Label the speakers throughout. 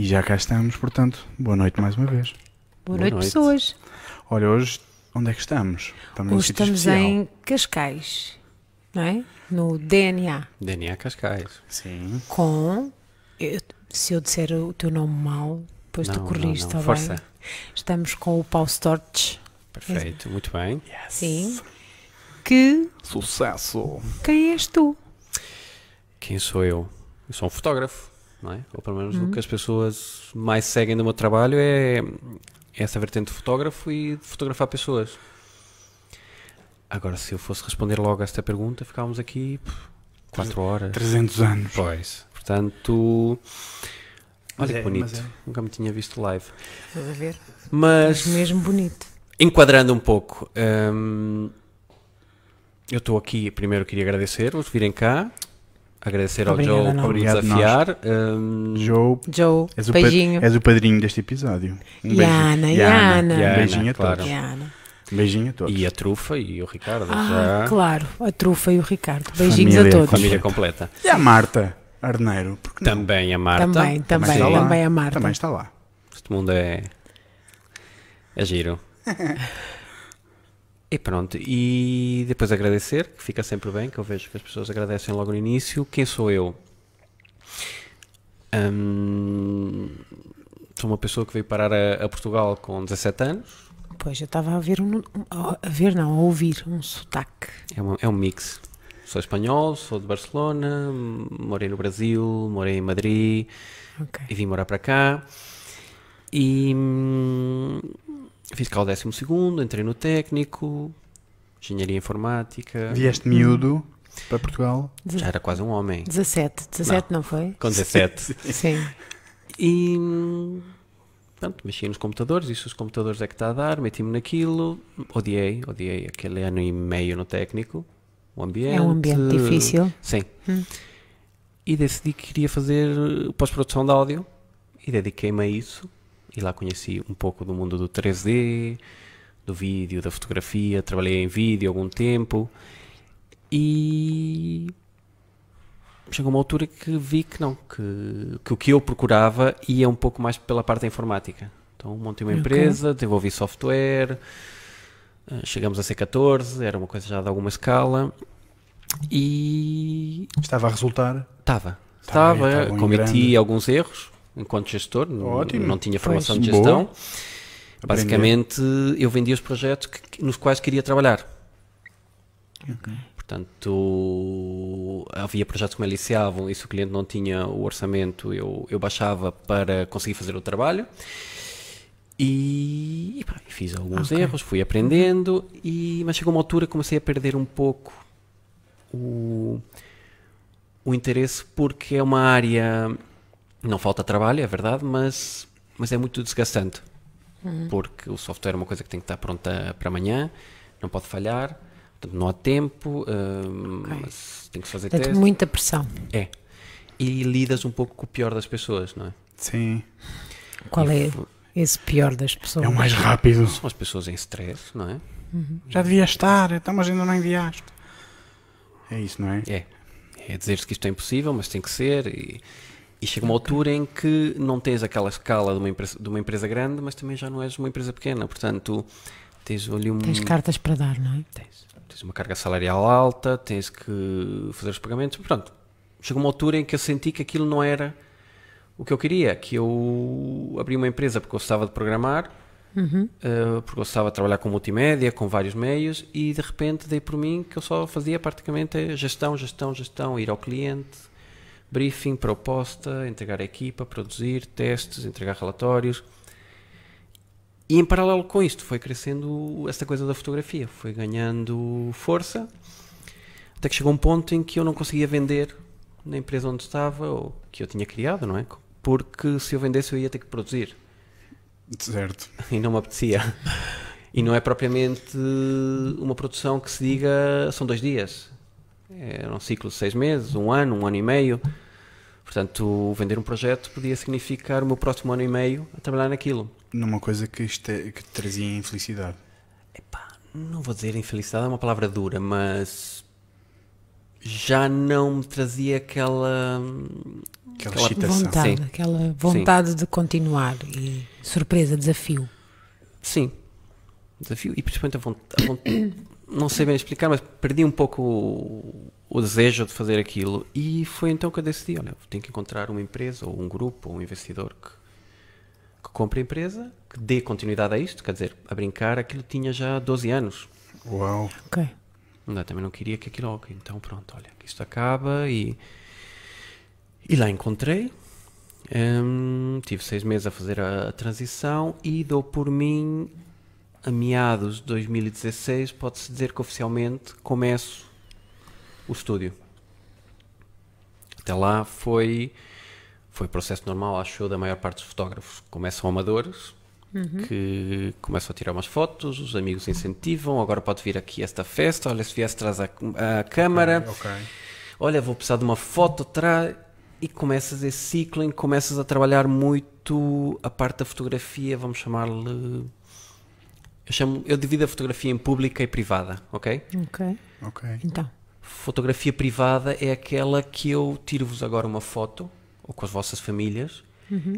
Speaker 1: E já cá estamos, portanto, boa noite mais uma vez.
Speaker 2: Boa,
Speaker 3: Boa
Speaker 2: noite,
Speaker 3: noite.
Speaker 2: pessoas.
Speaker 1: Olha, hoje, onde é que estamos? Estamos
Speaker 2: Hoje estamos
Speaker 1: especial.
Speaker 2: em Cascais, não é? No DNA,
Speaker 3: DNA Cascais.
Speaker 1: Sim.
Speaker 2: com. eu- se eu disser o teu nome mal, depois tu
Speaker 3: Não,
Speaker 2: corriges,
Speaker 3: não,
Speaker 2: está bem?
Speaker 3: Força.
Speaker 2: Estamos com o Paulo Storch,
Speaker 3: Perfeito, muito bem.
Speaker 2: sim. Que.
Speaker 1: Sucesso!
Speaker 2: Quem és tu?
Speaker 3: Quem sou eu? Eu sou um fotógrafo, não é? Ou pelo menos
Speaker 2: Uhum.
Speaker 3: o que as pessoas mais seguem do meu trabalho é essa vertente de fotógrafo e de fotografar pessoas. Agora, se eu fosse responder logo a esta pergunta, ficávamos aqui pff, quatro horas.
Speaker 1: 300 anos.
Speaker 3: Pois. Portanto, olha
Speaker 1: é-
Speaker 3: que bonito.
Speaker 1: é.
Speaker 3: Nunca me tinha visto live.
Speaker 2: Estás a ver?
Speaker 3: Mas,
Speaker 2: mesmo bonito.
Speaker 3: enquadrando um pouco, hum, eu estou aqui, primeiro queria agradecer-vos virem cá, agradecer ao
Speaker 2: Obrigada,
Speaker 3: Joe
Speaker 2: não.
Speaker 3: por me desafiar. hum,
Speaker 1: Joe,
Speaker 2: Joe,
Speaker 1: és o, pa-
Speaker 2: beijinho.
Speaker 1: és o padrinho deste episódio. Um
Speaker 2: E a Ana, e a Ana.
Speaker 1: Um
Speaker 3: E a
Speaker 1: beijinho
Speaker 3: Ana,
Speaker 1: a todos.
Speaker 3: claro.
Speaker 2: E a Ana.
Speaker 1: Um beijinho a todos.
Speaker 3: E a Trufa e o Ricardo,
Speaker 2: Ah,
Speaker 3: já.
Speaker 2: claro, a Trufa e o Ricardo. Beijinhos
Speaker 1: Família,
Speaker 2: a todos.
Speaker 3: Família completa.
Speaker 1: E a Marta Arneiro. Porque não?
Speaker 3: Também a Marta.
Speaker 2: Também, também,
Speaker 1: está lá.
Speaker 2: também a Marta.
Speaker 1: Também está lá.
Speaker 3: Este mundo é. É giro. e pronto. E depois agradecer, que fica sempre bem, que eu vejo que as pessoas agradecem logo no início. Quem sou eu? Hum, sou uma pessoa que veio parar a, a Portugal com 17 anos.
Speaker 2: Pois, eu estava a ver, um, a ver não, a ouvir um sotaque.
Speaker 3: É, uma- é um mix. Sou espanhol, sou de Barcelona, morei no Brasil, morei em Madrid.
Speaker 2: Ok.
Speaker 3: e vim morar para cá e fiz cá o décimo segundo, entrei no técnico, engenharia informática,
Speaker 1: Vieste miúdo para Portugal.
Speaker 3: já era quase um homem,
Speaker 2: 17, 17 não, foi?
Speaker 3: com 17.
Speaker 2: Sim.
Speaker 3: e pronto, mexi nos computadores, isso os computadores é que está a dar, meti-me naquilo, odiei, odiei aquele ano e meio no técnico, o ambiente.
Speaker 2: É um ambiente difícil.
Speaker 3: Sim.
Speaker 2: Hum.
Speaker 3: E decidi que queria fazer pós-produção de áudio e dediquei-me a isso. E lá conheci um pouco do mundo do 3D, do vídeo, da fotografia. Trabalhei em vídeo algum tempo e chegou uma altura que vi que não, que, que o que eu procurava ia um pouco mais pela parte da informática. Então montei uma empresa, desenvolvi software, eh, chegamos a C14, era uma coisa já de alguma escala e
Speaker 1: Estava a resultar.
Speaker 3: Estava.
Speaker 1: Estava,
Speaker 3: Estava, cometi
Speaker 1: grande.
Speaker 3: alguns erros enquanto gestor,
Speaker 1: Ótimo.
Speaker 3: não tinha formação de
Speaker 1: Pois.
Speaker 3: gestão.
Speaker 1: Boa.
Speaker 3: Basicamente, eu vendia os projetos que- nos quais queria trabalhar. Portanto, havia projetos que me aliciavam e se o cliente não tinha o orçamento, eu, eu baixava para conseguir fazer o trabalho. E, e pá, fiz alguns
Speaker 2: Ok.
Speaker 3: erros, fui aprendendo, e, mas chegou uma altura que comecei a perder um pouco o, o interesse porque é uma área não falta trabalho, é verdade, mas, mas é muito desgastante. Porque o software é uma coisa que tem que estar pronta para amanhã, não pode falhar, portanto, não há tempo, hum,
Speaker 2: Ok.
Speaker 3: mas tem que se fazer
Speaker 2: Portanto,
Speaker 3: testes.
Speaker 2: muita pressão.
Speaker 3: É. E lidas um pouco com o pior das pessoas, não é?
Speaker 1: Sim.
Speaker 2: Qual
Speaker 3: E
Speaker 2: é esse pior das pessoas?
Speaker 1: É o mais rápido.
Speaker 3: São as pessoas em stress, não é?
Speaker 1: Já devia estar, então, mas ainda não enviaste. É isso, não é?
Speaker 3: É. É dizer-se que isto é impossível, mas tem que ser. E, e chega uma altura em que não tens aquela escala de uma, empresa, de uma empresa grande, mas também já não és uma empresa pequena. Portanto, tens ali um.
Speaker 2: Tens cartas para dar, não é?
Speaker 3: Tens, tens uma carga salarial alta, tens que fazer os pagamentos. Pronto, chegou uma altura em que eu senti que aquilo não era o que eu queria, que eu abri uma empresa porque eu gostava de programar, eh, porque eu gostava de trabalhar com multimédia, com vários meios, e de repente dei por mim que eu só fazia praticamente gestão, gestão, gestão, ir ao cliente, briefing, proposta, entregar a equipa, produzir testes, entregar relatórios. E em paralelo com isto foi crescendo esta coisa da fotografia, foi ganhando força, até que chegou um ponto em que eu não conseguia vender na empresa onde estava, ou que eu tinha criado, não é? Porque se eu vendesse eu ia ter que produzir,
Speaker 1: Certo.
Speaker 3: e não me apetecia. E não é propriamente uma produção que se diga são dois dias. É um ciclo de seis meses, um ano, um ano e meio. Portanto, vender um projeto podia significar o meu próximo ano e meio a trabalhar naquilo.
Speaker 1: Numa coisa que, isto é- que te trazia infelicidade.
Speaker 3: Epá, não vou dizer infelicidade, é uma palavra dura, mas já não me trazia aquela
Speaker 1: Aquela
Speaker 3: Aquela
Speaker 1: excitação.
Speaker 2: Vontade,
Speaker 3: Sim.
Speaker 2: aquela vontade de continuar e surpresa, desafio.
Speaker 3: Sim. Desafio. E principalmente a vontade. Não sei bem explicar, mas perdi um pouco o, o desejo de fazer aquilo. E foi então que eu decidi: olha, tenho que encontrar uma empresa, ou um grupo, ou um investidor que, que compre a empresa, que dê continuidade a isto. Quer dizer, a brincar, aquilo tinha já 12 anos.
Speaker 1: Uau.
Speaker 2: Ok.
Speaker 3: Não, também não queria que aquilo. ok, Então, pronto, olha, isto acaba e. E lá encontrei. Hum, tive seis meses a fazer a, a transição e dou por mim, a meados de 2016, pode-se dizer que oficialmente começo o estúdio. Até lá foi, foi processo normal, acho eu, da maior parte dos fotógrafos. Começam amadores, que começam a tirar umas fotos, os amigos incentivam, agora pode vir aqui esta festa, olha se viesse traz a, a câmara,
Speaker 1: Ok.
Speaker 3: olha vou precisar de uma foto, traz e começas esse ciclo em que começas a trabalhar muito a parte da fotografia, vamos chamar-lhe eu chamo, eu divido a fotografia em pública e privada, ok?
Speaker 2: Ok.
Speaker 1: Ok.
Speaker 2: Então.
Speaker 3: Fotografia privada é aquela que eu tiro-vos agora uma foto, ou com as vossas famílias,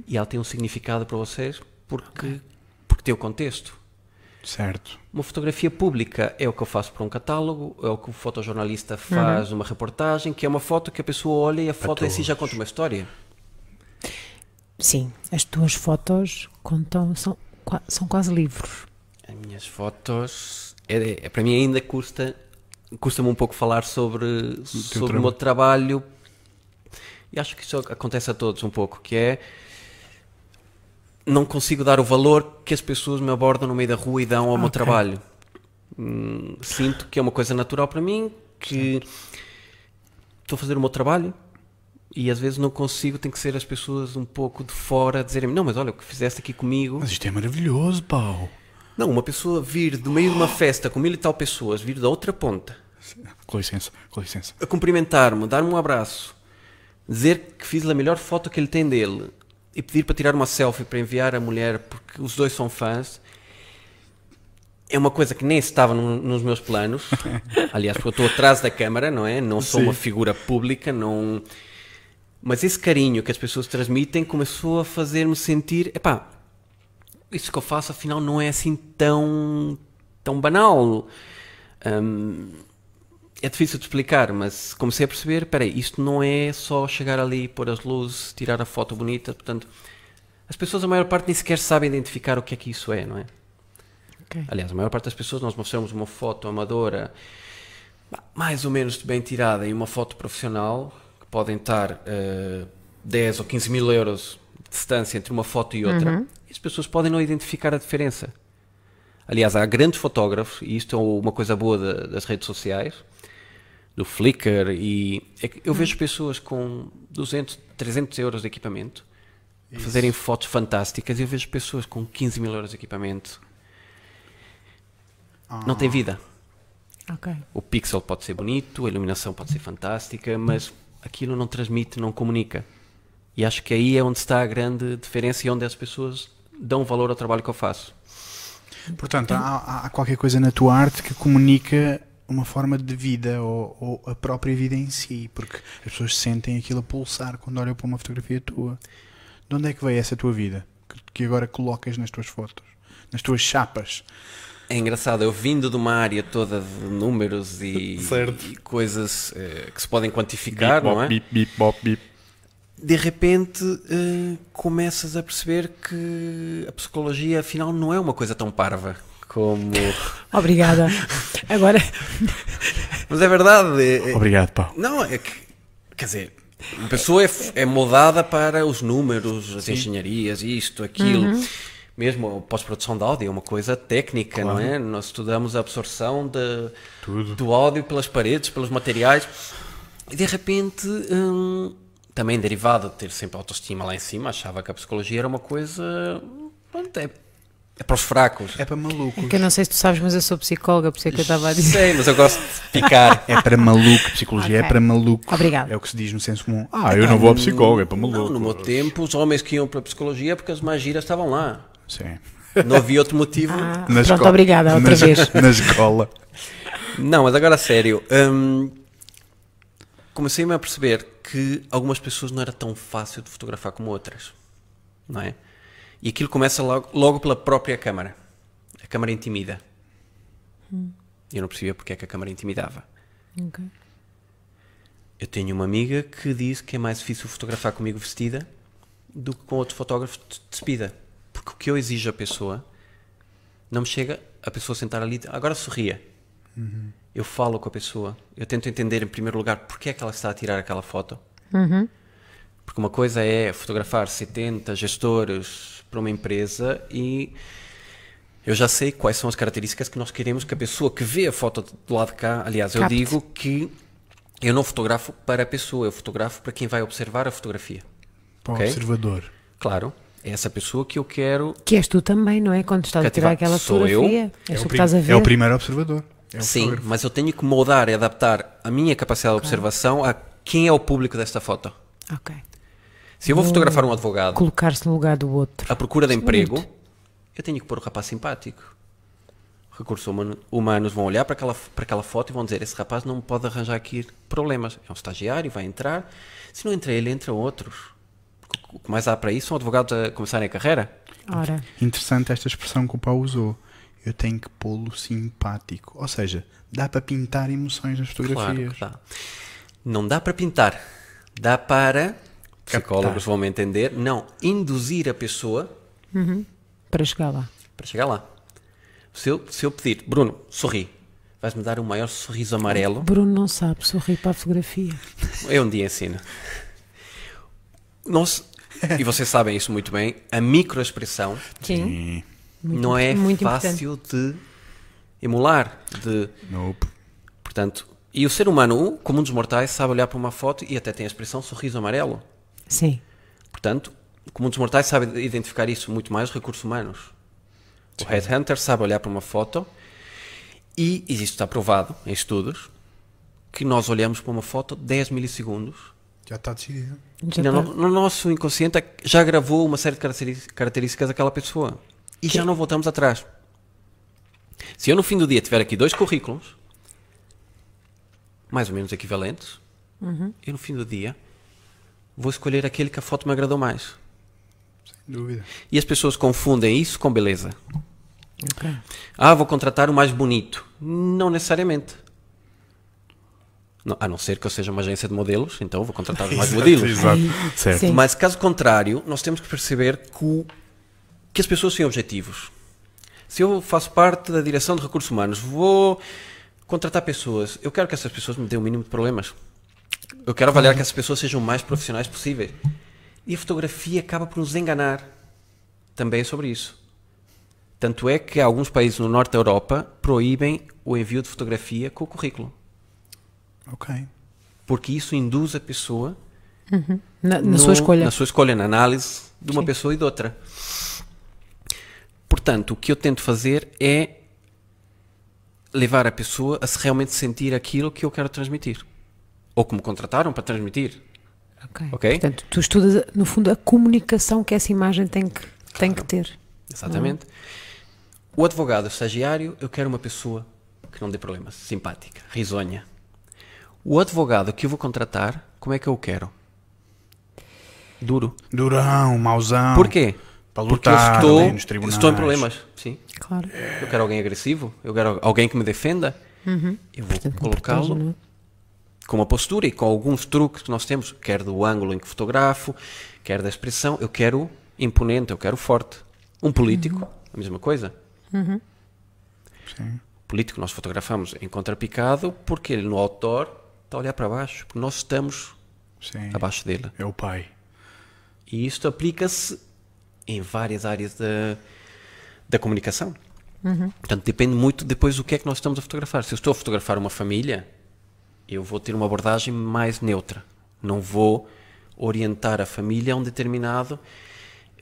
Speaker 3: e ela tem um significado para vocês porque, porque tem o contexto.
Speaker 1: Certo.
Speaker 3: Uma fotografia pública é o que eu faço para um catálogo, é o que o fotojornalista faz numa reportagem, que é uma foto que a pessoa olha e a foto em si já conta uma história.
Speaker 2: Sim, as tuas fotos contam, são, são quase livros.
Speaker 3: As minhas fotos, é, é- para mim ainda custa, custa-me um pouco falar sobre, sobre o meu trabalho, e acho que isso acontece a todos um pouco, que é não consigo dar o valor que as pessoas me abordam no meio da rua e dão ao meu
Speaker 2: Ok.
Speaker 3: trabalho. Hum, sinto que é uma coisa natural para mim, que estou a fazer o meu trabalho e às vezes não consigo, tem que ser as pessoas um pouco de fora a dizerem não, mas olha, o que fizeste aqui comigo
Speaker 1: Mas isto é maravilhoso, pau.
Speaker 3: Não, uma pessoa vir do meio de uma festa com mil e tal pessoas, vir da outra ponta,
Speaker 1: Com licença, com licença.
Speaker 3: a cumprimentar-me, dar-me um abraço, dizer que fiz a melhor foto que ele tem dele e pedir para tirar uma selfie para enviar à mulher porque os dois são fãs, é uma coisa que nem estava no- nos meus planos. Aliás, porque eu estou atrás da câmara, não é? Não sou
Speaker 1: Sim.
Speaker 3: uma figura pública, não. Mas esse carinho que as pessoas transmitem começou a fazer-me sentir, epá, isso que eu faço afinal não é assim tão, tão banal. Hum, é difícil de explicar, mas comecei a perceber, peraí, isto não é só chegar ali, pôr as luzes, tirar a foto bonita, portanto, as pessoas, a maior parte, nem sequer sabem identificar o que é que isso é, não é?
Speaker 2: Ok.
Speaker 3: Aliás, a maior parte das pessoas, nós mostramos uma foto amadora, mais ou menos bem tirada, e uma foto profissional, que podem estar eh, 10 ou 15 mil euros de distância entre uma foto e outra, e as pessoas podem não identificar a diferença. Aliás, há grandes fotógrafos, e isto é uma coisa boa da- das redes sociais, do Flickr, e é que eu vejo pessoas com 200, 300 euros de equipamento a fazerem fotos fantásticas, e eu vejo pessoas com 15 mil euros de equipamento. Não tem vida.
Speaker 2: Ok.
Speaker 3: O pixel pode ser bonito, a iluminação pode ser fantástica, mas aquilo não transmite, não comunica. E acho que aí é onde está a grande diferença e onde as pessoas dão valor ao trabalho que eu faço.
Speaker 1: Portanto, há, há- qualquer coisa na tua arte que comunica uma forma de vida ou, ou a própria vida em si, porque as pessoas sentem aquilo a pulsar quando olham para uma fotografia tua. De onde é que veio essa tua vida que, que agora colocas nas tuas fotos, nas tuas chapas?
Speaker 3: É engraçado, eu vindo de uma área toda de números e,
Speaker 1: Certo.
Speaker 3: e coisas eh, que se podem quantificar, não é?
Speaker 1: bip, bip, bop, bip.
Speaker 3: De repente eh, começas a perceber que a psicologia afinal não é uma coisa tão parva como.
Speaker 2: Obrigada. Agora,
Speaker 3: Mas é verdade. é- é-
Speaker 1: Obrigado, Pau.
Speaker 3: Não, é que, quer dizer, uma pessoa é, é moldada para os números, as engenharias, isto, aquilo. Mesmo a pós-produção de áudio é uma coisa técnica, não é? Nós estudamos a absorção de,
Speaker 1: Tudo.
Speaker 3: do áudio pelas paredes, pelos materiais. E de repente, hum, também derivado de ter sempre autoestima lá em cima, achava que a psicologia era uma coisa. Pronto, é, é para os fracos.
Speaker 1: É para malucos.
Speaker 2: é que eu não sei se tu sabes, mas eu sou psicóloga, por isso é que eu estava a dizer.
Speaker 3: Sei, mas eu gosto de picar.
Speaker 1: É para maluco, psicologia é
Speaker 2: Ok.
Speaker 1: para maluco.
Speaker 2: Obrigado.
Speaker 1: É o que se diz no senso comum. Ah, eu não vou a psicólogo, é para maluco.
Speaker 3: Não, no meu tempo, os homens que iam para a psicologia porque as mais giras estavam lá.
Speaker 1: Sim.
Speaker 3: Não havia outro motivo.
Speaker 2: Ah,
Speaker 1: Na
Speaker 2: pronto,
Speaker 1: escola-
Speaker 2: obrigada, outra
Speaker 1: na,
Speaker 2: vez.
Speaker 1: Na escola.
Speaker 3: Não, mas agora a sério. hum, comecei-me a perceber que algumas pessoas não era tão fácil de fotografar como outras, não é? E aquilo começa logo, logo pela própria câmara. A câmara intimida. Eu não percebia porque é que a câmara intimidava.
Speaker 2: Ok.
Speaker 3: Eu tenho uma amiga que diz que é mais difícil fotografar comigo vestida do que com outro fotógrafo de despida. Porque o que eu exijo à pessoa não me chega a pessoa sentar ali, agora sorria. Eu falo com a pessoa, eu tento entender em primeiro lugar porque é que ela está a tirar aquela foto. Porque uma coisa é fotografar 70 gestores para uma empresa e eu já sei quais são as características que nós queremos que a pessoa que vê a foto do lado de cá, aliás, eu
Speaker 2: Capte.
Speaker 3: digo que eu não fotografo para a pessoa, eu fotografo para quem vai observar a fotografia.
Speaker 1: Para o
Speaker 3: Ok.
Speaker 1: observador.
Speaker 3: Claro, é essa pessoa que eu quero.
Speaker 2: Que és tu também, não é? Quando estás a tirar aquela
Speaker 3: Sou eu.
Speaker 2: fotografia.
Speaker 1: É
Speaker 2: És
Speaker 1: o, prim-
Speaker 2: estás a ver.
Speaker 1: é o primeiro observador. É
Speaker 3: Sim,
Speaker 1: fotógrafo.
Speaker 3: mas eu tenho que moldar e adaptar a minha capacidade de observação a quem é o público desta foto.
Speaker 2: Ok.
Speaker 3: Se eu vou fotografar um advogado
Speaker 2: Colocar-se no lugar do outro.
Speaker 3: à procura de emprego,
Speaker 2: Muito.
Speaker 3: eu tenho que pôr o rapaz simpático. Recursos humano- humanos vão olhar para aquela, para aquela foto e vão dizer: Esse rapaz não pode arranjar aqui problemas. É um estagiário, vai entrar. Se não entra ele, entra outros. O que mais há para isso são advogados a começarem a carreira.
Speaker 2: Ora,
Speaker 1: Interessante esta expressão que o Pau usou. Eu tenho que pô-lo simpático. Ou seja, dá para pintar emoções nas
Speaker 3: Claro
Speaker 1: fotografias.
Speaker 3: que dá. Não dá para pintar. Dá para, psicólogos vão me entender, não, induzir a pessoa
Speaker 2: para chegar lá.
Speaker 3: para chegar lá. Se eu, se eu pedir, Bruno, sorri, vais-me dar o maior sorriso amarelo,
Speaker 2: Bruno não sabe sorrir para a fotografia.
Speaker 3: eu um dia ensino. Nós, e vocês sabem isso muito bem, a microexpressão
Speaker 2: Sim.
Speaker 1: Sim.
Speaker 2: Muito
Speaker 3: não é
Speaker 2: importante, muito
Speaker 3: fácil de emular, de
Speaker 1: Nope.
Speaker 3: Portanto, e o ser humano, como um dos mortais, sabe olhar para uma foto e até tem a expressão sorriso amarelo.
Speaker 2: Sim.
Speaker 3: Portanto, como um dos mortais sabe identificar isso muito mais os recursos humanos. O headhunter sabe olhar para uma foto e, e isto está provado em estudos, que nós olhamos para uma foto 10 milissegundos
Speaker 1: Já está decidido.
Speaker 2: Já
Speaker 3: no, no nosso inconsciente já gravou uma série de características daquela pessoa. E já não voltamos atrás. Se eu no fim do dia tiver aqui dois currículos, mais ou menos equivalentes, eu no fim do dia vou escolher aquele que a foto me agradou mais.
Speaker 1: Sem dúvida.
Speaker 3: E as pessoas confundem isso com beleza.
Speaker 2: Ok.
Speaker 3: Ah, vou contratar o mais bonito. Não necessariamente. Não- a não ser que eu seja uma agência de modelos, então vou contratar os mais modelos.
Speaker 1: Exato. Certo.
Speaker 2: sim.
Speaker 3: Mas caso contrário, nós temos que perceber que, o- que as pessoas têm objetivos. Se eu faço parte da direção de recursos humanos, vou contratar pessoas, eu quero que essas pessoas me dêem o mínimo de problemas. Eu quero avaliar que essas pessoas sejam o mais profissionais possíveis. E a fotografia acaba por nos enganar também sobre isso. Tanto é que alguns países no norte da Europa proíbem o envio de fotografia com o currículo.
Speaker 1: Ok.
Speaker 3: Porque isso induz a pessoa
Speaker 2: Na, na
Speaker 3: no-
Speaker 2: sua escolha.
Speaker 3: Na sua escolha, na análise de uma
Speaker 2: Sim.
Speaker 3: pessoa e de outra. Portanto, o que eu tento fazer é levar a pessoa a se realmente sentir aquilo que eu quero transmitir. Ou que me contrataram para transmitir.
Speaker 2: Ok.
Speaker 3: Ok?
Speaker 2: Portanto, tu estudas, no fundo, a comunicação que essa imagem tem que, tem que ter.
Speaker 3: Exatamente. O advogado estagiário, eu quero uma pessoa que não dê problemas, simpática, risonha. O advogado que eu vou contratar, como é que eu o quero? Duro.
Speaker 1: Durão, mauzão.
Speaker 3: Porquê?
Speaker 1: Para
Speaker 3: Porque eu
Speaker 1: lutar
Speaker 3: estou,
Speaker 1: nos tribunais.
Speaker 3: estou em problemas. Sim.
Speaker 2: Claro.
Speaker 3: Eu quero alguém agressivo, eu quero alguém que me defenda. Eu vou colocá-lo
Speaker 2: é?
Speaker 3: com uma postura e com alguns truques que nós temos, quer do ângulo em que fotografo, quer da expressão. Eu quero imponente, eu quero forte. Um político, a mesma coisa.
Speaker 1: Sim.
Speaker 3: político nós fotografamos em contrapicado porque ele no outdoor está a olhar para baixo, porque nós estamos
Speaker 1: Sim.
Speaker 3: abaixo dele.
Speaker 1: É o pai.
Speaker 3: E isto aplica-se em várias áreas da, da comunicação. Portanto, depende muito depois do que é que nós estamos a fotografar. Se eu estou a fotografar uma família, eu vou ter uma abordagem mais neutra. Não vou orientar a família a um determinado.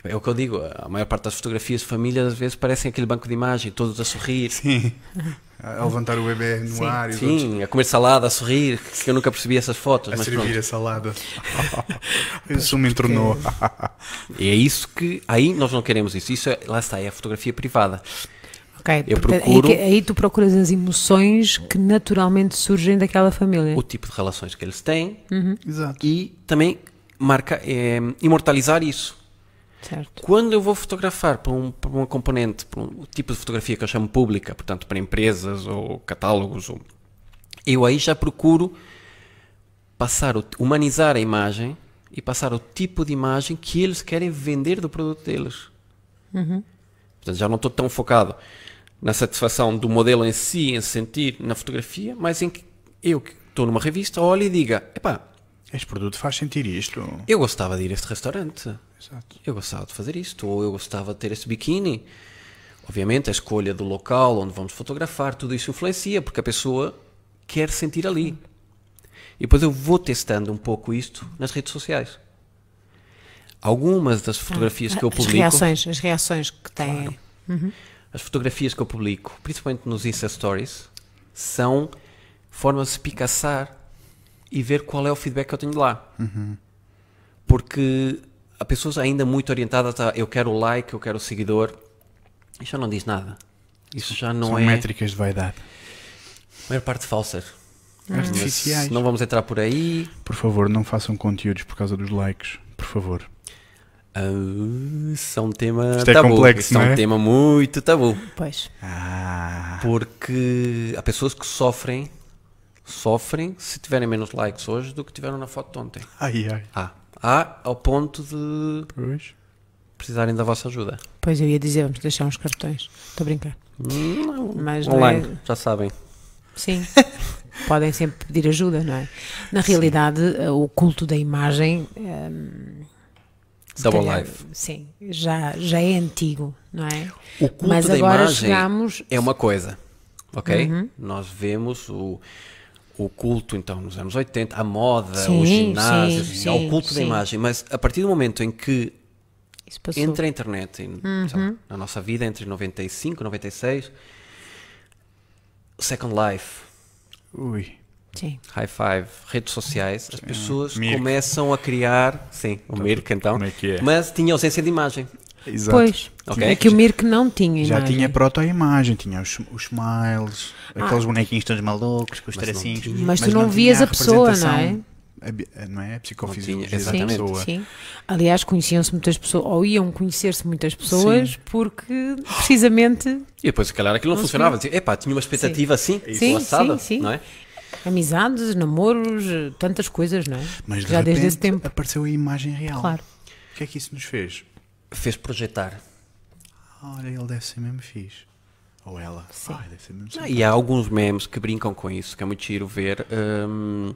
Speaker 3: É o que eu digo, a maior parte das fotografias de família às vezes parecem aquele banco de imagem, todos a sorrir.
Speaker 1: Sim. A levantar o bebê no
Speaker 2: Sim.
Speaker 1: ar e
Speaker 3: Sim, a comer salada, a sorrir, que eu nunca percebi essas fotos.
Speaker 1: a
Speaker 3: mas
Speaker 1: servir
Speaker 3: pronto.
Speaker 1: a salada. Isso me entornou.
Speaker 3: E é isso que. Aí nós não queremos isso. Isso é, lá está, é a fotografia privada.
Speaker 2: Ok,
Speaker 3: Eu
Speaker 2: portanto,
Speaker 3: procuro-
Speaker 2: aí, tu procuras as emoções que naturalmente surgem daquela família.
Speaker 3: O tipo de relações que eles têm
Speaker 1: Exato.
Speaker 3: e também marca, é, imortalizar isso.
Speaker 2: Certo.
Speaker 3: Quando eu vou fotografar para um, para uma componente, para um tipo de fotografia que eu chamo pública, portanto para empresas ou catálogos, ou- eu aí já procuro passar, o, humanizar a imagem e passar o tipo de imagem que eles querem vender do produto deles. Portanto, já não estou tão focado na satisfação do modelo em si, em sentir na fotografia, mas em que eu que estou numa revista, olho e diga, epá,
Speaker 1: Este produto faz sentir isto.
Speaker 3: eu gostava de ir a este restaurante.
Speaker 1: Exato.
Speaker 3: Eu gostava de fazer isto, ou eu gostava de ter este biquíni. Obviamente, a escolha do local onde vamos fotografar, tudo isso influencia, porque a pessoa quer sentir ali. E depois eu vou testando um pouco isto nas redes sociais. Algumas das fotografias que eu
Speaker 2: as
Speaker 3: publico,
Speaker 2: reações, as reações que têm.
Speaker 3: as fotografias que eu publico, principalmente nos Insta Stories, são formas de espicaçar e ver qual é o feedback que eu tenho de lá. Porque há pessoas ainda muito orientadas a eu quero o like, eu quero o seguidor. Isso já não diz nada. Isso já não
Speaker 1: São
Speaker 3: é
Speaker 1: métricas de vaidade.
Speaker 3: a maior parte falsas.
Speaker 1: Artificiais.
Speaker 3: Mas não vamos entrar por aí.
Speaker 1: Por favor, não façam conteúdos por causa dos likes. Por favor.
Speaker 3: Ah, isso é um tema
Speaker 1: Isto é
Speaker 3: tabu.
Speaker 1: complexo,
Speaker 3: Isso é
Speaker 1: não
Speaker 3: um
Speaker 1: é?
Speaker 3: tema muito tabu.
Speaker 2: Pois.
Speaker 1: Ah.
Speaker 3: Porque há pessoas que sofrem, sofrem se tiverem menos likes hoje do que tiveram na foto de ontem.
Speaker 1: Ai, ai.
Speaker 3: Há. Há ao ponto de
Speaker 1: Pois.
Speaker 3: precisarem da vossa ajuda.
Speaker 2: Pois eu ia dizer, vamos deixar uns cartões. Estou a brincar.
Speaker 3: Não,
Speaker 2: Mas não
Speaker 3: online,
Speaker 2: é-
Speaker 3: já sabem.
Speaker 2: Sim. Podem sempre pedir ajuda, não é? Na realidade, eh, o culto da imagem. se
Speaker 3: Double
Speaker 2: calhar,
Speaker 3: life.
Speaker 2: Sim, já, já é antigo, não é?
Speaker 3: O culto
Speaker 2: Mas
Speaker 3: da
Speaker 2: agora
Speaker 3: imagem
Speaker 2: chegamos.
Speaker 3: é uma coisa, ok?
Speaker 2: Uhum.
Speaker 3: Nós vemos o, o culto, então, nos anos 80, a moda,
Speaker 2: Sim,
Speaker 3: os ginásios,
Speaker 2: sim,
Speaker 3: é o
Speaker 2: sim,
Speaker 3: culto da imagem, mas a partir do momento em que.
Speaker 2: Uhum.
Speaker 3: entra a internet lá, na nossa vida entre 95 e 96, Second Life,
Speaker 1: Ui.
Speaker 2: Sim.
Speaker 3: High Five, redes sociais, as pessoas
Speaker 1: Mirk.
Speaker 3: começam a criar, sim, o Mirk então,
Speaker 1: como é que é?
Speaker 3: mas tinha ausência de imagem.
Speaker 1: Exato.
Speaker 2: Pois.
Speaker 3: Ok.
Speaker 2: É que o Mirk não tinha
Speaker 1: Já
Speaker 2: imagem.
Speaker 1: tinha proto-imagem, tinha os, os smiles, aqueles bonequinhos todos malucos, com os
Speaker 3: Mas não
Speaker 1: tracinhos.
Speaker 3: tinha.
Speaker 2: Mas tu não vias
Speaker 1: tinha
Speaker 2: a pessoa, não é?
Speaker 1: a bi- Não é? A psicofisiologia da
Speaker 3: exatamente.
Speaker 1: pessoa.
Speaker 2: Sim. Aliás, conheciam-se muitas pessoas, ou iam conhecer-se muitas pessoas, porque precisamente
Speaker 3: E depois, se calhar, aquilo não,
Speaker 2: Não
Speaker 3: funcionava. Dizia, epá, tinha uma expectativa assim,
Speaker 2: Sim,
Speaker 3: laçada,
Speaker 2: sim, sim.
Speaker 3: não é?
Speaker 2: amizades, namoros, eh, tantas coisas, não é?
Speaker 1: Mas de
Speaker 2: Já desde esse tempo.
Speaker 1: apareceu a imagem real.
Speaker 2: Claro.
Speaker 1: O que é que isso nos fez?
Speaker 3: Fez projetar.
Speaker 1: Olha, ele deve ser mesmo fixe. Ou ela.
Speaker 2: Sim.
Speaker 1: Ai, deve ser mesmo
Speaker 3: Ah, e há alguns memes que brincam com isso, que é muito giro ver. hum,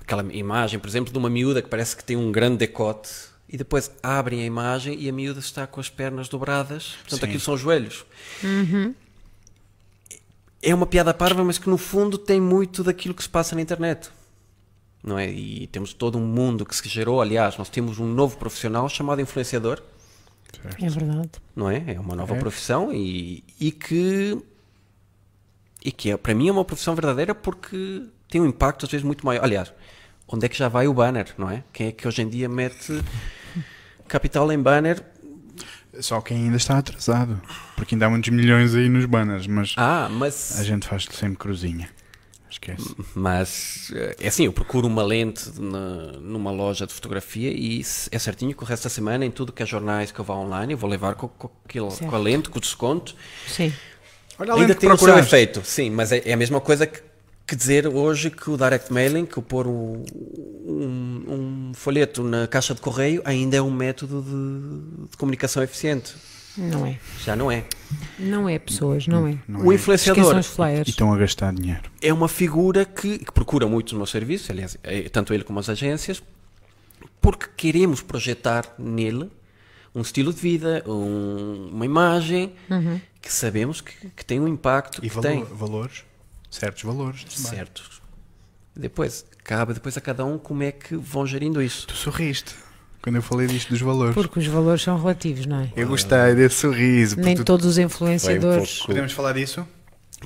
Speaker 3: aquela imagem, por exemplo, de uma miúda que parece que tem um grande decote e depois abrem a imagem e a miúda está com as pernas dobradas. Portanto,
Speaker 1: Sim.
Speaker 3: aquilo são joelhos. É uma piada parva, mas que no fundo tem muito daquilo que se passa na internet. Não é? E temos todo um mundo que se gerou. Aliás, nós temos um novo profissional chamado influenciador.
Speaker 2: É verdade.
Speaker 3: não é? É uma nova
Speaker 1: É.
Speaker 3: profissão e, e que e que é, para mim é uma profissão verdadeira porque tem um impacto às vezes muito maior. Aliás, onde é que já vai o banner, não é? Quem é que hoje em dia mete capital em banner?
Speaker 1: Só quem ainda está atrasado. Porque ainda há muitos milhões aí nos banners, mas
Speaker 3: Ah, mas
Speaker 1: a gente faz sempre cruzinha. Esquece.
Speaker 3: mas eh, é assim, eu procuro uma lente na- numa loja de fotografia e é certinho que o resto da semana em tudo que é jornais que eu vá online eu vou levar com, com,
Speaker 2: Certo.
Speaker 3: com a lente, com o desconto
Speaker 2: Sim.
Speaker 1: Olha
Speaker 3: Ainda tem o seu efeito, sim, mas é, é a mesma coisa que, que dizer hoje que o direct mailing, que o pôr um, um, um folheto na caixa de correio, ainda é um método de, de comunicação eficiente.
Speaker 2: Não é.
Speaker 3: Já não é.
Speaker 2: Não é pessoas, não é.
Speaker 1: Não
Speaker 3: o
Speaker 1: é.
Speaker 3: influenciador
Speaker 1: E estão a gastar dinheiro.
Speaker 3: é uma figura que, que procura muito no meu serviço, aliás, é- tanto ele como as agências, porque queremos projetar nele um estilo de vida, um- uma imagem que sabemos que, que tem um impacto
Speaker 1: E
Speaker 3: que
Speaker 1: valor-
Speaker 3: tem.
Speaker 1: valores? Certos valores.
Speaker 3: certos. Depois, cabe depois a cada um como é que vão gerindo isso.
Speaker 1: Tu sorriste quando eu falei disto dos valores.
Speaker 2: Porque os valores são relativos, não é?
Speaker 1: Eu gostei desse sorriso.
Speaker 2: Nem
Speaker 1: tu-
Speaker 2: todos os influenciadores.
Speaker 3: pouco-
Speaker 1: Podemos falar disso?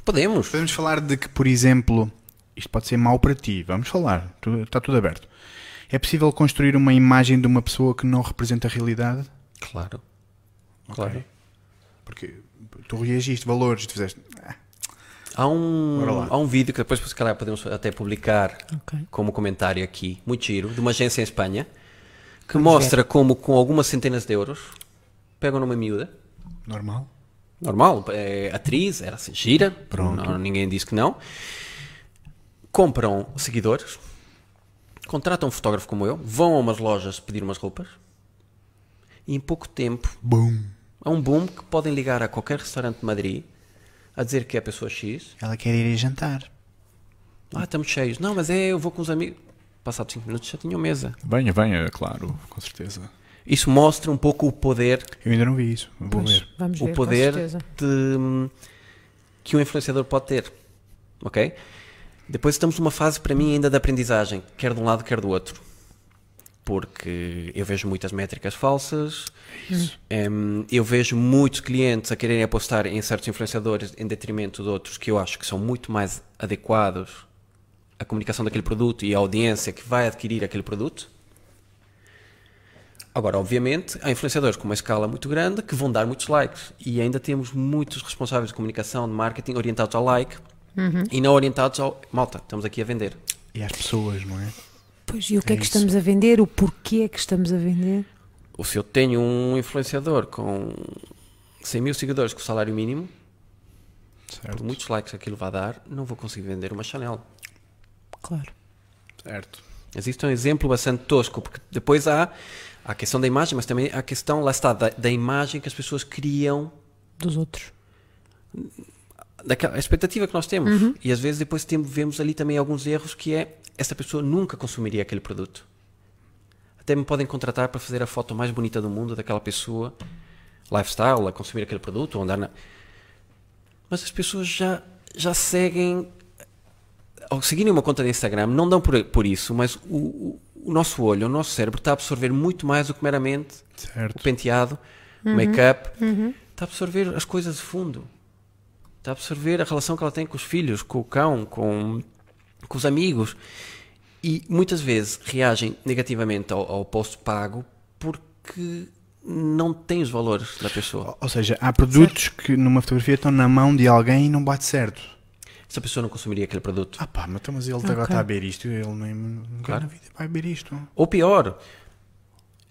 Speaker 3: Podemos.
Speaker 1: Podemos falar de que, por exemplo, isto pode ser mau para ti. Vamos falar. Está tudo aberto. É possível construir uma imagem de uma pessoa que não representa a realidade?
Speaker 3: Claro. Claro.
Speaker 1: Porque tu reagiste, valores, tu fizeste. "Ah,
Speaker 3: Há um, há um vídeo que depois, se calhar, podemos até publicar
Speaker 2: Ok.
Speaker 3: como comentário aqui, muito giro, de uma agência em Espanha, que mostra como, com algumas centenas de euros, pegam numa miúda,
Speaker 1: normal.
Speaker 3: normal, é atriz, era assim, gira,
Speaker 1: Pronto.
Speaker 3: não- ninguém disse que não, compram seguidores, contratam um fotógrafo como eu, vão a umas lojas pedir umas roupas, e em pouco tempo
Speaker 1: Boom.
Speaker 3: há um boom que podem ligar a qualquer restaurante de Madrid a dizer que é a pessoa X,
Speaker 1: Ela quer ir jantar.
Speaker 3: ah, estamos cheios, não, mas é, eu vou com os amigos, passados 5 minutos já tinham mesa.
Speaker 4: Venha, venha, claro, com certeza.
Speaker 3: Isso mostra um pouco o poder
Speaker 1: Eu ainda não vi isso. Vou
Speaker 2: Pois,
Speaker 1: ver.
Speaker 2: vamos
Speaker 3: o
Speaker 2: ver,
Speaker 3: poder
Speaker 2: com certeza.
Speaker 3: de, que um influenciador pode ter. Ok? Depois estamos numa fase, para mim, ainda de aprendizagem, quer de um lado, quer do outro. Porque eu vejo muitas métricas falsas, em, eu vejo muitos clientes a quererem apostar em certos influenciadores em detrimento de outros que eu acho que são muito mais adequados à comunicação daquele produto e à audiência que vai adquirir aquele produto. Agora, obviamente, há influenciadores com uma escala muito grande que vão dar muitos likes e ainda temos muitos responsáveis de comunicação, de marketing orientados ao like e não orientados ao malta, estamos aqui a vender.
Speaker 1: E às pessoas, não é?
Speaker 2: Pois, e o que é,
Speaker 1: É
Speaker 2: que
Speaker 1: isso.
Speaker 2: estamos a vender? O porquê é que estamos a vender?
Speaker 3: Ou se eu tenho um influenciador com 100 mil seguidores com salário mínimo, por
Speaker 1: Certo.
Speaker 3: muitos likes aquilo vai dar, não vou conseguir vender uma Chanel.
Speaker 2: Claro.
Speaker 1: Certo.
Speaker 3: Existe um exemplo bastante tosco, porque depois há a questão da imagem, mas também há a questão, lá está, da, da imagem que as pessoas criam
Speaker 2: Dos outros.
Speaker 3: daquela expectativa que nós temos. E às vezes depois temos, vemos ali também alguns erros que é essa pessoa nunca consumiria aquele produto. Até me podem contratar para fazer a foto mais bonita do mundo daquela pessoa, lifestyle, a consumir aquele produto, ou andar na... Mas as pessoas já, já seguem, ao seguirem uma conta de Instagram, não dão por, por isso, mas o, o, o nosso olho, o nosso cérebro está a absorver muito mais do que meramente o
Speaker 1: Certo.
Speaker 3: penteado, o make-up, está a absorver as coisas de fundo. Está a absorver a relação que ela tem com os filhos, com o cão, com, com os amigos. E muitas vezes reagem negativamente ao, ao post pago porque não tem os valores da pessoa.
Speaker 1: Ou- Ou seja, há produtos que numa fotografia estão na mão de alguém e não bate certo.
Speaker 3: Essa pessoa não consumiria aquele produto.
Speaker 1: Ah pá, mas, então, mas ele
Speaker 2: Ok.
Speaker 1: agora está a ver isto ele nem, nunca
Speaker 3: Claro.
Speaker 1: na vida vai ver isto.
Speaker 3: Ou pior,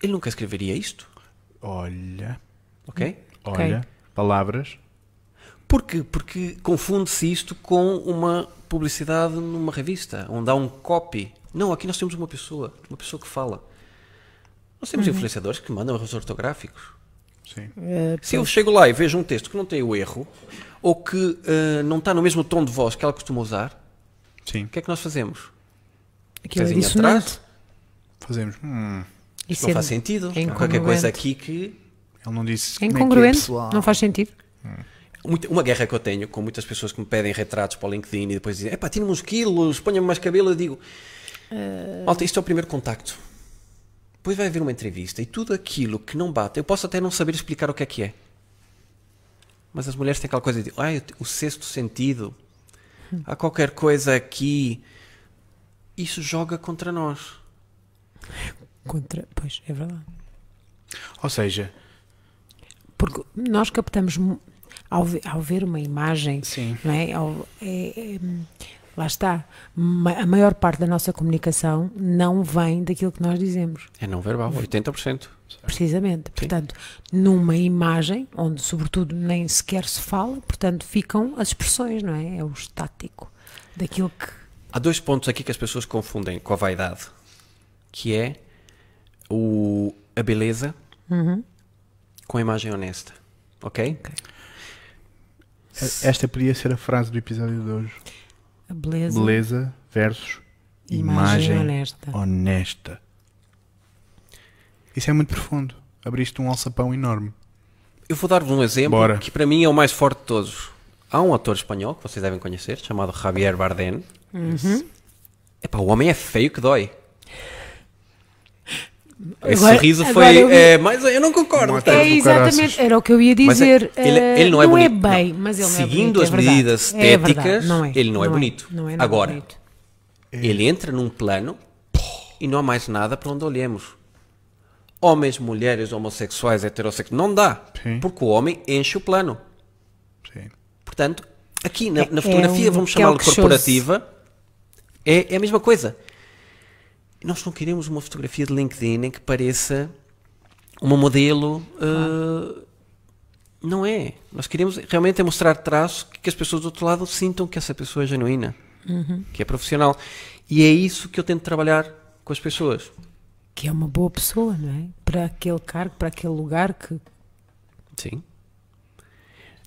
Speaker 3: ele nunca escreveria isto,
Speaker 1: Olha,
Speaker 3: ok?
Speaker 1: olha, palavras.
Speaker 3: Porquê? Porque confunde-se isto com uma publicidade numa revista, onde há um copy. Não, aqui nós temos uma pessoa, uma pessoa que fala. Nós temos influenciadores que mandam erros ortográficos.
Speaker 1: Sim.
Speaker 2: Eh,
Speaker 3: Se eu chego lá e vejo um texto que não tem o erro, ou que eh, não está no mesmo tom de voz que ela costuma usar,
Speaker 1: Sim.
Speaker 3: o que é que nós fazemos?
Speaker 2: aquilo é dissonante.
Speaker 1: Fazemos. Hum,
Speaker 3: Isto não
Speaker 2: ser
Speaker 3: faz sentido.
Speaker 2: é
Speaker 3: qualquer coisa aqui que.
Speaker 1: ele não disse.
Speaker 2: É
Speaker 1: como é que é,
Speaker 2: incongruente,
Speaker 1: pessoal.
Speaker 2: não faz sentido.
Speaker 3: Muita- Uma guerra que eu tenho com muitas pessoas que me pedem retratos para o LinkedIn e depois dizem: epá, tira-me uns quilos, ponha-me mais cabelo. Eu digo: Malta, isto é o primeiro contacto. Depois vai haver uma entrevista e tudo aquilo que não bate, eu posso até não saber explicar o que é que é. Mas as mulheres têm aquela coisa de: ai, o sexto sentido, há qualquer coisa aqui. Isso joga contra nós.
Speaker 2: Contra... Pois, é verdade.
Speaker 1: Ou seja,
Speaker 2: Porque nós captamos, ao, ao ver uma imagem,
Speaker 1: Sim.
Speaker 2: não é? Ao- é- é, lá está. A maior parte da nossa comunicação não vem daquilo que nós dizemos,
Speaker 3: É não verbal, 80%.
Speaker 2: precisamente. Portanto, numa imagem, onde sobretudo nem sequer se fala, portanto, ficam as expressões, não é? É o estático daquilo que.
Speaker 3: Há dois pontos aqui que as pessoas confundem com a vaidade, que é o, a beleza com a imagem honesta, ok?
Speaker 1: esta podia ser a frase do episódio de hoje:
Speaker 2: beleza,
Speaker 1: beleza versus
Speaker 2: imagem,
Speaker 1: imagem,
Speaker 2: honesta.
Speaker 1: honesta. Isso é muito profundo. Abriste um alçapão enorme.
Speaker 3: Eu vou dar-vos um exemplo
Speaker 1: Bora.
Speaker 3: que para mim é o mais forte de todos. Há um ator espanhol que vocês devem conhecer, chamado Javier Bardem. Epá, o homem é feio que dói. Esse
Speaker 2: Agora-
Speaker 3: sorriso
Speaker 2: agora
Speaker 3: foi.
Speaker 2: eu vi-
Speaker 3: é, mas eu não concordo. Tá?
Speaker 2: É exatamente, era o que eu ia
Speaker 3: Mas é-
Speaker 2: dizer.
Speaker 3: ele,
Speaker 2: eh,
Speaker 3: ele não é bonito.
Speaker 2: bem,
Speaker 3: não.
Speaker 2: mas ele não é
Speaker 3: Seguindo
Speaker 2: bonito,
Speaker 3: as
Speaker 2: é
Speaker 3: medidas
Speaker 2: É
Speaker 3: estéticas,
Speaker 2: não é,
Speaker 3: ele não, é bonito.
Speaker 2: não é
Speaker 3: Agora,
Speaker 2: bonito.
Speaker 3: ele entra num plano e não há mais nada para onde olhemos. Homens, mulheres, homossexuais, heterossexuais, não dá.
Speaker 1: Sim.
Speaker 3: Porque o homem enche o plano.
Speaker 1: Sim.
Speaker 3: Portanto, aqui na,
Speaker 2: É-
Speaker 3: na
Speaker 2: é
Speaker 3: fotografia,
Speaker 2: um
Speaker 3: vamos
Speaker 2: chose.
Speaker 3: corporativa, é, é a mesma coisa. Nós não queremos uma fotografia de LinkedIn em que pareça uma modelo. uh, não é. Nós queremos realmente é mostrar traços que as pessoas do outro lado sintam que essa pessoa é genuína, que é profissional. E é isso que eu tento trabalhar com as pessoas.
Speaker 2: Que é uma boa pessoa, não é? Para aquele cargo, para aquele lugar que
Speaker 3: Sim.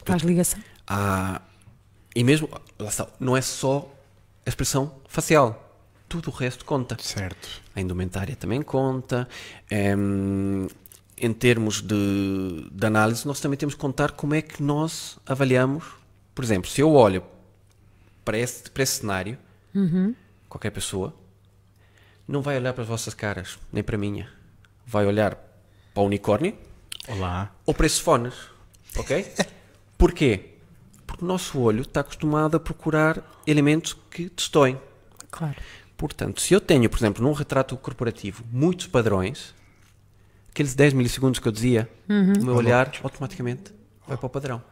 Speaker 2: faz ligação.
Speaker 3: Há- e mesmo, não é só a expressão facial. Tudo o resto conta.
Speaker 1: Certo.
Speaker 3: A indumentária também conta. Em, em termos de, de análise, nós também temos que contar como é que nós avaliamos. Por exemplo, se eu olho para esse, para esse cenário, qualquer pessoa não vai olhar para as vossas caras, nem para a minha. Vai olhar para o unicórnio
Speaker 1: Olá.
Speaker 3: ou para esses fones. Ok? Porquê? Porque o nosso olho está acostumado a procurar elementos que destoem.
Speaker 2: Claro.
Speaker 3: Portanto, se eu tenho, por exemplo, num retrato corporativo, muitos padrões, aqueles 10 milissegundos que eu dizia, o meu olhar automaticamente vai para o padrão.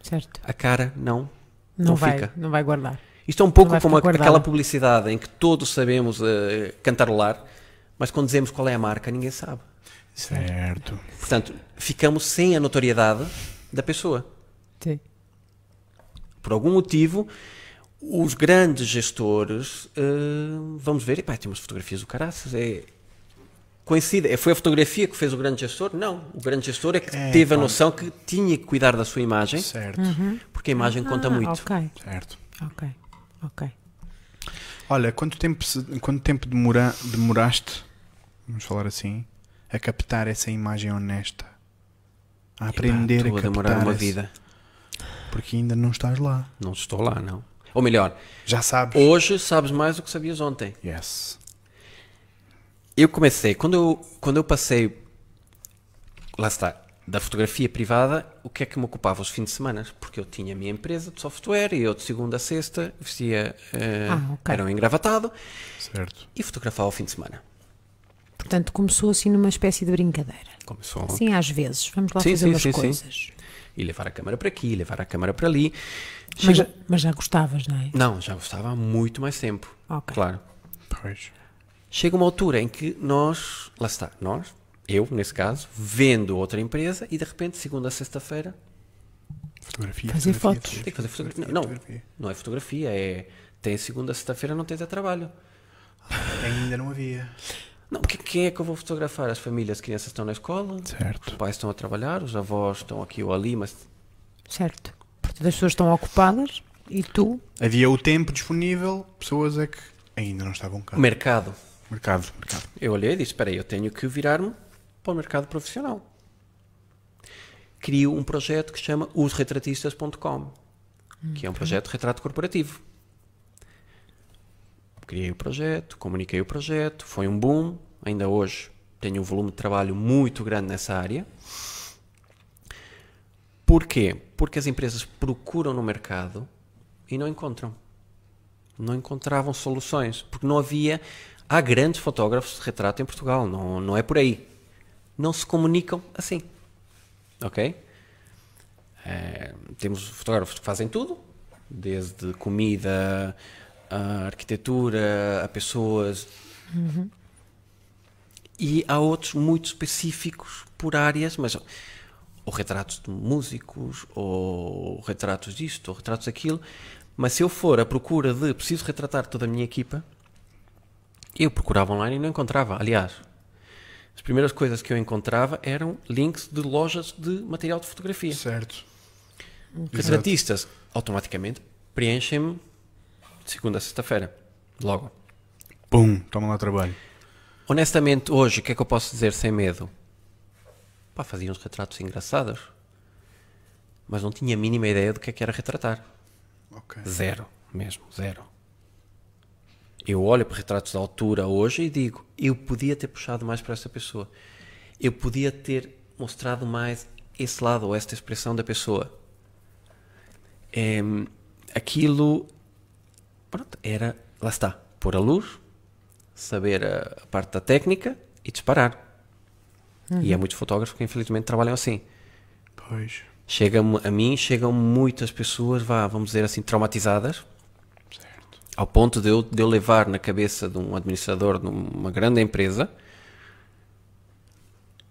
Speaker 2: Certo.
Speaker 3: A cara não,
Speaker 2: Não,
Speaker 3: não,
Speaker 2: vai,
Speaker 3: fica.
Speaker 2: não vai guardar.
Speaker 3: Isto é um pouco como aquela publicidade em que todos sabemos eh, cantarolar, mas quando dizemos qual é a marca, ninguém sabe.
Speaker 1: Certo.
Speaker 3: Portanto, ficamos sem a notoriedade da pessoa.
Speaker 2: Sim.
Speaker 3: por algum motivo, os grandes gestores, eh, vamos ver, epá, tem umas fotografias do caraças, é coincide, é, foi a fotografia que fez o grande gestor? Não, o grande gestor é que
Speaker 1: É,
Speaker 3: teve a
Speaker 1: pá.
Speaker 3: noção que tinha que cuidar da sua imagem,
Speaker 1: Certo.
Speaker 3: porque a imagem conta
Speaker 2: Ah,
Speaker 3: muito.
Speaker 2: Ok,
Speaker 1: Certo.
Speaker 2: ok, ok.
Speaker 1: Olha, quanto tempo, se- quanto tempo demora, demoraste, vamos falar assim, a captar essa imagem honesta? A aprender
Speaker 3: Epá,
Speaker 1: a captar
Speaker 3: demorar uma
Speaker 1: esse-
Speaker 3: vida.
Speaker 1: Porque ainda não estás lá.
Speaker 3: Não estou lá, não. Ou melhor,
Speaker 1: Já sabes.
Speaker 3: hoje sabes mais do que sabias ontem.
Speaker 1: Yes.
Speaker 3: Eu comecei, quando eu, quando eu passei, lá está, da fotografia privada, o que é que me ocupava os fins de semana? Porque eu tinha a minha empresa de software e eu de segunda a sexta vestia, eh,
Speaker 2: Ah, ok.
Speaker 3: era um engravatado
Speaker 1: Certo.
Speaker 3: e fotografava ao fim de semana.
Speaker 2: Portanto, começou assim numa espécie de brincadeira.
Speaker 3: Começou
Speaker 2: Sim, às vezes. Vamos lá
Speaker 3: Sim,
Speaker 2: fazer
Speaker 3: sim,
Speaker 2: umas
Speaker 3: sim, sim.
Speaker 2: coisas.
Speaker 3: e levar a câmera para aqui, levar a câmera para ali.
Speaker 2: Mas,
Speaker 3: Chega-
Speaker 2: mas já gostavas, não é?
Speaker 3: Não, já gostava há muito mais tempo.
Speaker 2: Ok.
Speaker 3: Claro.
Speaker 1: Pois.
Speaker 3: Chega uma altura em que nós, lá está, nós, eu nesse caso, vendo outra empresa e de repente, segunda a sexta-feira,
Speaker 1: Fotografia.
Speaker 2: Fazer
Speaker 1: fotografia,
Speaker 2: fotos.
Speaker 3: Tem que fazer fotografia. Não,
Speaker 1: fotografia.
Speaker 3: não é fotografia, é. Tem segunda, sexta-feira, não tens a trabalho.
Speaker 1: Ainda não havia.
Speaker 3: Não, que- quem é que eu vou fotografar? As famílias, as crianças estão na escola, os
Speaker 1: Certo.
Speaker 3: pais estão a trabalhar, os avós estão aqui ou ali, mas
Speaker 2: Certo. As pessoas estão ocupadas e tu.
Speaker 1: Havia o tempo disponível, pessoas é que ainda não estavam cá.
Speaker 3: mercado.
Speaker 1: Mercado, mercado.
Speaker 3: Eu olhei e disse: espera aí, eu tenho que virar-me para o mercado profissional. Crio um projeto que se chama osretratistas.com, que é um projeto de retrato corporativo. Criei o projeto, comuniquei o projeto, foi um boom. Ainda hoje tenho um volume de trabalho muito grande nessa área. Porquê? Porque as empresas procuram no mercado e não encontram. Não encontravam soluções, porque não havia. Há grandes fotógrafos de retrato em Portugal, não, não é por aí. Não se comunicam assim. Ok? Eh, temos fotógrafos que fazem tudo, desde comida, a arquitetura, a pessoas. E há outros muito específicos por áreas, mas ou retratos de músicos, ou retratos disto, ou retratos daquilo. Mas se eu for à procura de preciso retratar toda a minha equipa, eu procurava online e não encontrava. Aliás, as primeiras coisas que eu encontrava eram links de lojas de material de fotografia.
Speaker 1: Certo.
Speaker 3: Retratistas automaticamente preenchem-me de segunda a sexta-feira. Logo.
Speaker 1: Pum, toma lá trabalho.
Speaker 3: Honestamente, hoje, o que é que eu posso dizer sem medo? Pá, fazia uns retratos engraçados. Mas não tinha a mínima ideia do que é que era retratar.
Speaker 1: Ok.
Speaker 3: Zero, mesmo, zero. Eu olho para retratos da altura hoje e digo: eu podia ter puxado mais para essa pessoa. Eu podia ter mostrado mais esse lado ou esta expressão da pessoa. Em, aquilo pronto, era, lá está, pôr a luz, saber a, a parte da técnica e disparar. E há muitos fotógrafos que infelizmente trabalham assim.
Speaker 1: Pois.
Speaker 3: chega a mim, chegam muitas pessoas, vá, vamos dizer assim, traumatizadas, ao ponto de eu, de eu levar na cabeça de um administrador de uma grande empresa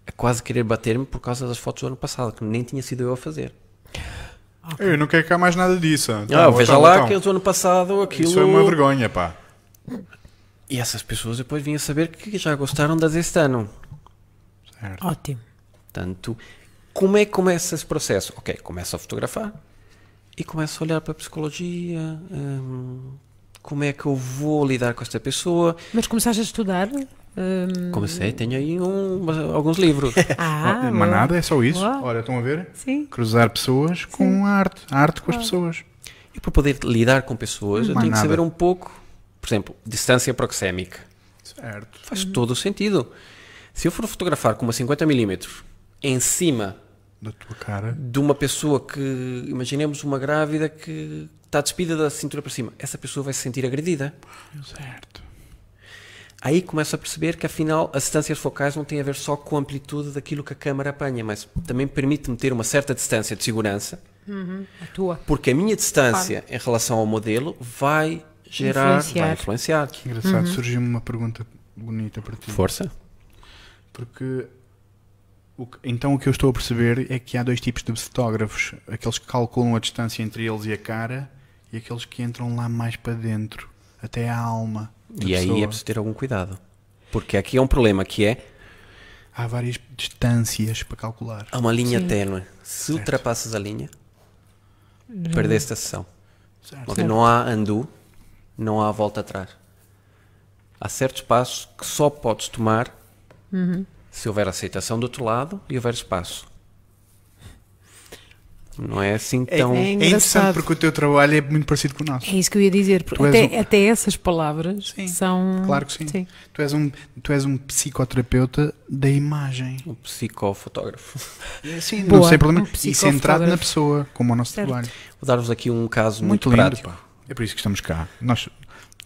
Speaker 3: a quase querer bater-me por causa das fotos do ano passado, que nem tinha sido eu a fazer.
Speaker 1: Eu não quero cá mais nada disso.
Speaker 3: Ah,
Speaker 1: Então,
Speaker 3: veja
Speaker 1: então,
Speaker 3: lá
Speaker 1: então.
Speaker 3: que do ano passado aquilo.
Speaker 1: Isso é uma vergonha, pá.
Speaker 3: E essas pessoas depois vinham saber que já gostaram das este ano.
Speaker 1: Certo.
Speaker 2: Ótimo.
Speaker 3: Portanto, como é que começa esse processo? Ok, começo a fotografar e começo a olhar para a psicologia. hum, como é que eu vou lidar com esta pessoa?
Speaker 2: Mas começaste a estudar? hum,
Speaker 3: Comecei, tenho aí um- alguns livros.
Speaker 2: ah,
Speaker 1: Mas nada, é só isso.
Speaker 2: Boa.
Speaker 1: Olha, estão a ver?
Speaker 2: Sim.
Speaker 1: Cruzar pessoas com a arte. A arte com as pessoas.
Speaker 3: e para poder lidar com pessoas, eu tenho que
Speaker 1: nada.
Speaker 3: saber um pouco, por exemplo, distância proxémica.
Speaker 1: Certo.
Speaker 3: Faz todo o sentido. Se eu for fotografar com uma 50mm em cima
Speaker 1: Da tua cara.
Speaker 3: de uma pessoa que, imaginemos uma grávida que está despida da cintura para cima, essa pessoa vai se sentir agredida.
Speaker 1: Certo.
Speaker 3: Aí começo a perceber que afinal as distâncias focais não têm a ver só com a amplitude daquilo que a câmara apanha, mas também permite-me ter uma certa distância de segurança,
Speaker 2: A tua.
Speaker 3: porque a minha distância em relação ao modelo vai gerar,
Speaker 2: Influenciar.
Speaker 3: vai influenciar.
Speaker 1: Engraçado, surgiu-me uma pergunta bonita para ti.
Speaker 3: Força.
Speaker 1: Porque o que- então o que eu estou a perceber é que há dois tipos de fotógrafos: aqueles que calculam a distância entre eles e a cara e aqueles que entram lá mais para dentro, até a alma.
Speaker 3: E aí
Speaker 1: pessoa.
Speaker 3: é preciso ter algum cuidado. Porque aqui é um problema que é
Speaker 1: Há várias distâncias para calcular.
Speaker 3: há uma linha
Speaker 2: Sim.
Speaker 3: ténue. Se ultrapassas a linha,
Speaker 2: Uhum.
Speaker 3: perdeste a sessão.
Speaker 1: Certo.
Speaker 3: Ok, Não há undo, não há volta atrás. Há certos passos que só podes tomar se houver aceitação do outro lado e houver espaço. Não é assim tão.
Speaker 2: é
Speaker 1: É interessante
Speaker 2: engraçado.
Speaker 1: porque o teu trabalho é muito parecido com o nosso.
Speaker 2: É isso que eu ia dizer. Até,
Speaker 1: um-
Speaker 2: até essas palavras
Speaker 1: Sim,
Speaker 2: são.
Speaker 1: Claro que sim. Tu, és um, tu és um psicoterapeuta da imagem.
Speaker 3: Um psicofotógrafo.
Speaker 1: Sim,
Speaker 2: Boa,
Speaker 1: não sei problema.
Speaker 2: um
Speaker 1: e centrado na pessoa, como o nosso
Speaker 2: Certo.
Speaker 1: trabalho.
Speaker 3: Vou dar-vos aqui um caso muito,
Speaker 1: Muito, lindo,
Speaker 3: prático.
Speaker 1: pá. É por isso que estamos cá. Nós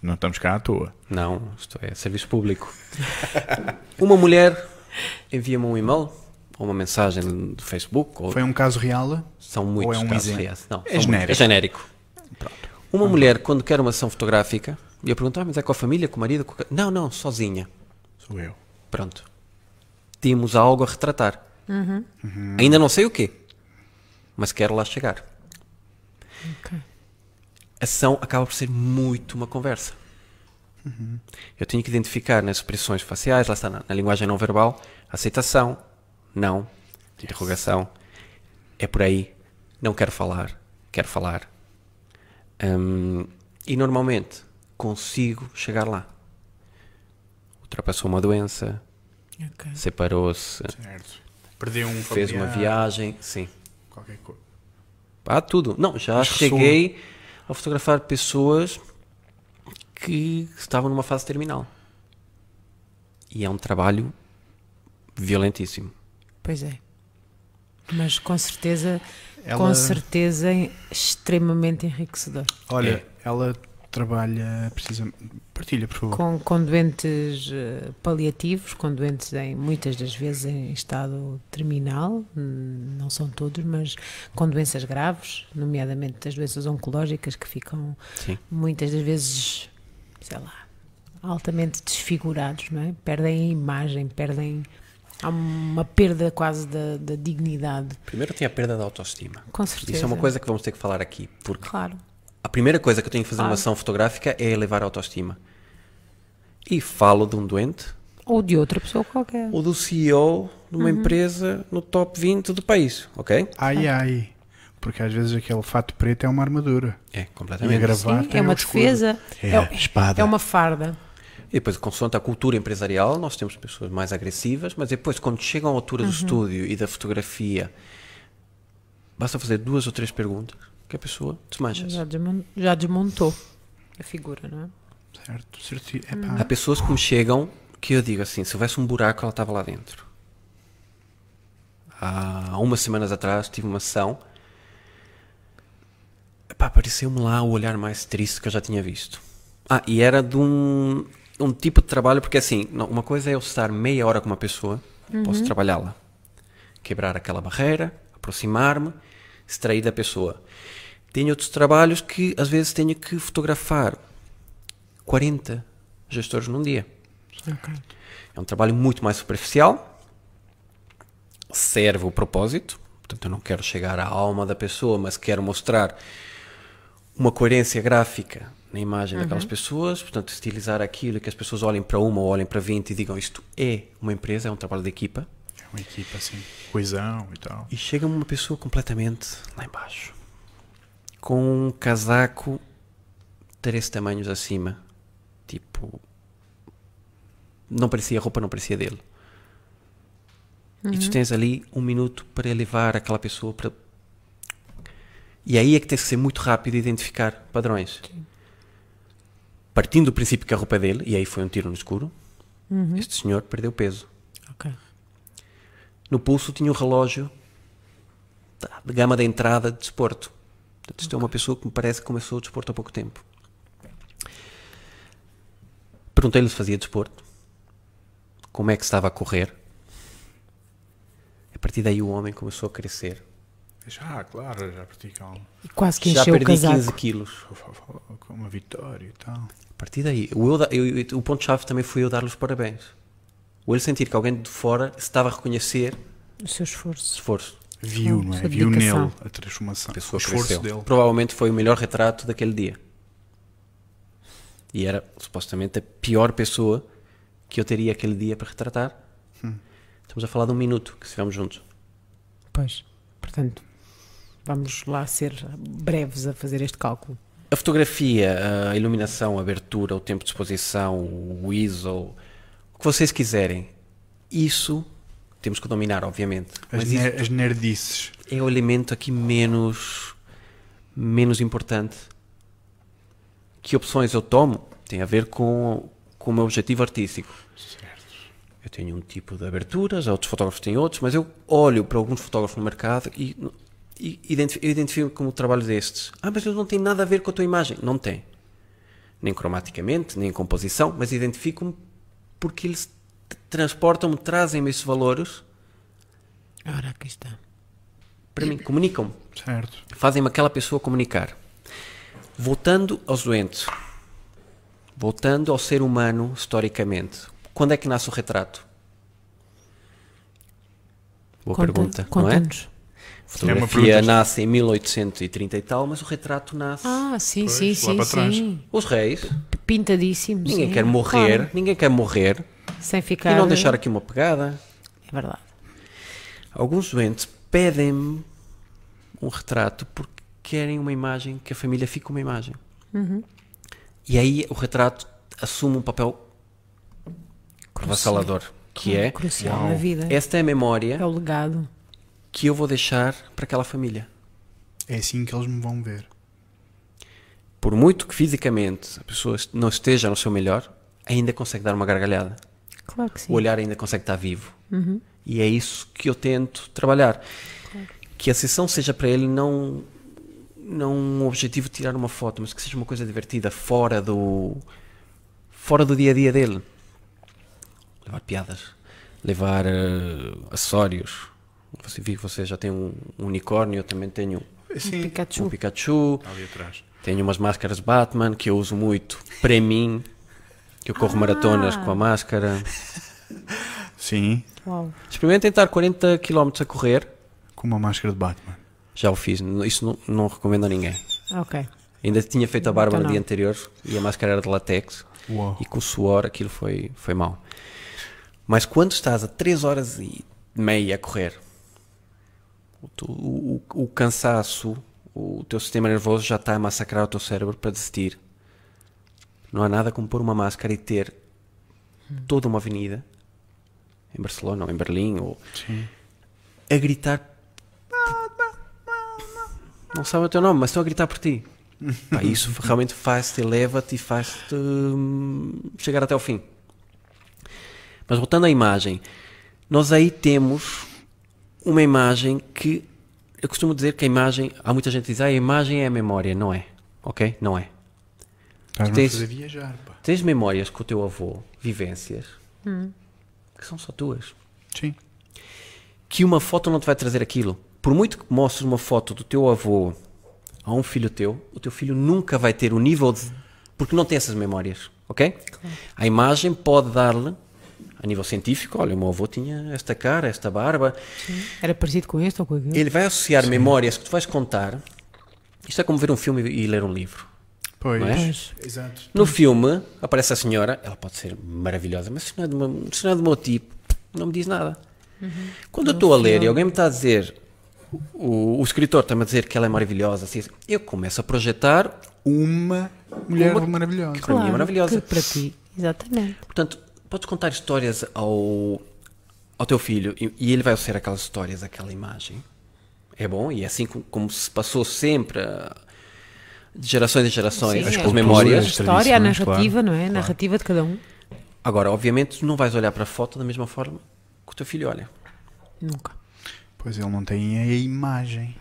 Speaker 1: não estamos cá à toa.
Speaker 3: Não, isto é serviço público. uma mulher envia-me um e-mail ou uma mensagem do Facebook. Ou
Speaker 1: Foi um caso real?
Speaker 3: São muitos
Speaker 1: é um
Speaker 3: casos
Speaker 1: exemplo?
Speaker 3: reais. Não,
Speaker 1: É genérico.
Speaker 3: É genérico. Uma mulher, quando quer uma sessão fotográfica, e eu pergunto, ah, mas é com a família, com o marido? Com a... Não, não, sozinha.
Speaker 1: Sou eu.
Speaker 3: Pronto. Temos algo a retratar.
Speaker 1: Uhum.
Speaker 3: Ainda não sei o quê, mas quero lá chegar.
Speaker 2: Ok.
Speaker 3: A sessão acaba por ser muito uma conversa.
Speaker 1: Uhum.
Speaker 3: Eu tenho que identificar nas expressões faciais, lá está na, na linguagem não verbal, aceitação, não, interrogação. É por aí. Não quero falar, quero falar. Hum, e normalmente consigo chegar lá. Ultrapassou uma doença,
Speaker 2: Ok.
Speaker 3: separou-se.
Speaker 1: Perdeu um
Speaker 3: fez uma
Speaker 1: familiar,
Speaker 3: viagem, sim.
Speaker 1: Qualquer coisa.
Speaker 3: Há tudo. Não, já
Speaker 1: Mas
Speaker 3: cheguei a fotografar pessoas que estavam numa fase terminal. E é um trabalho violentíssimo.
Speaker 2: Pois é. Mas com certeza,
Speaker 1: Ela-
Speaker 2: com certeza extremamente enriquecedor.
Speaker 1: Olha,
Speaker 3: É.
Speaker 1: ela trabalha precisamente. Partilha, por favor.
Speaker 2: Com, com doentes eh, paliativos, com doentes em, muitas das vezes em estado terminal, hum, não são todos, mas com doenças graves, nomeadamente as doenças oncológicas que ficam
Speaker 3: Sim.
Speaker 2: muitas das vezes, sei lá, altamente desfigurados, não é? Perdem a imagem, perdem. Há uma perda quase da, da dignidade.
Speaker 3: Primeiro tem a perda da autoestima.
Speaker 2: Com certeza.
Speaker 3: Isso é uma coisa que vamos ter que falar aqui. Porque
Speaker 2: Claro.
Speaker 3: A primeira coisa que eu tenho que fazer numa ação fotográfica é elevar a autoestima. E falo de um doente
Speaker 2: Ou de outra pessoa qualquer.
Speaker 3: ou do CEO de
Speaker 2: Uhum.
Speaker 3: uma empresa no top 20 do país, ok?
Speaker 1: Ai, ai. Porque às vezes aquele fato preto é uma armadura.
Speaker 3: É,
Speaker 1: E a
Speaker 3: completamente.
Speaker 1: gravata
Speaker 2: Sim, é uma
Speaker 1: o escudo.
Speaker 2: defesa.
Speaker 1: É, a espada.
Speaker 2: É uma farda.
Speaker 3: E depois, consoante a cultura empresarial, nós temos pessoas mais agressivas, mas depois, quando chegam à altura do estúdio e da fotografia, basta fazer duas ou três perguntas que a pessoa desmancha-se.
Speaker 2: Já, desmon- já desmontou a figura, não é?
Speaker 1: Certo, certo. Epá,
Speaker 2: Uhum.
Speaker 3: Há pessoas que me chegam que eu digo assim: se houvesse um buraco, ela estava lá dentro. Há umas semanas atrás tive uma sessão. Epá, Apareceu-me lá o olhar mais triste que eu já tinha visto. Ah, e era de um, um tipo de trabalho, porque assim, não, uma coisa é eu estar meia hora com uma pessoa, posso trabalhá-la, quebrar aquela barreira, aproximar-me, extrair da pessoa. Tenho outros trabalhos que às vezes tenho que fotografar 40 gestores num dia.
Speaker 2: Ok.
Speaker 3: É um trabalho muito mais superficial, serve o propósito, portanto eu não quero chegar à alma da pessoa, mas quero mostrar uma coerência gráfica na imagem daquelas pessoas, portanto estilizar aquilo que as pessoas olhem para uma ou olhem para 20 e digam isto é uma empresa, é um trabalho de equipa,
Speaker 1: É uma equipa assim, coesão e tal.
Speaker 3: e chega uma pessoa completamente lá embaixo, com um casaco três tamanhos acima, tipo, não parecia roupa, não parecia dele. E tu tens ali um minuto para levar aquela pessoa para. E aí é que tens que ser muito rápido e identificar padrões. Partindo do princípio que a roupa é dele, e aí foi um tiro no escuro, este senhor perdeu peso.
Speaker 2: Ok.
Speaker 3: No pulso tinha o relógio da- de gama da entrada de desporto. Portanto, isto é uma pessoa que me parece que começou o desporto há pouco tempo. Perguntei-lhe se fazia desporto, como é que estava a correr. A partir daí o homem começou a crescer.
Speaker 1: Já, claro, já praticam
Speaker 2: E quase que
Speaker 3: Já
Speaker 2: encheu o
Speaker 3: perdi 15
Speaker 2: casaco.
Speaker 3: quilos.
Speaker 1: com uma vitória e tal.
Speaker 3: A partir daí, o, eu eu- eu- o ponto-chave também foi eu dar-lhe os parabéns. O ele sentir que alguém de fora estava a reconhecer
Speaker 2: O seu esforço.
Speaker 3: esforço.
Speaker 1: Viu, não é? Viu nele a transformação.
Speaker 3: A pessoa
Speaker 1: o esforço
Speaker 3: cresceu.
Speaker 1: dele.
Speaker 3: Provavelmente foi o melhor retrato daquele dia. E era supostamente a pior pessoa que eu teria aquele dia para retratar. Estamos a falar de um minuto que estivemos juntos.
Speaker 2: Pois. Portanto, vamos lá ser breves a fazer este cálculo.
Speaker 3: A fotografia, a iluminação, a abertura, o tempo de exposição, o ISO, que vocês quiserem, isso temos que dominar, obviamente.
Speaker 1: As,
Speaker 3: Mas
Speaker 1: ner as nerdices.
Speaker 3: é o elemento aqui menos, menos importante. Que opções eu tomo tem a ver com, com o meu objetivo artístico. Eu tenho um tipo de aberturas, outros fotógrafos têm outros, mas eu olho para alguns fotógrafos no mercado e, e identifi- eu identifico como trabalho destes. Ah, mas eles não têm nada a ver com a tua imagem. Não tem. Nem cromaticamente, nem em composição, mas identifico-me porque eles transportam-me, trazem-me esses valores
Speaker 2: Ora, aqui está.
Speaker 3: para mim, comunicam-me.
Speaker 1: Certo.
Speaker 3: fazem-me aquela pessoa comunicar. Voltando aos doentes, voltando ao ser humano historicamente, quando é que nasce o retrato? Boa
Speaker 2: Conta-
Speaker 3: pergunta, não é? A fotografia
Speaker 1: pergunta-
Speaker 3: nasce em 1830 e tal, mas o retrato nasce.
Speaker 2: Ah, sim,
Speaker 1: Pois,
Speaker 2: sim,
Speaker 1: lá
Speaker 2: sim,
Speaker 1: para trás.
Speaker 2: sim.
Speaker 3: Os reis,
Speaker 2: Pintadíssimo.
Speaker 3: ninguém
Speaker 2: sim,
Speaker 3: quer morrer,
Speaker 2: claro.
Speaker 3: ninguém quer morrer
Speaker 2: Sem ficar.
Speaker 3: e não deixar aqui uma pegada.
Speaker 2: É verdade.
Speaker 3: Alguns doentes pedem-me um retrato porque querem uma imagem, que a família fique uma imagem. E aí o retrato assume um papel avassalador, que é
Speaker 2: Crucial na vida.
Speaker 3: esta é a memória
Speaker 2: É o legado.
Speaker 3: que eu vou deixar para aquela família.
Speaker 1: É assim que eles me vão ver.
Speaker 3: Por muito que fisicamente a pessoa não esteja no seu melhor, ainda consegue dar uma gargalhada.
Speaker 2: Claro que sim.
Speaker 3: o olhar ainda consegue estar vivo. E é isso que eu tento trabalhar. Que a sessão seja para ele não, não um objetivo de tirar uma foto, mas que seja uma coisa divertida, fora do, fora do dia a dia dele. Levar piadas, levar eh, acessórios. Você vi que você já tem um, um unicórnio, eu também tenho
Speaker 1: Sim.
Speaker 2: Pikachu.
Speaker 3: um Pikachu,
Speaker 1: Ali atrás.
Speaker 3: Tenho umas máscaras Batman que eu uso muito para mim, que eu corro maratonas com a máscara.
Speaker 1: Sim.
Speaker 2: Uau.
Speaker 3: Experimentem estar 40 km a correr.
Speaker 1: Com uma máscara de Batman.
Speaker 3: Já o fiz, isso não, não recomendo a ninguém.
Speaker 2: Ok.
Speaker 3: Ainda tinha feito a barba
Speaker 2: Então
Speaker 3: no
Speaker 2: não.
Speaker 3: dia anterior e a máscara era de látex.
Speaker 1: Uau.
Speaker 3: E com o suor aquilo foi, foi mau. Mas quando estás a 3 horas e meia a correr, o- o- o cansaço, o teu sistema nervoso já está a massacrar o teu cérebro para desistir. Não há nada como pôr uma máscara e ter toda uma avenida em Barcelona ou em Berlim ou
Speaker 1: Sim.
Speaker 3: a gritar. Não sabe o teu nome, mas estão a gritar por ti. Pá, isso realmente faz-te, eleva-te e faz-te hum, chegar até ao fim. Mas voltando à imagem, nós aí temos uma imagem que eu costumo dizer que a imagem, há muita gente que diz, ah, a imagem é a memória, não é? Ok? Não é.
Speaker 1: Estás-me a
Speaker 3: tens-
Speaker 1: fazer viajar, pá.
Speaker 3: Tens memórias com o teu avô, vivências, que são só tuas.
Speaker 1: Sim.
Speaker 3: que uma foto não te vai trazer aquilo. por muito que mostres uma foto do teu avô a um filho teu, o teu filho nunca vai ter o nível de. porque não tem essas memórias, ok? A imagem pode dar-lhe, a nível científico, olha, o meu avô tinha esta cara, esta barba.
Speaker 2: Era parecido com este ou com aquele?
Speaker 3: Ele vai associar memórias que tu vais contar. Isto é como ver um filme e ler um livro.
Speaker 1: Pois.
Speaker 3: É?
Speaker 2: Pois.
Speaker 1: Exato.
Speaker 3: No filme aparece a senhora, ela pode ser maravilhosa, mas se não é do meu, se não é do meu tipo, não me diz nada. Quando eu estou a ler e alguém me está a dizer, o, o escritor está-me a dizer que ela é maravilhosa, assim, eu começo a projetar,
Speaker 1: Uma mulher
Speaker 3: Uma-
Speaker 1: maravilhosa.
Speaker 3: para mim é maravilhosa.
Speaker 2: que para ti, exatamente.
Speaker 3: portanto, podes contar histórias ao, ao teu filho e, e ele vai associar aquelas histórias àquela imagem. É bom, e é assim como, como se passou sempre ah, de gerações em gerações,
Speaker 2: Sim,
Speaker 3: as,
Speaker 2: é.
Speaker 3: as memórias.
Speaker 1: As
Speaker 2: A história, a narrativa,
Speaker 1: claro,
Speaker 2: não é? A narrativa de cada um.
Speaker 3: Agora, obviamente, tu não vais olhar para a foto da mesma forma que o teu filho olha.
Speaker 2: Nunca.
Speaker 1: Pois ele não tem a imagem.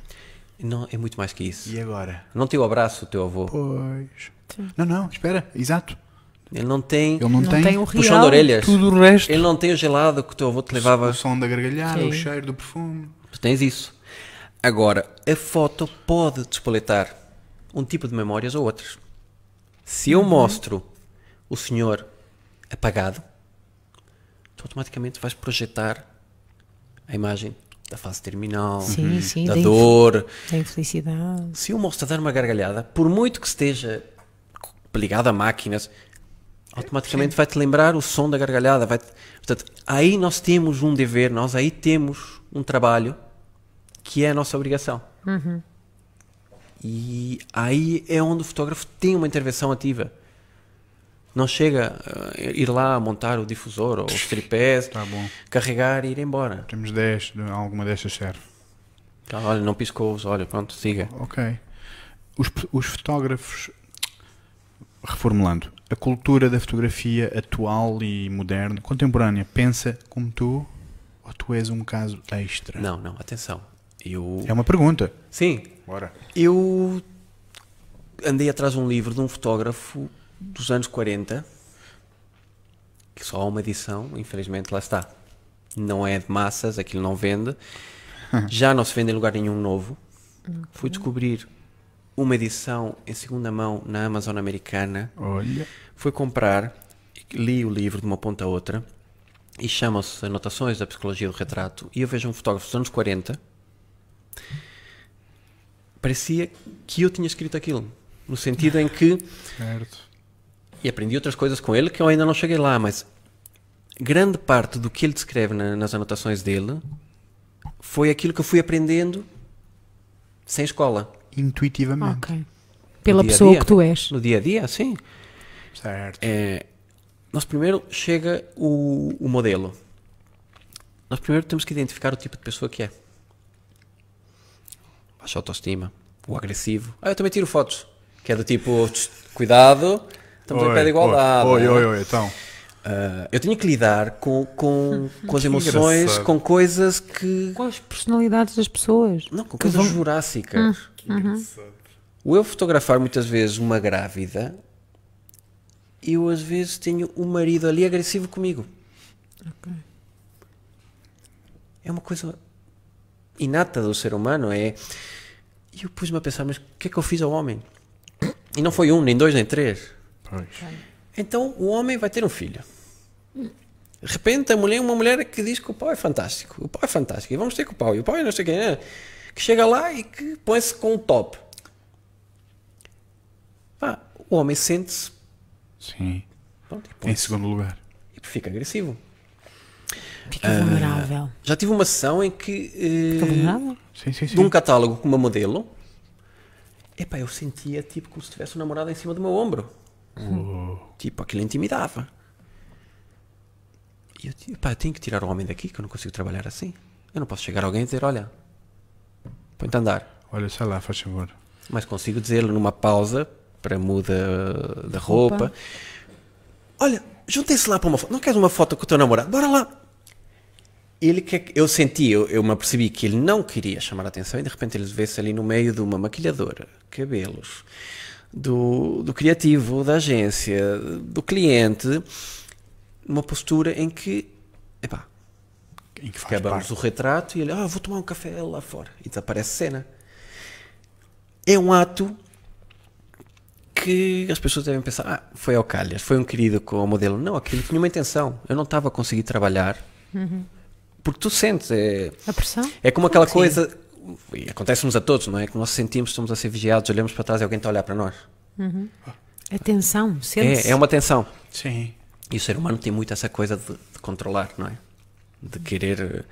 Speaker 3: Não, é muito mais que isso.
Speaker 1: E agora?
Speaker 3: Não tem o abraço do teu avô.
Speaker 1: Pois.
Speaker 2: Sim.
Speaker 1: Não, não, espera. Exato.
Speaker 3: Ele não tem
Speaker 1: Ele não,
Speaker 2: Não
Speaker 1: tem,
Speaker 2: tem o
Speaker 3: puxão de
Speaker 2: real.
Speaker 3: orelhas.
Speaker 1: tudo o resto.
Speaker 3: Ele não tem o gelado que o teu avô te levava.
Speaker 1: O som da gargalhada,
Speaker 2: Sim.
Speaker 1: o cheiro do perfume.
Speaker 3: Tu tens isso. Agora, a foto pode despoletar um tipo de memórias ou outras. Se eu mostro o senhor apagado, tu automaticamente vais projetar a imagem da fase terminal,
Speaker 2: Sim, sim,
Speaker 3: da
Speaker 2: da
Speaker 3: dor.
Speaker 2: Da infelicidade.
Speaker 3: Se eu mostro a dar uma gargalhada, por muito que esteja ligado a máquinas, automaticamente vai-te lembrar o som da gargalhada. Vai Portanto, aí nós temos um dever, nós aí temos um trabalho que é a nossa obrigação. E aí é onde o fotógrafo tem uma intervenção ativa. Não chega a ir lá montar o difusor ou os tripés,
Speaker 1: Tá
Speaker 3: carregar e ir embora.
Speaker 1: Temos 10, de- alguma destas serve.
Speaker 3: Tá, olha, não piscou os olhos, pronto, siga.
Speaker 1: Ok. Os, os fotógrafos, reformulando, a cultura da fotografia atual e moderna, contemporânea, pensa como tu ou tu és um caso extra?
Speaker 3: Não, não, atenção. Eu.
Speaker 1: É uma pergunta.
Speaker 3: Sim,
Speaker 1: Bora.
Speaker 3: Eu andei atrás de um livro de um fotógrafo dos anos 40, que só há uma edição, infelizmente lá está. Não é de massas, aquilo não vende. Já não se vende em lugar nenhum novo. Fui descobrir uma edição em segunda mão na Amazon americana.
Speaker 1: Olha.
Speaker 3: Fui comprar, li o livro de uma ponta a outra e chama-se Anotações da Psicologia do Retrato. E eu vejo um fotógrafo dos anos 40. Parecia que eu tinha escrito aquilo. No sentido em que.
Speaker 1: Certo.
Speaker 3: E aprendi outras coisas com ele que eu ainda não cheguei lá, mas grande parte do que ele descreve na- nas anotações dele foi aquilo que eu fui aprendendo sem escola.
Speaker 1: Intuitivamente.
Speaker 2: Ok. Pela pessoa
Speaker 3: dia.
Speaker 2: que tu és.
Speaker 3: No dia a dia, sim.
Speaker 1: Certo.
Speaker 3: É, nós primeiro chega o, o modelo. Nós primeiro temos que identificar o tipo de pessoa que é. Baixa autoestima, o agressivo. Ah, eu também tiro fotos. Que é do tipo, "Tch, cuidado, estamos em
Speaker 1: Oi,
Speaker 3: pé de igualdade.
Speaker 1: Oi,
Speaker 3: né?
Speaker 1: oi, oi, então.
Speaker 3: Ah, eu tenho que lidar com, com, com as emoções,
Speaker 1: engraçado.
Speaker 3: com coisas que.
Speaker 2: Com as personalidades das pessoas.
Speaker 3: Não, com
Speaker 2: Que
Speaker 3: coisas
Speaker 2: vão-
Speaker 3: jurássicas. O eu fotografar muitas vezes uma grávida, eu às vezes tenho um marido ali agressivo comigo. É uma coisa inata do ser humano. É... E eu pus-me a pensar, mas o que é que eu fiz ao homem? E não foi um, nem dois, nem três.
Speaker 1: Pois.
Speaker 3: Então o homem vai ter um filho. De repente a mulher é uma mulher que diz que o pau é fantástico. O pau é fantástico. E vamos ter com o pau. E o pau é não sei quem é. Que chega lá e que põe-se com o top. Pá, o homem sente-se
Speaker 1: Sim.
Speaker 3: pronto, e
Speaker 1: Em segundo lugar.
Speaker 3: e fica agressivo.
Speaker 2: Fica vulnerável.
Speaker 3: Já tive uma sessão em que
Speaker 2: Fica
Speaker 3: eh,
Speaker 2: vulnerável?
Speaker 1: Sim, sim, sim.
Speaker 3: de um catálogo com uma modelo. Epá, eu sentia tipo como se tivesse um namorado em cima do meu ombro. Tipo, aquilo intimidava. E eu, ti- pá, eu tenho que tirar o homem daqui, que eu não consigo trabalhar assim. Eu não posso chegar a alguém e dizer, olha, põe-te a andar.
Speaker 1: Olha, sei lá, faz favor.
Speaker 3: Mas consigo dizer-lhe numa pausa, para muda da roupa.
Speaker 2: Roupa.
Speaker 3: Olha, juntem-se lá para uma foto. Não queres uma foto com o teu namorado? Bora lá. Ele quer, eu senti, eu, eu me apercebi que ele não queria chamar a atenção e de repente ele vê-se ali no meio de uma maquilhadora, cabelos, do, do criativo, da agência, do cliente, numa postura em que, epá,
Speaker 1: Em que
Speaker 3: Acabamos
Speaker 1: parte.
Speaker 3: o retrato e ele, ah, vou tomar um café lá fora. E desaparece a cena. É um ato que as pessoas devem pensar, ah, foi ao calhas, foi um querido com o modelo. Não, aquilo tinha uma intenção. Eu não estava a conseguir trabalhar. Porque tu sentes, é,
Speaker 2: A pressão?
Speaker 3: é como aquela
Speaker 2: Sim.
Speaker 3: coisa, e acontece-nos a todos, não é? Que nós sentimos estamos a ser vigiados, olhamos para trás e alguém está a olhar para nós.
Speaker 2: Atenção, sente
Speaker 3: É, é uma tensão.
Speaker 1: Sim.
Speaker 3: E o ser humano tem muito essa coisa de, de controlar, não é? De querer. eh,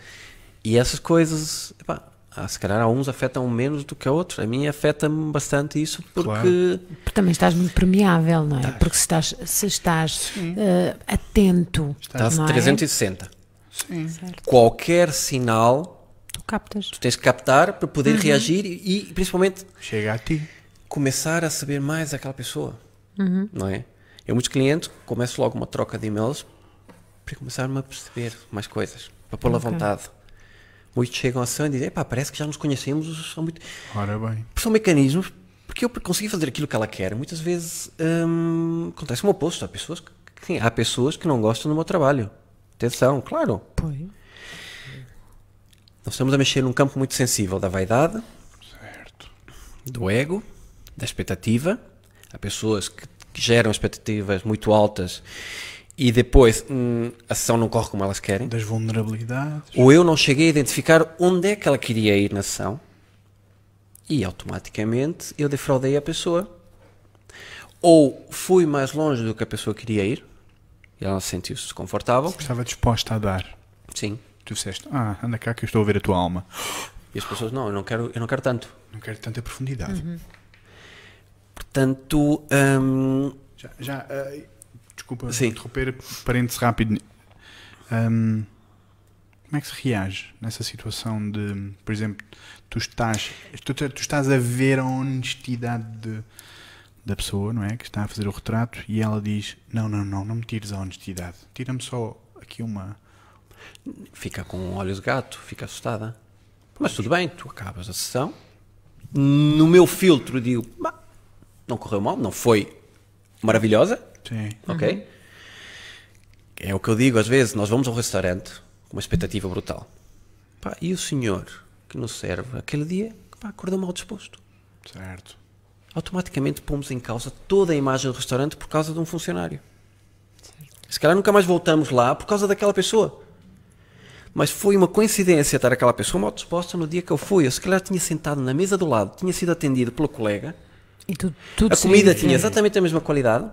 Speaker 3: E essas coisas, epá, ah, se calhar uns afetam menos do que a outros. A mim afeta-me bastante isso porque.
Speaker 1: Claro.
Speaker 2: Porque também estás muito permeável, não é? Porque se estás, se estás eh, atento,
Speaker 3: Estás
Speaker 2: não é?
Speaker 3: 360.
Speaker 1: Sim.
Speaker 2: Certo.
Speaker 3: Qualquer sinal
Speaker 2: Tu captas.
Speaker 3: tu tens que captar para poder reagir e, e principalmente
Speaker 1: Chega a ti.
Speaker 3: começar a saber mais daquela pessoa. Não é? Eu, muitos clientes, começo logo uma troca de e-mails para começar-me a perceber mais coisas, para pôr-la à
Speaker 2: Ok.
Speaker 3: vontade. Muitos chegam à sessão e dizem: Epá, parece que já nos conhecemos. São, muito...
Speaker 1: Ora bem.
Speaker 3: são mecanismos porque eu para conseguir fazer aquilo que ela quer, muitas vezes hum, acontece o oposto. Há pessoas que, sim, há pessoas que não gostam do meu trabalho. Atenção, claro.
Speaker 2: Pois.
Speaker 3: Nós estamos a mexer num campo muito sensível da vaidade,
Speaker 1: Certo.
Speaker 3: do ego, da expectativa. Há pessoas que, que geram expectativas muito altas e depois hum, a sessão não corre como elas querem.
Speaker 1: Das vulnerabilidades.
Speaker 3: Ou eu não cheguei a identificar onde é que ela queria ir na sessão e automaticamente eu defraudei a pessoa. Ou fui mais longe do que a pessoa queria ir e ela sentiu-se desconfortável.
Speaker 1: Estava disposta a dar.
Speaker 3: Sim.
Speaker 1: Tu disseste, ah, anda cá que eu estou a ver a tua alma.
Speaker 3: E as pessoas, não, eu não quero, eu não quero tanto.
Speaker 1: Não quero tanta profundidade.
Speaker 3: Portanto, hum,
Speaker 1: Já, já ah, desculpa
Speaker 3: Sim.
Speaker 1: interromper, parênteses rápido. Ahm, como é que se reage nessa situação de, por exemplo, tu estás, tu, tu estás a ver a honestidade de- da pessoa, não é? Que está a fazer o retrato e ela diz: Não, não, não, não me tires a honestidade, tira-me só aqui uma.
Speaker 3: fica com olhos de gato, fica assustada. Mas tudo bem, tu acabas a sessão. No meu filtro digo, "Bah, não correu mal, não foi maravilhosa,
Speaker 1: Sim.
Speaker 3: ok? É o que eu digo às vezes, nós vamos ao restaurante com uma expectativa brutal. Pá, e o senhor que nos serve aquele dia, pá, acordou mal disposto.
Speaker 1: Certo.
Speaker 3: Automaticamente pomos em causa toda a imagem do restaurante por causa de um funcionário. Se calhar nunca mais voltamos lá por causa daquela pessoa. Mas foi uma coincidência estar aquela pessoa mal disposta no dia que eu fui. Eu se calhar tinha sentado na mesa do lado, tinha sido atendido pelo colega,
Speaker 2: E tu, tudo
Speaker 3: a comida tinha exatamente a mesma qualidade.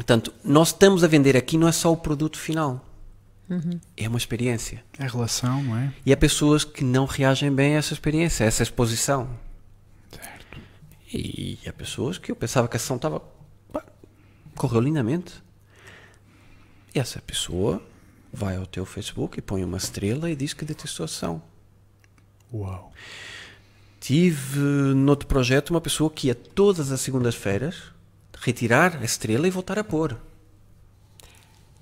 Speaker 3: Portanto, nós estamos a vender aqui não é só o produto final. É uma experiência.
Speaker 1: É a relação, não é?
Speaker 3: E há pessoas que não reagem bem a essa experiência, a essa exposição.
Speaker 1: Certo.
Speaker 3: E há pessoas que eu pensava que a ação estava. pá, correu lindamente. E essa pessoa vai ao teu Facebook e põe uma estrela e diz que detestou a ação.
Speaker 1: Uau.
Speaker 3: Tive noutro projeto uma pessoa que ia todas as segundas-feiras retirar a estrela e voltar a pôr.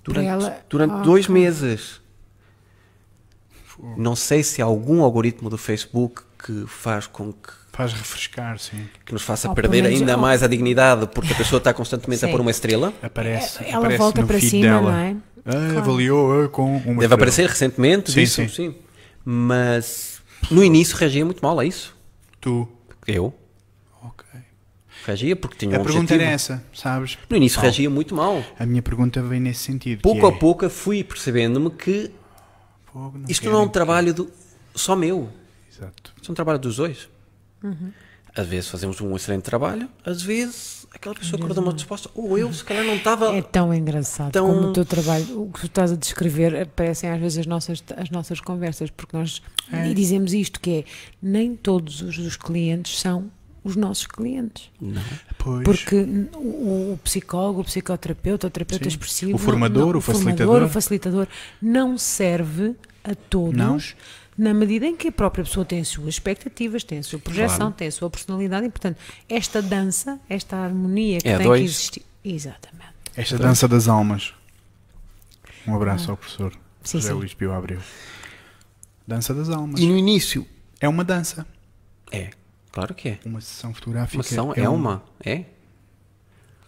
Speaker 3: Durante,
Speaker 2: ela-
Speaker 3: durante
Speaker 2: Ah,
Speaker 3: dois meses. Não sei se há algum algoritmo do Facebook que faz com que
Speaker 1: Faz refrescar, sim.
Speaker 3: que nos faça
Speaker 2: Ou
Speaker 3: perder ainda mais a dignidade, porque a pessoa está constantemente a pôr uma estrela.
Speaker 1: Aparece.
Speaker 2: Ela
Speaker 1: aparece
Speaker 2: volta
Speaker 1: no
Speaker 2: para cima,
Speaker 1: dela.
Speaker 2: não é?
Speaker 1: Ah,
Speaker 2: Claro.
Speaker 1: avaliou ah, com uma
Speaker 3: Deve
Speaker 1: estrela.
Speaker 3: aparecer recentemente
Speaker 1: Sim,
Speaker 3: disso,
Speaker 1: sim.
Speaker 3: sim. Mas no início reagia muito mal a isso.
Speaker 1: Tu.
Speaker 3: Eu. Reagia porque tinha
Speaker 1: A
Speaker 3: um
Speaker 1: pergunta
Speaker 3: objetivo.
Speaker 1: era essa, sabes?
Speaker 3: No início
Speaker 1: Paulo?
Speaker 3: reagia muito mal.
Speaker 1: A minha pergunta vem nesse sentido.
Speaker 3: Pouco
Speaker 1: que
Speaker 3: a
Speaker 1: é,
Speaker 3: pouco fui percebendo-me que
Speaker 1: fogo,
Speaker 3: isto não é um trabalho do, só meu.
Speaker 1: Exato.
Speaker 3: Isto é um trabalho dos dois. Às vezes fazemos um excelente trabalho, às vezes aquela pessoa acordou mal disposta. Ou eu, se calhar, não estava.
Speaker 2: É tão engraçado
Speaker 3: Tão-
Speaker 2: como o teu trabalho, o que tu estás a descrever, aparecem às vezes as nossas, as nossas conversas, porque nós
Speaker 1: É.
Speaker 2: e dizemos isto, que é, nem todos os, os clientes são os nossos clientes.
Speaker 3: Não.
Speaker 1: Pois.
Speaker 2: Porque o, o psicólogo, o psicoterapeuta, o terapeuta
Speaker 1: Sim.
Speaker 2: expressivo,
Speaker 1: O formador, o
Speaker 2: formador,
Speaker 1: facilitador.
Speaker 2: o facilitador não serve a todos.
Speaker 1: Não.
Speaker 2: Na medida em que a própria pessoa tem as suas expectativas, tem a sua projeção,
Speaker 1: Claro.
Speaker 2: tem a sua personalidade e, portanto, esta dança, esta harmonia que
Speaker 3: É a
Speaker 2: tem
Speaker 3: dois.
Speaker 2: que existir. Exatamente.
Speaker 1: Esta dança das almas. Um abraço ao professor
Speaker 2: Ah. Sim,
Speaker 1: José
Speaker 2: sim.
Speaker 1: Luís Pio Abreu. Dança das almas.
Speaker 3: E no início.
Speaker 1: É uma dança.
Speaker 3: É, claro que é.
Speaker 1: Uma sessão fotográfica.
Speaker 3: Uma sessão é
Speaker 1: um-
Speaker 3: uma. É?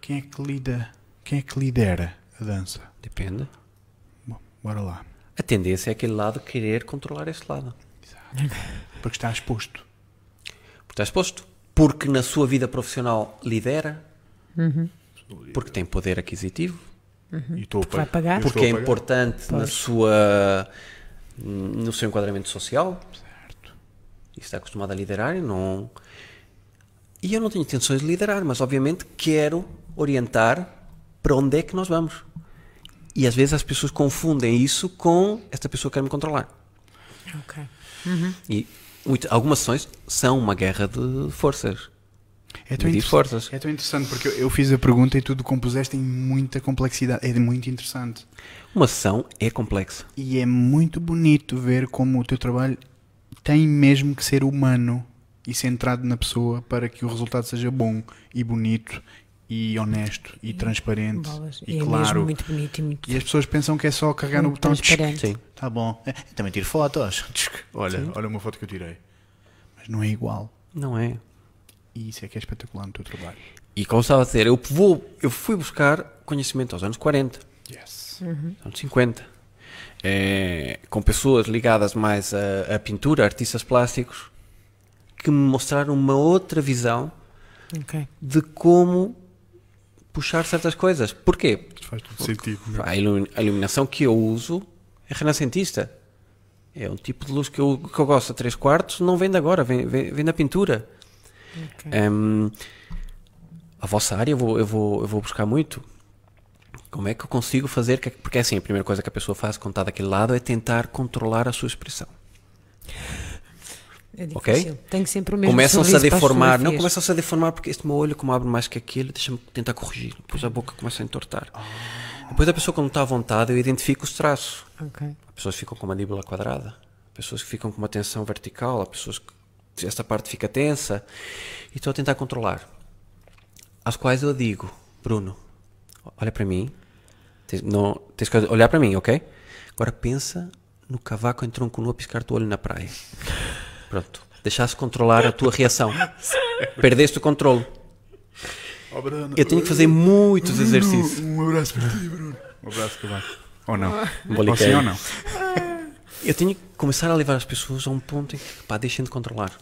Speaker 1: Quem é que lida? Quem é que lidera a dança?
Speaker 3: Depende.
Speaker 1: Bom, bora lá.
Speaker 3: a tendência é aquele lado querer controlar esse lado.
Speaker 1: Porque está exposto.
Speaker 3: Porque está exposto. Porque na sua vida profissional lidera. Porque tem poder aquisitivo.
Speaker 1: E estou a
Speaker 2: Vai
Speaker 1: pa-
Speaker 2: pagar.
Speaker 3: Porque
Speaker 1: estou
Speaker 3: é
Speaker 1: a pagar.
Speaker 3: importante na sua, no seu enquadramento social. E está acostumado a liderar e não. E eu não tenho intenções de liderar, mas obviamente quero orientar para onde é que nós vamos. E às vezes as pessoas confundem isso com esta pessoa quer me controlar.
Speaker 2: Ok.
Speaker 3: E muito- algumas ações são uma guerra de forças.
Speaker 1: É tão,
Speaker 3: forças.
Speaker 1: é tão interessante porque eu, eu fiz a pergunta e tu compuseste em muita complexidade. É muito interessante.
Speaker 3: Uma ação é complexa.
Speaker 1: E é muito bonito ver como o teu trabalho tem mesmo que ser humano e centrado na pessoa para que o resultado seja bom e bonito e honesto e transparente
Speaker 2: Bolas.
Speaker 1: e
Speaker 2: é
Speaker 1: claro.
Speaker 2: mesmo muito bonito e muito
Speaker 1: E as pessoas pensam que é só carregar no botão
Speaker 2: transparente.
Speaker 3: Sim.
Speaker 1: Tá bom. É, eu também tiro fotos. Olha, olha uma foto que eu tirei. Mas não é igual.
Speaker 3: Não é?
Speaker 1: E isso é que é espetacular no teu trabalho.
Speaker 3: E como estava a dizer, eu, vou, eu fui buscar conhecimento aos anos 40.
Speaker 1: Yes.
Speaker 3: anos 50, eh, com pessoas ligadas mais à, à pintura, artistas plásticos, que me mostraram uma outra visão
Speaker 2: Ok.
Speaker 3: de como puxar certas coisas. Porquê?
Speaker 1: Faz todo sentido. meu.
Speaker 3: A, ilumi- a iluminação que eu uso é renascentista. É um tipo de luz que eu, que eu gosto a 3 quartos, não vem de agora, vem, vem, vem da pintura.
Speaker 2: ok.
Speaker 3: Hum, a vossa área eu vou, eu, vou, eu vou buscar muito. Como é que eu consigo fazer? que- Porque assim, a primeira coisa que a pessoa faz quando está daquele lado é tentar controlar a sua expressão.
Speaker 2: É
Speaker 3: ok?
Speaker 2: difícil. Tenho sempre o mesmo
Speaker 3: Começam-se a deformar. Não, começam-se a deformar porque este meu olho, como abre mais que aquele, deixa-me tentar corrigir. Depois a boca começa a entortar. Depois a pessoa, quando está à vontade, eu identifico os traços.
Speaker 2: Ok.
Speaker 3: Há pessoas que ficam com a mandíbula quadrada, há pessoas que ficam com uma tensão vertical, há pessoas que esta parte fica tensa e estou a tentar controlar. Às quais eu digo, Bruno, olha para mim, tens, não, tens que olhar para mim, ok? Agora pensa no cavaco em tronco nu a piscar-te o olho na praia. Pronto, deixaste controlar a tua reação. Perdeste o controle.
Speaker 1: Oh, Bruno.
Speaker 3: Eu tenho que fazer muitos exercícios.
Speaker 1: Um abraço para ti, Bruno. Um abraço baixo. Ou não? Ou sim ou não?
Speaker 3: Eu tenho que começar a levar as pessoas a um ponto em que, pá, deixem de controlar.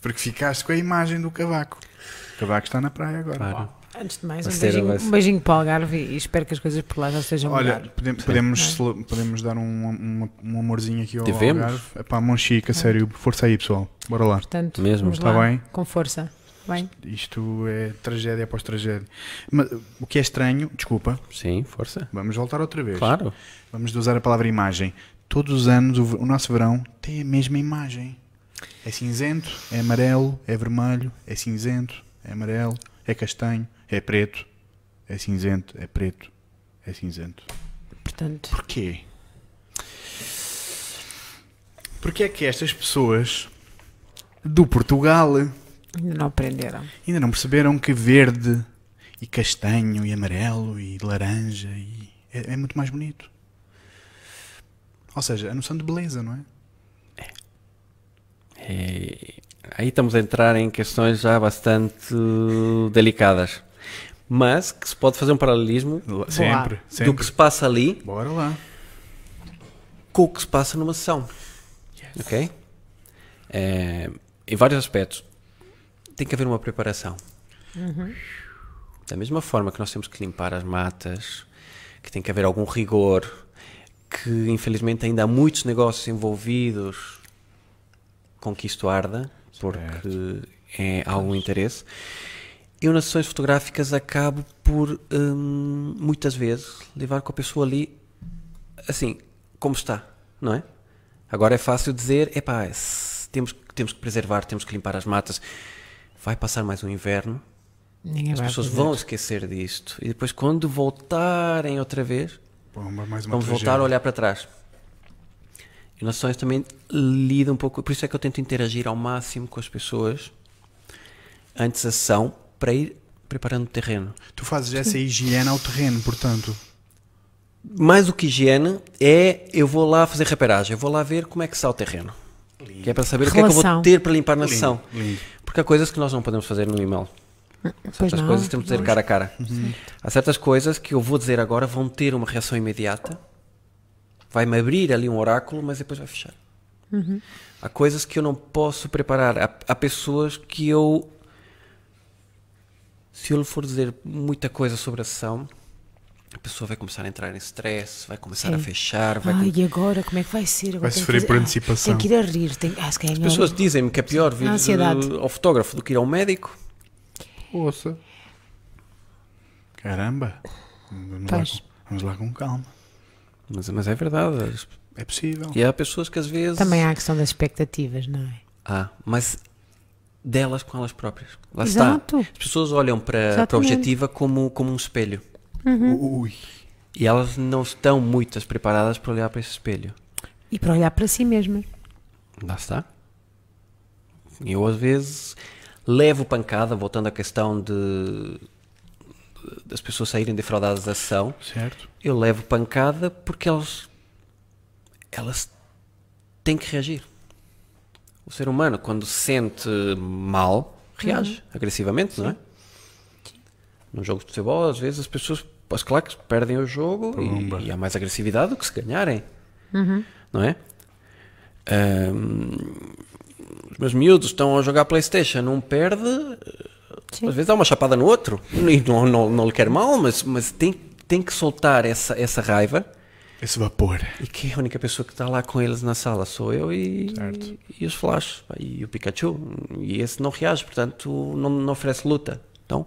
Speaker 1: Porque ficaste com a imagem do cavaco. Cavaco está na praia agora.
Speaker 3: Claro.
Speaker 2: Antes de mais, um beijinho, um beijinho para o Algarve e espero que as coisas por lá já sejam
Speaker 1: Olha,
Speaker 2: melhor.
Speaker 1: podem- podemos, cele- podemos dar um, um, um amorzinho aqui ao
Speaker 3: Devemos.
Speaker 1: Algarve. Epá, mão chica, sério. Força aí, pessoal. Bora lá.
Speaker 2: Portanto,
Speaker 3: Mesmo.
Speaker 1: Está
Speaker 2: lá,
Speaker 1: bem?
Speaker 2: com força. Bem,
Speaker 1: Isto é tragédia após tragédia. Mas o que é estranho, desculpa,
Speaker 3: Sim, força.
Speaker 1: vamos voltar outra vez.
Speaker 3: Claro.
Speaker 1: Vamos usar a palavra imagem. Todos os anos o, o nosso verão tem a mesma imagem. É cinzento, é amarelo, é vermelho, é cinzento, é amarelo, é castanho, é preto, é cinzento, é preto, é cinzento.
Speaker 2: portanto,
Speaker 1: Porquê? Porque é que estas pessoas do Portugal
Speaker 2: ainda não aprenderam.
Speaker 1: ainda não perceberam que verde e castanho e amarelo e laranja e é, é muito mais bonito. Ou seja, a noção de beleza, não é?
Speaker 3: É, aí estamos a entrar em questões já bastante delicadas. Mas que se pode fazer um paralelismo
Speaker 1: Sempre,
Speaker 3: do
Speaker 1: sempre.
Speaker 3: que se passa ali
Speaker 1: Bora lá.
Speaker 3: com o que se passa numa sessão. Ok? É, em vários aspectos. Tem que haver uma preparação. Da mesma forma que nós temos que limpar as matas, que tem que haver algum rigor, que infelizmente ainda há muitos negócios envolvidos com que isto arda, porque é algum interesse. Eu nas sessões fotográficas acabo por hum, muitas vezes levar com a pessoa ali assim, como está, não é? Agora é fácil dizer, epá, temos, temos que preservar, temos que limpar as matas. Vai passar mais um inverno,
Speaker 2: Ninguém
Speaker 3: as pessoas
Speaker 2: fazer.
Speaker 3: vão esquecer disto. E depois, quando voltarem outra vez,
Speaker 1: Bomba,
Speaker 3: vamos voltar a olhar para trás. Sessões também lida um pouco, por isso é que eu tento interagir ao máximo com as pessoas antes da sessão para ir preparando o terreno.
Speaker 1: Tu fazes essa higiene ao terreno, portanto.
Speaker 3: Mais do que higiene é eu vou lá fazer reparagem, eu vou lá ver como é que está o terreno. Que é para saber o que é que eu
Speaker 2: Relação.
Speaker 3: vou ter para limpar na
Speaker 1: Lindo,
Speaker 3: sessão.
Speaker 1: lindo.
Speaker 3: Porque há coisas que nós não podemos fazer no e-mail.
Speaker 2: Pois
Speaker 3: certas
Speaker 2: não,
Speaker 3: coisas temos de dizer cara a cara. Há certas coisas que eu vou dizer agora vão ter uma reação imediata, vai-me abrir ali um oráculo, mas depois vai fechar. Há coisas que eu não posso preparar. Há, há pessoas que eu. Se eu lhe for dizer muita coisa sobre a sessão, a pessoa vai começar a entrar em stress, vai começar a
Speaker 2: Sim.
Speaker 3: fechar, vai
Speaker 2: Ai,
Speaker 3: com-
Speaker 2: e agora como é que vai ser? Agora
Speaker 1: Vai sofrer
Speaker 2: fazer-
Speaker 1: por
Speaker 2: ah,
Speaker 1: antecipação.
Speaker 2: Tenho que ir a rir. Tenho... Ah, é
Speaker 3: As pessoas dizem-me que é pior vir
Speaker 2: A
Speaker 3: eh, ao fotógrafo do que ir ao médico.
Speaker 1: Ouça. Caramba. Vamos lá, com, vamos lá com calma.
Speaker 3: Mas, mas é verdade.
Speaker 1: É possível.
Speaker 3: E há pessoas que às vezes.
Speaker 2: Também há a questão das expectativas, não é?
Speaker 3: Ah, mas delas com elas próprias. Lá
Speaker 2: Exato.
Speaker 3: está. As pessoas olham para, para a objetiva como, como um espelho.
Speaker 1: Ui.
Speaker 3: E elas não estão muitas preparadas para olhar para esse espelho.
Speaker 2: E para olhar para si mesma.
Speaker 3: Lá está. Eu às vezes levo pancada, voltando à questão de das pessoas saírem defraudadas da ação.
Speaker 1: Certo?
Speaker 3: Eu levo pancada porque elas elas têm que reagir. O ser humano, quando se sente mal, reage agressivamente, não é? Num jogo de futebol, às vezes as pessoas, as claro que perdem o jogo e, e há mais agressividade do que se ganharem, não é? Ahm, os meus miúdos estão a jogar Playstation, um perde,
Speaker 2: Sim.
Speaker 3: às vezes dá uma chapada no outro, e não, não, não lhe quer mal, mas, mas tem, tem que soltar essa, essa raiva.
Speaker 1: Esse vapor.
Speaker 3: E que a única pessoa que está lá com eles na sala sou eu e,
Speaker 1: Certo.
Speaker 3: e os Flash e o Pikachu. E esse não reage, portanto não, não oferece luta. Então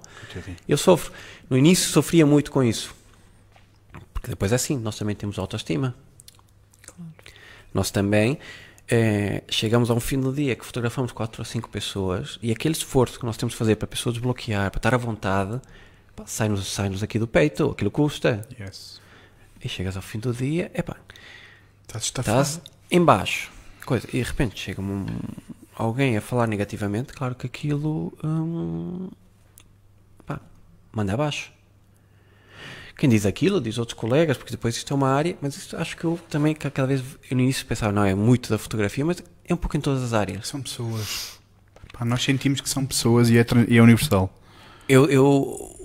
Speaker 3: eu sofro. No início sofria muito com isso. Porque depois é assim, nós também temos autoestima. Nós também eh, chegamos a um fim do dia que fotografamos quatro ou cinco pessoas e aquele esforço que nós temos de fazer para a pessoa desbloquear, para estar à vontade, sai-nos sai aqui do peito, aquilo custa.
Speaker 1: Yes.
Speaker 3: E chegas ao fim do dia, epá,
Speaker 1: Estás estafado.
Speaker 3: estás em baixo. Coisa, e de repente chega um, alguém a falar negativamente, claro que aquilo hum, pá, manda abaixo. Quem diz aquilo, diz outros colegas, porque depois isto é uma área, mas isto acho que eu também ca- cada vez eu no início pensava, não, é muito da fotografia, mas é um pouco em todas as áreas.
Speaker 1: São pessoas. Pá, nós sentimos que são pessoas e é, e é universal.
Speaker 3: Eu, eu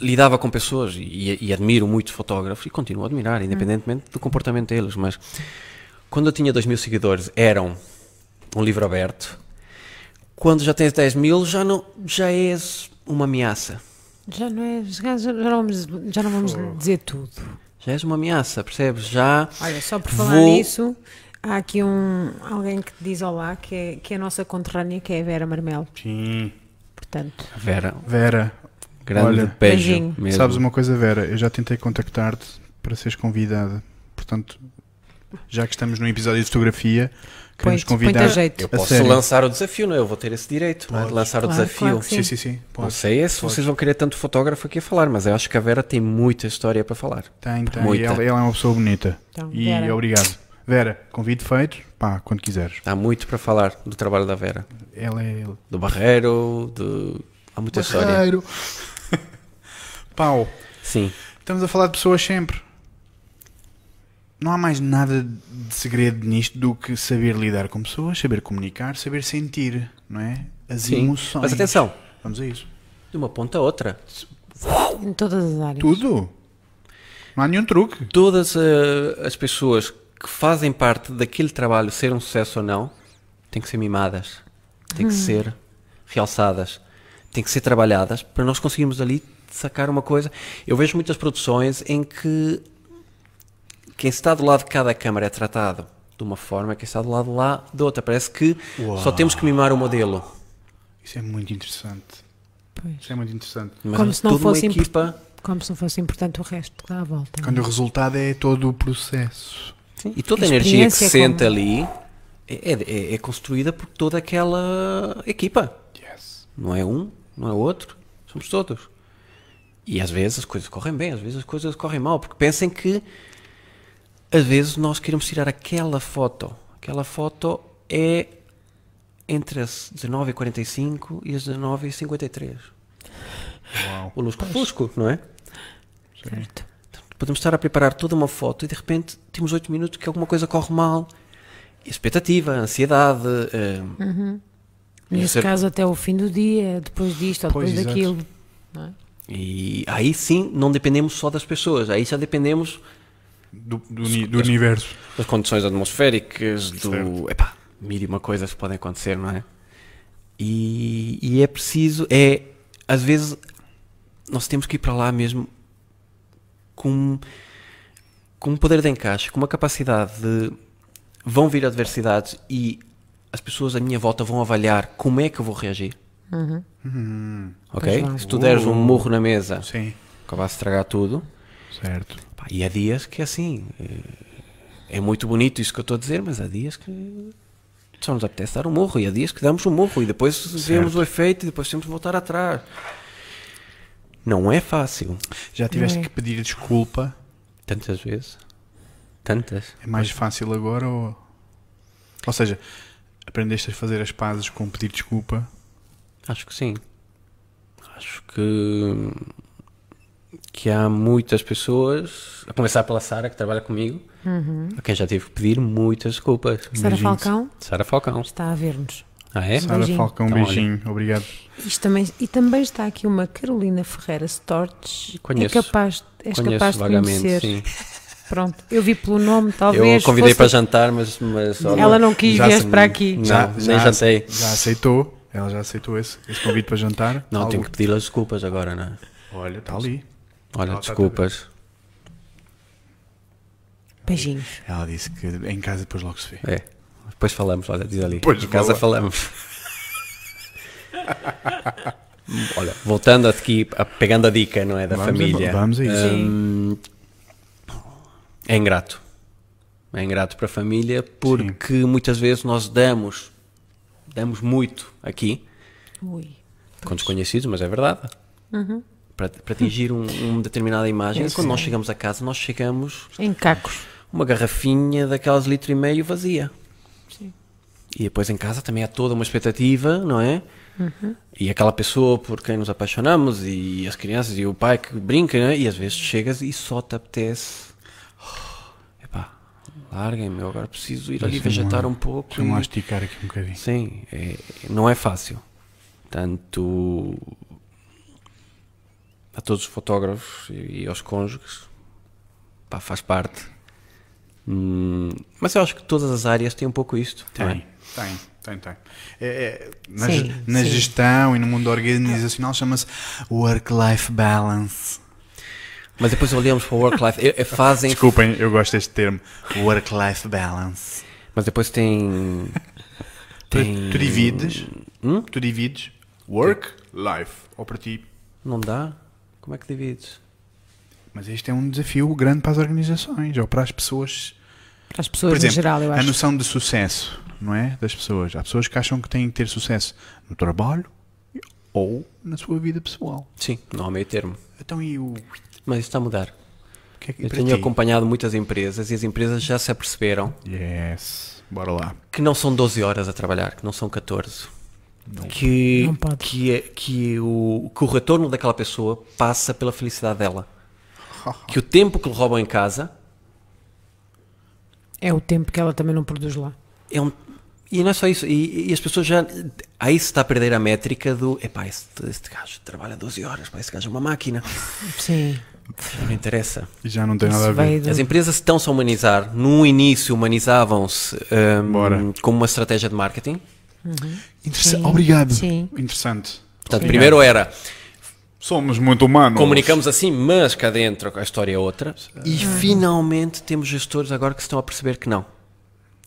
Speaker 3: lidava com pessoas e, e admiro muito fotógrafos e continuo a admirar, independentemente do comportamento deles, mas quando eu tinha 2 mil seguidores eram um livro aberto. Quando já tens 10 mil já, não, já és uma ameaça.
Speaker 2: Já não é. Já, já não vamos, já não vamos dizer tudo.
Speaker 3: Já és uma ameaça, percebes? Já
Speaker 2: Olha, só por falar
Speaker 3: Vou-
Speaker 2: nisso, há aqui um, alguém que diz olá, que é, que é a nossa conterrânea, que é a Vera Marmelo.
Speaker 1: Sim.
Speaker 2: Portanto,
Speaker 3: Vera,
Speaker 1: Vera,
Speaker 3: grande
Speaker 1: Olha,
Speaker 3: beijo
Speaker 2: beijinho.
Speaker 3: mesmo.
Speaker 1: sabes uma coisa, Vera? Eu já tentei contactar-te para seres convidada. Portanto, já que estamos num episódio de fotografia, queremos
Speaker 2: põe
Speaker 1: convidar.
Speaker 2: a jeito.
Speaker 3: Eu posso lançar o desafio, não é? Eu vou ter esse direito não é? de lançar o
Speaker 2: Claro,
Speaker 3: desafio.
Speaker 2: claro
Speaker 1: Sim, sim, sim.
Speaker 3: Não
Speaker 1: Pode.
Speaker 3: sei é se vocês vão querer tanto fotógrafo aqui a falar, mas eu acho que a Vera tem muita história para falar.
Speaker 1: Tem, tem.
Speaker 3: Muita.
Speaker 1: Ela, ela é uma pessoa bonita.
Speaker 2: Então,
Speaker 1: e
Speaker 2: Vera.
Speaker 1: obrigado. Vera, convite feito. Pá, quando quiseres.
Speaker 3: Há muito para falar do trabalho da Vera.
Speaker 1: Ela é.
Speaker 3: Do Barreiro, de... há muita história.
Speaker 1: Barreiro. Pau,
Speaker 3: Sim,
Speaker 1: estamos a falar de pessoas sempre. Não há mais nada de segredo nisto do que saber lidar com pessoas, saber comunicar, saber sentir, não é? As
Speaker 3: sim.
Speaker 1: emoções.
Speaker 3: Mas atenção,
Speaker 1: Vamos a isso.
Speaker 3: de uma ponta a outra.
Speaker 2: Em todas as áreas.
Speaker 1: Tudo. Não há nenhum truque.
Speaker 3: Todas eh, as pessoas que fazem parte daquele trabalho, ser um sucesso ou não, têm que ser mimadas, têm que ser realçadas, têm que ser trabalhadas para nós conseguirmos ali sacar uma coisa. Eu vejo muitas produções em que quem está do lado de cada câmara é tratado de uma forma, quem está do lado lá de outra. Parece que
Speaker 1: Uau.
Speaker 3: só temos que mimar o modelo.
Speaker 1: Isso é muito interessante.
Speaker 2: Pois.
Speaker 1: Isso é muito interessante.
Speaker 3: Mas
Speaker 2: Como
Speaker 3: é
Speaker 2: se não fosse
Speaker 3: equipa.
Speaker 2: Como se não fosse importante o resto que dá a volta.
Speaker 1: Quando o resultado é todo o processo.
Speaker 3: E toda a
Speaker 2: A
Speaker 3: energia que se
Speaker 2: experiência
Speaker 3: sente
Speaker 2: como-
Speaker 3: ali é, é- é construída por toda aquela equipa.
Speaker 1: Yes.
Speaker 3: Não é um, não é outro, somos todos. E às vezes as coisas correm bem, às vezes as coisas correm mal, porque pensem que às vezes nós queremos tirar aquela foto. Aquela foto é entre as 19h45 e as 19h53.
Speaker 1: Uau.
Speaker 3: O lusco-fusco, não é?
Speaker 2: Certo.
Speaker 3: Podemos estar a preparar toda uma foto e de repente temos 8 minutos que alguma coisa corre mal. Expectativa, ansiedade, eh,
Speaker 2: Nesse
Speaker 3: ser-
Speaker 2: caso, até o fim do dia, depois disto ou
Speaker 1: Pois,
Speaker 2: depois
Speaker 1: exato.
Speaker 2: daquilo. não é?
Speaker 3: E aí sim não dependemos só das pessoas, aí já dependemos
Speaker 1: Do, do, uni- do universo.
Speaker 3: das condições atmosféricas, do.
Speaker 1: Certo.
Speaker 3: Epá, mil e uma coisas que podem acontecer, não é? E, e é preciso, é. Às vezes nós temos que ir para lá mesmo com, com um poder de encaixe, com uma capacidade de. Vão vir adversidades e as pessoas à minha volta vão avaliar como é que eu vou reagir.
Speaker 1: Hum,
Speaker 3: Ok? Se tu deres um murro na mesa,
Speaker 1: sim,
Speaker 3: acabaste de estragar tudo.
Speaker 1: certo.
Speaker 3: Pá, e há dias que é assim. É, é muito bonito isso que eu estou a dizer, mas há dias que só nos apetece dar um morro. E há dias que damos um morro e depois vemos o efeito e depois temos de voltar atrás. Não é fácil.
Speaker 1: Já tiveste
Speaker 2: é.
Speaker 1: que pedir desculpa?
Speaker 3: Tantas vezes. Tantas.
Speaker 1: É mais fácil agora ou. Ou seja, aprendeste a fazer as pazes com pedir desculpa?
Speaker 3: Acho que sim. Acho que. Que há muitas pessoas, a começar pela Sara, que trabalha comigo, a quem já tive que pedir muitas desculpas.
Speaker 2: Sara. Falcão
Speaker 3: Sara Falcão.
Speaker 2: está a ver-nos.
Speaker 3: Ah, é?
Speaker 1: Sara
Speaker 2: beijinho.
Speaker 1: Falcão, um
Speaker 3: Então, olha.
Speaker 1: beijinho, obrigado.
Speaker 2: Isto também, e também está aqui uma Carolina Ferreira Stortes.
Speaker 3: Conheço.
Speaker 2: É capaz, és
Speaker 3: Conheço
Speaker 2: capaz de
Speaker 3: vagamente,
Speaker 2: conhecer.
Speaker 3: sim.
Speaker 2: Pronto, eu vi pelo nome,
Speaker 3: Eu
Speaker 2: talvez.
Speaker 3: convidei
Speaker 2: fosse-
Speaker 3: para jantar, mas, mas olha,
Speaker 2: Ela não quis vir para aqui.
Speaker 3: Não,
Speaker 1: Já-
Speaker 3: nem
Speaker 1: já-
Speaker 3: jantei.
Speaker 1: Já aceitou? Ela já aceitou esse, esse convite para jantar?
Speaker 3: Não,
Speaker 1: Algo.
Speaker 3: tenho que pedir as desculpas agora, não é?
Speaker 1: Olha, está ali.
Speaker 3: Olha,
Speaker 1: Ela está
Speaker 3: desculpas.
Speaker 2: Beijinhos.
Speaker 1: Ela disse que em casa depois logo se vê.
Speaker 3: É. Depois falamos, olha, diz ali.
Speaker 1: Depois
Speaker 3: em casa
Speaker 1: fala.
Speaker 3: falamos. olha, voltando aqui, a- pegando a dica, não é? Da
Speaker 1: Vamos a-
Speaker 3: família.
Speaker 1: vamos a isso.
Speaker 3: Hum, é ingrato. É ingrato para a família porque muitas vezes nós damos, damos muito aqui,
Speaker 2: Ui.
Speaker 3: com desconhecidos, mas é verdade. Para, para atingir um- uma determinada imagem, e quando nós chegamos a casa, nós chegamos
Speaker 2: Em cacos.
Speaker 3: uma garrafinha daquelas de litro e meio vazia.
Speaker 2: Sim.
Speaker 3: E depois em casa também há toda uma expectativa, não é? E aquela pessoa por quem nos apaixonamos, e as crianças, e o pai que brinca, não é? E às vezes chegas e só te apetece. Epá, larguem-me, eu agora preciso ir ali
Speaker 1: Deixa-me
Speaker 3: vegetar um pouco.
Speaker 1: Deixa-me lá
Speaker 3: e-
Speaker 1: esticar aqui um bocadinho.
Speaker 3: Sim, é- não é fácil. Tanto a todos os fotógrafos e, e aos cônjuges, pá, faz parte. Hum, mas eu acho que todas as áreas têm um pouco isto. é?
Speaker 1: Tem, tem, tem, tem. É, é, na
Speaker 2: Sim,
Speaker 1: ge- na
Speaker 2: sim.
Speaker 1: gestão e no mundo organizacional chama-se work-life balance.
Speaker 3: Mas depois olhamos para o work-life. é- é- fazem.
Speaker 1: Desculpem, eu gosto deste termo. Work-life balance.
Speaker 3: Mas depois tem.
Speaker 1: Tu,
Speaker 3: tem
Speaker 1: tu divides,
Speaker 3: Hum?
Speaker 1: tu divides work-life. Ou para ti.
Speaker 3: Não dá? Como é que divides?
Speaker 1: Mas este é um desafio grande para as organizações ou para as pessoas.
Speaker 2: Para as pessoas
Speaker 1: Por exemplo,
Speaker 2: em geral, eu
Speaker 1: a
Speaker 2: acho.
Speaker 1: noção de sucesso, não é? Das pessoas. Há pessoas que acham que têm que ter sucesso no trabalho ou na sua vida pessoal.
Speaker 3: Sim, não há meio termo.
Speaker 1: Então e o.
Speaker 3: Mas isso está a mudar.
Speaker 1: que é que
Speaker 3: Eu tenho
Speaker 1: ti?
Speaker 3: acompanhado muitas empresas e as empresas já se aperceberam
Speaker 1: Yes. Bora lá.
Speaker 3: que não são 12 horas a trabalhar, que não são 14. Que,
Speaker 2: Não
Speaker 3: que, é- que, o, que o retorno daquela pessoa passa pela felicidade dela. Que o tempo que lhe roubam em casa
Speaker 2: É o tempo que ela também não produz lá.
Speaker 3: é um. E não é só isso. E, e as pessoas já. Aí se está a perder a métrica do. Epá, este, este gajo trabalha 12 horas, pá, este gajo é uma máquina.
Speaker 2: Sim.
Speaker 3: Não interessa.
Speaker 1: Já não tem nada a ver.
Speaker 2: do-
Speaker 3: As empresas estão-se a humanizar. No início humanizavam-se hum,
Speaker 1: Bora.
Speaker 3: como uma estratégia de marketing.
Speaker 2: Sim.
Speaker 1: Obrigado.
Speaker 2: Sim.
Speaker 1: Interessante.
Speaker 3: Portanto,
Speaker 1: Sim.
Speaker 3: primeiro era
Speaker 1: Somos muito humanos.
Speaker 3: comunicamos assim, mas cá dentro a história é outra. E
Speaker 2: Uhum.
Speaker 3: finalmente temos gestores agora que estão a perceber que não.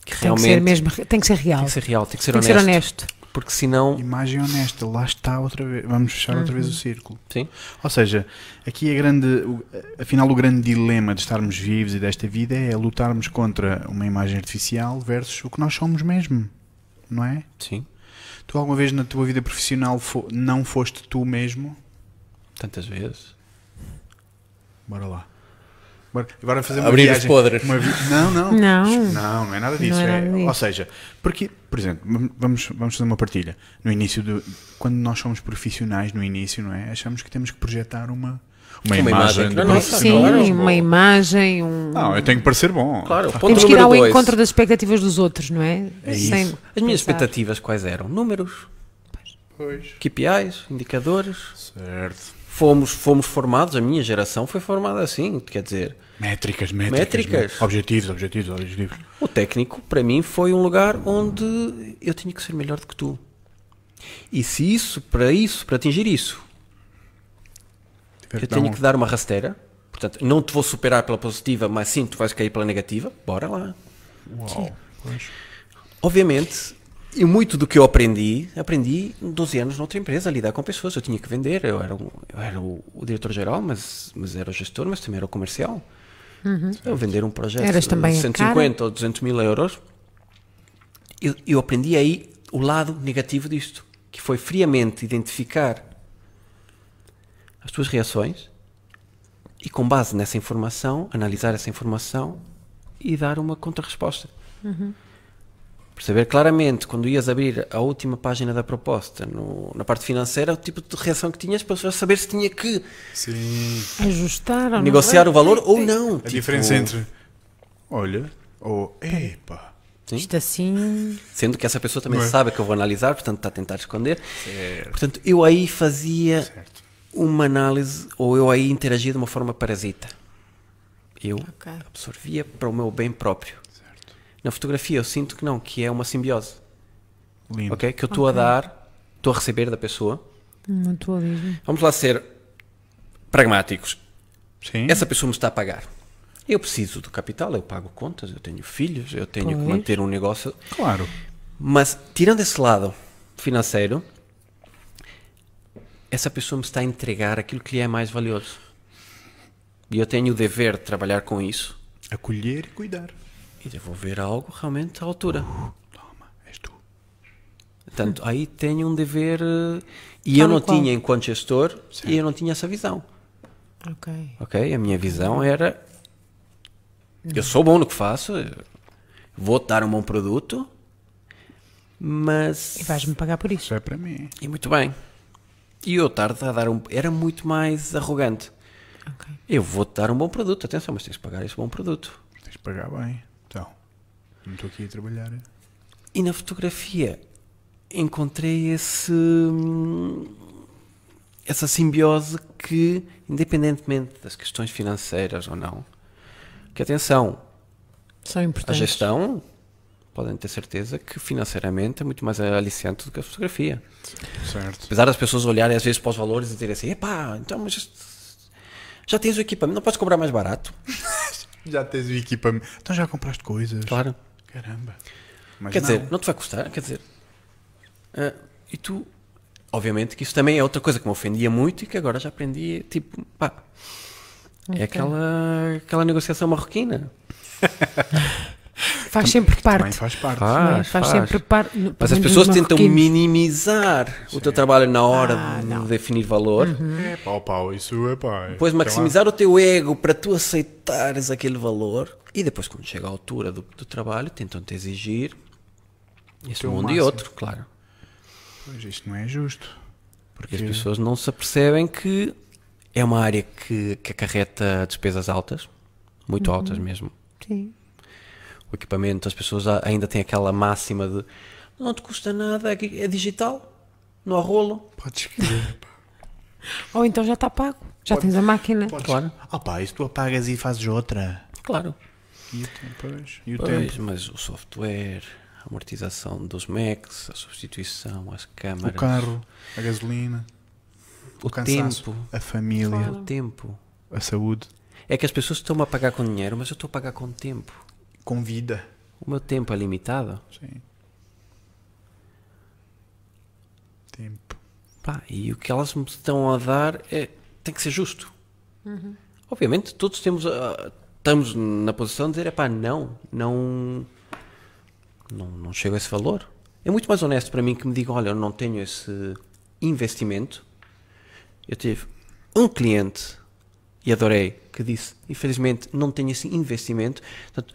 Speaker 3: Que
Speaker 2: Tem que
Speaker 3: realmente
Speaker 2: ser mesmo, tem que ser real.
Speaker 3: tem que ser real, tem que ser
Speaker 2: Tem que
Speaker 3: honesto.
Speaker 2: ser honesto.
Speaker 3: Porque senão.
Speaker 1: Imagem honesta, lá está outra vez. Vamos fechar outra vez o círculo.
Speaker 3: Sim.
Speaker 1: Ou seja, aqui a grande, o- afinal o grande dilema de estarmos vivos e desta vida é lutarmos contra uma imagem artificial versus o que nós somos mesmo, não é?
Speaker 3: Sim.
Speaker 1: Tu alguma vez na tua vida profissional fo- não foste tu mesmo?
Speaker 3: Tantas vezes.
Speaker 1: Bora lá. Bora, agora fazer uma
Speaker 3: Abrir os
Speaker 1: viagem.
Speaker 3: podres.
Speaker 1: uma vi- Não, não.
Speaker 2: Não.
Speaker 1: Não, não é nada disso.
Speaker 2: Não é
Speaker 1: é-
Speaker 2: nada disso.
Speaker 1: Ou seja, porque, por exemplo, vam- vamos, vamos fazer uma partilha. No início, do, quando nós somos profissionais, no início, não é? Achamos que temos que projetar uma, uma,
Speaker 3: Uma
Speaker 1: imagem.
Speaker 3: imagem. Não.
Speaker 2: Sim,
Speaker 3: Claro.
Speaker 2: uma imagem, um...
Speaker 1: Não, eu tenho que parecer bom.
Speaker 3: Claro, ponto
Speaker 2: Temos que ir ao
Speaker 3: dois.
Speaker 2: encontro das expectativas dos outros, não é?
Speaker 1: É
Speaker 3: As minhas
Speaker 2: pensar.
Speaker 3: expectativas quais eram? Números.
Speaker 1: Pois.
Speaker 3: KPIs, indicadores.
Speaker 1: Certo.
Speaker 3: Fomos, fomos formados, a minha geração foi formada assim, quer dizer,
Speaker 1: Métricas, métricas.
Speaker 3: Métricas.
Speaker 1: né? Objetivos, objetivos, objetivos.
Speaker 3: o técnico para mim foi um lugar onde eu tinha que ser melhor do que tu. E se isso, para isso, para atingir isso,
Speaker 1: Tiver
Speaker 3: eu tenho que dar uma rasteira, portanto, não te vou superar pela positiva, mas sim, tu vais cair pela negativa, bora lá.
Speaker 1: Uau.
Speaker 3: Obviamente, e muito do que eu aprendi, aprendi 12 anos noutra empresa, a lidar com pessoas. Eu tinha que vender, eu era, um- eu era o, o diretor-geral, mas, mas era o gestor, mas também era o comercial. Eu vender um projeto
Speaker 2: Eras
Speaker 3: de
Speaker 2: a
Speaker 3: 150 ou 200 mil euros, eu, eu aprendi aí o lado negativo disto, que foi friamente identificar as tuas reações e com base nessa informação, analisar essa informação e dar uma contra-resposta. Perceber claramente, quando ias abrir a última página da proposta no- na parte financeira, o tipo de reação que tinhas para saber se tinha que
Speaker 1: Sim.
Speaker 2: Ajustar ou não?
Speaker 3: negociar o valor ou não.
Speaker 1: A
Speaker 3: Tipo,
Speaker 1: diferença entre. Olha, ou. Epa.
Speaker 3: Sim.
Speaker 2: Isto assim.
Speaker 3: Sendo que essa pessoa também
Speaker 1: Não é?
Speaker 3: sabe que eu vou analisar, portanto está a tentar esconder. Portanto, eu aí fazia
Speaker 1: Certo.
Speaker 3: Uma análise, ou eu aí interagia de uma forma parasita. Eu
Speaker 2: Ok.
Speaker 3: absorvia para o meu bem próprio. Na fotografia eu sinto que não, que é uma simbiose.
Speaker 1: Lindo.
Speaker 3: ok? Que eu estou a dar, estou a receber da pessoa.
Speaker 2: Muito.
Speaker 3: Vamos lá ser pragmáticos.
Speaker 1: Sim.
Speaker 3: Essa pessoa me está a pagar. Eu preciso do capital, eu pago contas, eu tenho filhos, eu tenho que
Speaker 2: Pois.
Speaker 3: manter um negócio.
Speaker 1: Claro.
Speaker 3: Mas, tirando esse lado financeiro, essa pessoa me está a entregar aquilo que lhe é mais valioso. E eu tenho o dever de trabalhar com isso
Speaker 1: Acolher e cuidar.
Speaker 3: e devolver algo realmente à altura.
Speaker 1: Toma, és tu.
Speaker 3: Portanto, aí tenho um dever. eh, E
Speaker 2: Tal
Speaker 3: eu não
Speaker 2: qual.
Speaker 3: tinha enquanto gestor, e eu não tinha essa visão.
Speaker 2: Ok.
Speaker 3: Ok? A minha visão era. Eu sou bom no que faço, eu vou dar um bom produto, mas.
Speaker 2: E vais-me pagar por isso.
Speaker 1: Isso é para mim.
Speaker 3: E muito bem. E eu tarde a dar um. Era muito mais arrogante.
Speaker 2: Ok.
Speaker 3: Eu vou-te dar um bom produto, atenção, mas tens de pagar esse bom produto.
Speaker 1: Tens de pagar bem. Então. Não estou aqui a trabalhar.
Speaker 3: E na fotografia encontrei esse. essa simbiose que, independentemente das questões financeiras ou não, que atenção,
Speaker 2: São
Speaker 3: a
Speaker 2: importantes.
Speaker 3: gestão podem ter certeza que financeiramente é muito mais aliciante do que a fotografia.
Speaker 1: Certo.
Speaker 3: Apesar das pessoas olharem às vezes para os valores e dizerem assim: epá, então mas já tens o equipamento, não podes cobrar mais barato?
Speaker 1: Já tens o equipamento. Então já compraste coisas.
Speaker 3: Claro.
Speaker 1: Caramba. Mas
Speaker 3: Quer
Speaker 1: não.
Speaker 3: dizer, não te vai custar, quer dizer. ah, e tu, obviamente que isso também é outra coisa que me ofendia muito e que agora já aprendi, tipo, pá, é
Speaker 2: Ok.
Speaker 3: aquela, aquela negociação marroquina.
Speaker 2: Faz sempre
Speaker 1: Também
Speaker 2: parte.
Speaker 1: faz parte.
Speaker 3: Faz,
Speaker 2: é? faz,
Speaker 3: faz.
Speaker 2: sempre parte.
Speaker 3: Mas as pessoas tentam minimizar o teu trabalho na hora
Speaker 2: Ah,
Speaker 3: de
Speaker 2: não.
Speaker 3: definir valor.
Speaker 1: É pau, pau. Isso é pá.
Speaker 3: Depois maximizar o teu ego para tu aceitares aquele valor e depois quando chega a altura do, do trabalho tentam-te exigir esse
Speaker 1: teu
Speaker 3: mundo e
Speaker 1: máximo.
Speaker 3: outro, claro.
Speaker 1: Pois isto não é justo. Porque
Speaker 3: as pessoas não se apercebem que é uma área que, que acarreta despesas altas, muito altas mesmo.
Speaker 2: Sim.
Speaker 3: O equipamento, as pessoas ainda têm aquela máxima de não te custa nada, é é digital, não há rolo.
Speaker 1: podes escrever.
Speaker 2: Ou então já está pago. Já
Speaker 1: Pode-
Speaker 2: tens a máquina.
Speaker 1: Podes...
Speaker 3: Claro.
Speaker 1: Ah pá, isso tu apagas e fazes outra.
Speaker 3: Claro.
Speaker 1: E o tempo, pois. E o
Speaker 3: Pois,
Speaker 1: tempo.
Speaker 3: mas o software, a amortização dos Macs, a substituição, as câmaras,
Speaker 1: O carro, a gasolina,
Speaker 3: o,
Speaker 1: cansaço,
Speaker 3: tempo,
Speaker 1: a família,
Speaker 3: o tempo.
Speaker 1: a saúde,
Speaker 3: É que as pessoas estão a pagar com dinheiro, mas eu estou a pagar com tempo.
Speaker 1: Com vida.
Speaker 3: O meu tempo é limitado.
Speaker 1: Sim. Tempo.
Speaker 3: Pá, e o que elas me estão a dar é, tem que ser justo. Obviamente, todos temos a- estamos na posição de dizer, pá, não, não, não, não chego a esse valor. É muito mais honesto para mim que me digam, olha, eu não tenho esse investimento. Eu tive um cliente e adorei que disse, infelizmente, não tenho esse investimento. Portanto,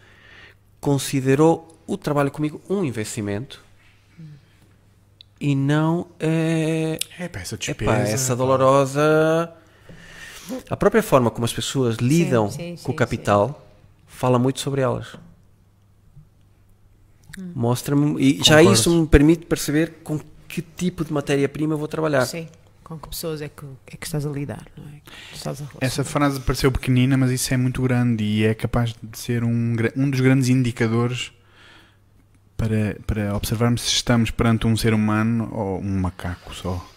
Speaker 3: considerou o trabalho comigo um investimento e não é,
Speaker 1: É pá, essa despesa.
Speaker 3: Epá, essa dolorosa. A própria forma como as pessoas lidam
Speaker 2: sim,
Speaker 3: com o
Speaker 2: sim,
Speaker 3: capital fala muito sobre elas. Mostra-me. E já
Speaker 1: Concordo.
Speaker 3: isso me permite perceber com que tipo de matéria-prima eu vou trabalhar.
Speaker 2: Sim. Com que pessoas é que, é que estás a lidar, não é? Estás a
Speaker 1: Essa frase pareceu pequenina, mas isso é muito grande e é capaz de ser um, um dos grandes indicadores para, para observarmos se estamos perante um ser humano ou um macaco só.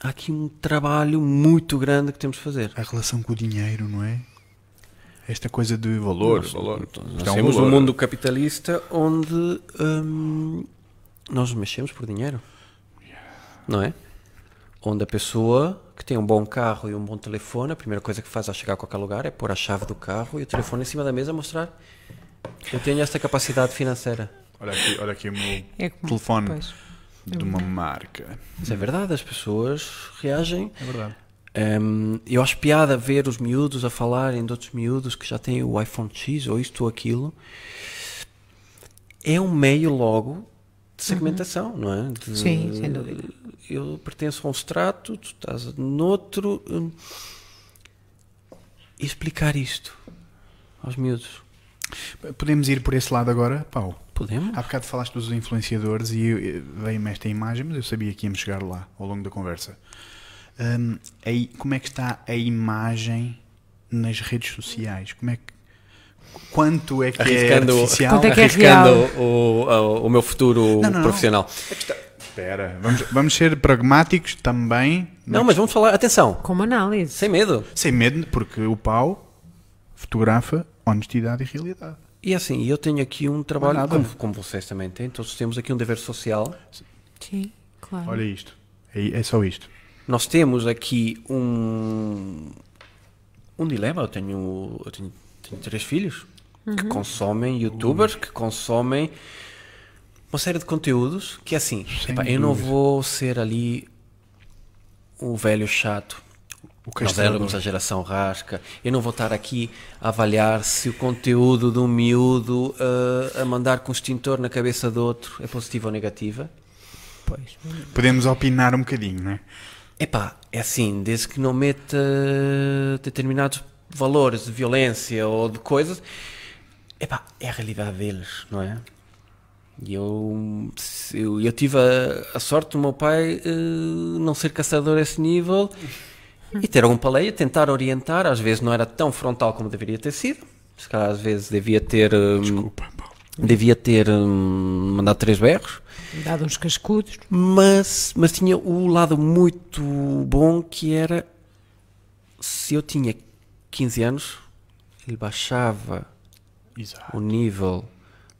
Speaker 3: Há aqui um trabalho muito grande que temos de fazer.
Speaker 1: A relação com o dinheiro, não é? Esta coisa de valor,
Speaker 3: Nós-
Speaker 1: valor.
Speaker 3: Nós
Speaker 1: Isto é um
Speaker 3: temos um mundo capitalista onde hum, nós nos mexemos por dinheiro. Não é? Onde a pessoa que tem um bom carro e um bom telefone, a primeira coisa que faz ao chegar a qualquer lugar é pôr a chave do carro e o telefone em cima da mesa mostrar eu tenho esta capacidade financeira.
Speaker 1: Olha aqui, olha aqui o meu
Speaker 2: É como-
Speaker 1: telefone
Speaker 2: Pois.
Speaker 1: de uma marca.
Speaker 3: Isso é verdade, as pessoas reagem.
Speaker 1: É verdade.
Speaker 3: Hum, eu acho piada ver os miúdos a falarem de outros miúdos que já têm o iPhone X ou isto ou aquilo. É um meio logo de segmentação, não é? De-
Speaker 2: Sim, sem dúvida.
Speaker 3: Eu pertenço a um extrato, tu estás noutro. hum, explicar isto aos miúdos.
Speaker 1: Podemos ir por esse lado agora, Paulo?
Speaker 3: Podemos?
Speaker 1: Há bocado falaste dos influenciadores e eu- veio-me esta imagem, mas eu sabia que íamos chegar lá ao longo da conversa. Hum, aí, como é que está a imagem nas redes sociais? Como é que, quanto é que
Speaker 3: Arriscando,
Speaker 1: é artificial?
Speaker 2: Quanto é que é
Speaker 3: arriscando
Speaker 2: real?
Speaker 3: o, o, o meu futuro
Speaker 1: Não, não, não.
Speaker 3: profissional.
Speaker 1: Espera, vamos, vamos ser pragmáticos também.
Speaker 3: Não, mas vamos falar, atenção,
Speaker 2: Como análise.
Speaker 3: sem medo.
Speaker 1: Sem medo, porque o pau fotografa honestidade e realidade.
Speaker 3: E assim, eu tenho aqui um trabalho, como, como vocês também têm, todos temos aqui um dever social.
Speaker 2: Sim, claro.
Speaker 1: Olha isto. É, é só isto.
Speaker 3: Nós temos aqui um, um dilema. Eu tenho, eu tenho, tenho três filhos que consomem youtubers, que consomem uma série de conteúdos que é assim, epá, eu não vou ser ali o velho chato.
Speaker 1: O
Speaker 3: Nós éramos a geração rasca. Eu não vou estar aqui a avaliar se o conteúdo de um miúdo uh, a mandar com extintor na cabeça do outro é positiva ou negativa.
Speaker 2: Pois.
Speaker 1: Podemos opinar um bocadinho, não é?
Speaker 3: Epá, é assim, desde que não meta determinados valores de violência ou de coisas, epá, é a realidade deles, não é? E eu, eu, eu tive a, a sorte do meu pai eh, não ser caçador a esse nível e ter algum paleia, tentar orientar, às vezes não era tão frontal como deveria ter sido, se calhar às vezes devia ter, eh,
Speaker 1: Desculpa,
Speaker 3: devia ter hum, mandado três berros,
Speaker 2: Dado uns cascudos.
Speaker 3: mas, mas tinha o lado muito bom que era se eu tinha 15 anos, ele baixava
Speaker 1: Exato.
Speaker 3: o nível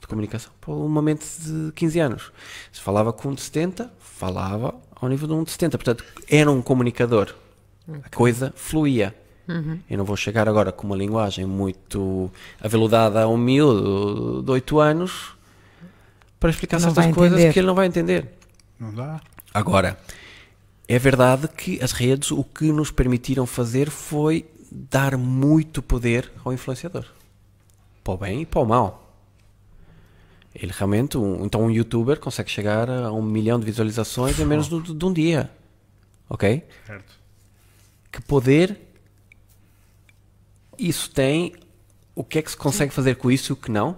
Speaker 3: de comunicação para um momento de 15 anos. Se falava com um de 70, falava ao nível de um de 70. Portanto, era um comunicador. A coisa fluía. Eu não vou chegar agora com uma linguagem muito aveludada a um miúdo de 8 anos para explicar
Speaker 2: Não
Speaker 3: certas coisas
Speaker 2: entender.
Speaker 3: que ele não vai entender.
Speaker 1: Não dá?
Speaker 3: Agora, é verdade que as redes o que nos permitiram fazer foi dar muito poder ao influenciador. Para o bem e para o mal. Ele realmente, um- então um youtuber consegue chegar a um milhão de visualizações em menos de, de um dia. Ok?
Speaker 1: Certo.
Speaker 3: Que poder isso tem? O que é que se consegue fazer com isso e o que não?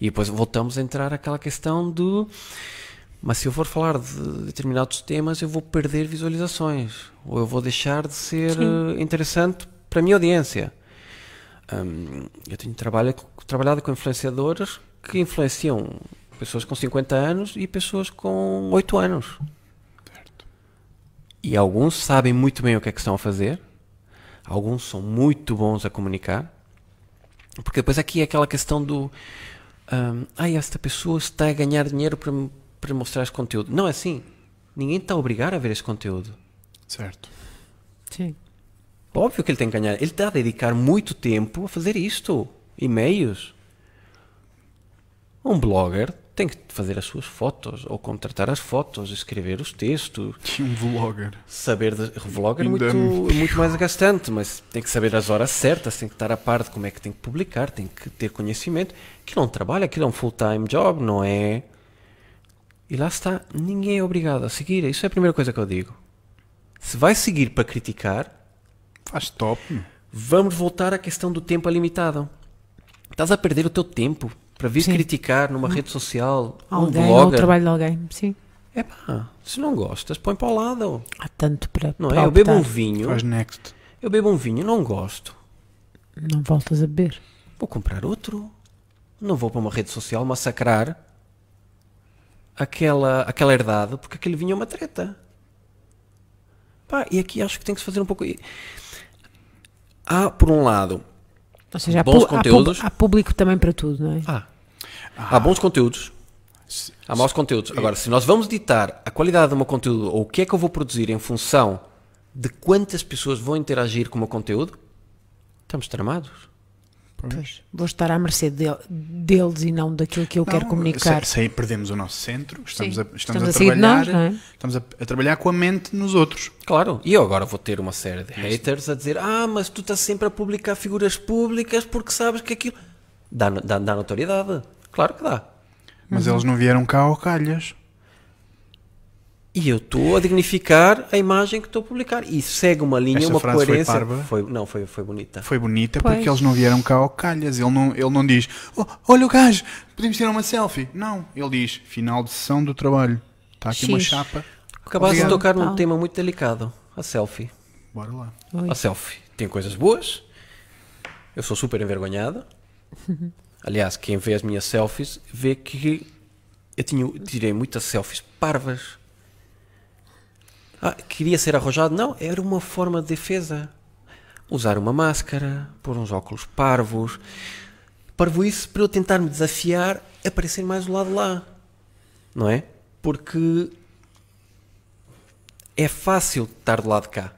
Speaker 3: E depois voltamos a entrar aquela questão do. Mas se eu for falar de determinados temas, eu vou perder visualizações. Ou eu vou deixar de ser eh, interessante para a minha audiência. Hum, eu tenho trabalho, trabalhado com influenciadores que influenciam pessoas com 50 anos e pessoas com 8 anos.
Speaker 1: Certo.
Speaker 3: E alguns sabem muito bem o que é que estão a fazer, alguns são muito bons a comunicar, porque depois aqui é aquela questão do ah, ai, esta pessoa está a ganhar dinheiro para, para mostrar este conteúdo. Não é assim. Ninguém está a obrigar a ver este conteúdo.
Speaker 1: Certo.
Speaker 2: Sim.
Speaker 3: Óbvio que ele tem que ganhar. Ele está a dedicar muito tempo a fazer isto. E-mails. Um blogger tem que fazer as suas fotos, ou contratar as fotos, escrever os textos,
Speaker 1: um vlogger.
Speaker 3: saber de vlogger é muito, muito mais gastante, mas tem que saber as horas certas, tem que estar a par de como é que tem que publicar, tem que ter conhecimento. Aquilo é um trabalho, aquilo é um full-time job, não é? E lá está, ninguém é obrigado a seguir. Isso é a primeira coisa que eu digo. Se vai seguir para criticar,
Speaker 1: Faz top.
Speaker 3: vamos voltar à questão do tempo limitado. Estás a perder o teu tempo para vir
Speaker 2: Sim.
Speaker 3: criticar numa rede social um
Speaker 2: Alguém ou o
Speaker 3: blogger.
Speaker 2: trabalho de alguém. Sim.
Speaker 3: É pá, se não gostas, põe para o lado.
Speaker 2: Há tanto para.
Speaker 3: Não
Speaker 2: para
Speaker 3: é? Eu bebo um vinho,
Speaker 1: Faz next.
Speaker 3: eu bebo um vinho, não gosto.
Speaker 2: Não voltas a beber.
Speaker 3: Vou comprar outro. Não vou para uma rede social massacrar aquela, aquela herdade porque aquele vinho é uma treta. Pá, e aqui acho que tem que se fazer um pouco. Há, por um lado,
Speaker 2: Ou seja,
Speaker 3: Bons
Speaker 2: há
Speaker 3: conteúdos.
Speaker 2: há público também para tudo, não é?
Speaker 3: há, há bons conteúdos, há maus conteúdos. Agora, se nós vamos ditar a qualidade do meu conteúdo ou o que é que eu vou produzir em função de quantas pessoas vão interagir com o meu conteúdo, estamos tramados.
Speaker 2: Pois, vou estar à mercê de- deles e não daquilo que eu quero
Speaker 1: Não,
Speaker 2: comunicar.
Speaker 1: Se, se aí perdemos o nosso centro, estamos,
Speaker 2: Sim.
Speaker 1: a, estamos,
Speaker 2: Estamos
Speaker 1: a,
Speaker 2: a
Speaker 1: trabalhar,
Speaker 2: nós, não é?
Speaker 1: estamos a, a trabalhar com a mente nos outros.
Speaker 3: Claro, e eu agora vou ter uma série de haters a dizer: Ah, mas tu estás sempre a publicar figuras públicas porque sabes que aquilo. Dá, dá, dá notoriedade. Claro que dá.
Speaker 1: Mas
Speaker 2: Uhum.
Speaker 1: eles não vieram cá ao calhas.
Speaker 3: E eu estou a dignificar a imagem que estou a publicar. E segue uma linha,
Speaker 1: Esta
Speaker 3: uma
Speaker 1: frase foi
Speaker 3: coerência.
Speaker 1: parva?
Speaker 3: não, foi, foi bonita.
Speaker 1: Foi bonita
Speaker 2: Pois.
Speaker 1: porque eles não vieram cá ao calhas. Ele não, ele não diz, "Oh, olha o gajo, podemos tirar uma selfie. Não, ele diz, final de sessão do trabalho. Está aqui uma
Speaker 2: X.
Speaker 1: chapa.
Speaker 3: Acabaste de tocar num
Speaker 2: Tal.
Speaker 3: tema muito delicado: a selfie.
Speaker 1: Bora lá.
Speaker 2: Oi.
Speaker 3: A selfie tem coisas boas. Eu sou super envergonhado. Aliás, quem vê as minhas selfies vê que eu tinha, tirei muitas selfies parvas. Ah, queria ser arrojado? Não, era uma forma de defesa. Usar uma máscara, pôr uns óculos parvos. Parvo isso para eu tentar me desafiar a aparecer mais do lado lá. Não é? Porque é fácil estar do lado de cá.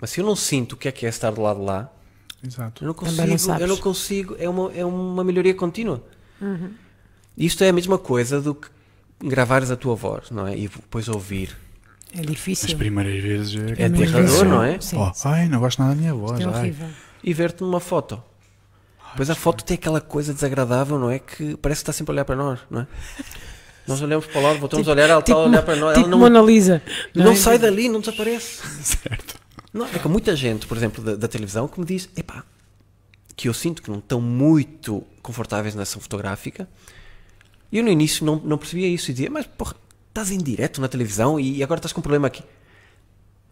Speaker 3: Mas se eu não sinto o que é que é estar do lado de lá,
Speaker 1: Exato.
Speaker 3: eu não consigo,
Speaker 2: não
Speaker 3: eu não consigo, é uma, é uma melhoria contínua.
Speaker 2: Uhum.
Speaker 3: Isto é a mesma coisa do que gravares a tua voz, não é? E depois ouvir.
Speaker 2: É
Speaker 1: As
Speaker 2: difícil.
Speaker 1: primeiras vezes é,
Speaker 3: É aterrador, não é?
Speaker 2: Sim,
Speaker 1: Oh,
Speaker 2: sim.
Speaker 1: ai, não gosto nada da minha voz.
Speaker 2: É
Speaker 1: ai.
Speaker 2: horrível.
Speaker 3: E ver-te numa foto. Depois a foto tem aquela coisa desagradável, não é? Que parece que está sempre a olhar para nós, não é? Nós olhamos para o lado, voltamos a olhar, ela está a olhar para nós,
Speaker 2: Tipo
Speaker 3: ela não,
Speaker 2: Mona Lisa.
Speaker 3: não,
Speaker 2: é?
Speaker 3: sai dali, não desaparece.
Speaker 1: Certo.
Speaker 3: Não, é que muita gente, por exemplo, da, da televisão, que me diz, epá, que eu sinto que não estão muito confortáveis nessa fotográfica. E eu no início não, não percebia isso e dizia, mas porra, estás em direto na televisão e agora estás com um problema aqui.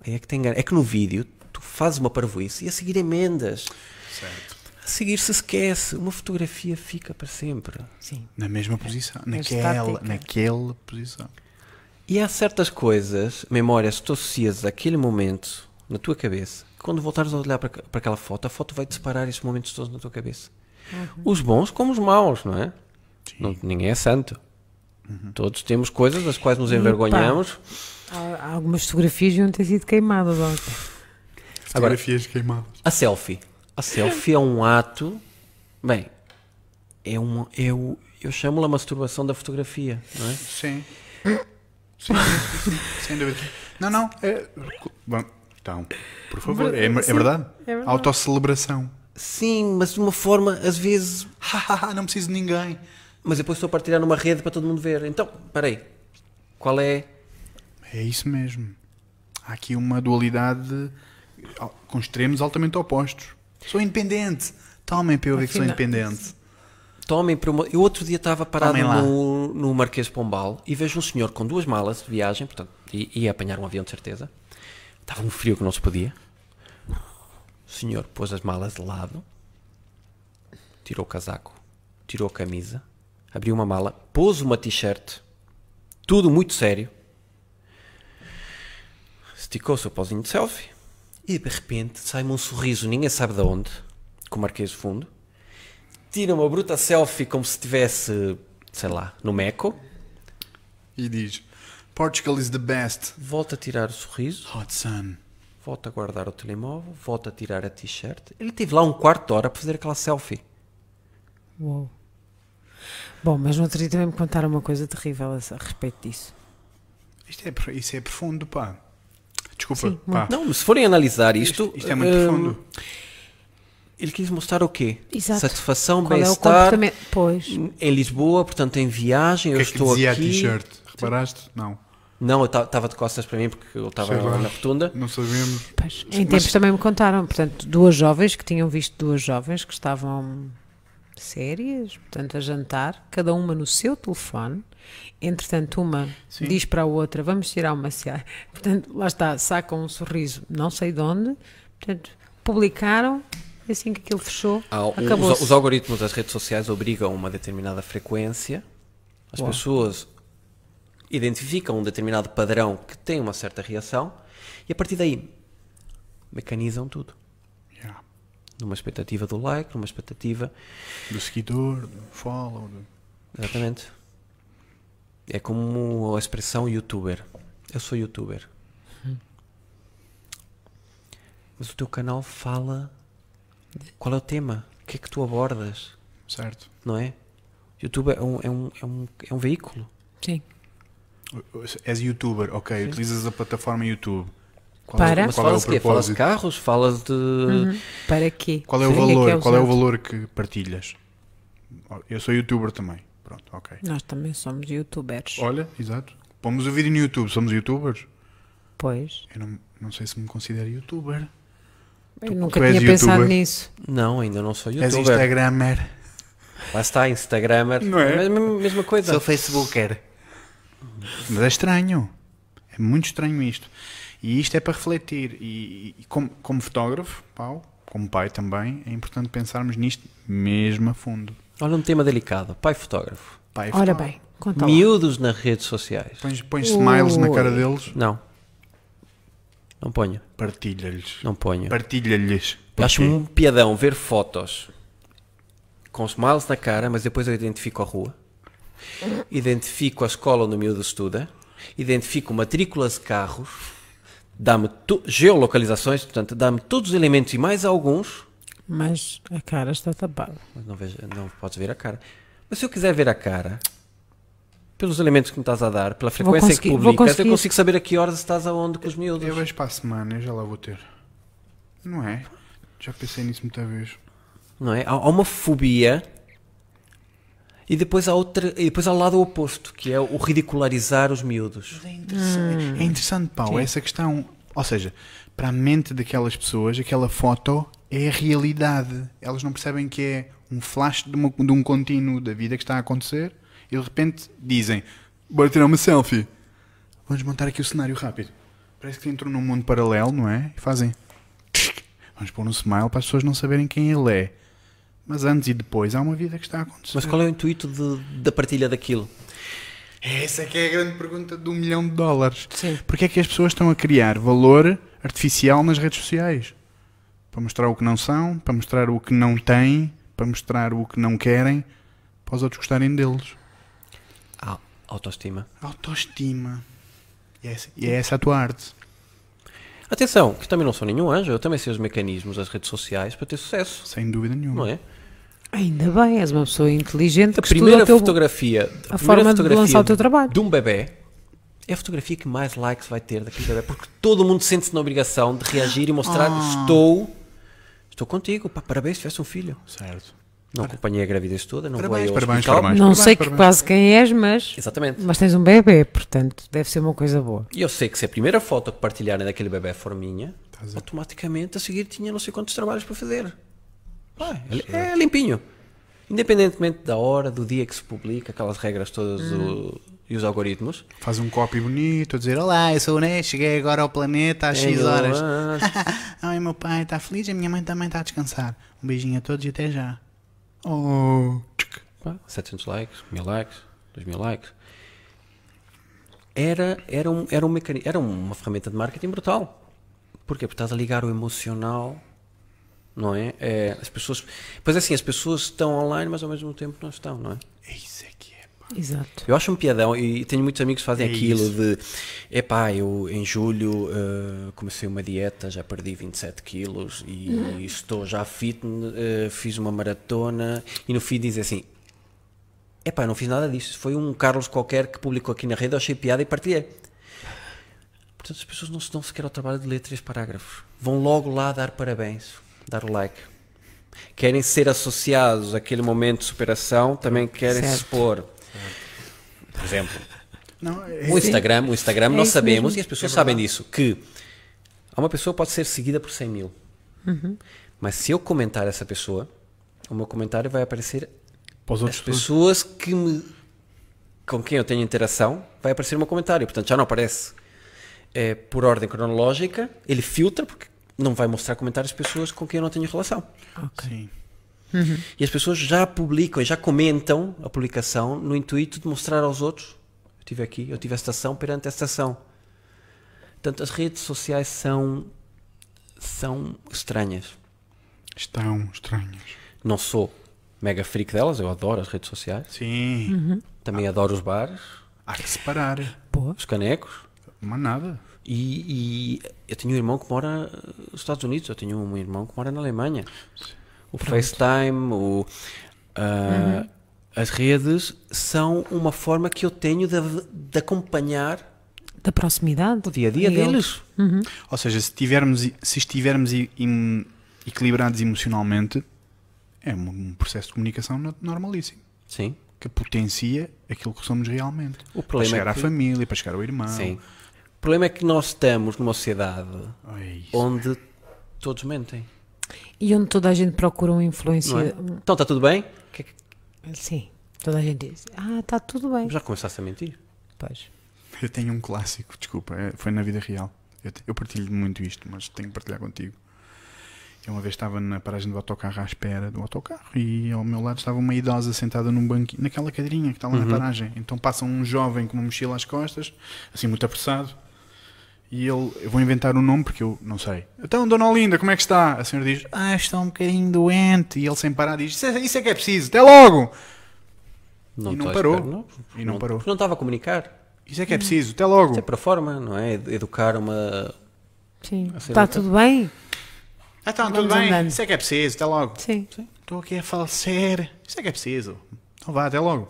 Speaker 3: Aí é que tem engano. É que no vídeo tu fazes uma parvoíce e a seguir emendas.
Speaker 1: Certo.
Speaker 3: A seguir se esquece. Uma fotografia fica para sempre.
Speaker 2: Sim.
Speaker 1: Na mesma posição. Naquela,
Speaker 2: estática.
Speaker 1: naquela posição.
Speaker 3: E há certas coisas, memórias que tu associas àquele momento na tua cabeça, que quando voltares a olhar para, para aquela foto, a foto vai disparar esses momentos todos na tua cabeça. Os bons como os maus, não é? Não- ninguém é santo. Todos temos coisas das quais nos
Speaker 2: pá,
Speaker 3: envergonhamos.
Speaker 2: Há, há algumas fotografias deviam ter sido queimadas. ó.
Speaker 3: Agora-
Speaker 1: Fotografias queimadas.
Speaker 3: A selfie. A selfie é um ato. Bem, é um. Eu, eu chamo-la masturbação da fotografia, não é?
Speaker 1: Sim. Sim, sim, sim, sim, sem dúvida. Não, não. É... Bom, então, por favor, é, é verdade.
Speaker 2: é verdade.
Speaker 1: Autocelebração.
Speaker 3: Sim, mas de uma forma, às vezes.
Speaker 1: Não preciso de ninguém.
Speaker 3: Mas depois estou a partilhar numa rede para todo mundo ver. Então, peraí. Qual é.
Speaker 1: É isso mesmo. Há aqui uma dualidade al- com extremos altamente opostos. Sou independente. Tomem para eu ver que sou independente.
Speaker 3: Tomem para uma... Eu outro dia estava parado no, no Marquês Pombal e vejo um senhor com duas malas de viagem, portanto, ia apanhar um avião de certeza. Estava um frio que não se podia. O senhor pôs as malas de lado, tirou o casaco, tirou a camisa, abriu uma mala, pôs uma t-shirt, tudo muito sério, esticou o seu pauzinho de selfie e de repente sai-me um sorriso, ninguém sabe de onde, com o Marquês de fundo tira uma bruta selfie como se estivesse, sei lá, no Meco,
Speaker 1: E diz: Portugal is the best.
Speaker 3: volta a tirar o sorriso,
Speaker 1: Hot sun.
Speaker 3: volta a guardar o telemóvel, volta a tirar a t-shirt. Ele teve lá um quarto de hora para fazer aquela selfie.
Speaker 2: Uou. Bom, mas no outro dia também me contaram uma coisa terrível a, respeito disso.
Speaker 1: Isto é, isso é profundo, pá. Desculpa,
Speaker 2: Sim,
Speaker 1: pá.
Speaker 3: Não, mas se forem analisar isto,
Speaker 1: Isto- isto é muito
Speaker 3: hum,
Speaker 1: profundo.
Speaker 3: Ele quis mostrar o quê?
Speaker 2: Exato.
Speaker 3: Satisfação,
Speaker 2: é o
Speaker 3: bem-estar.
Speaker 2: comportamento? Pois.
Speaker 3: em Lisboa, portanto, em viagem,
Speaker 1: O
Speaker 3: eu
Speaker 1: que é que
Speaker 3: estou
Speaker 1: dizia
Speaker 3: aqui.
Speaker 1: a t-shirt? Reparaste? Não.
Speaker 3: Não, eu estava de costas para mim porque eu estava na rotunda.
Speaker 1: Não sabemos.
Speaker 2: Pois, em
Speaker 1: Mas-
Speaker 2: tempos também me contaram, portanto, duas jovens que tinham visto duas jovens que estavam sérias, portanto, a jantar, cada uma no seu telefone. Entretanto, uma
Speaker 1: Sim.
Speaker 2: diz para a outra: Vamos tirar uma. Portanto, lá está, sacam um sorriso, não sei de onde. Portanto, publicaram, e assim que aquilo fechou,
Speaker 3: um-
Speaker 2: acabou.
Speaker 3: os, os algoritmos das redes sociais obrigam uma determinada frequência. As
Speaker 2: Boa.
Speaker 3: pessoas identificam um determinado padrão que tem uma certa reação e a partir daí mecanizam tudo. Numa expectativa do like, numa expectativa.
Speaker 1: Do seguidor, do follow. do-
Speaker 3: Exatamente. É como a expressão youtuber. Eu sou youtuber. Mas o teu canal fala. Qual é o tema? O que é que tu abordas?
Speaker 1: Certo.
Speaker 3: Não é? YouTube é um, é um, é um, é um veículo.
Speaker 2: Sim.
Speaker 1: És youtuber, ok, utilizas a plataforma YouTube. Qual
Speaker 2: Para?
Speaker 1: É,
Speaker 3: Mas
Speaker 1: qual é o
Speaker 3: falas de quê? Falas de carros? Falas de.
Speaker 2: Uhum. Para quê?
Speaker 1: Qual é o
Speaker 2: Sim. que
Speaker 1: valor?
Speaker 2: que
Speaker 1: qual é o valor que partilhas? Eu sou youtuber também. Pronto, ok.
Speaker 2: Nós também somos youtubers.
Speaker 1: Olha, exato. Pomos o vídeo no YouTube, somos youtubers.
Speaker 2: Pois.
Speaker 1: Eu não, não sei se me considero youtuber.
Speaker 2: Eu
Speaker 1: Tu-
Speaker 2: nunca
Speaker 1: tu és
Speaker 2: tinha pensado
Speaker 1: youtuber?
Speaker 2: nisso.
Speaker 3: Não, ainda não sou
Speaker 1: És
Speaker 3: youtuber.
Speaker 1: instagramer.
Speaker 3: Lá está, Instagramer.
Speaker 1: Não é?
Speaker 3: mesma, mesma coisa.
Speaker 1: Sou facebooker. Mas é estranho. É muito estranho isto. E isto é para refletir. E, e como, como fotógrafo, Pau, como pai também, é importante pensarmos nisto mesmo a fundo.
Speaker 3: Olha um tema delicado. Pai fotógrafo.
Speaker 1: Pai
Speaker 2: Ora
Speaker 1: fotógrafo.
Speaker 2: bem, conta lá.
Speaker 3: Miúdos nas redes sociais.
Speaker 1: Pões, pões smiles na cara deles,
Speaker 3: Não. Não ponho.
Speaker 1: partilha-lhes.
Speaker 3: Não ponho.
Speaker 1: Partilha-lhes.
Speaker 3: Eu acho
Speaker 1: Porquê?
Speaker 3: um piadão ver fotos com smiles na cara, mas depois eu identifico a rua, identifico a escola onde o miúdo estuda, identifico matrículas de carros, dá-me tu- geolocalizações, portanto, dá-me todos os elementos e mais alguns,
Speaker 2: Mas a cara está tapada.
Speaker 3: mas não, vejo, não podes ver a cara. Mas se eu quiser ver a cara, pelos elementos que me estás a dar, pela frequência que publicas, eu
Speaker 2: conseguir.
Speaker 3: consigo saber a que horas estás aonde com os miúdos.
Speaker 1: Eu vejo para a semana, eu já lá vou ter. Não é? Já pensei nisso muita vez.
Speaker 3: não é? Há, há uma fobia e depois há outra, e depois há o lado oposto, que é o ridicularizar os miúdos.
Speaker 1: É interessante, é interessante Pau, essa questão. Ou seja, para a mente daquelas pessoas, aquela foto é a realidade. Elas não percebem que é um flash de, uma- de um contínuo da vida que está a acontecer e de repente dizem: Bora tirar uma selfie. Vamos montar aqui o cenário rápido. Parece que entram num mundo paralelo, não é? E fazem. Vamos pôr um smile para as pessoas não saberem quem ele é. Mas antes e depois há uma vida que está a acontecer.
Speaker 3: Mas qual é o intuito de- da partilha daquilo?
Speaker 1: Essa é que é a grande pergunta de um milhão de dólares.
Speaker 2: Sim.
Speaker 1: Porquê é que as pessoas estão a criar valor artificial nas redes sociais? Para mostrar o que não são, para mostrar o que não têm, para mostrar o que não querem, para os outros gostarem deles.
Speaker 3: A autoestima.
Speaker 1: Autoestima. E é essa, é essa a tua arte.
Speaker 3: Atenção, que também não sou nenhum anjo, eu também sei os mecanismos das redes sociais para ter sucesso,
Speaker 1: Sem dúvida nenhuma.
Speaker 3: não é?
Speaker 2: Ainda bem, és uma pessoa inteligente
Speaker 3: A primeira
Speaker 2: teu,
Speaker 3: fotografia,
Speaker 2: a
Speaker 3: primeira
Speaker 2: forma de
Speaker 3: fotografia
Speaker 2: lançar o teu trabalho.
Speaker 3: de um bebê é a fotografia que mais likes vai ter daquele bebê, porque todo mundo sente-se na obrigação de reagir e mostrar
Speaker 1: Ah.
Speaker 3: estou estou contigo, pá, parabéns, tiveste um filho.
Speaker 1: Certo.
Speaker 3: Não acompanhei a gravidez toda, não
Speaker 1: Parabéns,
Speaker 3: vou
Speaker 1: parabéns, parabéns.
Speaker 2: Não sei que quase quem és, mas,
Speaker 3: Exatamente.
Speaker 2: mas tens um bebê, portanto deve ser uma coisa boa.
Speaker 3: E eu sei que se a primeira foto que partilharem daquele bebê for minha,
Speaker 1: Estás a-
Speaker 3: automaticamente a seguir tinha não sei quantos trabalhos para fazer. Pá, é, é limpinho. Independentemente da hora, do dia que se publica, aquelas regras todas o- e os algoritmos.
Speaker 1: Faz um copy bonito a dizer: Olá, eu sou o Ney, cheguei agora ao planeta às
Speaker 3: É,
Speaker 1: 6
Speaker 3: eu,
Speaker 1: horas.
Speaker 3: ah,
Speaker 1: Ai, meu pai está feliz, a minha mãe também está a descansar. Um beijinho a todos e até já. Oh. tchuc.
Speaker 3: pá, 700 likes, 1000 likes, 2000 likes. Era, era, um, era, um mecani- era uma ferramenta de marketing brutal. Porquê? Porque estás a ligar o emocional, não é? É, as pessoas, pois é assim, as pessoas estão online, mas ao mesmo tempo não estão, não é?
Speaker 1: Isso é que é. pá.
Speaker 2: Exato.
Speaker 3: Eu acho um piadão e tenho muitos amigos que fazem
Speaker 1: É
Speaker 3: aquilo
Speaker 1: isso.
Speaker 3: de epá, eu em julho eh, comecei uma dieta, já perdi 27 quilos e estou já fitness, eh, fiz uma maratona e no fim dizem assim epá, não fiz nada disso, foi um Carlos qualquer que publicou aqui na rede, eu achei piada e partilhei. Portanto, as pessoas não se dão sequer ao trabalho de ler três parágrafos. Vão logo lá dar parabéns, dar o like. Querem ser associados àquele momento de superação, também querem se
Speaker 2: Certo.
Speaker 3: expor. Por exemplo,
Speaker 1: Não, é,
Speaker 3: o Instagram, o Instagram
Speaker 2: É
Speaker 3: nós sabemos
Speaker 2: mesmo.
Speaker 3: e as pessoas sabem disso, que uma pessoa pode ser seguida por 100 mil.
Speaker 2: Uhum.
Speaker 3: Mas se eu comentar essa pessoa, o meu comentário vai aparecer
Speaker 1: Para
Speaker 3: as pessoas que me, com quem eu tenho interação, vai aparecer o meu comentário. Portanto, já não aparece eh, por ordem cronológica, ele filtra, porque não vai mostrar comentários de pessoas com quem eu não tenho relação.
Speaker 1: Sim.
Speaker 3: E as pessoas já publicam e já comentam a publicação no intuito de mostrar aos outros: eu estive aqui, eu tive esta ação perante esta ação. Portanto, as redes sociais são, são estranhas.
Speaker 1: Estão estranhos.
Speaker 3: Não sou mega freak delas, eu adoro as redes sociais.
Speaker 1: Sim.
Speaker 3: Também adoro os bares,
Speaker 1: Há que separar.
Speaker 2: Boa.
Speaker 3: os canecos.
Speaker 1: Mas nada.
Speaker 3: E, e eu tenho um irmão que mora nos Estados Unidos, eu tenho um irmão que mora na Alemanha. O FaceTime, o, ah, as redes são uma forma que eu tenho de, de acompanhar
Speaker 2: Da proximidade.
Speaker 3: o dia a dia
Speaker 2: eles-
Speaker 3: deles.
Speaker 1: Ou seja, se, tivermos, se estivermos em- equilibrados emocionalmente, é um, processo de comunicação no- normalíssimo.
Speaker 3: Sim.
Speaker 1: Que potencia aquilo que somos realmente.
Speaker 3: O
Speaker 1: Para
Speaker 3: problema
Speaker 1: chegar
Speaker 3: é
Speaker 1: à
Speaker 3: que-
Speaker 1: família, para chegar ao irmão.
Speaker 3: Sim. O problema é que nós estamos numa sociedade
Speaker 1: É isso.
Speaker 3: onde todos mentem.
Speaker 2: E onde toda a gente procura um
Speaker 3: Não é? Então está tudo bem? Que é
Speaker 2: Sim. Toda a gente diz: Ah, está tudo bem.
Speaker 3: Já começaste a mentir?
Speaker 2: Pois.
Speaker 1: Eu tenho um clássico, desculpa, é- foi na vida real. Eu, eu partilho muito isto, mas tenho que partilhar contigo. Eu uma vez estava na paragem do autocarro à espera do autocarro e ao meu lado estava uma idosa sentada num banquinho, naquela cadeirinha que está lá na paragem. Então passa um jovem com uma mochila às costas, assim muito apressado, e ele, eu vou inventar um nome porque eu não sei. Então, Dona Olinda, como é que está? A senhora diz, ah, estou um bocadinho doente. E ele sem parar diz, isso é, isso é que é preciso, até logo! E não
Speaker 3: estou à
Speaker 1: parou.
Speaker 3: espera, não.
Speaker 1: E não parou.
Speaker 3: porque Não estava a comunicar.
Speaker 1: Isso é que é preciso, até logo!
Speaker 3: Isso é para forma, não é? Educar uma.
Speaker 2: Sim. Está tudo bem?
Speaker 1: Ah, tudo
Speaker 2: Vamos
Speaker 1: bem.
Speaker 2: andando.
Speaker 1: Isso é que é preciso, até logo.
Speaker 2: Sim.
Speaker 1: Estou aqui a falecer. Isso é que é preciso. Então vá, até logo.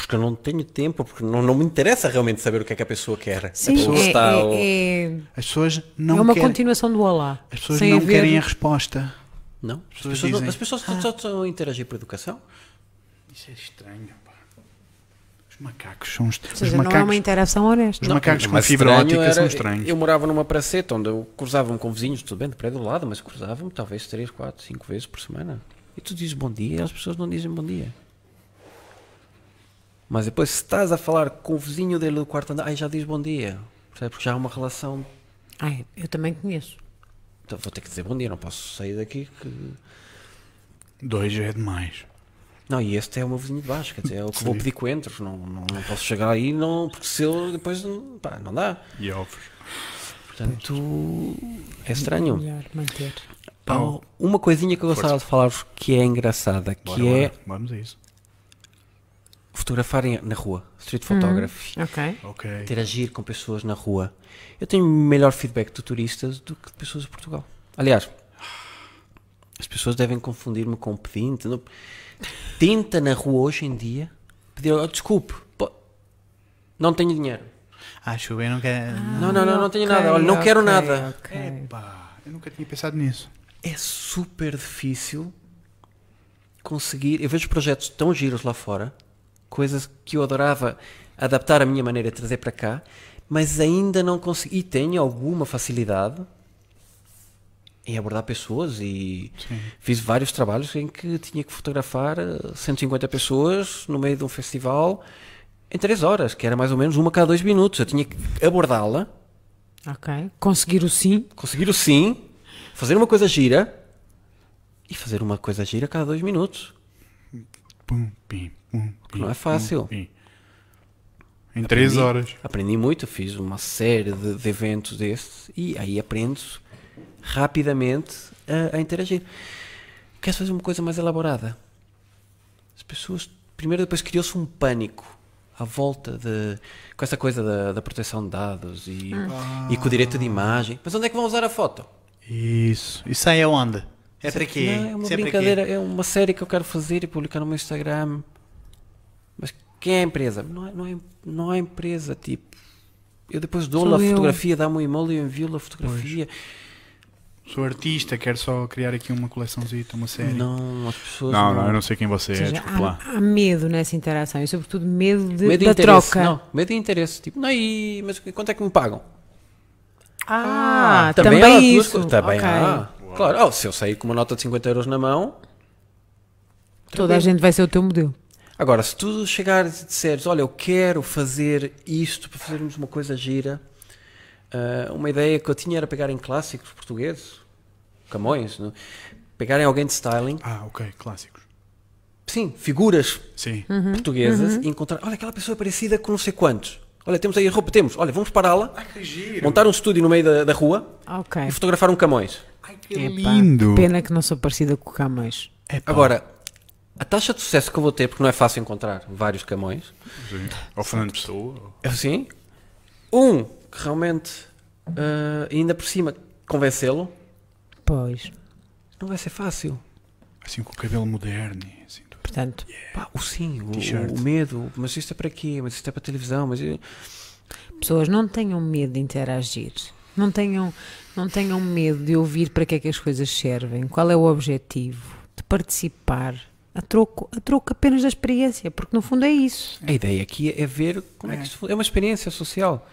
Speaker 3: Porque eu não tenho tempo, porque não, não me interessa realmente saber o que é que a pessoa quer.
Speaker 2: Sim,
Speaker 3: Ou
Speaker 2: é,
Speaker 3: está,
Speaker 2: é-
Speaker 3: ou-
Speaker 2: é-
Speaker 1: As pessoas
Speaker 2: é
Speaker 1: não
Speaker 2: uma
Speaker 1: querem.
Speaker 2: continuação do Olá.
Speaker 1: As pessoas não
Speaker 2: haver-
Speaker 1: querem a resposta.
Speaker 3: Não? As
Speaker 1: pessoas
Speaker 3: pessoas, não- as pessoas só- só estão a interagir por educação.
Speaker 1: Isso é estranho, pá. Os macacos são est-
Speaker 2: Ou
Speaker 1: Os
Speaker 2: seja, não é
Speaker 1: macacos,
Speaker 2: uma interação honesta.
Speaker 1: os macacos
Speaker 3: o
Speaker 1: com fibra
Speaker 3: estranho
Speaker 1: óptica são
Speaker 3: era-
Speaker 1: estranhos.
Speaker 3: Eu morava numa praceta onde eu cruzava-me com vizinhos, tudo bem, de prédio do lado, mas cruzava-me talvez 3, 4, 5 vezes por semana. E tu dizes bom dia e as pessoas não dizem bom dia. Mas depois, se estás a falar com o vizinho dele do quarto andar, aí já diz bom dia. Percebe? Porque já há uma relação.
Speaker 2: Ai, eu também conheço.
Speaker 3: Então, vou ter que dizer bom dia, não posso sair daqui. Que...
Speaker 1: Dois é demais.
Speaker 3: Não, e este é o meu vizinho de baixo, quer dizer, é o que vou
Speaker 1: Sim.
Speaker 3: pedir coentros. Não, não, não posso chegar aí, não, porque se eu depois. não- Pá, não dá.
Speaker 1: E ovos.
Speaker 3: Portanto, é estranho.
Speaker 2: Melhor manter.
Speaker 3: Pá, uma coisinha que eu gostava de falar-vos que é engraçada, que
Speaker 1: Bora,
Speaker 3: é
Speaker 1: bora. Vamos a isso.
Speaker 3: Fotografarem na rua, street photography,
Speaker 2: Ok.
Speaker 1: Ok.
Speaker 3: interagir com pessoas na rua. Eu tenho melhor feedback de turistas do que de pessoas de Portugal. Aliás, as pessoas devem confundir-me com pedinte. Não- Tenta na rua hoje em dia pedir, "Oh, desculpe, pô, não tenho dinheiro.
Speaker 1: Acho bem, não quero.
Speaker 3: não, não, não, não tenho
Speaker 2: Ok,
Speaker 3: nada. Olha, não quero nada.
Speaker 1: Epá, eu nunca tinha pensado nisso.
Speaker 3: é super difícil conseguir. Eu vejo projetos tão giros lá fora, coisas que eu adorava adaptar a minha maneira de trazer para cá, mas ainda não consegui. E tenho alguma facilidade em abordar pessoas e
Speaker 1: Sim.
Speaker 3: fiz vários trabalhos em que tinha que fotografar eh, 150 pessoas no meio de um festival em 3 horas, que era mais ou menos uma cada dois minutos. Eu tinha que abordá-la
Speaker 2: Ok. Conseguir o sim.
Speaker 3: conseguir o sim, fazer uma coisa gira e fazer uma coisa gira cada dois minutos.
Speaker 1: Pum, pim, pim,
Speaker 3: Não é fácil.
Speaker 1: pim. Em três
Speaker 3: Aprendi-
Speaker 1: horas.
Speaker 3: Aprendi muito, fiz uma série de, de eventos destes e aí aprendo rapidamente a, a interagir. Queres fazer uma coisa mais elaborada? As pessoas, primeiro depois criou-se um pânico à volta de com essa coisa da, da proteção de dados e, e com o direito de imagem. Mas onde é que vão usar a foto?
Speaker 1: Isso. Isso aí é onde? É para quê?
Speaker 3: Não, é uma
Speaker 1: Isso para
Speaker 3: brincadeira,
Speaker 1: quê?
Speaker 3: é uma série que eu quero fazer e publicar no meu Instagram. Quem é a empresa? Não é, não é, não é empresa, tipo. Eu depois dou-lhe a fotografia, dá-me um e-mail e eu envio-lhe a fotografia.
Speaker 1: Sou artista, quero só criar aqui uma coleçãozita, uma série.
Speaker 3: Não, as pessoas.
Speaker 1: não, não, eu não sei quem você é,
Speaker 2: seja,
Speaker 1: desculpa lá.
Speaker 2: há, há medo nessa interação e, sobretudo, medo, de,
Speaker 3: Medo
Speaker 2: da
Speaker 3: interesse.
Speaker 2: troca.
Speaker 3: Não, medo de interesse. Tipo, não, e, mas quanto é que me pagam?
Speaker 2: Ah,
Speaker 3: também
Speaker 2: também,
Speaker 3: há duas
Speaker 2: isso.
Speaker 3: coisas. Também
Speaker 2: Ok.
Speaker 3: há. Claro, oh, se eu sair com uma nota de 50 euros na mão,
Speaker 2: Toda a gente vai ser o teu modelo.
Speaker 3: Agora, se tu chegares e disseres, olha, eu quero fazer isto para fazermos uma coisa gira, ah, uma ideia que eu tinha era pegar em clássicos portugueses, Camões, não? pegarem alguém de styling,
Speaker 1: Ah, ok, clássicos.
Speaker 3: sim, figuras
Speaker 1: Sim.
Speaker 2: Uhum.
Speaker 3: portuguesas, e encontrar, olha, aquela pessoa é parecida com não sei quantos. Olha, temos aí a roupa, temos, olha, vamos pará-la, montar um estúdio no meio da, da rua
Speaker 2: Ok.
Speaker 3: e fotografar um Camões.
Speaker 1: Ai, que
Speaker 2: Epá,
Speaker 1: lindo.
Speaker 2: Pena que não sou parecida com o Camões.
Speaker 1: Epá.
Speaker 3: Agora, a taxa de sucesso que eu vou ter, porque não é fácil encontrar vários Camões,
Speaker 1: Sim. Ou Fernando Pessoa.
Speaker 3: é assim, um que realmente, ah, ainda por cima, convencê-lo,
Speaker 2: Pois.
Speaker 3: não vai ser fácil.
Speaker 1: Assim com o cabelo moderno. e Assim, tudo.
Speaker 2: Portanto,
Speaker 3: Pá, o sim, o, o medo, mas isto é para quê? Mas isto é para televisão, mas
Speaker 2: pessoas não tenham medo de interagir. Não tenham, não tenham medo de ouvir para que é que as coisas servem, qual é o objetivo, de participar, a troco, a troco apenas da experiência, porque no fundo é isso.
Speaker 3: a ideia aqui é ver como é, que isto é uma experiência social.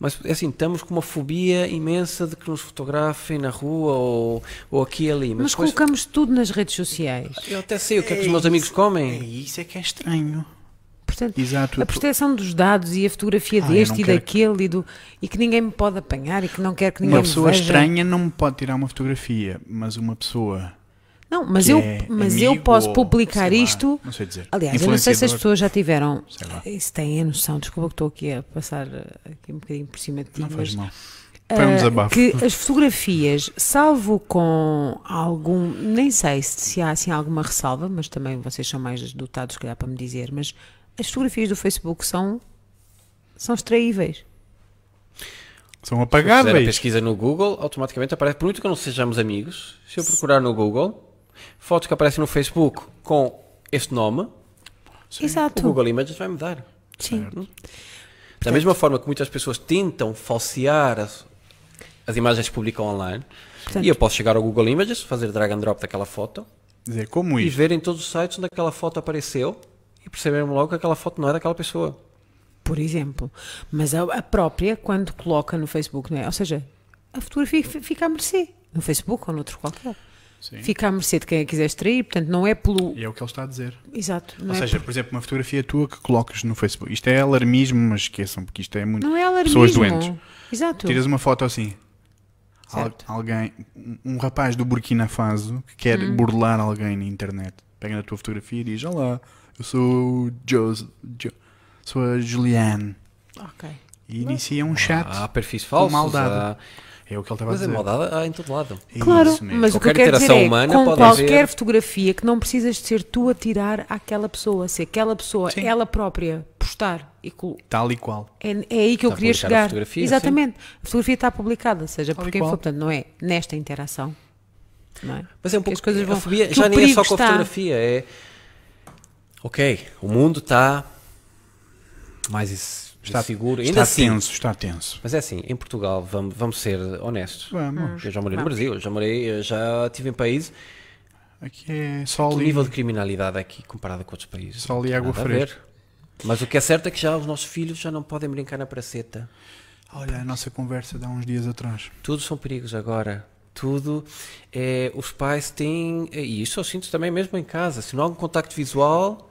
Speaker 3: Mas é assim, estamos com uma fobia imensa de que nos fotografem na rua ou, ou aqui e ali. Mas,
Speaker 2: Mas
Speaker 3: depois,
Speaker 2: colocamos tudo nas redes sociais.
Speaker 3: eu até sei o que é que os meus amigos
Speaker 1: É
Speaker 3: comem.
Speaker 1: isso é que é estranho.
Speaker 2: Portanto,
Speaker 1: Exato.
Speaker 2: a proteção dos dados e a fotografia
Speaker 1: Ah,
Speaker 2: deste e
Speaker 1: quero
Speaker 2: daquele e, do, e que ninguém me pode apanhar e que não quer que ninguém
Speaker 1: Uma
Speaker 2: me
Speaker 1: pessoa
Speaker 2: veja.
Speaker 1: estranha não me pode tirar uma fotografia, mas uma pessoa
Speaker 2: Não, mas
Speaker 1: que
Speaker 2: eu,
Speaker 1: é
Speaker 2: mas eu posso
Speaker 1: ou,
Speaker 2: publicar
Speaker 1: sei lá,
Speaker 2: isto.
Speaker 1: não sei dizer.
Speaker 2: Aliás, eu não sei se as pessoas já tiveram.
Speaker 1: Sei lá.
Speaker 2: Isso têm a noção, desculpa que estou aqui a passar eh, aqui um bocadinho por cima de ti,
Speaker 1: Não
Speaker 2: mas
Speaker 1: faz mal. Desabafo.
Speaker 2: que as fotografias, salvo com algum, nem sei se, se há assim alguma ressalva, mas também vocês são mais dotados, se calhar, para me dizer, mas as fotografias do Facebook são, são extraíveis.
Speaker 1: São
Speaker 3: Se fizer a
Speaker 1: apagáveis.
Speaker 3: pesquisa no Google, automaticamente aparece, por muito que não sejamos amigos, se eu procurar no Google, fotos que aparecem no Facebook com este nome, o
Speaker 2: Exato.
Speaker 3: Google Images vai me dar.
Speaker 2: Sim.
Speaker 3: Da mesma forma que muitas pessoas tentam falsear as, as imagens que publicam online,
Speaker 2: Portanto,
Speaker 3: e eu posso chegar ao Google Images, fazer drag and drop daquela foto
Speaker 1: Dizer, como
Speaker 3: e ver em todos os sites onde aquela foto apareceu e perceberem logo que aquela foto não é daquela pessoa.
Speaker 2: por exemplo. Mas a, a própria, quando coloca no Facebook, não é? Ou seja, a fotografia fi- fica à mercê. No Facebook ou noutro qualquer.
Speaker 1: Sim.
Speaker 2: Fica à mercê de quem a quiser extrair, portanto, não é pelo.
Speaker 1: E é o que ele está a dizer.
Speaker 2: Exato.
Speaker 1: Ou
Speaker 2: é
Speaker 1: seja, por exemplo, uma fotografia tua que colocas no Facebook. Isto é alarmismo, mas esqueçam, porque isto é muito.
Speaker 2: Não é alarmismo.
Speaker 1: Pessoas doentes.
Speaker 2: Exato.
Speaker 1: Tiras uma foto assim. Al-
Speaker 2: Certo.
Speaker 1: alguém, um- rapaz do Burkina Faso que quer
Speaker 2: Hum.
Speaker 1: burlar alguém na internet. Pega na tua fotografia e diz: Olá, eu sou o Jos, Jo- sou a Juliane.
Speaker 2: Ok.
Speaker 1: E inicia um chat.
Speaker 3: Há perfis falsos,
Speaker 1: maldade.
Speaker 3: há...
Speaker 1: É o que ele estava a
Speaker 3: mas é
Speaker 1: dizer.
Speaker 3: maldade há em todo lado.
Speaker 1: É
Speaker 2: Claro,
Speaker 1: isso mesmo.
Speaker 2: mas o que eu
Speaker 3: Qualquer
Speaker 2: quero dizer
Speaker 3: interação
Speaker 2: é,
Speaker 3: humana
Speaker 2: com
Speaker 3: pode
Speaker 2: qualquer
Speaker 3: haver-
Speaker 2: fotografia que não precisas de ser tu a tirar àquela pessoa, se aquela pessoa,
Speaker 1: Sim.
Speaker 2: ela própria, postar e colo-
Speaker 1: Tal e qual.
Speaker 2: é, é aí que eu
Speaker 3: Está
Speaker 2: queria
Speaker 3: publicada a
Speaker 2: chegar.
Speaker 3: fotografia,
Speaker 2: Exatamente. A fotografia está publicada, seja
Speaker 1: Tal
Speaker 2: por quem for, portanto, não é nesta interação. Não é?
Speaker 3: Mas é um pouco
Speaker 2: as coisas vão-
Speaker 3: a fobia já nem é só com a
Speaker 2: está.
Speaker 3: fotografia, é ok, o mundo está mais
Speaker 1: Está,
Speaker 3: inseguro, ainda
Speaker 1: está
Speaker 3: assim.
Speaker 1: tenso, está tenso.
Speaker 3: Mas é assim, em Portugal, vamos, vamos ser honestos.
Speaker 1: Vamos.
Speaker 3: Eu já morei no. Brasil, eu já morei, eu já estive em países.
Speaker 1: Aqui é só
Speaker 3: O nível de criminalidade aqui comparado com outros países.
Speaker 1: Só ali água fresca.
Speaker 3: Mas o que é certo é que já os nossos filhos já não podem brincar na praceta.
Speaker 1: Olha a nossa conversa de há uns dias atrás.
Speaker 3: Tudo são perigos agora. Tudo é, os pais têm, e isso eu sinto também mesmo em casa, se não há um contacto visual,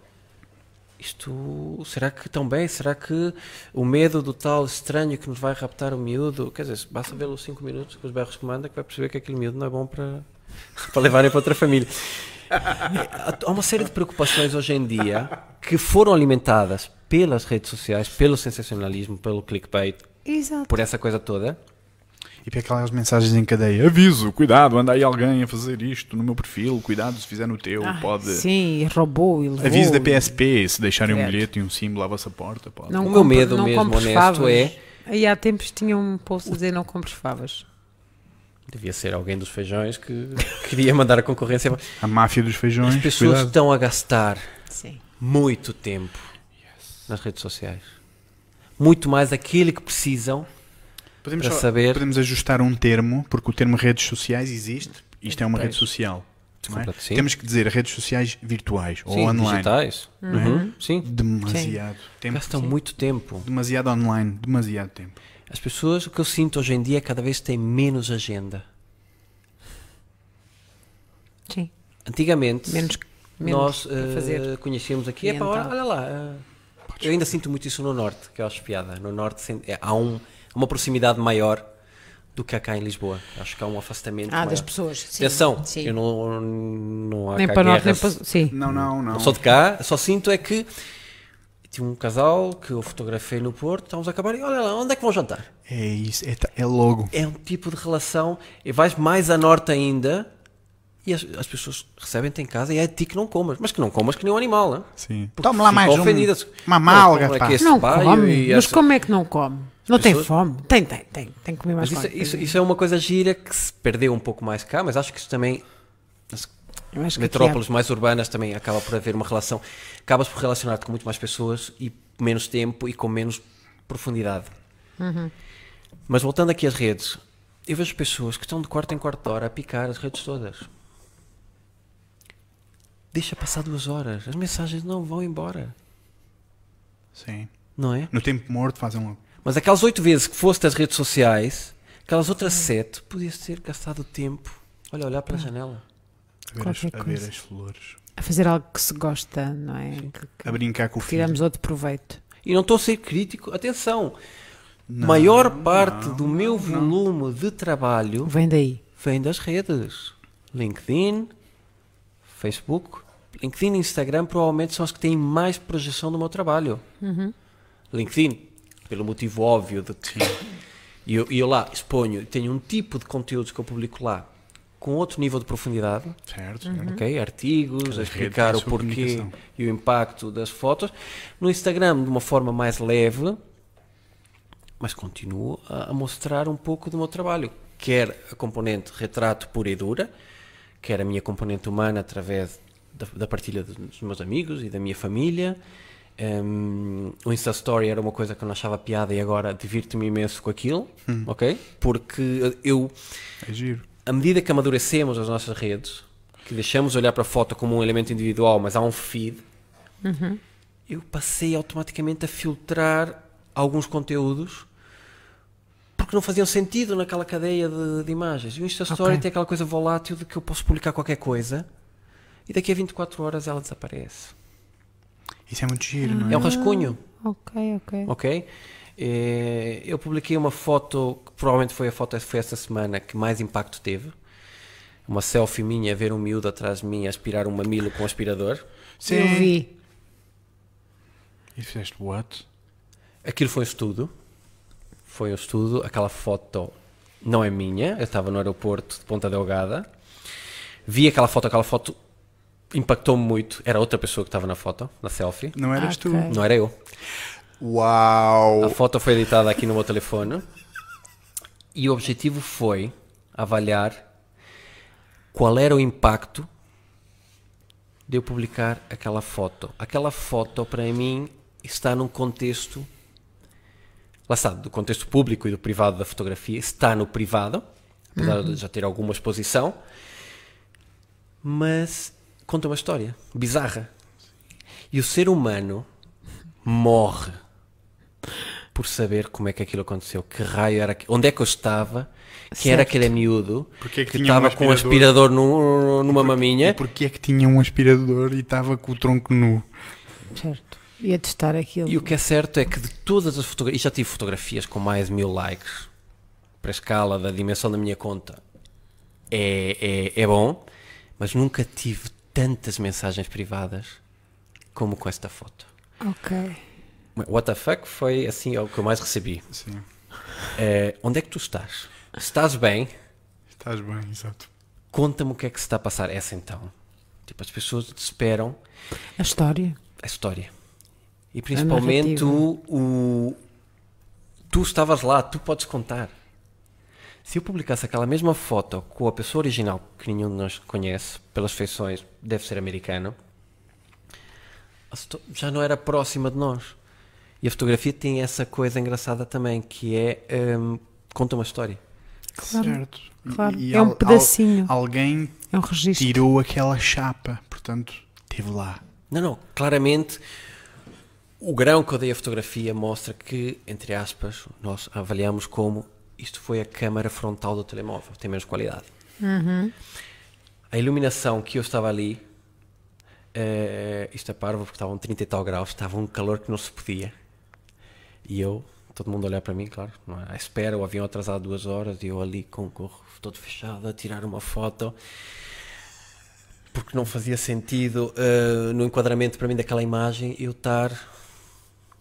Speaker 3: isto, será que estão bem? Será que o medo do tal estranho que nos vai raptar o miúdo, quer dizer, basta vê-lo 5 minutos com os berros que manda que vai perceber que aquele miúdo não é bom para, para levarem para outra família. Há uma série de preocupações hoje em dia que foram alimentadas pelas redes sociais, pelo sensacionalismo, pelo clickbait,
Speaker 2: Exato.
Speaker 3: por essa coisa toda.
Speaker 1: E para aquelas mensagens em cadeia: aviso, cuidado, anda aí alguém a fazer isto no meu perfil, cuidado se fizer no teu,
Speaker 2: Ah,
Speaker 1: pode.
Speaker 2: Sim, roubou e levou.
Speaker 1: Aviso da PSP, se deixarem um
Speaker 2: Credo.
Speaker 1: bilhete e um símbolo à vossa porta, pode.
Speaker 2: Não
Speaker 3: O meu medo
Speaker 2: não
Speaker 3: mesmo, honesto,
Speaker 2: favas.
Speaker 3: é-
Speaker 2: Aí há tempos tinha um post a dizer não compres favas.
Speaker 3: Devia ser alguém dos feijões que queria mandar a concorrência.
Speaker 1: A máfia dos feijões.
Speaker 3: As pessoas
Speaker 1: cuidado.
Speaker 3: estão a gastar
Speaker 2: Sim.
Speaker 3: muito tempo nas redes sociais. Muito mais aquele que precisam.
Speaker 1: Podemos,
Speaker 3: para
Speaker 1: só-
Speaker 3: saber-
Speaker 1: podemos ajustar um termo, porque o termo redes sociais existe. Isto é uma
Speaker 2: Pois.
Speaker 1: rede social. não é?
Speaker 3: Sim.
Speaker 1: Temos que dizer redes sociais virtuais ou
Speaker 3: sim,
Speaker 1: online.
Speaker 3: digitais. Uhum, Sim.
Speaker 1: Demasiado tempo.
Speaker 3: Gastam muito tempo.
Speaker 1: Demasiado online, demasiado tempo.
Speaker 3: As pessoas, o que eu sinto hoje em dia é cada vez têm menos agenda.
Speaker 2: Sim.
Speaker 3: Antigamente,
Speaker 2: Menos Menos
Speaker 3: nós
Speaker 2: fazer.
Speaker 3: conhecíamos aqui. Epá,
Speaker 2: cliental.
Speaker 3: olha, lá. eh, eu ainda sinto muito isso no Norte, que eu acho piada. No Norte é, há um- uma proximidade maior do que há cá em Lisboa. Acho que há um afastamento
Speaker 2: Ah,
Speaker 3: maior.
Speaker 2: das pessoas. Sim,
Speaker 3: Atenção,
Speaker 2: sim.
Speaker 3: eu não, não há
Speaker 2: Nem
Speaker 3: cá
Speaker 2: para norte, nem para. Sim.
Speaker 1: Não, não, não.
Speaker 3: Não sou de cá, só sinto é que tinha um casal que eu fotografei no Porto, estávamos a acabar e olha lá, onde é que vão jantar?
Speaker 1: É isso, é, é logo.
Speaker 3: É um tipo de relação, e vais mais a norte ainda e as, as pessoas recebem-te em casa e é a ti que não comas, mas que não comas que nem um animal, né?
Speaker 1: Sim.
Speaker 3: Porque
Speaker 1: Toma lá mais um, uma
Speaker 3: Não,
Speaker 1: malga,
Speaker 3: como é
Speaker 1: pá.
Speaker 3: que este
Speaker 2: Não come. Mas
Speaker 3: essa-
Speaker 2: como é que não come? Não tem
Speaker 3: pessoas-
Speaker 2: fome? Tem, tem, tem. Tem que comer mais
Speaker 3: Mas isso,
Speaker 2: fome.
Speaker 3: isso, isso é uma coisa gira que se perdeu um pouco mais cá, mas acho que isso também nas
Speaker 2: Eu acho que
Speaker 3: metrópoles mais urbanas também acaba por haver uma relação. Acabas por relacionar-te com muito mais pessoas e menos tempo e com menos profundidade.
Speaker 2: Uhum.
Speaker 3: Mas voltando aqui às redes, eu vejo pessoas que estão de quarto em quarto de hora a picar as redes todas. Deixa passar duas horas, as mensagens não vão embora,
Speaker 1: Sim.
Speaker 3: não é?
Speaker 1: No tempo morto fazem um.
Speaker 3: Mas aquelas oito vezes que foste às redes sociais, aquelas outras sete, podias ter gastado tempo. Olha, olhar para a janela.
Speaker 1: A ver, as, a ver as flores.
Speaker 2: A fazer algo que se gosta, não é? Que, que
Speaker 1: A brincar com o filho.
Speaker 2: tiramos outro proveito.
Speaker 3: E não estou a ser crítico. Atenção, maior parte do meu volume de trabalho
Speaker 2: Vem daí.
Speaker 3: vem das redes. LinkedIn, Facebook. LinkedIn e Instagram provavelmente são as que têm mais projeção do meu trabalho. LinkedIn, pelo motivo óbvio de que e eu, eu lá exponho, tenho um tipo de conteúdos que eu publico lá com outro nível de profundidade,
Speaker 1: Certo,
Speaker 2: Uhum.
Speaker 3: ok? Artigos, a explicar o porquê e o impacto das fotos. No Instagram, de uma forma mais leve, mas continuo a, a mostrar um pouco do meu trabalho. Quer a componente retrato pura e dura, quer a minha componente humana através da, da partilha dos meus amigos e da minha família. Um, o Insta Story era uma coisa que eu não achava piada e agora divirto-me imenso com aquilo,
Speaker 1: Hum.
Speaker 3: ok? Porque eu
Speaker 1: É giro.
Speaker 3: à medida que amadurecemos as nossas redes, que deixamos de olhar para a foto como um elemento individual, mas há um feed, eu passei automaticamente a filtrar alguns conteúdos porque não faziam sentido naquela cadeia de, de imagens. E o Insta Story
Speaker 2: Ok.
Speaker 3: tem aquela coisa volátil de que eu posso publicar qualquer coisa e daqui a 24 horas ela desaparece.
Speaker 1: Isso é muito giro, não é?
Speaker 3: É um rascunho.
Speaker 2: Ok, ok.
Speaker 3: Ok? Eh, Eu publiquei uma foto que provavelmente foi a foto foi esta semana que mais impacto teve. Uma selfie minha a ver um miúdo atrás de mim a aspirar um mamilo com um aspirador.
Speaker 2: Eu vi.
Speaker 1: E fizeste what?
Speaker 3: Aquilo foi um estudo. Foi um estudo. Aquela foto não é minha. Eu estava no aeroporto de Ponta Delgada. Vi aquela foto. Aquela foto impactou-me muito. Era outra pessoa que estava na foto, na selfie.
Speaker 1: Não eras
Speaker 2: Ok.
Speaker 1: tu.
Speaker 3: Não era eu. A
Speaker 1: Uau!
Speaker 3: foto foi editada aqui no meu telefone e o objetivo foi avaliar qual era o impacto de eu publicar aquela foto. Aquela foto, para mim, está num contexto. Lá está, do contexto público e do privado da fotografia, está no privado, apesar de já ter alguma exposição, mas conta uma história bizarra. E o ser humano morre por saber como é que aquilo aconteceu, que raio era, onde é que eu estava, quem era
Speaker 2: Certo.
Speaker 3: aquele miúdo
Speaker 1: Porque é que
Speaker 3: que
Speaker 1: tinha um
Speaker 3: estava com um
Speaker 1: aspirador?
Speaker 3: aspirador num- numa maminha.
Speaker 1: E porquê é que tinha um aspirador e estava com o tronco nu?
Speaker 2: Certo. Ia testar aquilo.
Speaker 3: E o que é certo é que de todas as fotografias, e já tive fotografias com mais de mil likes, para a escala da dimensão da minha conta, é, é, é bom, mas nunca tive tantas mensagens privadas como com esta foto.
Speaker 2: Ok.
Speaker 3: What the fuck foi assim o que eu mais recebi.
Speaker 1: Sim.
Speaker 3: É, onde é que tu estás? Estás bem?
Speaker 1: Estás bem, exato.
Speaker 3: Conta-me o que é que se está a passar. Essa então. Tipo, as pessoas esperam
Speaker 2: A história.
Speaker 3: a história. E principalmente o, o- Tu estavas lá, tu podes contar. Se eu publicasse aquela mesma foto com a pessoa original, que nenhum de nós conhece, pelas feições, deve ser americano, já não era próxima de nós. E a fotografia tem essa coisa engraçada também, que é. hum, conta uma história.
Speaker 2: Claro,
Speaker 1: certo. E-
Speaker 2: claro.
Speaker 1: e
Speaker 2: É um
Speaker 1: al-
Speaker 2: pedacinho.
Speaker 1: al- alguém
Speaker 2: É um registro.
Speaker 1: tirou aquela chapa, portanto, esteve lá.
Speaker 3: Não, não, claramente o grão que eu dei à fotografia mostra que, entre aspas, nós avaliamos como isto foi a câmara frontal do telemóvel, tem menos qualidade. A iluminação que eu estava ali eh, isto é parvo porque estavam 30 e tal graus, estava um calor que não se podia. E eu, todo mundo a olhar para mim, claro, não é? à espera, o avião atrasado duas horas e eu ali com o gorro todo fechado a tirar uma foto. Porque não fazia sentido eh, no enquadramento para mim daquela imagem eu estar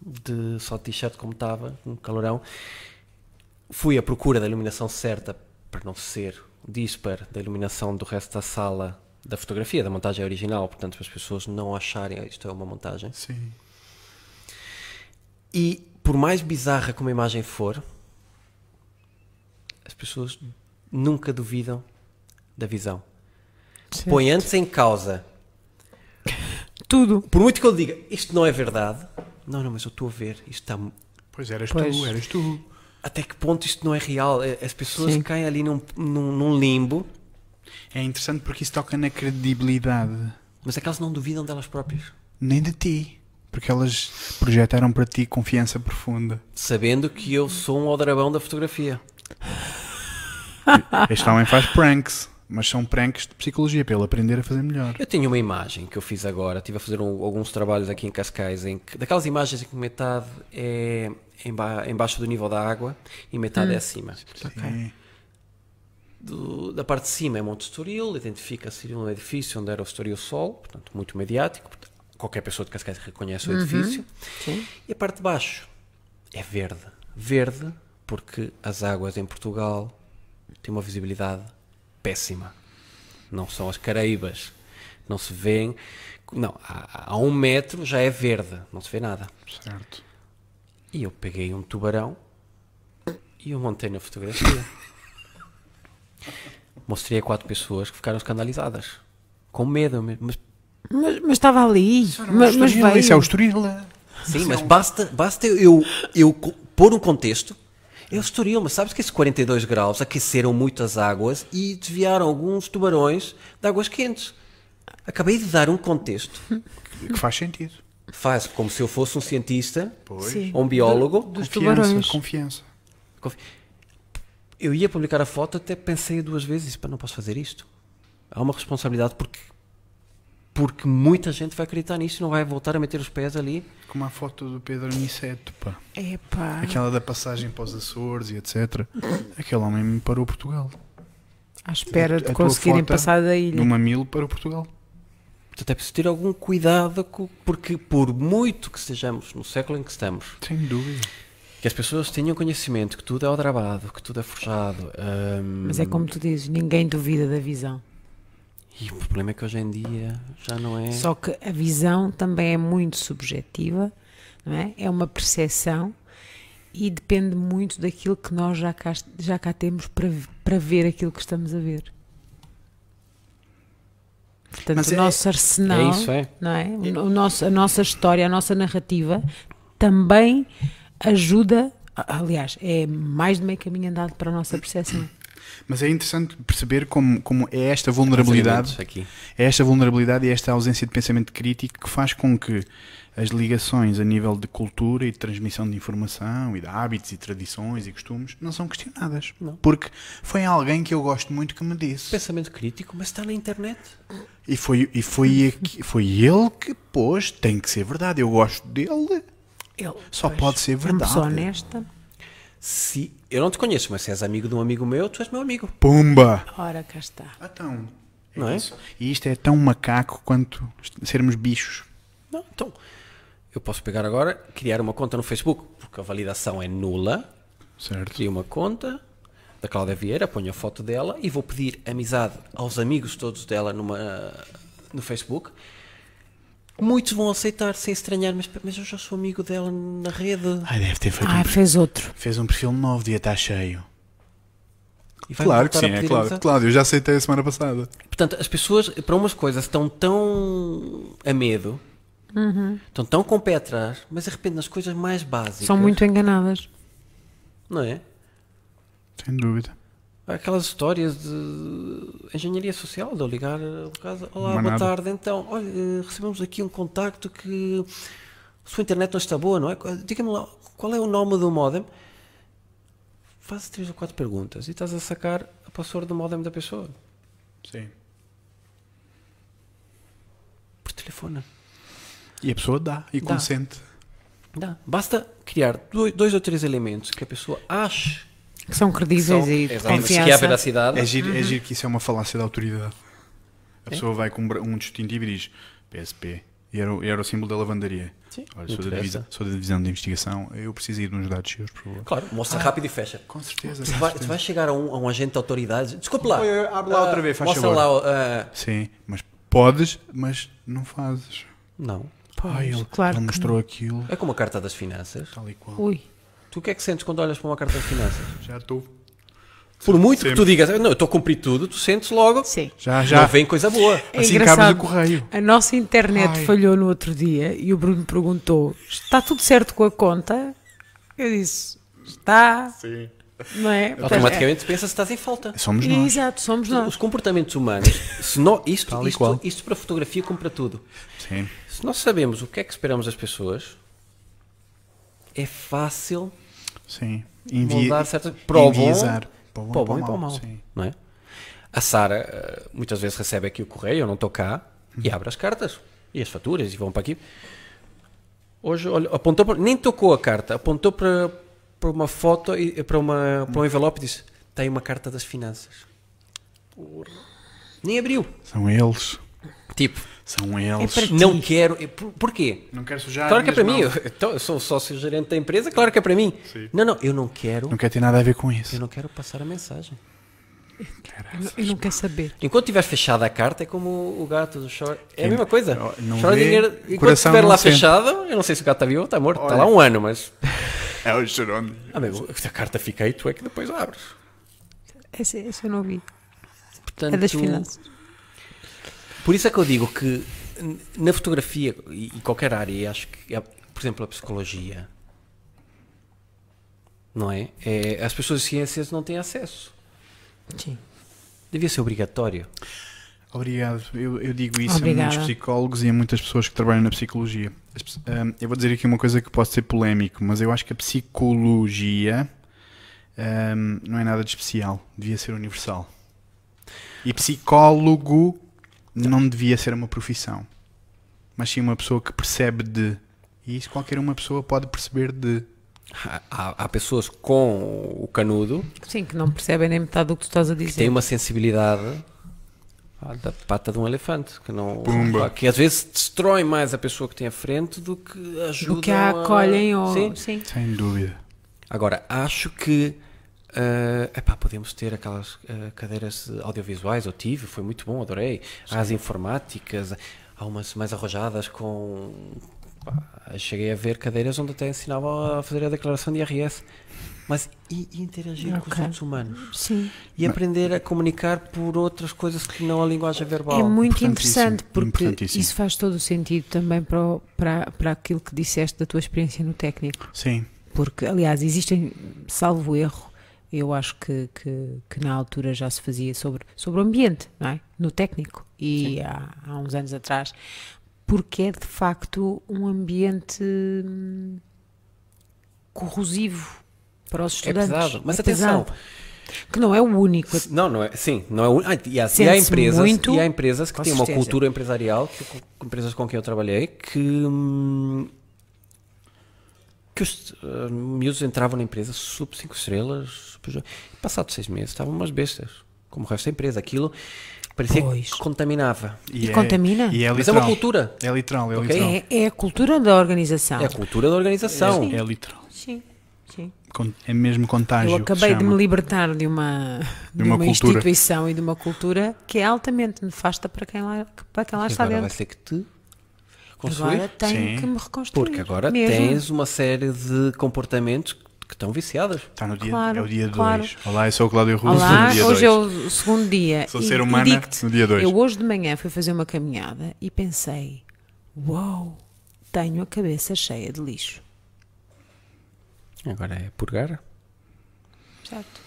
Speaker 3: de só t-shirt como estava, um calorão. Fui à procura da iluminação certa para não ser dispar da iluminação do resto da sala da fotografia, da montagem original, portanto, para as pessoas não acharem "Ah, isto é uma montagem.
Speaker 1: Sim.
Speaker 3: E por mais bizarra como a imagem for, as pessoas nunca duvidam da visão. Põe antes em causa,
Speaker 2: Tudo.
Speaker 3: por muito que eu diga isto não é verdade, não, não, mas eu estou a ver, isto está.
Speaker 1: Pois eras
Speaker 2: Pois.
Speaker 1: tu, eras tu.
Speaker 3: Até que ponto isto não é real? Eh, As pessoas
Speaker 2: Sim.
Speaker 3: caem ali num, num, num limbo,
Speaker 1: É interessante porque isso toca na credibilidade.
Speaker 3: mas é que elas não duvidam delas próprias.
Speaker 1: Nem de ti. Porque elas projetaram para ti confiança profunda.
Speaker 3: Sabendo que eu sou um aldrabão da fotografia.
Speaker 1: Este homem faz pranks. Mas são pranks de psicologia para ele aprender a fazer melhor.
Speaker 3: Eu tenho uma imagem que eu fiz agora, estive a fazer um- alguns trabalhos aqui em Cascais, em que, daquelas imagens em que metade é emba embaixo do nível da água e metade é acima.
Speaker 1: Sim.
Speaker 3: Do- da parte de cima é Monte Estoril, identifica-se um edifício onde era o Estoril Sol, portanto muito mediático, portanto, qualquer pessoa de Cascais reconhece o edifício.
Speaker 2: Sim.
Speaker 3: E a parte de baixo é verde. Verde porque as águas em Portugal têm uma visibilidade péssima. Não são as Caraíbas. Não se vêem. Não, a, a um metro já é verde, não se vê nada.
Speaker 1: Certo.
Speaker 3: E eu peguei um tubarão e eu montei na fotografia. Mostrei a quatro pessoas que ficaram escandalizadas. Com medo mesmo. Mas,
Speaker 2: Mas, mas estava ali. Mas, mas veio.
Speaker 1: Isso é o Estoril.
Speaker 3: sim, mas basta, basta eu, eu pôr um contexto. O Estoril, mas sabes que esses 42 graus aqueceram muito as águas e desviaram alguns tubarões de águas quentes. Acabei de dar um contexto.
Speaker 1: Que faz sentido.
Speaker 3: Faz como se eu fosse um cientista
Speaker 1: Pois.
Speaker 3: Ou um biólogo.
Speaker 2: Dos
Speaker 1: Confiança,
Speaker 2: tubarões.
Speaker 1: confiança.
Speaker 3: Confi- Eu ia publicar a foto, até pensei duas vezes, para não posso fazer isto. Há uma responsabilidade porque porque muita gente vai acreditar nisso e não vai voltar a meter os pés ali.
Speaker 1: Como a foto do Pedro Aniceto, pá.
Speaker 2: Epá.
Speaker 1: Aquela da passagem para os Açores e etc. Aquele homem me parou Portugal.
Speaker 2: À espera
Speaker 1: A
Speaker 2: de
Speaker 1: tua
Speaker 2: conseguirem passar da ilha.
Speaker 1: Do mamilo para o Portugal.
Speaker 3: Portanto, é preciso ter algum cuidado, porque por muito que estejamos no século em que estamos,
Speaker 1: Sem dúvida.
Speaker 3: que as pessoas tenham conhecimento que tudo é aldrabado, que tudo é forjado. hum,
Speaker 2: Mas é como tu dizes, ninguém duvida da visão.
Speaker 3: E o problema é que hoje em dia já não é.
Speaker 2: Só que a visão também é muito subjetiva, não é? É uma percepção e depende muito daquilo que nós já cá, já cá temos para, para ver aquilo que estamos a ver. Portanto,
Speaker 1: Mas
Speaker 2: o
Speaker 1: é-
Speaker 2: nosso arsenal,
Speaker 3: É isso, é.
Speaker 2: não é? O, o nosso, a nossa história, a nossa narrativa também ajuda, aliás, é mais de meio caminho andado para a nossa percepção.
Speaker 1: Mas é interessante perceber como, como é esta vulnerabilidade, é esta vulnerabilidade e esta ausência de pensamento crítico que faz com que as ligações a nível de cultura e de transmissão de informação e de hábitos e tradições e costumes não são questionadas.
Speaker 3: Não.
Speaker 1: Porque foi alguém que eu gosto muito que me disse.
Speaker 3: Pensamento crítico, mas está na internet.
Speaker 1: E foi, e foi, aqui- foi ele que pôs, tem que ser verdade, eu gosto dele.
Speaker 2: Ele,
Speaker 1: Só
Speaker 2: pois,
Speaker 1: pode ser
Speaker 2: É uma pessoa
Speaker 1: verdade.
Speaker 2: honesta.
Speaker 3: Se eu não te conheço, mas se és amigo de um amigo meu, tu és meu amigo.
Speaker 1: Pumba!
Speaker 2: Ora, cá está.
Speaker 1: Então, é
Speaker 3: Não é?
Speaker 1: isso. E isto é tão macaco quanto sermos bichos.
Speaker 3: Não, então, eu posso pegar agora, criar uma conta no Facebook, porque a validação é nula.
Speaker 1: Certo?
Speaker 3: Crio uma conta da Cláudia Vieira, ponho a foto dela e vou pedir amizade aos amigos todos dela numa, no Facebook. Muitos vão aceitar sem estranhar, mas, mas eu já sou amigo dela na rede.
Speaker 1: Ai, deve ter feito
Speaker 2: Ah,
Speaker 1: um,
Speaker 2: fez outro.
Speaker 1: fez um perfil novo, devia estar cheio.
Speaker 3: E vai
Speaker 1: Claro que sim, é claro. Claro, eu já aceitei a semana passada.
Speaker 3: Portanto, as pessoas, para umas coisas, estão tão a medo, estão tão com o pé atrás, mas de repente nas coisas mais básicas.
Speaker 2: São muito enganadas.
Speaker 3: Não é?
Speaker 1: Sem dúvida.
Speaker 3: Aquelas histórias de engenharia social, de eu ligar a casa, olá, boa tarde, então, olha, eh, recebemos aqui um contacto que a sua internet não está boa, não é? Diga-me lá, qual é o nome do modem? Faz três ou quatro perguntas e estás a sacar a password do modem da pessoa.
Speaker 1: Sim.
Speaker 3: Por telefone.
Speaker 1: E a pessoa dá e
Speaker 3: Dá.
Speaker 1: consente.
Speaker 3: Dá. Basta criar dois ou três elementos que a pessoa ache
Speaker 2: Que são
Speaker 3: que
Speaker 2: credíveis
Speaker 3: são,
Speaker 2: e de
Speaker 3: exatamente, que há
Speaker 2: confiança.
Speaker 3: veracidade.
Speaker 1: É giro, é giro que isso é uma falácia da autoridade. A
Speaker 3: É?
Speaker 1: pessoa vai com um distintivo e diz PSP. E era, o- era o símbolo da lavandaria.
Speaker 3: Sim,
Speaker 1: Olha,
Speaker 3: não
Speaker 1: sou da, divisão, sou da divisão de investigação. Eu preciso ir de uns dados seus, por favor.
Speaker 3: Claro, mostra rápido e fecha.
Speaker 1: Com certeza.
Speaker 3: Tu vai,
Speaker 1: certeza.
Speaker 3: tu vais chegar a um, a um agente de autoridade. Desculpe lá.
Speaker 1: Oi, abre lá
Speaker 3: Ah,
Speaker 1: outra vez, faz
Speaker 3: Mostra
Speaker 1: favor.
Speaker 3: lá. ah,
Speaker 1: Sim, mas podes, mas não fazes.
Speaker 3: não.
Speaker 1: Pá, ele,
Speaker 2: claro
Speaker 1: ele mostrou aquilo.
Speaker 3: É como a carta das finanças.
Speaker 1: Tal e qual.
Speaker 2: Ui,
Speaker 3: Tu o que é que sentes quando olhas para uma carta das finanças?
Speaker 1: Já estou.
Speaker 3: Por muito que
Speaker 1: Sempre.
Speaker 3: tu digas, não, eu estou a cumprir tudo, tu sentes logo.
Speaker 2: sim.
Speaker 1: Já,
Speaker 3: Já
Speaker 1: já.
Speaker 3: vem coisa boa.
Speaker 2: É
Speaker 1: assim
Speaker 2: engraçado.
Speaker 1: o correio.
Speaker 2: A nossa internet
Speaker 1: Ai.
Speaker 2: falhou no outro dia e o Bruno perguntou: está tudo certo com a conta? Eu disse: está.
Speaker 1: Sim.
Speaker 2: Não é?
Speaker 3: Automaticamente pensas que estás em falta.
Speaker 1: Somos
Speaker 2: É,
Speaker 1: nós.
Speaker 2: Exato, somos
Speaker 3: Os
Speaker 2: nós.
Speaker 3: comportamentos humanos, se nó- isto, isto,
Speaker 1: qual.
Speaker 3: isto para fotografia como para tudo.
Speaker 1: Sim.
Speaker 3: Se nós sabemos o que é que esperamos das pessoas, é fácil
Speaker 1: Sim.
Speaker 3: moldar certas para o bom.
Speaker 1: Para o
Speaker 3: bom e para o mal.
Speaker 1: Sim.
Speaker 3: Não é? A Sara eh, muitas vezes recebe aqui o correio, eu não estou cá, e abre as cartas e as faturas e vão para aqui. Hoje olha, apontou para, nem tocou a carta, apontou para, para uma foto e para, uma, para um envelope e disse: tem uma carta das finanças. Porra. Nem abriu.
Speaker 1: São eles.
Speaker 3: Tipo,
Speaker 1: São eles.
Speaker 2: ti.
Speaker 3: não quero. e por- Porquê?
Speaker 1: Não quero sujar.
Speaker 3: Claro que é para mim. Eu, então, eu sou sócio gerente da empresa, claro que é para mim.
Speaker 1: Sim.
Speaker 3: Não, não, eu não quero.
Speaker 1: Não quer ter nada a ver com isso.
Speaker 3: Eu não quero passar a mensagem.
Speaker 2: Eu não- Eu não quero saber.
Speaker 3: Enquanto tiver fechada a carta, é como o gato do chora. É a mesma coisa.
Speaker 1: Não vê,
Speaker 3: dinheiro. Enquanto estiver lá
Speaker 1: sente.
Speaker 3: fechado, eu não sei se o gato está vivo ou está morto. Está
Speaker 1: Olha.
Speaker 3: lá um ano, mas.
Speaker 1: É o chorão.
Speaker 3: Amigo, se a carta fica aí, tu é que depois abres.
Speaker 2: Esse, esse eu não vi.
Speaker 3: Portanto,
Speaker 2: É das finanças.
Speaker 3: Por isso é que eu digo que na fotografia e qualquer área, acho que, é, por exemplo, a psicologia, não é? é? As pessoas de ciências não têm acesso.
Speaker 2: Sim.
Speaker 3: Devia ser obrigatório.
Speaker 1: Obrigado. Eu, eu digo isso
Speaker 2: Obrigada.
Speaker 1: a muitos psicólogos e a muitas pessoas que trabalham na psicologia. Ahm, eu vou dizer aqui uma coisa que pode ser polémico, mas eu acho que a psicologia ahm, não é nada de especial. Devia ser universal. E psicólogo não devia ser uma profissão, mas sim uma pessoa que percebe de. E isso qualquer uma pessoa pode perceber de.
Speaker 3: Há, há- pessoas com o canudo
Speaker 2: Sim, que não percebem nem metade do que tu estás a
Speaker 3: que têm
Speaker 2: dizer.
Speaker 3: uma sensibilidade ah, da pata de um elefante, que, não,
Speaker 1: Pumba.
Speaker 3: pá, que às vezes destrói mais a pessoa que tem à frente do que ajuda
Speaker 2: Do que a acolhem ou.
Speaker 3: Sim.
Speaker 2: Sim.
Speaker 1: Sem dúvida.
Speaker 3: Agora, acho que eh, epá, podemos ter aquelas eh, cadeiras audiovisuais, eu tive, foi muito bom, adorei. Há as informáticas, há umas mais arrojadas com. pá, cheguei a ver cadeiras onde até ensinavam a fazer a declaração de IRS. Mas e, e interagir com os outros humanos?
Speaker 2: Sim.
Speaker 3: E aprender a comunicar por outras coisas que não a linguagem verbal.
Speaker 2: É muito interessante porque isso faz todo o sentido também para, o- para, para aquilo que disseste da tua experiência no técnico.
Speaker 1: Sim.
Speaker 2: Porque, aliás, existem, salvo erro, eu acho que, que, que na altura já se fazia sobre, sobre o ambiente, não é? No técnico. E há, há uns anos atrás. Porque é de facto um ambiente hum, corrosivo para os
Speaker 3: É
Speaker 2: estudantes.
Speaker 3: pesado. Mas
Speaker 2: É
Speaker 3: atenção,
Speaker 2: pesado. Que não é o único.
Speaker 3: Não, não é. Sim, não é. un- Ah, e, há, e há empresas,
Speaker 2: muito,
Speaker 3: e há empresas que têm uma
Speaker 2: certeza.
Speaker 3: cultura empresarial, que, empresas com quem eu trabalhei, que. hum, que os uh, miúdos entravam na empresa sub 5 estrelas, passados seis meses estavam umas bestas, como o resto da empresa. Aquilo parecia
Speaker 2: Pois.
Speaker 3: que contaminava.
Speaker 2: E contamina?
Speaker 1: E é
Speaker 3: Mas é uma
Speaker 1: literal.
Speaker 3: cultura.
Speaker 1: É literal, é
Speaker 3: Ok?
Speaker 1: literal.
Speaker 2: É, é a cultura da organização.
Speaker 3: É a cultura da organização.
Speaker 1: É literal.
Speaker 2: Sim, sim.
Speaker 1: É mesmo contágio.
Speaker 2: Eu acabei de me libertar de uma, de
Speaker 1: uma
Speaker 2: uma,
Speaker 1: cultura.
Speaker 2: instituição e de uma cultura que é altamente nefasta para quem lá, para quem lá está
Speaker 3: Agora vai
Speaker 2: dentro.
Speaker 3: ser que te construir.
Speaker 2: Agora tenho
Speaker 1: Sim.
Speaker 2: que me reconstruir.
Speaker 3: Porque agora
Speaker 2: mesmo.
Speaker 3: tens uma série de comportamentos que estão viciados.
Speaker 1: Está no dia,
Speaker 2: Claro,
Speaker 1: é o dia 2.
Speaker 2: claro.
Speaker 1: Olá, eu sou o Cláudio Russo.
Speaker 2: Olá,
Speaker 1: no dia
Speaker 2: hoje é
Speaker 1: dois.
Speaker 2: o segundo dia.
Speaker 1: Sou
Speaker 2: e,
Speaker 1: ser humana
Speaker 2: digo-te,
Speaker 1: no dia dois.
Speaker 2: Eu hoje de manhã fui fazer uma caminhada e pensei: uau, tenho a cabeça cheia de lixo.
Speaker 3: Agora é purgar.
Speaker 2: Certo?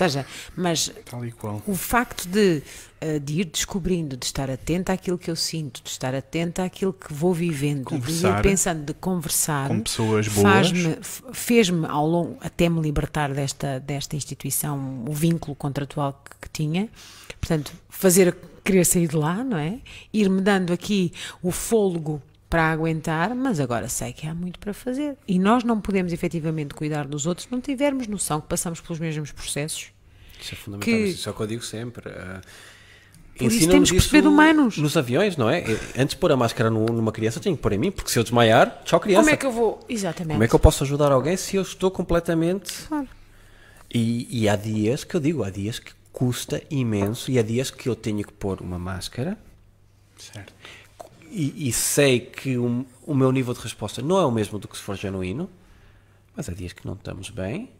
Speaker 2: Ou seja, mas o facto de, eh, de ir descobrindo, de estar atenta àquilo que eu sinto, de estar atenta àquilo que vou vivendo, de
Speaker 1: Conversar.
Speaker 2: ir pensando, de conversar,
Speaker 1: Com pessoas boas.
Speaker 2: fez-me ao longo, até me libertar desta, desta instituição, o vínculo contratual que, que tinha, portanto, fazer querer sair de lá, não é? Ir-me dando aqui o fôlego para aguentar, mas agora sei que há muito para fazer. E nós não podemos efetivamente cuidar dos outros se não tivermos noção que passamos pelos mesmos processos.
Speaker 3: Isso é fundamental,
Speaker 2: Que-
Speaker 3: isso é o que eu digo sempre. ah,
Speaker 2: Por isso temos que perceber
Speaker 3: isso
Speaker 2: humanos.
Speaker 3: Nos aviões, não é? Eh, Antes de pôr a máscara nu- numa criança, tenho que pôr em mim, porque se eu desmaiar, tchau criança.
Speaker 2: Como é que eu vou? Exatamente.
Speaker 3: Como é que eu posso ajudar alguém se eu estou completamente.
Speaker 2: Claro.
Speaker 3: E, e há dias que eu digo, há dias que custa imenso e há dias que eu tenho que pôr uma máscara
Speaker 1: Certo.
Speaker 3: E, e sei que o, o meu nível de resposta não é o mesmo do que se for genuíno, mas há dias que não estamos bem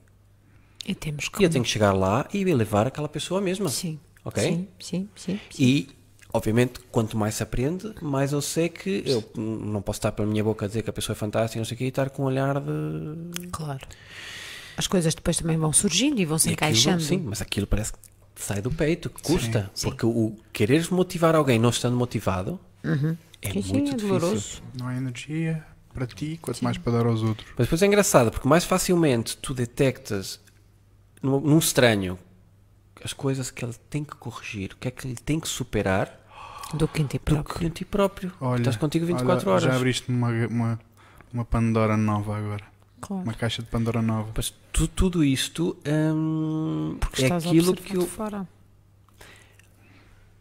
Speaker 2: E temos que.
Speaker 3: e eu tenho que chegar lá e levar aquela pessoa mesma.
Speaker 2: Sim.
Speaker 3: Ok?
Speaker 2: Sim, sim, sim. sim.
Speaker 3: E, obviamente, quanto mais se aprende, mais eu sei que eu não posso estar pela minha boca a dizer que a pessoa é fantástica, não sei o quê, e estar com um olhar de.
Speaker 2: Claro. As coisas depois também vão surgindo e vão se
Speaker 3: E aquilo,
Speaker 2: encaixando.
Speaker 3: Sim, mas aquilo parece que sai do peito, que custa.
Speaker 2: Sim.
Speaker 3: Porque o quereres motivar alguém não estando motivado é
Speaker 2: Sim,
Speaker 3: muito
Speaker 2: sim, é
Speaker 3: difícil.
Speaker 2: doloroso.
Speaker 1: Não há energia para ti, quanto mais para dar aos outros.
Speaker 3: Mas depois é engraçado, porque mais facilmente tu detectas num, num estranho as coisas que ele tem que corrigir, o que é que ele tem que superar,
Speaker 2: Do que em ti
Speaker 3: do
Speaker 2: próprio.
Speaker 3: que em ti próprio.
Speaker 1: Olha,
Speaker 3: Estás contigo 24
Speaker 1: olha,
Speaker 3: horas.
Speaker 1: Já abriste uma, uma, uma Pandora nova agora.
Speaker 2: Claro.
Speaker 1: Uma caixa de Pandora nova.
Speaker 3: Mas tu- tudo isto hum,
Speaker 2: Porque
Speaker 3: é aquilo que eu.
Speaker 2: de fora.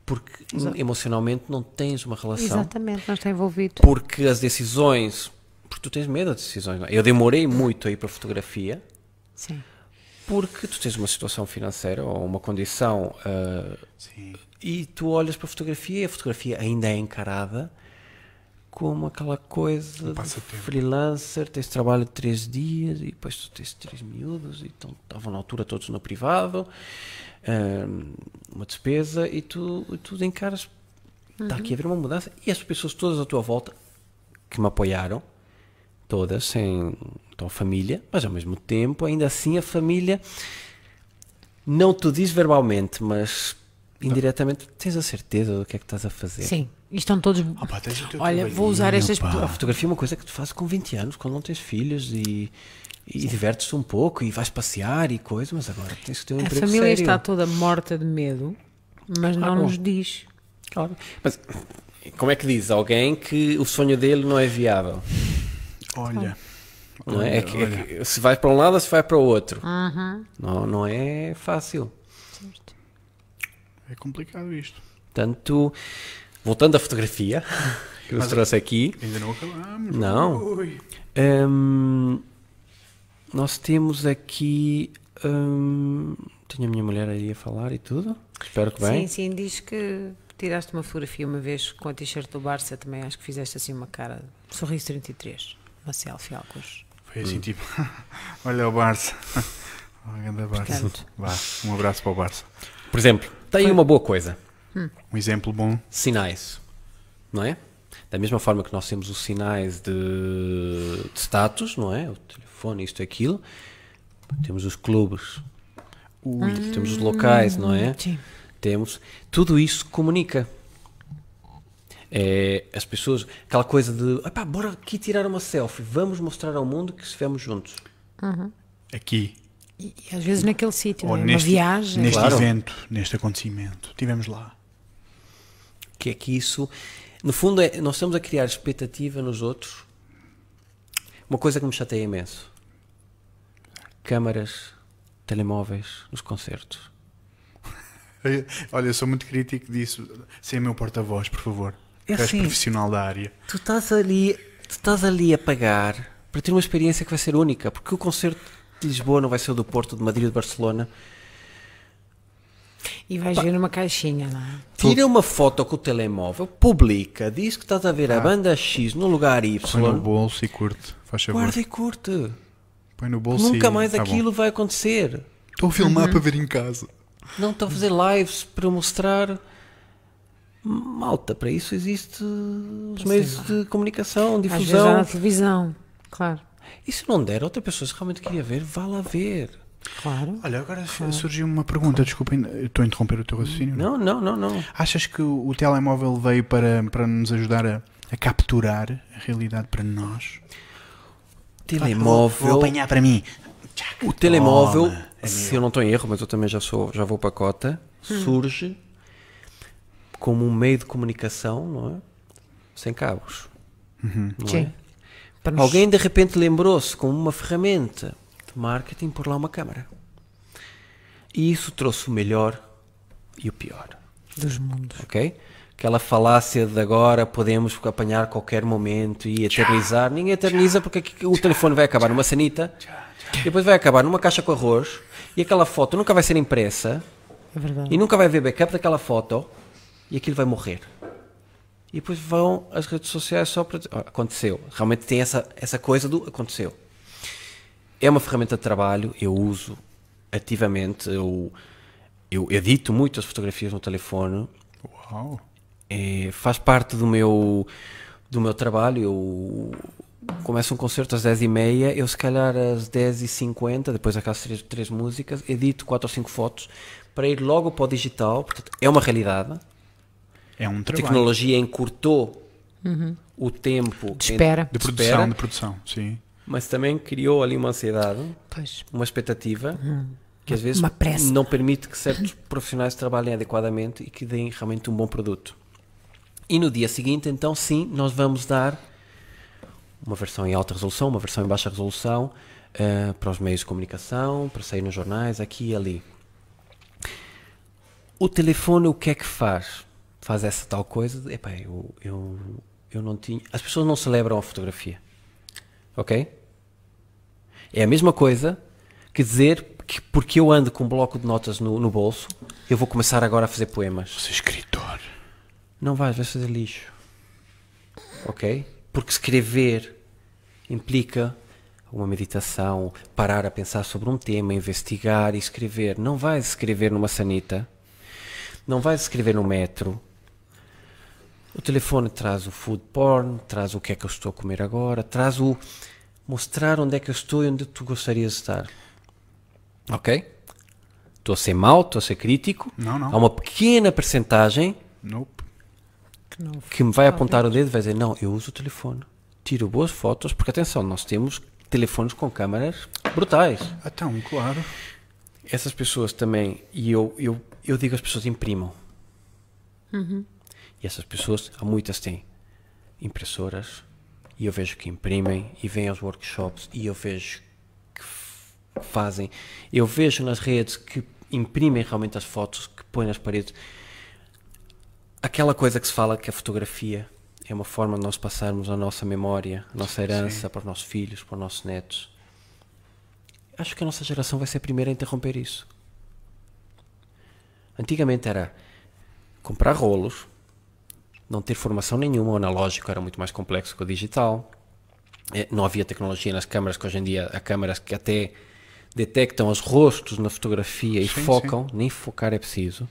Speaker 3: Porque
Speaker 2: Exato.
Speaker 3: emocionalmente não tens uma relação.
Speaker 2: Exatamente, não está envolvido.
Speaker 3: Porque as decisões. Porque tu tens medo das decisões. Não é? Eu demorei muito a ir para a fotografia
Speaker 2: Sim.
Speaker 3: porque tu tens uma situação financeira ou uma condição ah,
Speaker 1: Sim.
Speaker 3: e tu olhas para a fotografia e a fotografia ainda é encarada como aquela coisa freelancer, tens trabalho de três dias e depois tu tens três miúdos e então estavam na altura todos no privado, uma despesa e tu, e tu encaras, está aqui a haver uma mudança e as pessoas todas à tua volta que me apoiaram, todas, sem então, família, mas ao mesmo tempo, ainda assim a família não te diz verbalmente, mas indiretamente tens a certeza do que é que estás a fazer.
Speaker 2: Sim. E estão todos.
Speaker 1: Ah,
Speaker 2: Olha, vou usar estas.
Speaker 3: A fotografia é uma coisa que tu fazes com 20 anos, quando não tens filhos e, e divertes-te um pouco e vais passear e coisa, mas agora tens que ter um
Speaker 2: A
Speaker 3: emprego
Speaker 2: família
Speaker 3: sério.
Speaker 2: está toda morta de medo, mas não
Speaker 3: Claro.
Speaker 2: nos diz.
Speaker 3: Claro. Mas como é que diz alguém que o sonho dele não é viável?
Speaker 1: Olha.
Speaker 3: Não é? É que- é
Speaker 1: olha.
Speaker 3: que se vai para um lado ou se vai para o outro.
Speaker 2: Uhum.
Speaker 3: Não, não é fácil.
Speaker 1: É complicado isto.
Speaker 3: Portanto, voltando à fotografia, que nos
Speaker 1: Mas-
Speaker 3: trouxe aqui,
Speaker 1: Ainda não acabamos.
Speaker 3: Não.
Speaker 1: Ui.
Speaker 3: Hum, nós temos aqui. hum, tenho a minha mulher aí a falar e tudo. Espero que bem.
Speaker 2: Sim, sim, diz que tiraste uma fotografia uma vez com a t-shirt do Barça também, acho que fizeste assim uma cara. Sorriso 33, uma selfie, alguns.
Speaker 1: Foi
Speaker 3: Hum.
Speaker 1: assim tipo. Olha o Barça. Grande Barça.
Speaker 2: Portanto.
Speaker 1: Vá, um abraço para o Barça.
Speaker 3: Por exemplo, tem
Speaker 2: Foi-
Speaker 3: uma boa coisa:
Speaker 1: Um exemplo bom.
Speaker 3: sinais. Não é? Da mesma forma que nós temos os sinais de, de status, não é? Telefone, isto aquilo. Temos os clubes,
Speaker 1: Ui.
Speaker 3: temos os locais, não é?
Speaker 2: Sim.
Speaker 3: temos, tudo isso comunica. É, as pessoas, aquela coisa de, "Epá, bora aqui tirar uma selfie, vamos mostrar ao mundo que estivemos juntos.
Speaker 1: Aqui.
Speaker 2: E, e às vezes naquele sítio,
Speaker 1: Ou
Speaker 2: não é? uma
Speaker 1: neste,
Speaker 2: viagem.
Speaker 1: neste
Speaker 3: Claro.
Speaker 1: evento, neste acontecimento. Estivemos lá.
Speaker 3: Que é que isso, no fundo, é, nós estamos a criar expectativa nos outros. Uma coisa que me chateia imenso: câmaras, telemóveis nos concertos.
Speaker 1: Olha, eu sou muito crítico disso. Ser meu porta-voz, por favor.
Speaker 3: É
Speaker 1: Tu
Speaker 3: assim.
Speaker 1: profissional da área.
Speaker 3: Tu estás ali, tu estás ali a pagar para ter uma experiência que vai ser única, porque o concerto de Lisboa não vai ser o do Porto, de Madrid, de Barcelona.
Speaker 2: E vais ver numa caixinha, não é?
Speaker 3: Tira uma foto com o telemóvel, publica, diz que estás a ver a
Speaker 1: Ah.
Speaker 3: banda X no lugar
Speaker 1: Põe no
Speaker 3: Y,
Speaker 1: bolso e curte. Faz favor.
Speaker 3: guarda e curte.
Speaker 1: Põe no bolso
Speaker 3: Nunca
Speaker 1: e...
Speaker 3: mais
Speaker 1: tá bom.
Speaker 3: aquilo vai acontecer.
Speaker 1: Estou a filmar para ver em casa.
Speaker 3: Não estou a fazer lives para mostrar. Malta, para isso existe os meios
Speaker 2: lá.
Speaker 3: de comunicação,
Speaker 2: Às vezes já
Speaker 3: difusão.
Speaker 2: na televisão, claro.
Speaker 3: E se não der, outra pessoa se realmente queria ver, vá lá ver.
Speaker 2: Claro.
Speaker 1: Olha, agora surgiu uma pergunta, desculpem, eu estou a interromper o teu raciocínio.
Speaker 3: Não, não, não, não.
Speaker 1: Achas que o, o telemóvel veio para, para nos ajudar a, a capturar a realidade para nós?
Speaker 3: Telemóvel.
Speaker 1: vou apanhar para mim.
Speaker 3: O telemóvel,
Speaker 1: Toma, é
Speaker 3: se eu não estou em erro, mas eu também já sou, já vou para a cota, surge como um meio de comunicação, não é? Sem cabos. não
Speaker 2: Sim.
Speaker 3: é?
Speaker 2: Para nos-
Speaker 3: Alguém de repente lembrou-se como uma ferramenta marketing por lá uma câmara. E isso trouxe o melhor e o pior,
Speaker 2: dos mundos.
Speaker 3: ok? Aquela falácia de agora podemos apanhar qualquer momento e eternizar. Ninguém eterniza porque o telefone vai acabar numa sanita, e depois vai acabar numa caixa com arroz e aquela foto nunca vai ser impressa
Speaker 2: É
Speaker 3: e nunca vai haver backup daquela foto e aquilo vai morrer. E depois vão as redes sociais só para dizer, "Ó, aconteceu. Realmente tem essa, essa coisa do aconteceu. É uma ferramenta de trabalho, eu uso ativamente, eu, eu edito muitas fotografias no telefone,
Speaker 1: Uau.
Speaker 3: é, faz parte do meu, do meu trabalho. Eu começo um concerto às 10h30, eu se calhar às 10h50, depois daquelas três, três músicas, edito 4 ou 5 fotos para ir logo para o digital. Portanto, é uma realidade.
Speaker 1: É um
Speaker 3: A
Speaker 1: trabalho.
Speaker 3: tecnologia encurtou o tempo
Speaker 2: De espera.
Speaker 1: De produção,
Speaker 3: espera,
Speaker 1: de produção, sim.
Speaker 3: Mas também criou ali uma ansiedade,
Speaker 2: Pois.
Speaker 3: uma expectativa que às vezes não permite que certos profissionais trabalhem adequadamente e que deem realmente um bom produto. E no dia seguinte, então, sim, nós vamos dar uma versão em alta resolução, uma versão em baixa resolução eh, para os meios de comunicação, para sair nos jornais, aqui e ali. O telefone, o que é que faz? Faz essa tal coisa? Epá, eu, eu, eu não tinha. As pessoas não celebram a fotografia. Ok? É a mesma coisa que dizer que porque eu ando com um bloco de notas no, no bolso, eu vou começar agora a fazer poemas.
Speaker 1: Você é escritor.
Speaker 3: Não vais, vais fazer lixo. Ok? Porque escrever implica uma meditação, parar a pensar sobre um tema, investigar e escrever. Não vais escrever numa sanita, não vais escrever no metro. O telefone traz o food porn, traz o que é que eu estou a comer agora, traz o mostrar onde é que eu estou e onde tu gostarias de estar. Ok? Estou a ser mau, estou a ser crítico.
Speaker 1: Não, não.
Speaker 3: Há uma pequena percentagem
Speaker 1: Nope.
Speaker 2: Que não
Speaker 3: que me vai apontar o dedo e vai dizer: Não, eu uso o telefone, tiro boas fotos, porque atenção, nós temos telefones com câmaras brutais.
Speaker 1: Então, claro.
Speaker 3: Essas pessoas também, e eu, eu, eu digo às pessoas: imprimam. E essas pessoas, há muitas têm impressoras, e eu vejo que imprimem, e vêm aos workshops, e eu vejo que fazem. Eu vejo nas redes que imprimem realmente as fotos, que põem nas paredes. Aquela coisa que se fala que a fotografia é uma forma de nós passarmos a nossa memória, a nossa herança para os nossos filhos, para os nossos netos. Acho que a nossa geração vai ser a primeira a interromper isso. Antigamente era comprar rolos, não ter formação nenhuma, o analógico era muito mais complexo que o digital. Eh, Não havia tecnologia nas câmaras, que hoje em dia há câmaras que até detectam os rostos na fotografia e
Speaker 1: Sim,
Speaker 3: focam, nem focar é preciso.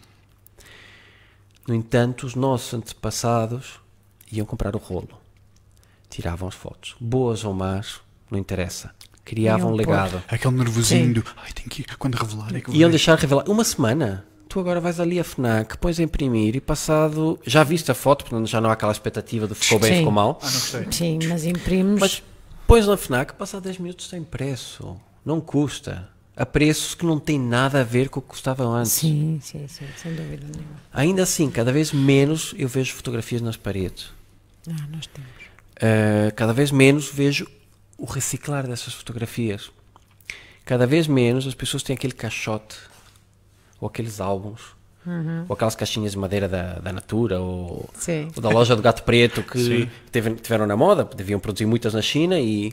Speaker 3: No entanto, os nossos antepassados iam comprar o rolo, tiravam as fotos, boas ou más, não interessa, criavam um legado.
Speaker 1: Aquele nervosinho
Speaker 2: Sim.
Speaker 1: do. Ai, tem que ir. Quando revelar é que
Speaker 3: Iam deixar revelar uma semana. Tu agora vais ali a FNAC, pões a imprimir e passado. Já viste a foto, portanto já não há aquela expectativa de ficou bem,
Speaker 2: Sim.
Speaker 3: ficou mal.
Speaker 1: Ah, não gostei.
Speaker 2: Sim, mas imprimes.
Speaker 3: Mas pões na FNAC, passado 10 minutos está impresso. Não custa. A preços que não tem nada a ver com o que custava antes.
Speaker 2: Sim, sim, sim, sem dúvida nenhuma.
Speaker 3: Ainda assim, cada vez menos eu vejo fotografias nas paredes.
Speaker 2: Ah, nós temos.
Speaker 3: Uh, cada vez menos vejo o reciclar dessas fotografias. Cada vez menos as pessoas têm aquele caixote, ou aqueles álbuns, ou aquelas caixinhas de madeira da, da Natura, ou, ou da loja do Gato Preto que teve- tiveram na moda, deviam produzir muitas na China e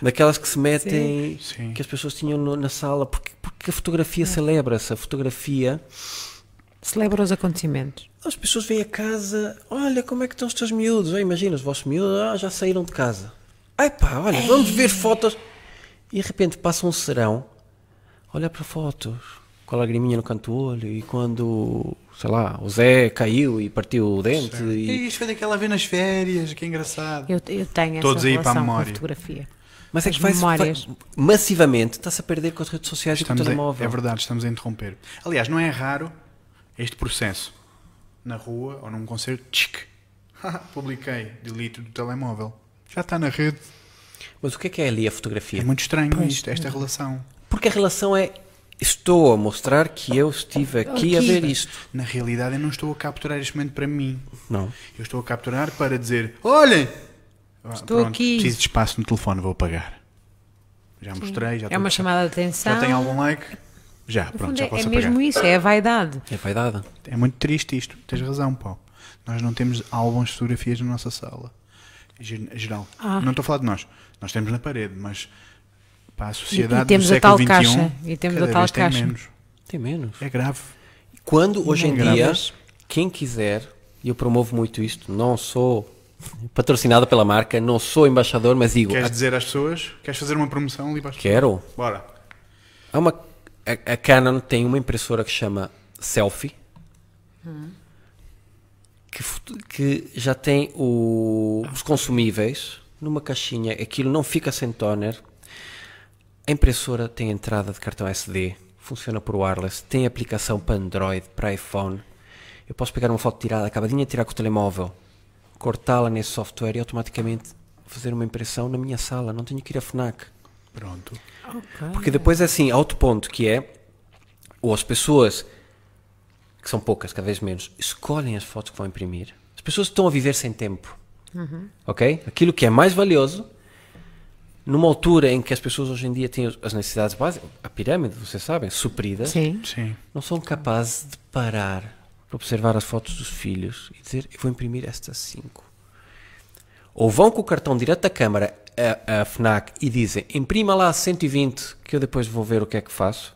Speaker 3: daquelas que se metem,
Speaker 1: Sim.
Speaker 3: que as pessoas tinham no- na sala, porque, porque a fotografia celebra-se, a fotografia
Speaker 2: Celebra os acontecimentos.
Speaker 3: as pessoas vêm a casa, olha como é que estão os teus miúdos. Ah, imagina, os vossos miúdos ah, já saíram de casa. Ai pá, olha, vamos ver fotos. E de repente passa um serão, olha para fotos, com a lagriminha no canto do olho. E quando, sei lá, o Zé caiu e partiu o dente.
Speaker 1: E
Speaker 3: E...
Speaker 1: isto foi daquela vez nas férias, que engraçado.
Speaker 2: Eu, eu tenho
Speaker 1: Todos
Speaker 2: essa
Speaker 1: aí para a
Speaker 2: relação com a
Speaker 1: memória.
Speaker 2: fotografia.
Speaker 3: Mas é que vai, vai- massivamente está-se a perder com as redes sociais e com o
Speaker 1: Estamos
Speaker 3: telemóvel.
Speaker 1: é verdade, estamos a interromper. Aliás, não é raro este processo. Na rua ou num concerto, tchic, publiquei, delete do telemóvel. Já está na rede.
Speaker 3: Mas o que é que é ali a fotografia?
Speaker 1: É muito estranho
Speaker 2: Pois.
Speaker 1: isto, esta relação.
Speaker 3: Porque a relação é estou a mostrar que eu estive aqui, a
Speaker 2: Aqui.
Speaker 3: ver isto.
Speaker 1: Na realidade, eu não estou a capturar este momento para mim.
Speaker 3: Não.
Speaker 1: Eu estou a capturar para dizer: olhem! Ah,
Speaker 2: Estou aqui.
Speaker 1: Preciso de espaço no telefone, vou apagar. Já mostrei, já
Speaker 2: É uma chamada de atenção.
Speaker 1: Já tem algum like? Já,
Speaker 2: No
Speaker 1: pronto, já
Speaker 2: é,
Speaker 1: posso
Speaker 2: é
Speaker 1: apagar.
Speaker 2: mesmo isso, é a vaidade.
Speaker 3: É vaidade.
Speaker 1: É muito triste isto. Tens razão, Paulo. Nós não temos álbuns de fotografias na nossa sala. Geral.
Speaker 2: Ah.
Speaker 1: Não estou a falar de nós. Nós temos na parede, mas para a
Speaker 2: E,
Speaker 1: sociedade
Speaker 2: e temos
Speaker 1: do
Speaker 2: a tal
Speaker 1: século XXI,
Speaker 2: caixa. E temos a tal
Speaker 1: vez tem
Speaker 2: caixa.
Speaker 1: menos.
Speaker 3: Tem menos.
Speaker 1: É grave.
Speaker 3: Quando hoje em
Speaker 1: Não
Speaker 3: dia, quem quiser, e eu promovo muito isto, não sou patrocinado pela marca, não sou embaixador, mas digo,
Speaker 1: Queres
Speaker 3: "Ah,
Speaker 1: dizer às pessoas? Queres fazer uma promoção ali para as
Speaker 3: quero.
Speaker 1: Bora.
Speaker 3: Há uma, a, a Canon tem uma impressora que chama Selfie, que, foto- que já tem o- os consumíveis numa caixinha, aquilo não fica sem toner. A impressora tem entrada de cartão SD, funciona por wireless, tem aplicação para Android, para iPhone. Eu posso pegar uma foto tirada, acabadinha de tirar com o telemóvel, cortá-la nesse software e automaticamente fazer uma impressão na minha sala, não tenho que ir à FNAC.
Speaker 1: Pronto.
Speaker 3: Porque depois é assim, há outro ponto que é, ou as pessoas, que são poucas, cada vez menos, escolhem as fotos que vão imprimir. As pessoas estão a viver sem tempo. Ok? Aquilo que é mais valioso, numa altura em que as pessoas hoje em dia têm as necessidades básicas, a pirâmide, vocês sabem, supridas,
Speaker 2: Sim.
Speaker 1: Sim.
Speaker 3: não são capazes de parar para observar as fotos dos filhos e dizer, eu vou imprimir estas cinco. Ou vão com o cartão direto da câmara à, à FNAC e dizem, imprima lá 120 que eu depois vou ver o que é que faço.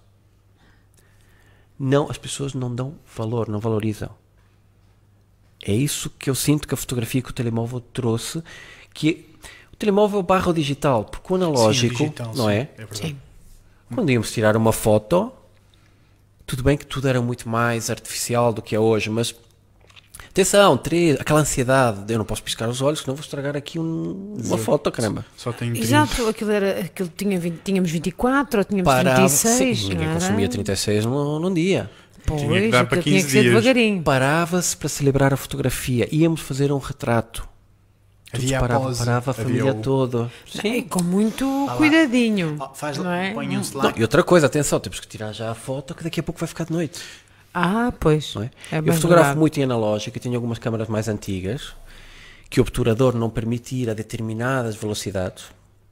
Speaker 3: Não, as pessoas não dão valor, não valorizam. É isso que eu sinto que a fotografia que o telemóvel trouxe, que telemóvel barra o digital, porque o analógico,
Speaker 1: Sim, o digital,
Speaker 3: não
Speaker 1: sim,
Speaker 3: é?
Speaker 1: verdade.
Speaker 2: Sim.
Speaker 3: Quando íamos tirar uma foto, tudo bem que tudo era muito mais artificial do que é hoje, mas atenção, três, aquela ansiedade, eu não posso piscar os olhos, senão vou estragar aqui um- uma foto, caramba.
Speaker 1: Só tenho 30.
Speaker 2: Exato, aquilo era, aquilo tinha 20, tínhamos 24 ou tínhamos
Speaker 3: Parava,
Speaker 2: 36.
Speaker 3: sim, ninguém
Speaker 2: era?
Speaker 3: consumia 36 num, num dia.
Speaker 2: Pois,
Speaker 1: Tinha que dar para
Speaker 2: aquilo tinha
Speaker 1: 15
Speaker 2: que ser
Speaker 1: dias.
Speaker 2: devagarinho.
Speaker 3: Parava-se para celebrar a fotografia, íamos fazer um retrato.
Speaker 1: Havia a
Speaker 3: parava,
Speaker 1: pose,
Speaker 3: parava a
Speaker 1: havia
Speaker 3: família
Speaker 1: o-
Speaker 3: toda.
Speaker 2: E com muito cuidadinho.
Speaker 1: Ah, faz,
Speaker 2: não é?
Speaker 1: Ponham-se lá.
Speaker 3: Não, e outra coisa, atenção, temos que tirar já a foto que daqui a pouco vai ficar de noite.
Speaker 2: Ah, pois.
Speaker 3: é?
Speaker 2: É
Speaker 3: eu fotografo
Speaker 2: verdade.
Speaker 3: muito em analógico e tenho algumas câmaras mais antigas que o obturador não permite ir a determinadas velocidades.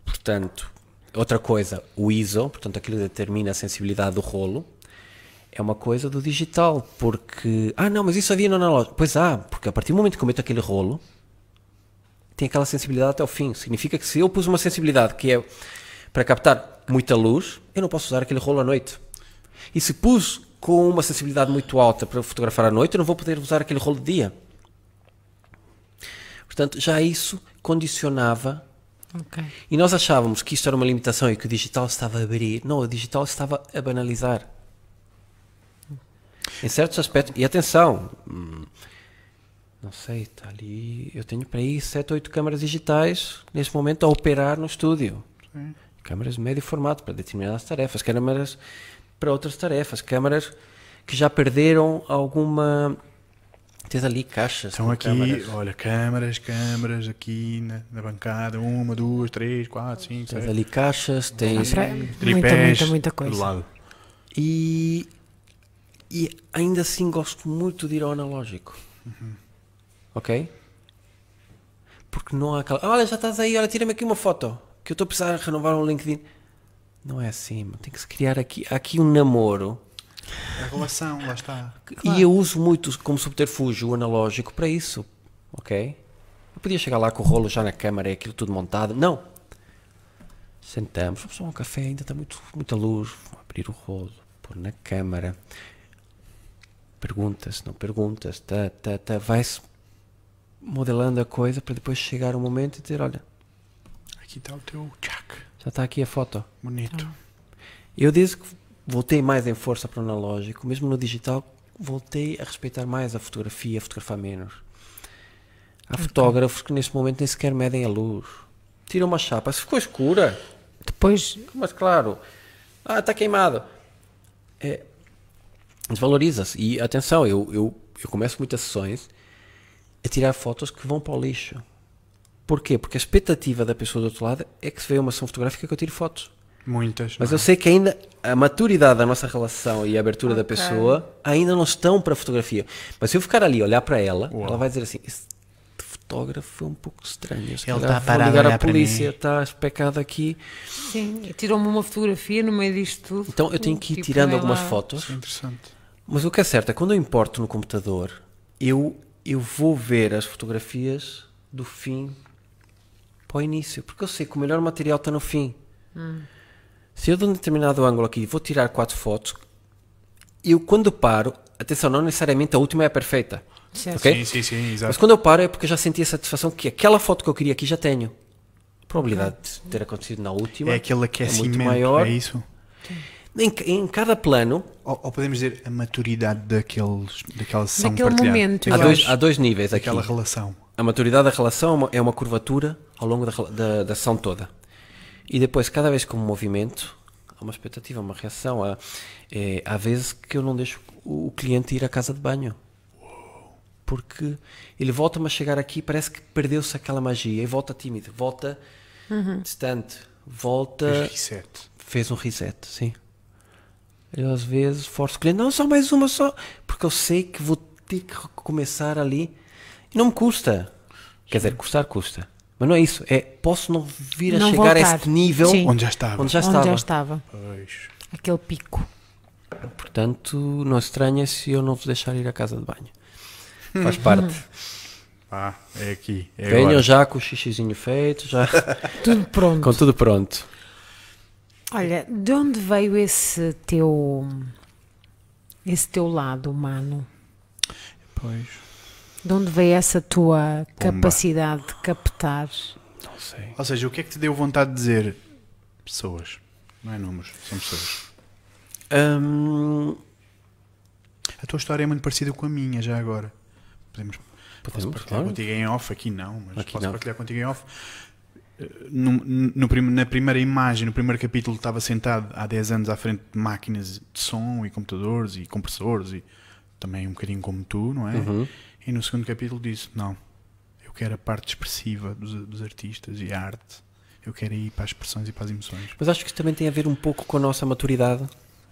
Speaker 3: Portanto, outra coisa, o ISO, portanto aquilo determina a sensibilidade do rolo, é uma coisa do digital, porque ah não, mas isso havia no analógico. Pois há, porque a partir do momento que eu meto aquele rolo, tem aquela sensibilidade até o fim. Significa que se eu pus uma sensibilidade que é para captar muita luz, eu não posso usar aquele rolo à noite. E se pus com uma sensibilidade muito alta para fotografar à noite, eu não vou poder usar aquele rolo de dia. Portanto, já isso condicionava.
Speaker 2: Ok.
Speaker 3: E nós achávamos que isto era uma limitação e que o digital estava a abrir. Não, o digital estava a banalizar. Em certos aspectos. E atenção, hum, não sei, está ali. Eu tenho para aí 7 ou 8 câmaras digitais neste momento a operar no estúdio. Câmaras de médio formato para determinadas tarefas, câmaras para outras tarefas, câmaras que já perderam alguma. Tens ali caixas.
Speaker 1: Estão aqui,
Speaker 3: câmaras.
Speaker 1: olha, câmaras, câmaras aqui na, na bancada, uma, duas, três, quatro, cinco,
Speaker 3: Tens
Speaker 1: seis.
Speaker 3: ali caixas, tens.
Speaker 2: Muita,
Speaker 1: tripés,
Speaker 2: muita, muita
Speaker 1: do
Speaker 2: coisa.
Speaker 1: lado.
Speaker 3: E, e ainda assim gosto muito de ir ao analógico. Ok? Porque não há aquela. Olha, já estás aí, olha, tira-me aqui uma foto. Que eu estou a precisar renovar um LinkedIn. Não é assim, mano. tem que se criar aqui, aqui um namoro.
Speaker 1: A relação, lá está.
Speaker 3: E eu uso muito como subterfúgio o analógico para isso. Ok? Eu podia chegar lá com o rolo já na câmara e aquilo tudo montado. Não. Sentamos, vamos tomar um café, ainda está muito, muita luz. Vou abrir o rolo, pôr na câmara. Perguntas, não perguntas, tá, tá, tá. Vai-se modelando a coisa para depois chegar o momento e dizer: Olha,
Speaker 1: Aqui está o teu tchac.
Speaker 3: já está aqui a foto.
Speaker 1: Bonito.
Speaker 3: Eu desde que voltei mais em força para o analógico, mesmo no digital, voltei a respeitar mais a fotografia, a fotografar menos. Há fotógrafos que neste momento nem sequer medem a luz. tira uma chapa, se ficou escura,
Speaker 2: Depois,
Speaker 3: mas claro, ah, está queimado. É, desvaloriza-se. E atenção, eu, eu, eu começo muitas sessões a tirar fotos que vão para o lixo. Porquê? Porque a expectativa da pessoa do outro lado é que se vê uma sessão fotográfica que eu tire fotos.
Speaker 1: Muitas.
Speaker 3: Mas
Speaker 1: não
Speaker 3: eu
Speaker 1: é?
Speaker 3: sei que ainda a maturidade da nossa relação e a abertura da
Speaker 2: Ok.
Speaker 3: pessoa ainda não estão para a fotografia. Mas se eu ficar ali e olhar para ela,
Speaker 1: Uau.
Speaker 3: ela vai dizer assim: esse fotógrafo é um pouco estranho. Se
Speaker 1: Ele está parado a
Speaker 3: ligar à
Speaker 1: olhar para
Speaker 3: polícia,
Speaker 1: mim."
Speaker 3: está especado aqui.
Speaker 2: sim, tirou-me uma fotografia no meio disto tudo.
Speaker 3: Então eu tenho que ir
Speaker 2: Tipo,
Speaker 3: tirando
Speaker 2: vem
Speaker 3: algumas
Speaker 2: lá.
Speaker 3: fotos.
Speaker 1: Isso é interessante.
Speaker 3: Mas o que é certo é que quando eu importo no computador, eu, eu vou ver as fotografias do fim para o início, porque eu sei que o melhor material está no fim. Se eu de um determinado ângulo aqui vou tirar quatro fotos, eu quando paro, atenção, não necessariamente a última é a perfeita.
Speaker 2: Certo.
Speaker 3: Ok?
Speaker 1: Sim, sim, sim,
Speaker 3: Mas
Speaker 1: exato.
Speaker 3: quando eu paro é porque eu já senti a satisfação que aquela foto que eu queria aqui já tenho. A probabilidade de ter acontecido na última
Speaker 1: É aquele aquecimento,
Speaker 3: muito maior.
Speaker 1: é isso?
Speaker 3: Em, em cada plano,
Speaker 1: Ou, ou podemos dizer a maturidade daqueles, daquela sessão
Speaker 2: Naquele
Speaker 1: partilhada.
Speaker 2: momento,
Speaker 3: há dois, há dois níveis aqui.
Speaker 1: Daquela relação.
Speaker 3: A maturidade da relação é uma, é uma curvatura ao longo da, da, da sessão toda. E depois, cada vez que um movimento, há uma expectativa, uma reação. Há, é, há vezes que eu não deixo o, cliente ir à casa de banho. Porque ele volta-me a chegar aqui parece que perdeu-se aquela magia e volta tímido, volta distante, volta.
Speaker 1: Fez reset.
Speaker 3: Fez um reset, sim. Eu às vezes forço o cliente, não, só mais uma só, porque eu sei que vou ter que recomeçar ali. E não me custa. Quer dizer, custar custa. Mas não é isso, é posso não vir a
Speaker 2: Não
Speaker 3: chegar a
Speaker 2: voltar.
Speaker 3: este nível
Speaker 2: Sim.
Speaker 1: Onde já estava.
Speaker 3: onde já
Speaker 2: Onde
Speaker 3: estava.
Speaker 2: já estava.
Speaker 1: Pois.
Speaker 2: Aquele pico.
Speaker 3: Portanto, não estranha se eu não vos deixar ir à casa de banho. Faz parte.
Speaker 1: Ah, é aqui. É
Speaker 3: Venham
Speaker 1: agora.
Speaker 3: já com o xixizinho feito, já
Speaker 2: Tudo pronto.
Speaker 3: com tudo pronto.
Speaker 2: Olha, de onde veio esse teu esse teu lado humano?
Speaker 1: Pois.
Speaker 2: De onde veio essa tua capacidade de captar?
Speaker 3: Não sei.
Speaker 1: Ou seja, o que é que te deu vontade de dizer? Pessoas. Não é números, são pessoas.
Speaker 3: Hum,
Speaker 1: A tua história é muito parecida com a minha, já agora. Podemos posso
Speaker 3: Podemos,
Speaker 1: partilhar
Speaker 3: claro.
Speaker 1: contigo em off, aqui não, mas
Speaker 3: Aqui
Speaker 1: posso
Speaker 3: não.
Speaker 1: partilhar contigo em off. No- no prim- na primeira imagem, no primeiro capítulo, estava sentado há 10 anos à frente de máquinas de som e computadores e compressores e também um bocadinho como tu, não é?
Speaker 3: Uhum.
Speaker 1: E no segundo capítulo disse: Não, eu quero a parte expressiva dos, dos artistas e a arte. Eu quero ir para as expressões e para as emoções.
Speaker 3: Mas acho que isso também tem a ver um pouco com a nossa maturidade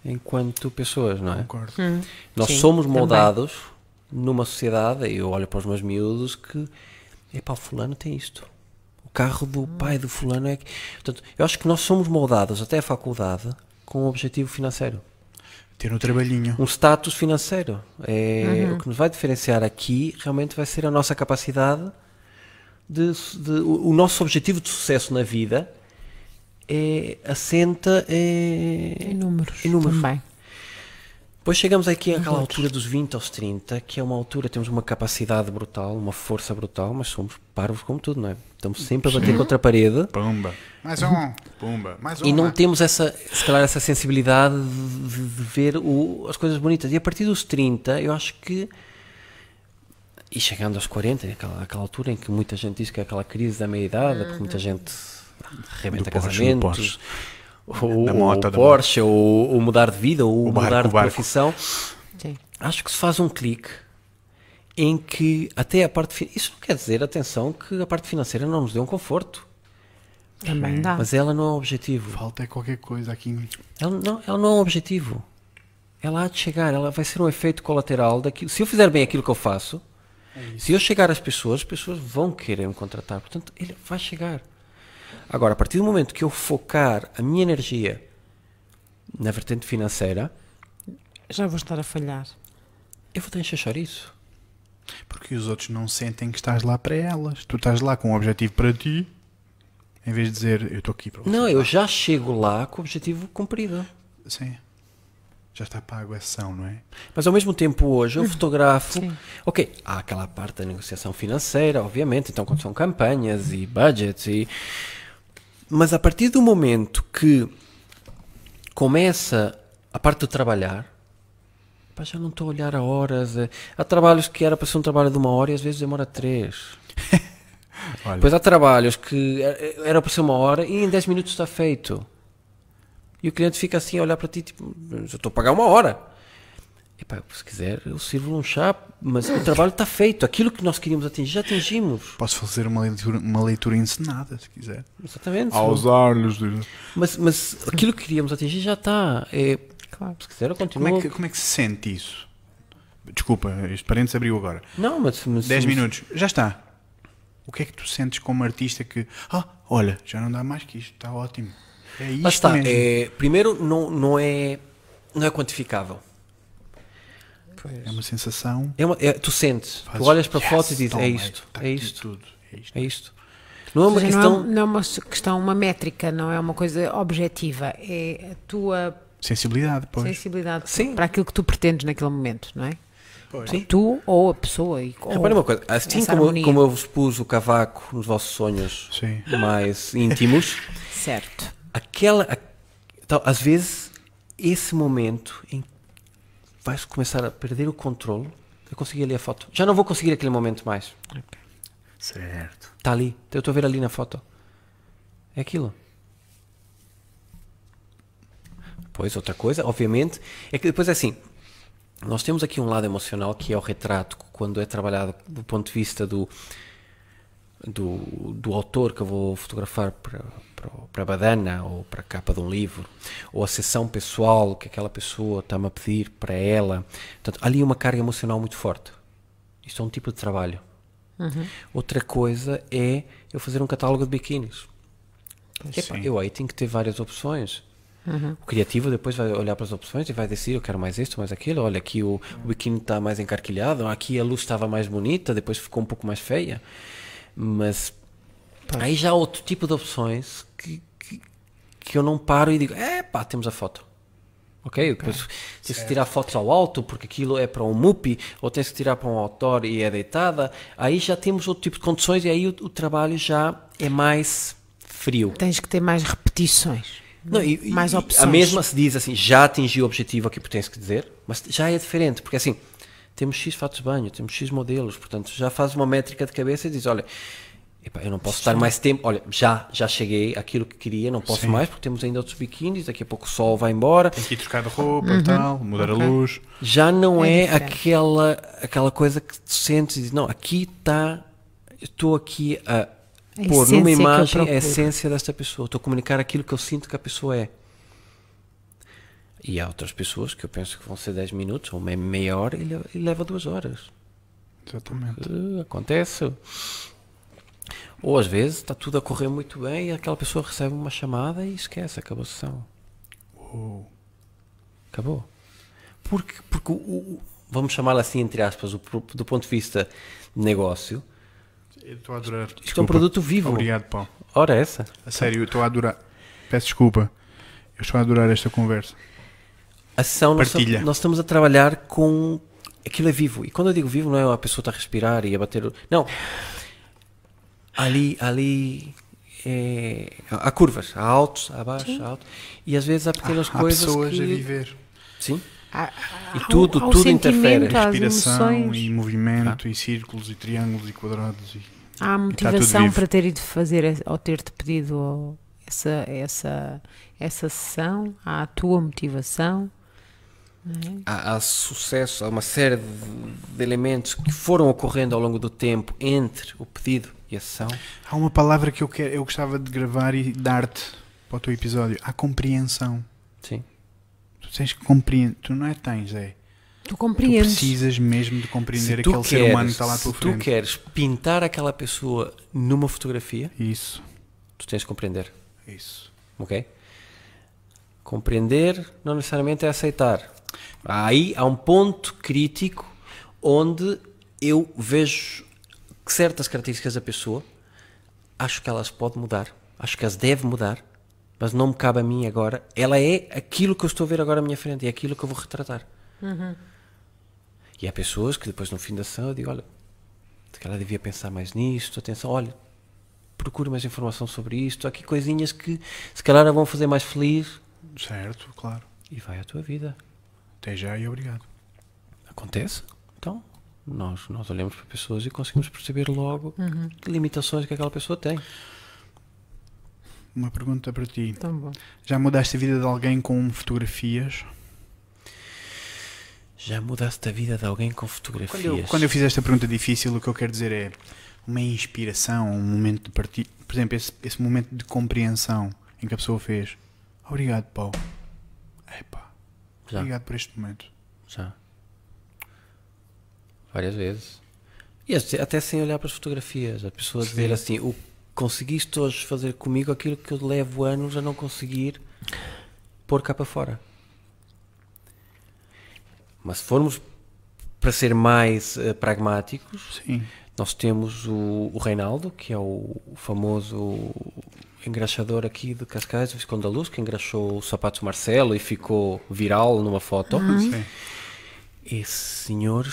Speaker 3: enquanto pessoas, não é?
Speaker 1: Concordo.
Speaker 3: Nós
Speaker 2: Sim,
Speaker 3: somos
Speaker 2: também.
Speaker 3: moldados numa sociedade, e eu olho para os meus miúdos que, epá, o fulano tem isto. O carro do pai do fulano é que... Portanto, eu acho que nós somos moldados até a faculdade com um objetivo financeiro.
Speaker 1: Ter um trabalhinho.
Speaker 3: Um status financeiro. É, O que nos vai diferenciar aqui realmente vai ser a nossa capacidade de... de- o, o nosso objetivo de sucesso na vida é, assenta é,
Speaker 2: Em números,
Speaker 3: Em números.
Speaker 2: também.
Speaker 3: Depois chegamos aqui àquela
Speaker 2: outros.
Speaker 3: altura dos 20 aos 30, que é uma altura, temos uma capacidade brutal, uma força brutal, mas somos parvos como tudo, não é? Estamos sempre a bater contra a parede
Speaker 1: Pumba. Mais um. Pumba. Mais um.
Speaker 3: e não temos essa, se calhar, essa sensibilidade de, de- ver o- as coisas bonitas. E a partir dos 30, eu acho que. E chegando aos 40, aquela, aquela altura em que muita gente diz que é aquela crise da meia-idade, porque muita gente arrebenta casamentos,
Speaker 1: Porsche.
Speaker 3: Ou,
Speaker 1: Da
Speaker 3: ou
Speaker 1: moto, da
Speaker 3: Porsche, ou, ou mudar de vida, ou
Speaker 1: O barco,
Speaker 3: mudar
Speaker 1: o
Speaker 3: de
Speaker 1: barco.
Speaker 3: profissão.
Speaker 2: Sim.
Speaker 3: Acho que se faz um clique em que até a parte. Isso não quer dizer, atenção, que a parte financeira não nos dê um conforto.
Speaker 2: Também dá.
Speaker 3: Mas ela não é um objetivo.
Speaker 1: Falta é qualquer coisa aqui.
Speaker 3: Ela não, ela não é um objetivo. Ela há de chegar, ela vai ser um efeito colateral daquilo. Se eu fizer bem aquilo que eu faço, se eu chegar às pessoas, as pessoas vão querer me contratar. Portanto, ele vai chegar. Agora, a partir do momento que eu focar a minha energia na vertente financeira,
Speaker 2: Já vou estar a falhar.
Speaker 3: eu vou ter encher chouriço.
Speaker 1: Porque os outros não sentem que estás lá para elas. Tu estás lá com um objetivo para ti, em vez de dizer eu estou aqui para você.
Speaker 3: Não, eu já chego lá com o objetivo cumprido.
Speaker 1: Sim. Já está pago a ação, não é?
Speaker 3: Mas ao mesmo tempo hoje eu fotografo.
Speaker 2: Sim.
Speaker 3: Ok, há aquela parte da negociação financeira, obviamente, então quando são campanhas e budgets e. Mas a partir do momento que começa a parte de trabalhar, pá, já não estou a olhar a horas. eh, Há trabalhos que era para ser um trabalho de uma hora e às vezes demora três.
Speaker 1: Olha.
Speaker 3: Depois há trabalhos que era para ser uma hora e em 10 minutos está feito. E o cliente fica assim a olhar para ti, tipo, já estou a pagar uma hora. Epá, se quiser, eu sirvo um chá, mas o trabalho está feito. Aquilo que nós queríamos atingir, já atingimos.
Speaker 1: Posso fazer uma leitura, uma leitura encenada, se quiser.
Speaker 3: Exatamente.
Speaker 4: Aos olhos de...
Speaker 3: Mas, mas aquilo que queríamos atingir já está. É,
Speaker 2: Claro.
Speaker 3: se quiser, eu
Speaker 1: Como
Speaker 3: continuo.
Speaker 1: é, que, como é que se sente isso? Desculpa, este parênteses abriu agora.
Speaker 3: Não, mas. mas
Speaker 1: 10
Speaker 3: mas-
Speaker 1: minutos, já está. O que é que tu sentes como artista que. Ah, olha, já não dá mais que isto, está ótimo. É isto
Speaker 3: Lá está.
Speaker 1: mesmo.
Speaker 3: É, primeiro, não, não, é, não é quantificável.
Speaker 1: É uma sensação.
Speaker 3: É uma- é- tu sentes.
Speaker 1: Fazes,
Speaker 3: tu olhas para a
Speaker 1: "Yes,
Speaker 3: foto e dizes: é isto,
Speaker 1: tá
Speaker 3: é
Speaker 1: aqui
Speaker 3: isto,
Speaker 1: Tudo, é isto.
Speaker 3: é isto. Não é uma
Speaker 2: seja,
Speaker 3: questão.
Speaker 2: não, é, não é uma questão, uma métrica, não é uma coisa objetiva. É a tua
Speaker 1: Sensibilidade, pois.
Speaker 2: sensibilidade
Speaker 3: Sim.
Speaker 2: para aquilo que tu pretendes naquele momento, não é?
Speaker 1: Pois.
Speaker 3: Sim.
Speaker 2: Tu ou a pessoa. E, ou
Speaker 3: Repara uma coisa, assim como, como eu vos pus o cavaco nos vossos sonhos
Speaker 1: Sim.
Speaker 3: mais íntimos,
Speaker 2: Certo.
Speaker 3: aquela. a- então, às vezes, esse momento em que vais começar a perder o controle, eu consegui ali a foto. Já não vou conseguir aquele momento mais.
Speaker 1: Certo.
Speaker 3: Está ali. Eu estou a ver ali na foto. É aquilo. Pois, outra coisa, obviamente, é que depois é assim. Nós temos aqui um lado emocional que é o retrato, quando é trabalhado do ponto de vista do, do, do autor que eu vou fotografar para, para, para a badana ou para a capa de um livro, ou a sessão pessoal que aquela pessoa está-me a pedir para ela. Portanto, ali uma carga emocional muito forte. Isto é um tipo de trabalho. Outra coisa é eu fazer um catálogo de biquínis.
Speaker 1: Sim.
Speaker 3: eu aí tenho que ter várias opções. O criativo depois vai olhar para as opções e vai decidir eu quero mais isto, mais aquilo. Olha, aqui o, o biquíni está mais encarquilhado, aqui a luz estava mais bonita, depois ficou um pouco mais feia. Mas aí já há outro tipo de opções que, que, que eu não paro e digo, é pá, temos a foto. Ok? Depois tens que tirar fotos ao alto porque aquilo é para um MUPI, ou tens que tirar para um outdoor e é deitada. Aí já temos outro tipo de condições e aí o, o trabalho já é mais frio.
Speaker 2: Tens que ter mais repetições.
Speaker 3: Não, e,
Speaker 2: mais
Speaker 3: e
Speaker 2: opções.
Speaker 3: A mesma se diz assim, já atingi o objetivo aqui, tens que dizer, mas já é diferente, porque assim, temos X fatos de banho, temos X modelos, portanto, já fazes uma métrica de cabeça e dizes, olha, epá, eu não posso estar mais tempo, olha, já, já cheguei àquilo que queria, não posso
Speaker 1: Sim.
Speaker 3: mais, porque temos ainda outros biquínis, daqui a pouco o sol vai embora,
Speaker 1: Tem que ir trocar de roupa e tal, mudar a luz.
Speaker 3: já não
Speaker 2: É
Speaker 3: é, aquela, aquela coisa que tu sentes e dizes, não, aqui está, estou aqui a
Speaker 2: A
Speaker 3: pôr numa imagem a essência desta pessoa, estou a comunicar aquilo que eu sinto que a pessoa é. E há outras pessoas que eu penso que vão ser 10 minutos ou me- meia hora e, e leva duas horas.
Speaker 1: Exatamente.
Speaker 3: Uh, acontece. Ou às vezes está tudo a correr muito bem e aquela pessoa recebe uma chamada e esquece, acabou a sessão. Acabou. Porque, porque o, o- vamos chamá-lo assim, entre aspas, o do ponto de vista de negócio,
Speaker 1: Eu estou a adorar.
Speaker 3: isto é um
Speaker 1: Desculpa.
Speaker 3: produto vivo.
Speaker 1: Obrigado, Paulo.
Speaker 3: Ora, essa.
Speaker 1: A sério, eu estou a adorar. Peço desculpa. Eu estou a adorar esta conversa.
Speaker 3: A sessão, nós,
Speaker 1: Partilha.
Speaker 3: nós estamos a trabalhar com. Aquilo é vivo. E quando eu digo vivo, não é a pessoa está a respirar e a bater. Não. Ali. ali é... Há curvas, há altos, há baixos, há altos. E às vezes há pequenas
Speaker 1: Há
Speaker 3: coisas.
Speaker 1: pessoas
Speaker 3: que...
Speaker 1: a viver.
Speaker 3: Sim.
Speaker 2: Há-
Speaker 3: E
Speaker 2: há-
Speaker 3: tudo-
Speaker 2: há o
Speaker 3: tudo interfere.
Speaker 2: há
Speaker 1: Respiração
Speaker 2: emoções.
Speaker 1: e movimento e círculos e triângulos e quadrados. E...
Speaker 2: Há a motivação para ter ido fazer ou ter-te pedido essa, essa, essa sessão, há a tua motivação.
Speaker 3: há, há sucesso, há uma série de, de elementos que foram ocorrendo ao longo do tempo entre o pedido e a sessão.
Speaker 1: Há uma palavra que eu, quero, eu gostava de gravar e dar-te para o teu episódio. Há compreensão.
Speaker 3: Sim.
Speaker 1: Tu tens que compreender. Tu não é tens, é.
Speaker 2: Tu
Speaker 1: Tu
Speaker 2: compreendes.
Speaker 1: precisas mesmo de compreender
Speaker 3: Se tu
Speaker 1: aquele ser
Speaker 3: queres-
Speaker 1: humano que está lá à tua
Speaker 3: se tu
Speaker 1: frente.
Speaker 3: queres pintar aquela pessoa numa fotografia,
Speaker 1: Isso,
Speaker 3: tu tens que compreender.
Speaker 1: isso.
Speaker 3: Ok? Compreender não necessariamente é aceitar. Aí há um ponto crítico onde eu vejo que certas características da pessoa acho que elas podem mudar, acho que as deve mudar, mas não me cabe a mim agora. Ela é aquilo que eu estou a ver agora à minha frente, é aquilo que eu vou retratar. E há pessoas que depois no fim da ação eu digo, olha, se calhar devia pensar mais nisto, atenção, olha, procure mais informação sobre isto, há aqui coisinhas que se calhar a vão fazer mais feliz
Speaker 1: Certo, claro.
Speaker 3: e vai à tua vida.
Speaker 1: Até já e obrigado.
Speaker 3: Acontece? Então, Nós, nós olhamos para pessoas e conseguimos perceber logo que limitações que aquela pessoa tem.
Speaker 1: Uma pergunta para ti. Já mudaste a vida de alguém com fotografias?
Speaker 3: Já mudaste a vida de alguém com fotografias?
Speaker 1: Quando eu, quando eu fiz esta pergunta difícil, o que eu quero dizer é uma inspiração, um momento de partilha. Por exemplo, esse, esse momento de compreensão em que a pessoa fez. Obrigado, Paulo. Epá,
Speaker 3: Já,
Speaker 1: obrigado por este momento.
Speaker 3: já. Várias vezes. E até- sem olhar para as fotografias. A pessoa dizer assim, o conseguiste hoje fazer comigo aquilo que eu levo anos a não conseguir pôr cá para fora. Mas se formos para ser mais eh, pragmáticos,
Speaker 1: Sim.
Speaker 3: nós temos o, o Reinaldo, que é o, o famoso engraxador aqui de Cascais, o Visconde da Luz, que engraxou os sapatos Marcelo e ficou viral numa foto.
Speaker 1: Sim.
Speaker 3: Esse senhor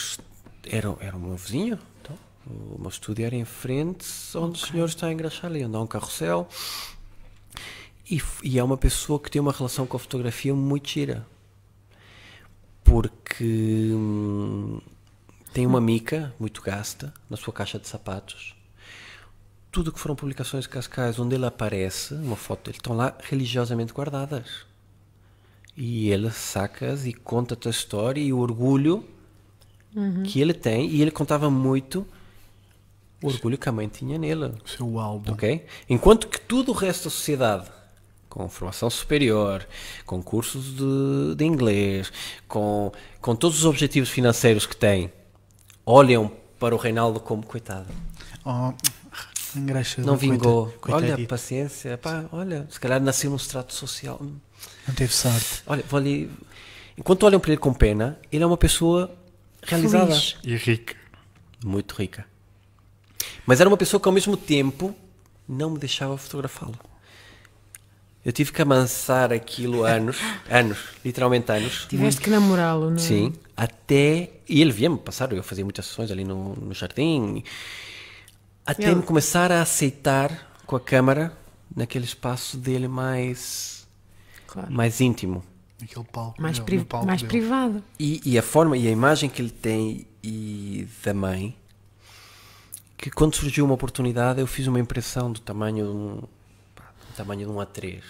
Speaker 3: era, era o meu vizinho. Então, o meu estúdio era em frente, onde o senhor está a engraxar ali, onde há um carrossel. E, e é uma pessoa que tem uma relação com a fotografia muito gira. Porque hum, tem uma mica muito gasta na sua caixa de sapatos. Tudo que foram publicações de Cascais onde ele aparece, uma foto, dele, estão lá religiosamente guardadas. E ele saca-as e conta-te a história e o orgulho que ele tem. E ele contava muito o orgulho que a mãe tinha nele.
Speaker 1: O seu álbum.
Speaker 3: Ok? Enquanto que tudo o resto da sociedade, com formação superior, com cursos de, de inglês, com, com todos os objetivos financeiros que tem, olham para o Reinaldo como coitado.
Speaker 1: Oh, engraxador.
Speaker 3: Não vingou.
Speaker 1: coita-
Speaker 3: olha, paciência. Pá, olha, se calhar nasceu num extrato social.
Speaker 1: Não teve sorte.
Speaker 3: Olha, vou ali. Enquanto olham para ele com pena, ele é uma pessoa realizada.
Speaker 2: Feliz.
Speaker 1: E rica.
Speaker 3: Muito rica. Mas era uma pessoa que ao mesmo tempo não me deixava fotografá-lo. Eu tive que amansar aquilo anos, anos, literalmente anos.
Speaker 2: Tiveste que namorá-lo, não é?
Speaker 3: Sim, até. E ele via-me passar, eu fazia muitas sessões ali no, no jardim. Até
Speaker 2: Ele-
Speaker 3: me começar a aceitar com a câmara naquele espaço dele mais,
Speaker 2: Claro.
Speaker 3: mais íntimo.
Speaker 1: Aquele palco.
Speaker 2: Mais,
Speaker 1: dele,
Speaker 2: pri-
Speaker 1: palco
Speaker 2: mais
Speaker 1: dele.
Speaker 2: privado.
Speaker 3: E, e a forma e a imagem que ele tem e da mãe, que quando surgiu uma oportunidade eu fiz uma impressão do tamanho de um, pá, do tamanho de um A3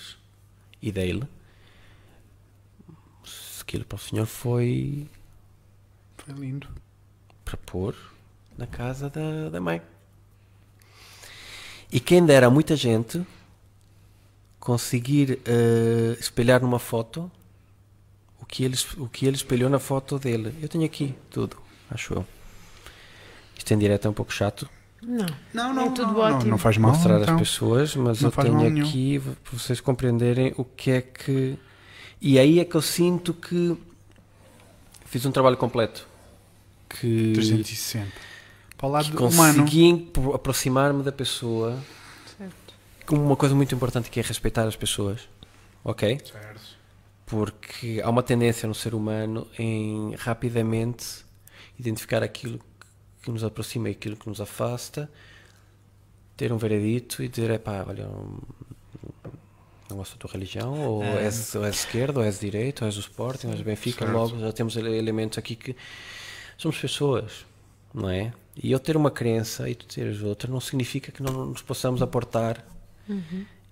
Speaker 3: e dele. Aquilo para o senhor foi
Speaker 1: Foi lindo.
Speaker 3: para pôr na casa da, da mãe. E quem dera a muita gente conseguir eh, espelhar numa foto o que, ele, o que ele espelhou na foto dele. Eu tenho aqui tudo, acho eu. Isto em direto é um pouco chato
Speaker 2: Não.
Speaker 1: Não,
Speaker 2: É
Speaker 1: não,
Speaker 2: tudo
Speaker 1: não,
Speaker 2: ótimo.
Speaker 1: Não, não faz mal.
Speaker 3: mostrar
Speaker 1: então.
Speaker 3: às pessoas, mas
Speaker 1: Não
Speaker 3: eu tenho aqui para vocês compreenderem o que é que. E aí é que eu sinto que fiz um trabalho completo. Que
Speaker 1: 360. Para o lado
Speaker 3: que
Speaker 1: humano.
Speaker 3: consegui pro- aproximar-me da pessoa
Speaker 2: Certo.
Speaker 3: com uma coisa muito importante que é respeitar as pessoas, ok?
Speaker 1: Certo.
Speaker 3: Porque há uma tendência no ser humano em rapidamente identificar aquilo que nos aproxima e aquilo que nos afasta, ter um veredito e dizer, epá, olha, hum, não gosto da tua religião, ou és, ou és esquerdo, ou és direito, ou és do Sporting, ou és do Benfica,
Speaker 1: Certo.
Speaker 3: logo já temos ele- elementos aqui que somos pessoas, não é? E eu ter uma crença e tu teres outra não significa que não nos possamos aportar.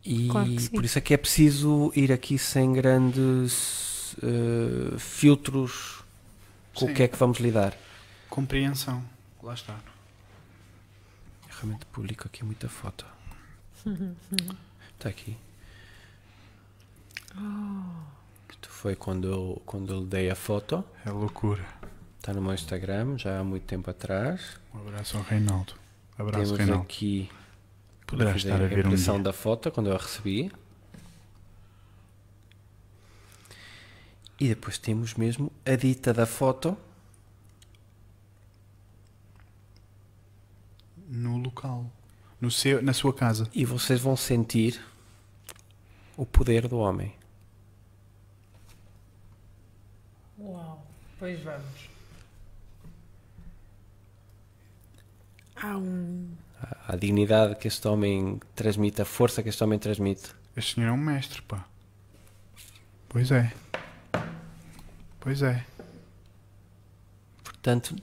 Speaker 3: E
Speaker 2: Claro
Speaker 3: por isso é que é preciso ir aqui sem grandes eh, filtros com
Speaker 1: Sim.
Speaker 3: o que é que vamos lidar.
Speaker 1: Compreensão. Lá está.
Speaker 3: Realmente publico aqui muita foto. Está aqui. Isto foi quando eu, quando eu lhe dei a foto.
Speaker 1: É loucura.
Speaker 3: Está no meu Instagram, já há muito tempo atrás.
Speaker 1: Um abraço ao Reinaldo. Abraço,
Speaker 3: Temos
Speaker 1: Reinaldo.
Speaker 3: aqui
Speaker 1: Poderás
Speaker 3: fiz
Speaker 1: estar a ver um
Speaker 3: da foto quando eu a recebi. E depois temos mesmo a dita da foto
Speaker 1: No local. No seu, na sua casa.
Speaker 3: e vocês vão sentir o poder do homem.
Speaker 2: Uau. Pois vamos. Há um.
Speaker 3: A, dignidade que este homem transmite, a força que este homem transmite.
Speaker 1: Este senhor é um mestre, pá. Pois é. Pois é.
Speaker 3: Portanto,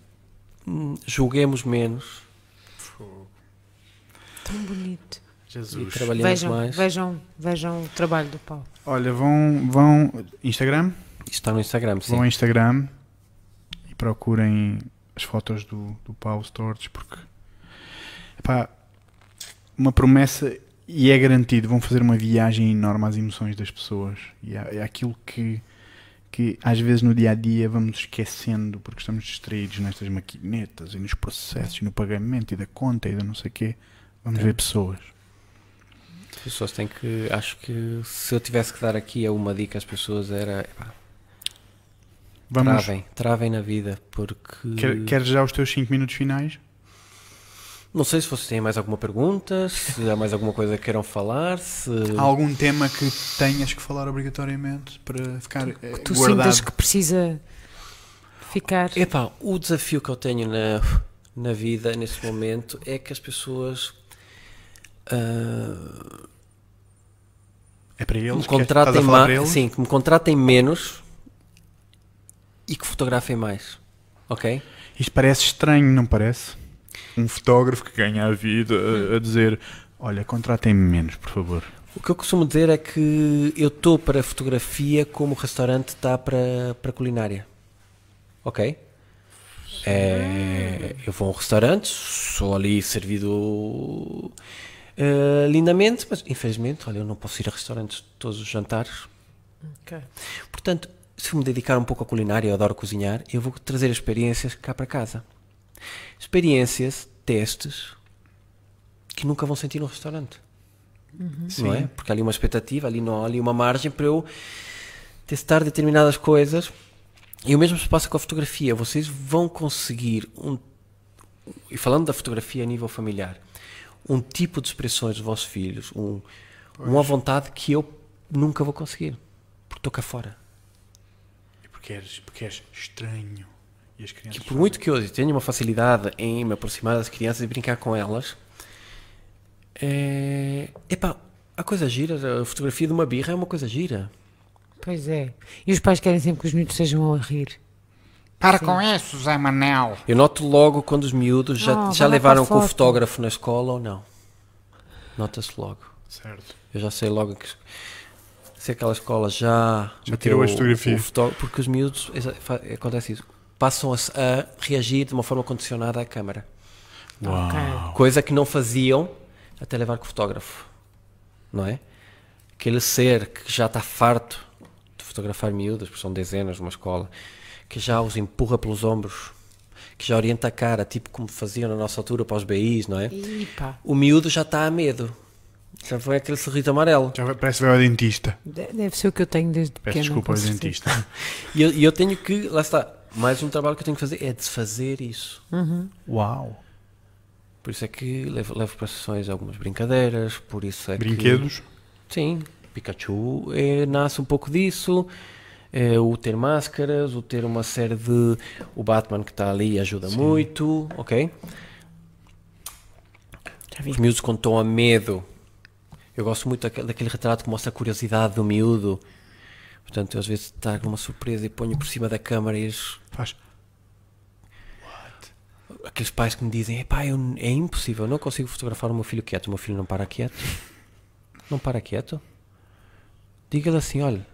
Speaker 3: hum, julguemos menos
Speaker 2: Tão bonito.
Speaker 3: e
Speaker 1: Jesus.
Speaker 3: trabalhemos
Speaker 2: Vejam,
Speaker 3: mais.
Speaker 2: vejam, vejam o trabalho do Paulo.
Speaker 1: Olha, vão, vão. Instagram?
Speaker 3: Isto está no Instagram, sim.
Speaker 1: Vão ao Instagram e procurem as fotos do, do Paulo Stortes porque epá, uma promessa e é garantido, vão fazer uma viagem enorme às emoções das pessoas e é, é aquilo que, que às vezes no dia a dia vamos esquecendo porque estamos distraídos nestas maquinetas e nos processos e no pagamento e da conta e da não sei o quê. Vamos
Speaker 3: É.
Speaker 1: ver pessoas.
Speaker 3: As pessoas têm que. Acho que se eu tivesse que dar aqui uma dica às pessoas era. epá,
Speaker 1: Vamos,
Speaker 3: Travem, travem na vida, porque.
Speaker 1: quer, queres já os teus 5 minutos finais?
Speaker 3: Não sei se vocês têm mais alguma pergunta, se há mais alguma coisa que queiram falar, se.
Speaker 1: Há algum tema que tenhas que falar obrigatoriamente para ficar eh,
Speaker 2: Tu
Speaker 1: guardado?
Speaker 2: sintas que precisa ficar.
Speaker 3: Epá, o desafio que eu tenho na, na vida neste momento é que as pessoas ah,
Speaker 1: É para eles
Speaker 3: me
Speaker 1: que estás
Speaker 3: contratem
Speaker 1: falar para
Speaker 3: mais,
Speaker 1: eles?
Speaker 3: sim, que me contratem menos e que fotografem mais. Ok?
Speaker 1: Isto parece estranho, não parece? Um fotógrafo que ganha a vida a, a dizer: Olha, contratem-me menos, por favor.
Speaker 3: O que eu costumo dizer é que eu estou para fotografia como o restaurante está para, para culinária. Ok? É, eu vou a um restaurante, sou ali servido eh, lindamente, mas infelizmente, olha, eu não posso ir a restaurantes todos os jantares.
Speaker 2: Ok.
Speaker 3: Portanto, se me dedicar um pouco à culinária, eu adoro cozinhar, eu vou trazer experiências cá para casa. Experiências, testes, que nunca vão sentir no restaurante não é? Porque há ali uma expectativa, ali não há ali uma margem para eu testar determinadas coisas. E o mesmo se passa com a fotografia. Vocês vão conseguir um e falando da fotografia a nível familiar, um tipo de expressões dos vossos filhos, um, uma vontade que eu nunca vou conseguir, porque estou cá fora.
Speaker 1: E porque és, porque és estranho. E as crianças.
Speaker 3: Que por muito que eu tenha uma facilidade em me aproximar das crianças e brincar com elas, é, epá, a coisa gira, a fotografia de uma birra é uma coisa gira.
Speaker 2: Pois é. E os pais querem sempre que os miúdos estejam a rir.
Speaker 1: Para com isso, Zé Manel.
Speaker 3: Eu noto logo quando os miúdos já,
Speaker 2: Ah,
Speaker 3: já levaram com o fotógrafo na escola ou não. Nota-se logo.
Speaker 1: Certo.
Speaker 3: Eu já sei logo que se aquela escola já,
Speaker 1: Já tirou fotografia.
Speaker 3: o fotó- porque os miúdos acontece isso. Passam a, reagir de uma forma condicionada à câmara.
Speaker 1: Uau.
Speaker 2: Ok.
Speaker 3: Coisa que não faziam até levar com o fotógrafo. Não é? Aquele ser que já está farto de fotografar miúdos, porque são dezenas numa escola, que já os empurra pelos ombros, que já orienta a cara, tipo como faziam na nossa altura para os BIs, não é?
Speaker 2: Pá,
Speaker 3: O miúdo já está a medo. Já foi aquele sorriso amarelo.
Speaker 1: Já parece que vai ao dentista.
Speaker 2: de- deve ser o que eu tenho desde
Speaker 1: Peço
Speaker 2: pequena.
Speaker 1: desculpa ao dentista.
Speaker 3: E eu, e eu tenho que, lá está, mais um trabalho que eu tenho que fazer é desfazer isso.
Speaker 1: Uau.
Speaker 3: Por isso é que levo, levo para sessões algumas brincadeiras, por isso é que-
Speaker 1: Brinquedos.
Speaker 3: Sim, Pikachu é, nasce um pouco disso. É, o ter máscaras, o ter uma série de. O Batman que está ali ajuda muito, ok?
Speaker 2: Já vi.
Speaker 3: Os miúdos quando estão a medo. Eu gosto muito daquele, daquele retrato que mostra a curiosidade do miúdo. Portanto, eu às vezes trago uma surpresa e ponho por cima da câmara e eles,
Speaker 1: Faz.
Speaker 3: aqueles pais que me dizem: eu, é impossível, eu não consigo fotografar o meu filho quieto. O meu filho não para quieto. Não para quieto. Diga-lhe assim: olha,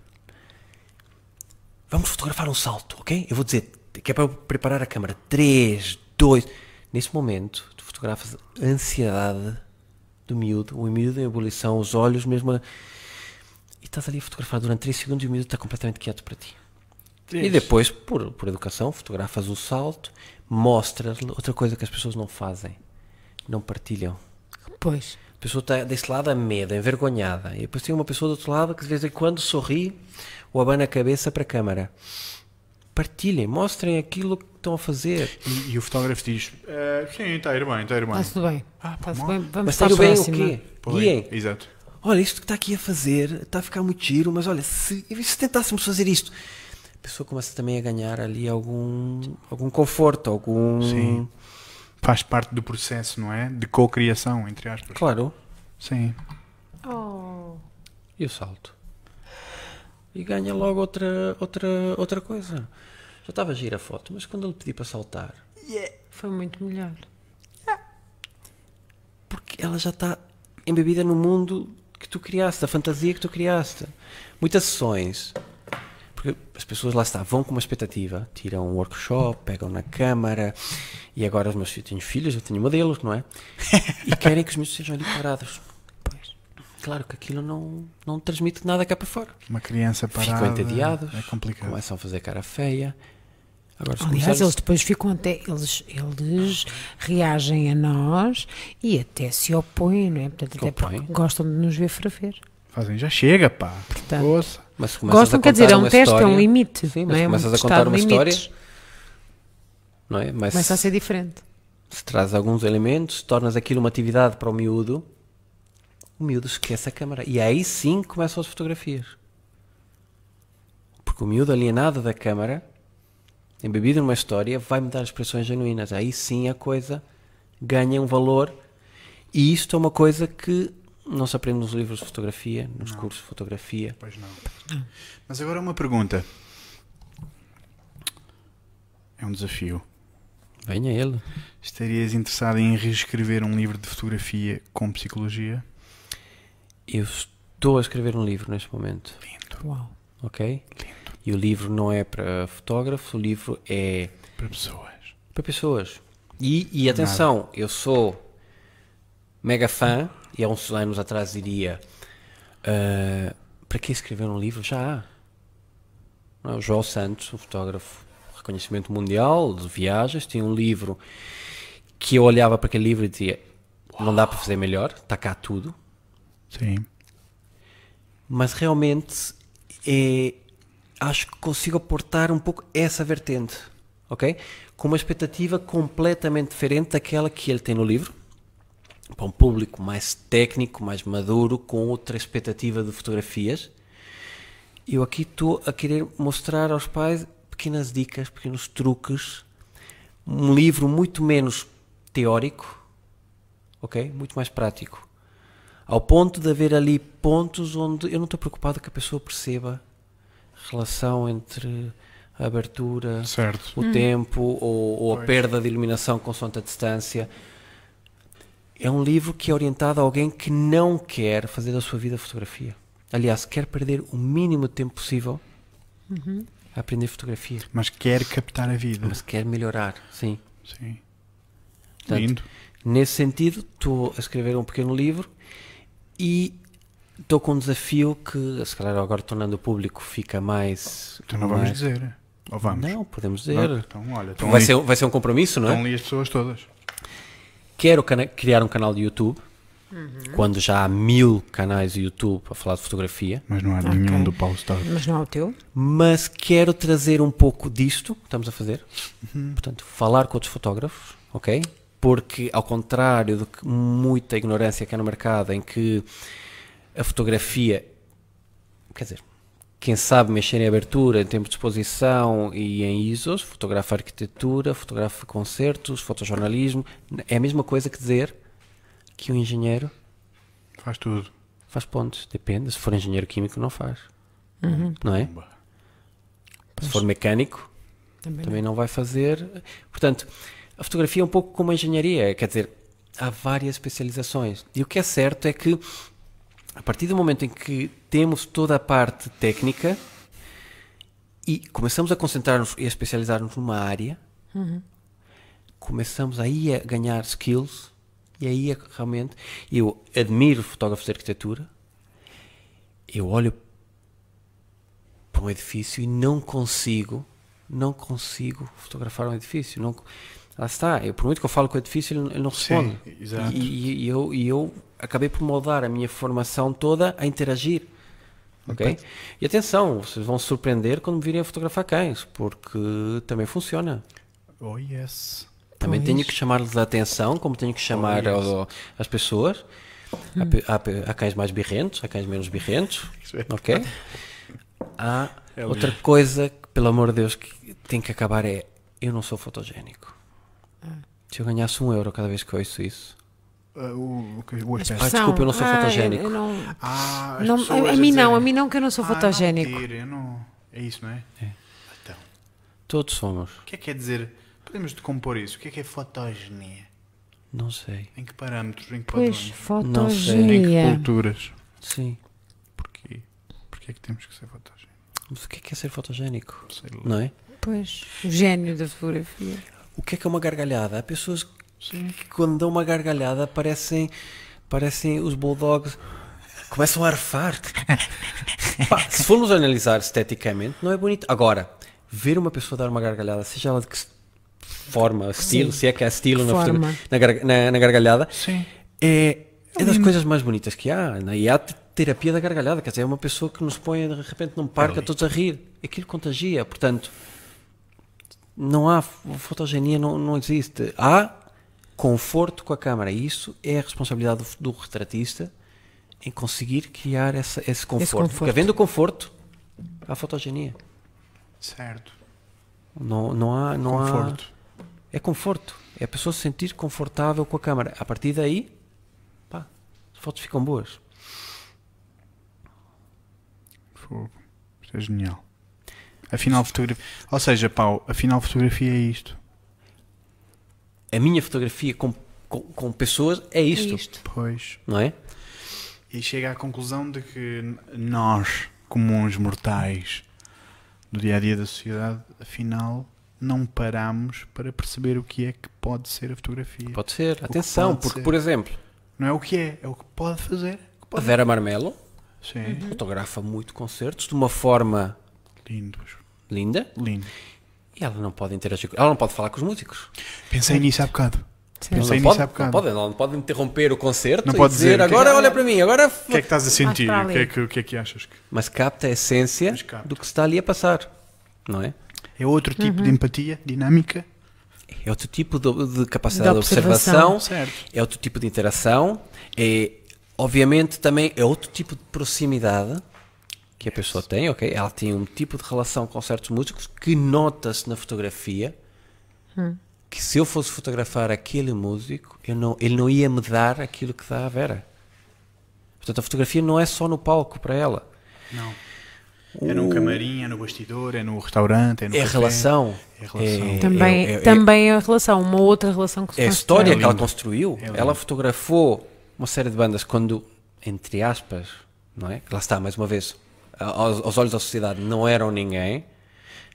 Speaker 3: vamos fotografar um salto, ok? Eu vou dizer que é para eu preparar a câmara. 3, 2. Nesse momento, tu fotografas a ansiedade do miúdo, o miúdo em ebulição, os olhos mesmo. a- E estás ali a fotografar durante 3 segundos e o miúdo está completamente quieto para ti. E depois, por, por educação, fotografas o salto, mostras-lhe outra coisa que as pessoas não fazem, não partilham.
Speaker 2: Pois.
Speaker 3: A pessoa está desse lado a medo, envergonhada. E depois tem uma pessoa do outro lado que de vez em quando sorri ou abana a cabeça para a câmara. Partilhem, mostrem aquilo que estão a fazer.
Speaker 1: E, e o fotógrafo diz: "Eh, Sim, está a ir bem, está a ir bem.
Speaker 2: Está tudo bem.
Speaker 1: Ah,
Speaker 2: Está-se
Speaker 1: pá,
Speaker 2: bem. Vamos
Speaker 3: Mas está bem o quê? Guiem.
Speaker 1: Exato.
Speaker 3: Olha, isto que está aqui a fazer está a ficar muito giro, mas olha, se, se tentássemos fazer isto, a pessoa começa também a ganhar ali algum, algum conforto, algum.
Speaker 1: Sim. Faz parte do processo, não é? De co-criação, entre aspas.
Speaker 3: Claro.
Speaker 1: Sim.
Speaker 2: Oh.
Speaker 3: E o salto? E ganha logo outra, outra, outra coisa. Já estava a gira a foto, mas quando ele pedi para saltar,
Speaker 2: Foi muito melhor.
Speaker 3: Porque ela já está embebida no mundo que tu criaste, da fantasia que tu criaste. Muitas sessões. Porque as pessoas lá está, vão com uma expectativa, tiram um workshop, pegam na câmara, e agora os meus filhos, tenho filhos, eu tenho modelos, não é? E querem que os meus sejam ali parados.
Speaker 2: Pois.
Speaker 3: Claro que aquilo não, não transmite nada cá para fora.
Speaker 1: Uma criança parada.
Speaker 3: Ficam entediados,
Speaker 1: É complicado.
Speaker 3: começam a fazer cara feia. Agora, se
Speaker 2: Aliás,
Speaker 3: começares-
Speaker 2: eles depois ficam até. Eles, eles reagem a nós e até se opõem, não é? Portanto, até porque gostam de nos ver ferver.
Speaker 1: Fazem, já chega, pá.
Speaker 2: Portanto,
Speaker 3: mas se
Speaker 2: Gostam,
Speaker 3: a
Speaker 2: quer dizer, é um teste, é um
Speaker 3: história-
Speaker 2: limite.
Speaker 3: Sim,
Speaker 2: não
Speaker 3: mas
Speaker 2: é?
Speaker 3: começas
Speaker 2: um
Speaker 3: a contar uma história,
Speaker 2: limites.
Speaker 3: não é? Mas
Speaker 2: Começa a ser diferente.
Speaker 3: se traz alguns elementos, tornas aquilo uma atividade para o miúdo, o miúdo esquece a câmara. E aí sim começam as fotografias. Porque o miúdo alienado da câmara, embebido numa história, vai me dar expressões genuínas. Aí sim a coisa ganha um valor. E isto é uma coisa que não se aprende nos livros de fotografia, nos cursos de fotografia.
Speaker 1: Pois não. Mas agora uma pergunta. É um desafio.
Speaker 3: Venha ele.
Speaker 1: Estarias interessado em reescrever um livro de fotografia com psicologia?
Speaker 3: Eu estou a escrever um livro neste momento.
Speaker 2: Uau.
Speaker 3: ok? E o livro não é para fotógrafos, o livro é
Speaker 1: Para pessoas.
Speaker 3: para pessoas. E, e atenção, eu sou mega fã, e há uns anos atrás diria: ah, para que escrever um livro? Já há. É? O João Santos, um fotógrafo reconhecimento mundial de viagens, tinha um livro que eu olhava para aquele livro e dizia: não dá para fazer melhor, está cá tudo
Speaker 1: Sim.
Speaker 3: mas realmente é, acho que consigo aportar um pouco essa vertente, ok? Com uma expectativa completamente diferente daquela que ele tem no livro, para um público mais técnico, mais maduro, com outra expectativa de fotografias. Eu aqui estou a querer mostrar aos pais pequenas dicas, pequenos truques, um livro muito menos teórico, ok? Muito mais prático. Ao ponto de haver ali pontos onde eu não estou preocupado que a pessoa perceba relação entre a abertura,
Speaker 1: Certo.
Speaker 3: o tempo ou, ou a perda de iluminação consoante a distância. É um livro que é orientado a alguém que não quer fazer da sua vida fotografia. Aliás, quer perder o mínimo de tempo possível a aprender fotografia,
Speaker 1: Mas quer captar a vida.
Speaker 3: mas quer melhorar, sim.
Speaker 1: Sim.
Speaker 3: Portanto,
Speaker 1: Lindo.
Speaker 3: Nesse sentido, estou a escrever um pequeno livro e estou com um desafio que, se calhar agora tornando público, fica mais.
Speaker 1: Então não vamos
Speaker 3: mais-
Speaker 1: dizer. Ou vamos?
Speaker 3: Não, podemos
Speaker 1: Não?
Speaker 3: dizer.
Speaker 1: Então, olha, estão
Speaker 3: Vai
Speaker 1: ali,
Speaker 3: ser, vai ser um compromisso, não
Speaker 1: estão
Speaker 3: é?
Speaker 1: ali as pessoas todas.
Speaker 3: Quero criar um canal de YouTube, quando já há mil canais de YouTube a falar de fotografia,
Speaker 1: Mas não há
Speaker 2: Ok.
Speaker 1: nenhum do Paulo Star.
Speaker 2: Mas não é o teu?
Speaker 3: mas quero trazer um pouco disto que estamos a fazer.
Speaker 1: Uhum.
Speaker 3: Portanto, falar com outros fotógrafos, ok? Porque, ao contrário do que muita ignorância que há no mercado, em que a fotografia, quer dizer, quem sabe mexer em abertura, em tempo de exposição e em ISOs, fotografa arquitetura, fotografa concertos, fotojornalismo, é a mesma coisa que dizer que um engenheiro
Speaker 1: Faz tudo.
Speaker 3: faz pontos. Depende, se for engenheiro químico não faz, não é? Se for mecânico,
Speaker 2: Também,
Speaker 3: também não vai fazer. Portanto, a fotografia é um pouco como a engenharia, quer dizer, há várias especializações. E o que é certo é que, a partir do momento em que temos toda a parte técnica e começamos a concentrar-nos e a especializar-nos numa área, começamos aí a ganhar skills e aí é realmente eu admiro fotógrafos de arquitetura, eu olho para um edifício e não consigo, não consigo fotografar um edifício. Não, lá está, eu, por muito que eu falo com o edifício, ele não responde.
Speaker 1: Sim, exato.
Speaker 3: E, e- e eu, e eu acabei por moldar a minha formação toda a interagir. Ok? E atenção, vocês vão se surpreender quando me virem a fotografar cães, porque também funciona.
Speaker 1: Oh, yes.
Speaker 3: Também
Speaker 2: Pois.
Speaker 3: tenho que chamar-lhes a atenção, como tenho que chamar
Speaker 1: Oh, yes.
Speaker 3: ao- as pessoas. Há Há, há cães mais birrentos, há cães menos birrentos. Ok? Há
Speaker 1: É
Speaker 3: outra
Speaker 1: lindo.
Speaker 3: coisa que, pelo amor de Deus, que tem que acabar é eu não sou fotogénico.
Speaker 1: Ah.
Speaker 3: Se eu ganhasse um euro cada vez que ouço isso.
Speaker 1: Uh, o, o, aspecto.
Speaker 3: Pai, desculpa, eu não sou
Speaker 2: Ah,
Speaker 3: fotogénico.
Speaker 2: eu não-
Speaker 1: Ah,
Speaker 2: não-
Speaker 1: pessoas
Speaker 2: a mim não, a mim não, que eu não sou
Speaker 1: "Ah,
Speaker 2: fotogénico.
Speaker 1: Não, tira, eu não... É isso, não é? Então,
Speaker 3: Todos somos.
Speaker 1: o que é que quer dizer Podemos decompor isso. O que é que é fotogenia?
Speaker 3: Não sei.
Speaker 1: Em que parâmetros? Em que
Speaker 2: Pois,
Speaker 1: padrões?
Speaker 3: Não sei.
Speaker 1: Em que culturas?
Speaker 3: Sim.
Speaker 1: Porquê? Porquê é que temos que ser fotogénicos?
Speaker 3: Mas o que é que é ser fotogénico?
Speaker 1: Sei lá.
Speaker 3: Não é?
Speaker 2: Pois, o gênio da fotografia.
Speaker 3: O que é que é uma gargalhada? Há pessoas que
Speaker 1: Sim.
Speaker 3: quando dão uma gargalhada parecem, parecem os bulldogs. Começam a arfar. Pá, se formos analisar esteticamente, não é bonito. Agora, ver uma pessoa dar uma gargalhada, seja ela de que forma, estilo, se é que há estilo na,
Speaker 2: Forma.
Speaker 3: fotogra- na, na- na gargalhada,
Speaker 1: Sim.
Speaker 3: é, é das coisas mais bonitas que há. né? E há te- terapia da gargalhada, quer dizer, é uma pessoa que nos põe de repente num parque a todos a rir. Aquilo contagia, portanto, não há fotogenia, não, não existe. Há conforto com a câmara. E isso é a responsabilidade do, do retratista em conseguir criar essa, esse, conforto. Porque
Speaker 2: conforto.
Speaker 3: havendo conforto, há fotogenia.
Speaker 1: Certo.
Speaker 3: Não, não há. Não há
Speaker 1: Conforto.
Speaker 3: é conforto. É a pessoa se sentir confortável com a câmara. A partir daí, pá, as fotos ficam boas.
Speaker 1: Fogo. Isto é genial. Afinal, fotografia. Ou seja, Pau, afinal, fotografia é isto.
Speaker 3: A minha fotografia com, com, com pessoas é isto,
Speaker 2: Isto.
Speaker 1: Pois.
Speaker 3: não é?
Speaker 1: E chega à conclusão de que nós, comuns mortais do dia a dia da sociedade, afinal, não paramos para perceber o que é que pode ser a fotografia.
Speaker 3: Pode ser.
Speaker 1: que
Speaker 3: Atenção,
Speaker 1: pode
Speaker 3: porque,
Speaker 1: ser.
Speaker 3: por exemplo,
Speaker 1: Não é o que é, é o que pode fazer. O que
Speaker 3: a
Speaker 1: pode-
Speaker 3: Vera Marmelo
Speaker 1: Sim.
Speaker 3: fotografa muito concertos de uma forma
Speaker 1: Lindos.
Speaker 3: linda
Speaker 1: Lindo.
Speaker 3: E ela não pode interagir, com- ela não pode falar com os músicos.
Speaker 1: Pensei nisso há bocado.
Speaker 3: Ela
Speaker 1: Pensei
Speaker 3: não
Speaker 1: nisso
Speaker 3: pode,
Speaker 1: há bocado.
Speaker 3: não pode, não pode interromper o concerto
Speaker 1: Não
Speaker 3: e
Speaker 1: pode
Speaker 3: dizer,
Speaker 1: dizer,
Speaker 3: agora
Speaker 1: que-
Speaker 3: olha para mim, agora
Speaker 1: O que é que estás a sentir? O que, é que, o que é que achas? que-
Speaker 3: mas capta a essência
Speaker 1: capta.
Speaker 3: do que se está ali a passar, não é?
Speaker 1: É outro tipo
Speaker 2: Uhum.
Speaker 1: de empatia, dinâmica.
Speaker 3: É outro tipo de, de capacidade
Speaker 2: De
Speaker 3: de observação,
Speaker 2: observação.
Speaker 1: Certo.
Speaker 3: é outro tipo de interação, é obviamente também é outro tipo de proximidade que a pessoa tem, ok? Ela tem um tipo de relação com certos músicos que nota-se na fotografia. Que se eu fosse fotografar aquele músico, eu não, ele não ia me dar aquilo que dá a Vera. Portanto, a fotografia não é só no palco para ela.
Speaker 1: Não. É num camarim, é no bastidor, é no restaurante, é no
Speaker 3: É a
Speaker 1: café.
Speaker 3: relação.
Speaker 1: É relação.
Speaker 2: Também,
Speaker 3: é- é-
Speaker 2: também a relação, uma outra relação que se
Speaker 3: É a história
Speaker 1: É
Speaker 3: que ela construiu.
Speaker 1: É lindo.
Speaker 3: ela fotografou uma série de bandas quando, entre aspas, não é? Lá está, mais uma vez, aos, aos olhos da sociedade não eram ninguém.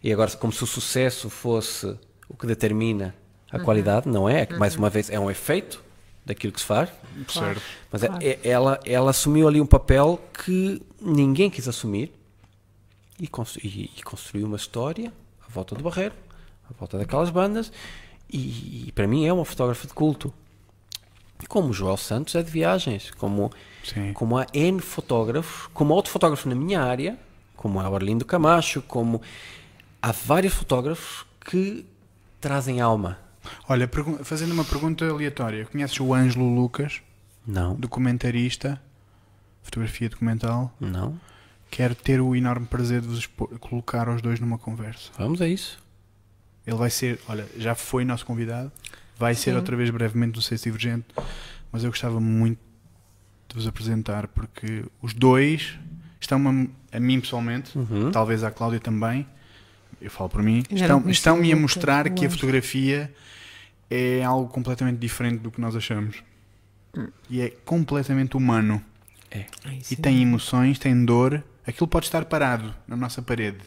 Speaker 3: E agora, como se o sucesso fosse o que determina a qualidade, não é? É que, mais uma vez, é um efeito daquilo que se faz.
Speaker 1: Certo.
Speaker 3: Mas é- é- ela, ela assumiu ali um papel que ninguém quis assumir e, constru- e- e construiu uma história à volta do Barreiro, à volta daquelas bandas, e, e para mim é uma fotógrafa de culto. Como o Joel Santos é de viagens, como,
Speaker 1: Sim.
Speaker 3: como há N fotógrafos, como há outro fotógrafo na minha área, como há o Arlindo Camacho, como há vários fotógrafos que trazem alma.
Speaker 1: Olha, fazendo uma pergunta aleatória. Conheces o Ângelo Lucas,
Speaker 3: Não,
Speaker 1: documentarista, fotografia documental?
Speaker 3: não,
Speaker 1: Quero ter o enorme prazer de vos colocar os dois numa conversa.
Speaker 3: vamos a isso.
Speaker 1: Ele vai ser, olha, já foi nosso convidado, vai ser
Speaker 2: Sim.
Speaker 1: outra vez brevemente no Sexto Divergente, mas eu gostava muito de vos apresentar porque os dois estão a, a mim pessoalmente,
Speaker 3: Uhum.
Speaker 1: talvez à Cláudia também, eu falo por mim, estão, estão-me
Speaker 2: o
Speaker 1: a mostrar que a fotografia é algo completamente diferente do que nós achamos. E é completamente humano.
Speaker 2: Ai,
Speaker 1: E tem emoções, tem dor. Aquilo pode estar parado na nossa parede.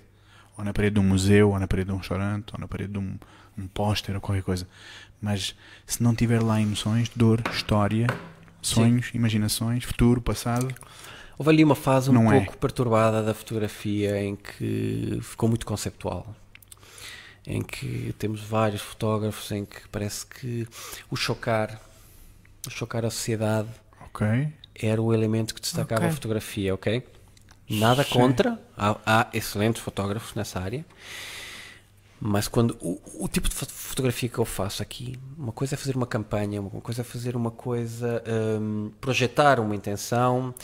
Speaker 1: Ou na parede de um museu, ou na parede de um restaurante, ou na parede de um, um póster, ou qualquer coisa. Mas se não tiver lá emoções, dor, história, sonhos, imaginações, futuro, passado,
Speaker 3: Houve ali uma fase um
Speaker 1: Não é.
Speaker 3: pouco perturbada da fotografia em que ficou muito conceptual. Em que temos vários fotógrafos em que parece que o chocar, o chocar a sociedade
Speaker 1: ok?
Speaker 3: era o elemento que destacava
Speaker 2: Ok.
Speaker 3: a fotografia, ok? Nada
Speaker 1: Sim.
Speaker 3: contra, há, há excelentes fotógrafos nessa área, mas quando o, o tipo de fo- fotografia que eu faço aqui, uma coisa é fazer uma campanha, uma coisa é fazer uma coisa, hum, projetar uma intenção,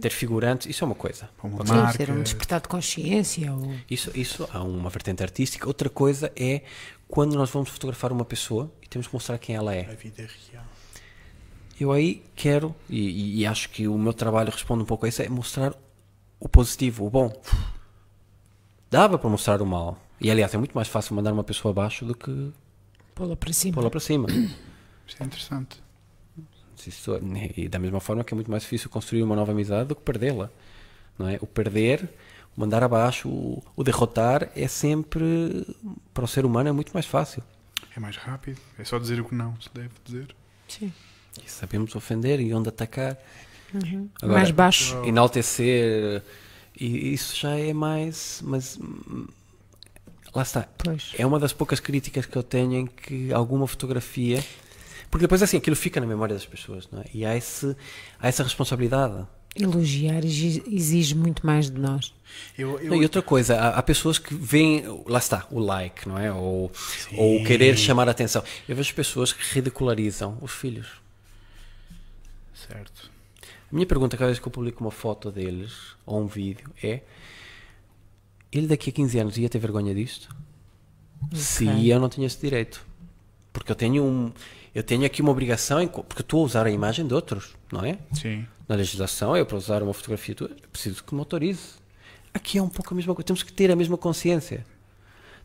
Speaker 3: ter figurantes, isso é uma coisa.
Speaker 1: Para uma
Speaker 2: Sim,
Speaker 1: marca.
Speaker 2: ser um despertar de consciência. Ou...
Speaker 3: Isso, isso há uma vertente artística. Outra coisa é quando nós vamos fotografar uma pessoa e temos que mostrar quem ela é.
Speaker 1: A vida real.
Speaker 3: Eu aí quero, e, e- e acho que o meu trabalho responde um pouco a isso, é mostrar o positivo, o bom. Dava para mostrar o mal. E aliás, é muito mais fácil mandar uma pessoa abaixo do que
Speaker 2: Pô-la para cima.
Speaker 3: pô-la para cima.
Speaker 1: Isto é interessante.
Speaker 3: Isso- e da mesma forma que é muito mais difícil construir uma nova amizade do que perdê-la. Não é? O perder, o mandar abaixo, o, o derrotar é sempre, para o ser humano, é muito mais fácil.
Speaker 1: É mais rápido. É só dizer o que não se deve dizer.
Speaker 2: Sim.
Speaker 3: E sabemos ofender e onde atacar.
Speaker 2: Uhum.
Speaker 3: Agora,
Speaker 2: mais baixo.
Speaker 3: Enaltecer, e isso já é mais. Mas lá está.
Speaker 2: Pois.
Speaker 3: É uma das poucas críticas que eu tenho em que alguma fotografia. Porque depois assim, aquilo fica na memória das pessoas, não é? E há, esse, há essa responsabilidade.
Speaker 2: Elogiar exige, muito mais de nós.
Speaker 1: Eu, eu,
Speaker 3: Não, e outra coisa, há, há pessoas que veem, lá está, o like, não é? Ou, ou o querer chamar a atenção. Eu vejo pessoas que ridicularizam os filhos.
Speaker 1: Certo.
Speaker 3: A minha pergunta, cada vez que eu publico uma foto deles ou um vídeo, é: ele daqui a 15 anos ia ter vergonha disto? Se
Speaker 2: Ok.
Speaker 3: ia, eu não tinha esse direito. Porque eu tenho um. Eu tenho aqui uma obrigação, em porque estou a usar a imagem de outros, não é?
Speaker 1: Sim.
Speaker 3: Na legislação, eu para usar uma fotografia tua, preciso que me autorize. Aqui é um pouco a mesma coisa, temos que ter a mesma consciência.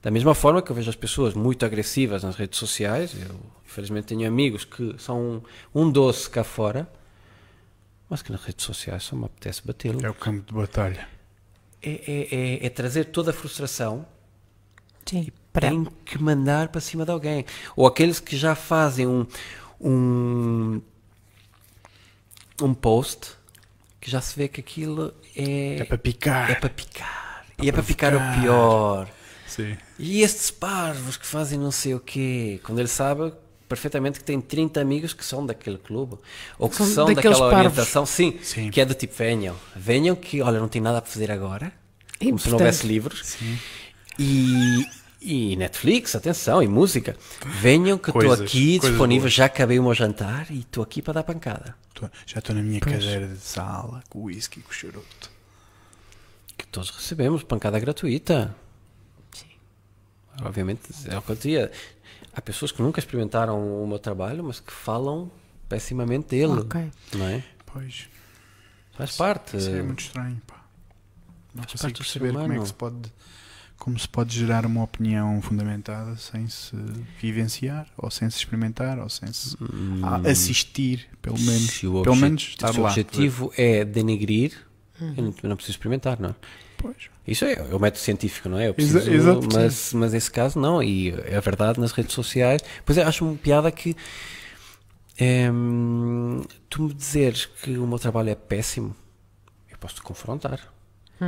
Speaker 3: Da mesma forma que eu vejo as pessoas muito agressivas nas redes sociais, eu infelizmente tenho amigos que são um, um doce cá fora, mas que nas redes sociais só me apetece batê-lo.
Speaker 1: É o campo de batalha.
Speaker 3: É, é- é- é trazer toda a frustração
Speaker 2: Sim. Para,
Speaker 3: tem que mandar para cima de alguém. Ou aqueles que já fazem um, um, um post que já se vê que aquilo é,
Speaker 1: É para picar.
Speaker 3: é para picar. e é para picar o pior.
Speaker 1: Sim.
Speaker 3: E estes parvos que fazem não sei o quê, quando ele sabe perfeitamente que tem 30 amigos que são daquele clube, ou que
Speaker 2: São
Speaker 3: são, daquela
Speaker 2: parvos.
Speaker 3: orientação, sim,
Speaker 1: Sim.
Speaker 3: que é do tipo, venham, venham que, olha, não tem nada para fazer agora,
Speaker 2: É
Speaker 3: como se não houvesse livros, e, e Netflix, atenção, e música, venham que estou aqui disponível,
Speaker 1: boas.
Speaker 3: já acabei o meu jantar e estou aqui para dar pancada.
Speaker 1: Tô- já estou na minha cadeira de sala, com o whisky, com o charuto.
Speaker 3: Que todos recebemos, pancada gratuita. Obviamente, é o que eu dizia. Há pessoas que nunca experimentaram o meu trabalho, mas que falam pessimamente dele.
Speaker 2: Ok.
Speaker 3: Não é?
Speaker 1: Pois.
Speaker 3: Faz parte.
Speaker 1: Isso é muito estranho, pá. Não
Speaker 3: Faz
Speaker 1: consigo
Speaker 3: parte do ser
Speaker 1: perceber como é
Speaker 3: humano.
Speaker 1: que se pode como se pode gerar uma opinião fundamentada sem se vivenciar, ou sem se experimentar, ou sem se a- assistir, pelo menos.
Speaker 3: Hum. Se o
Speaker 1: pelo
Speaker 3: obje-
Speaker 1: menos estar
Speaker 3: se o
Speaker 1: lá.
Speaker 3: objetivo é denegrir, eu não, eu não preciso experimentar, não é?
Speaker 1: Pois.
Speaker 3: Isso é, é o método científico, não é? Eu
Speaker 1: Exa-
Speaker 3: preciso,
Speaker 1: exato,
Speaker 3: mas, mas nesse caso não, e é verdade nas redes sociais. Pois é, acho uma piada que em, tu me dizeres que o meu trabalho é péssimo, eu posso te confrontar.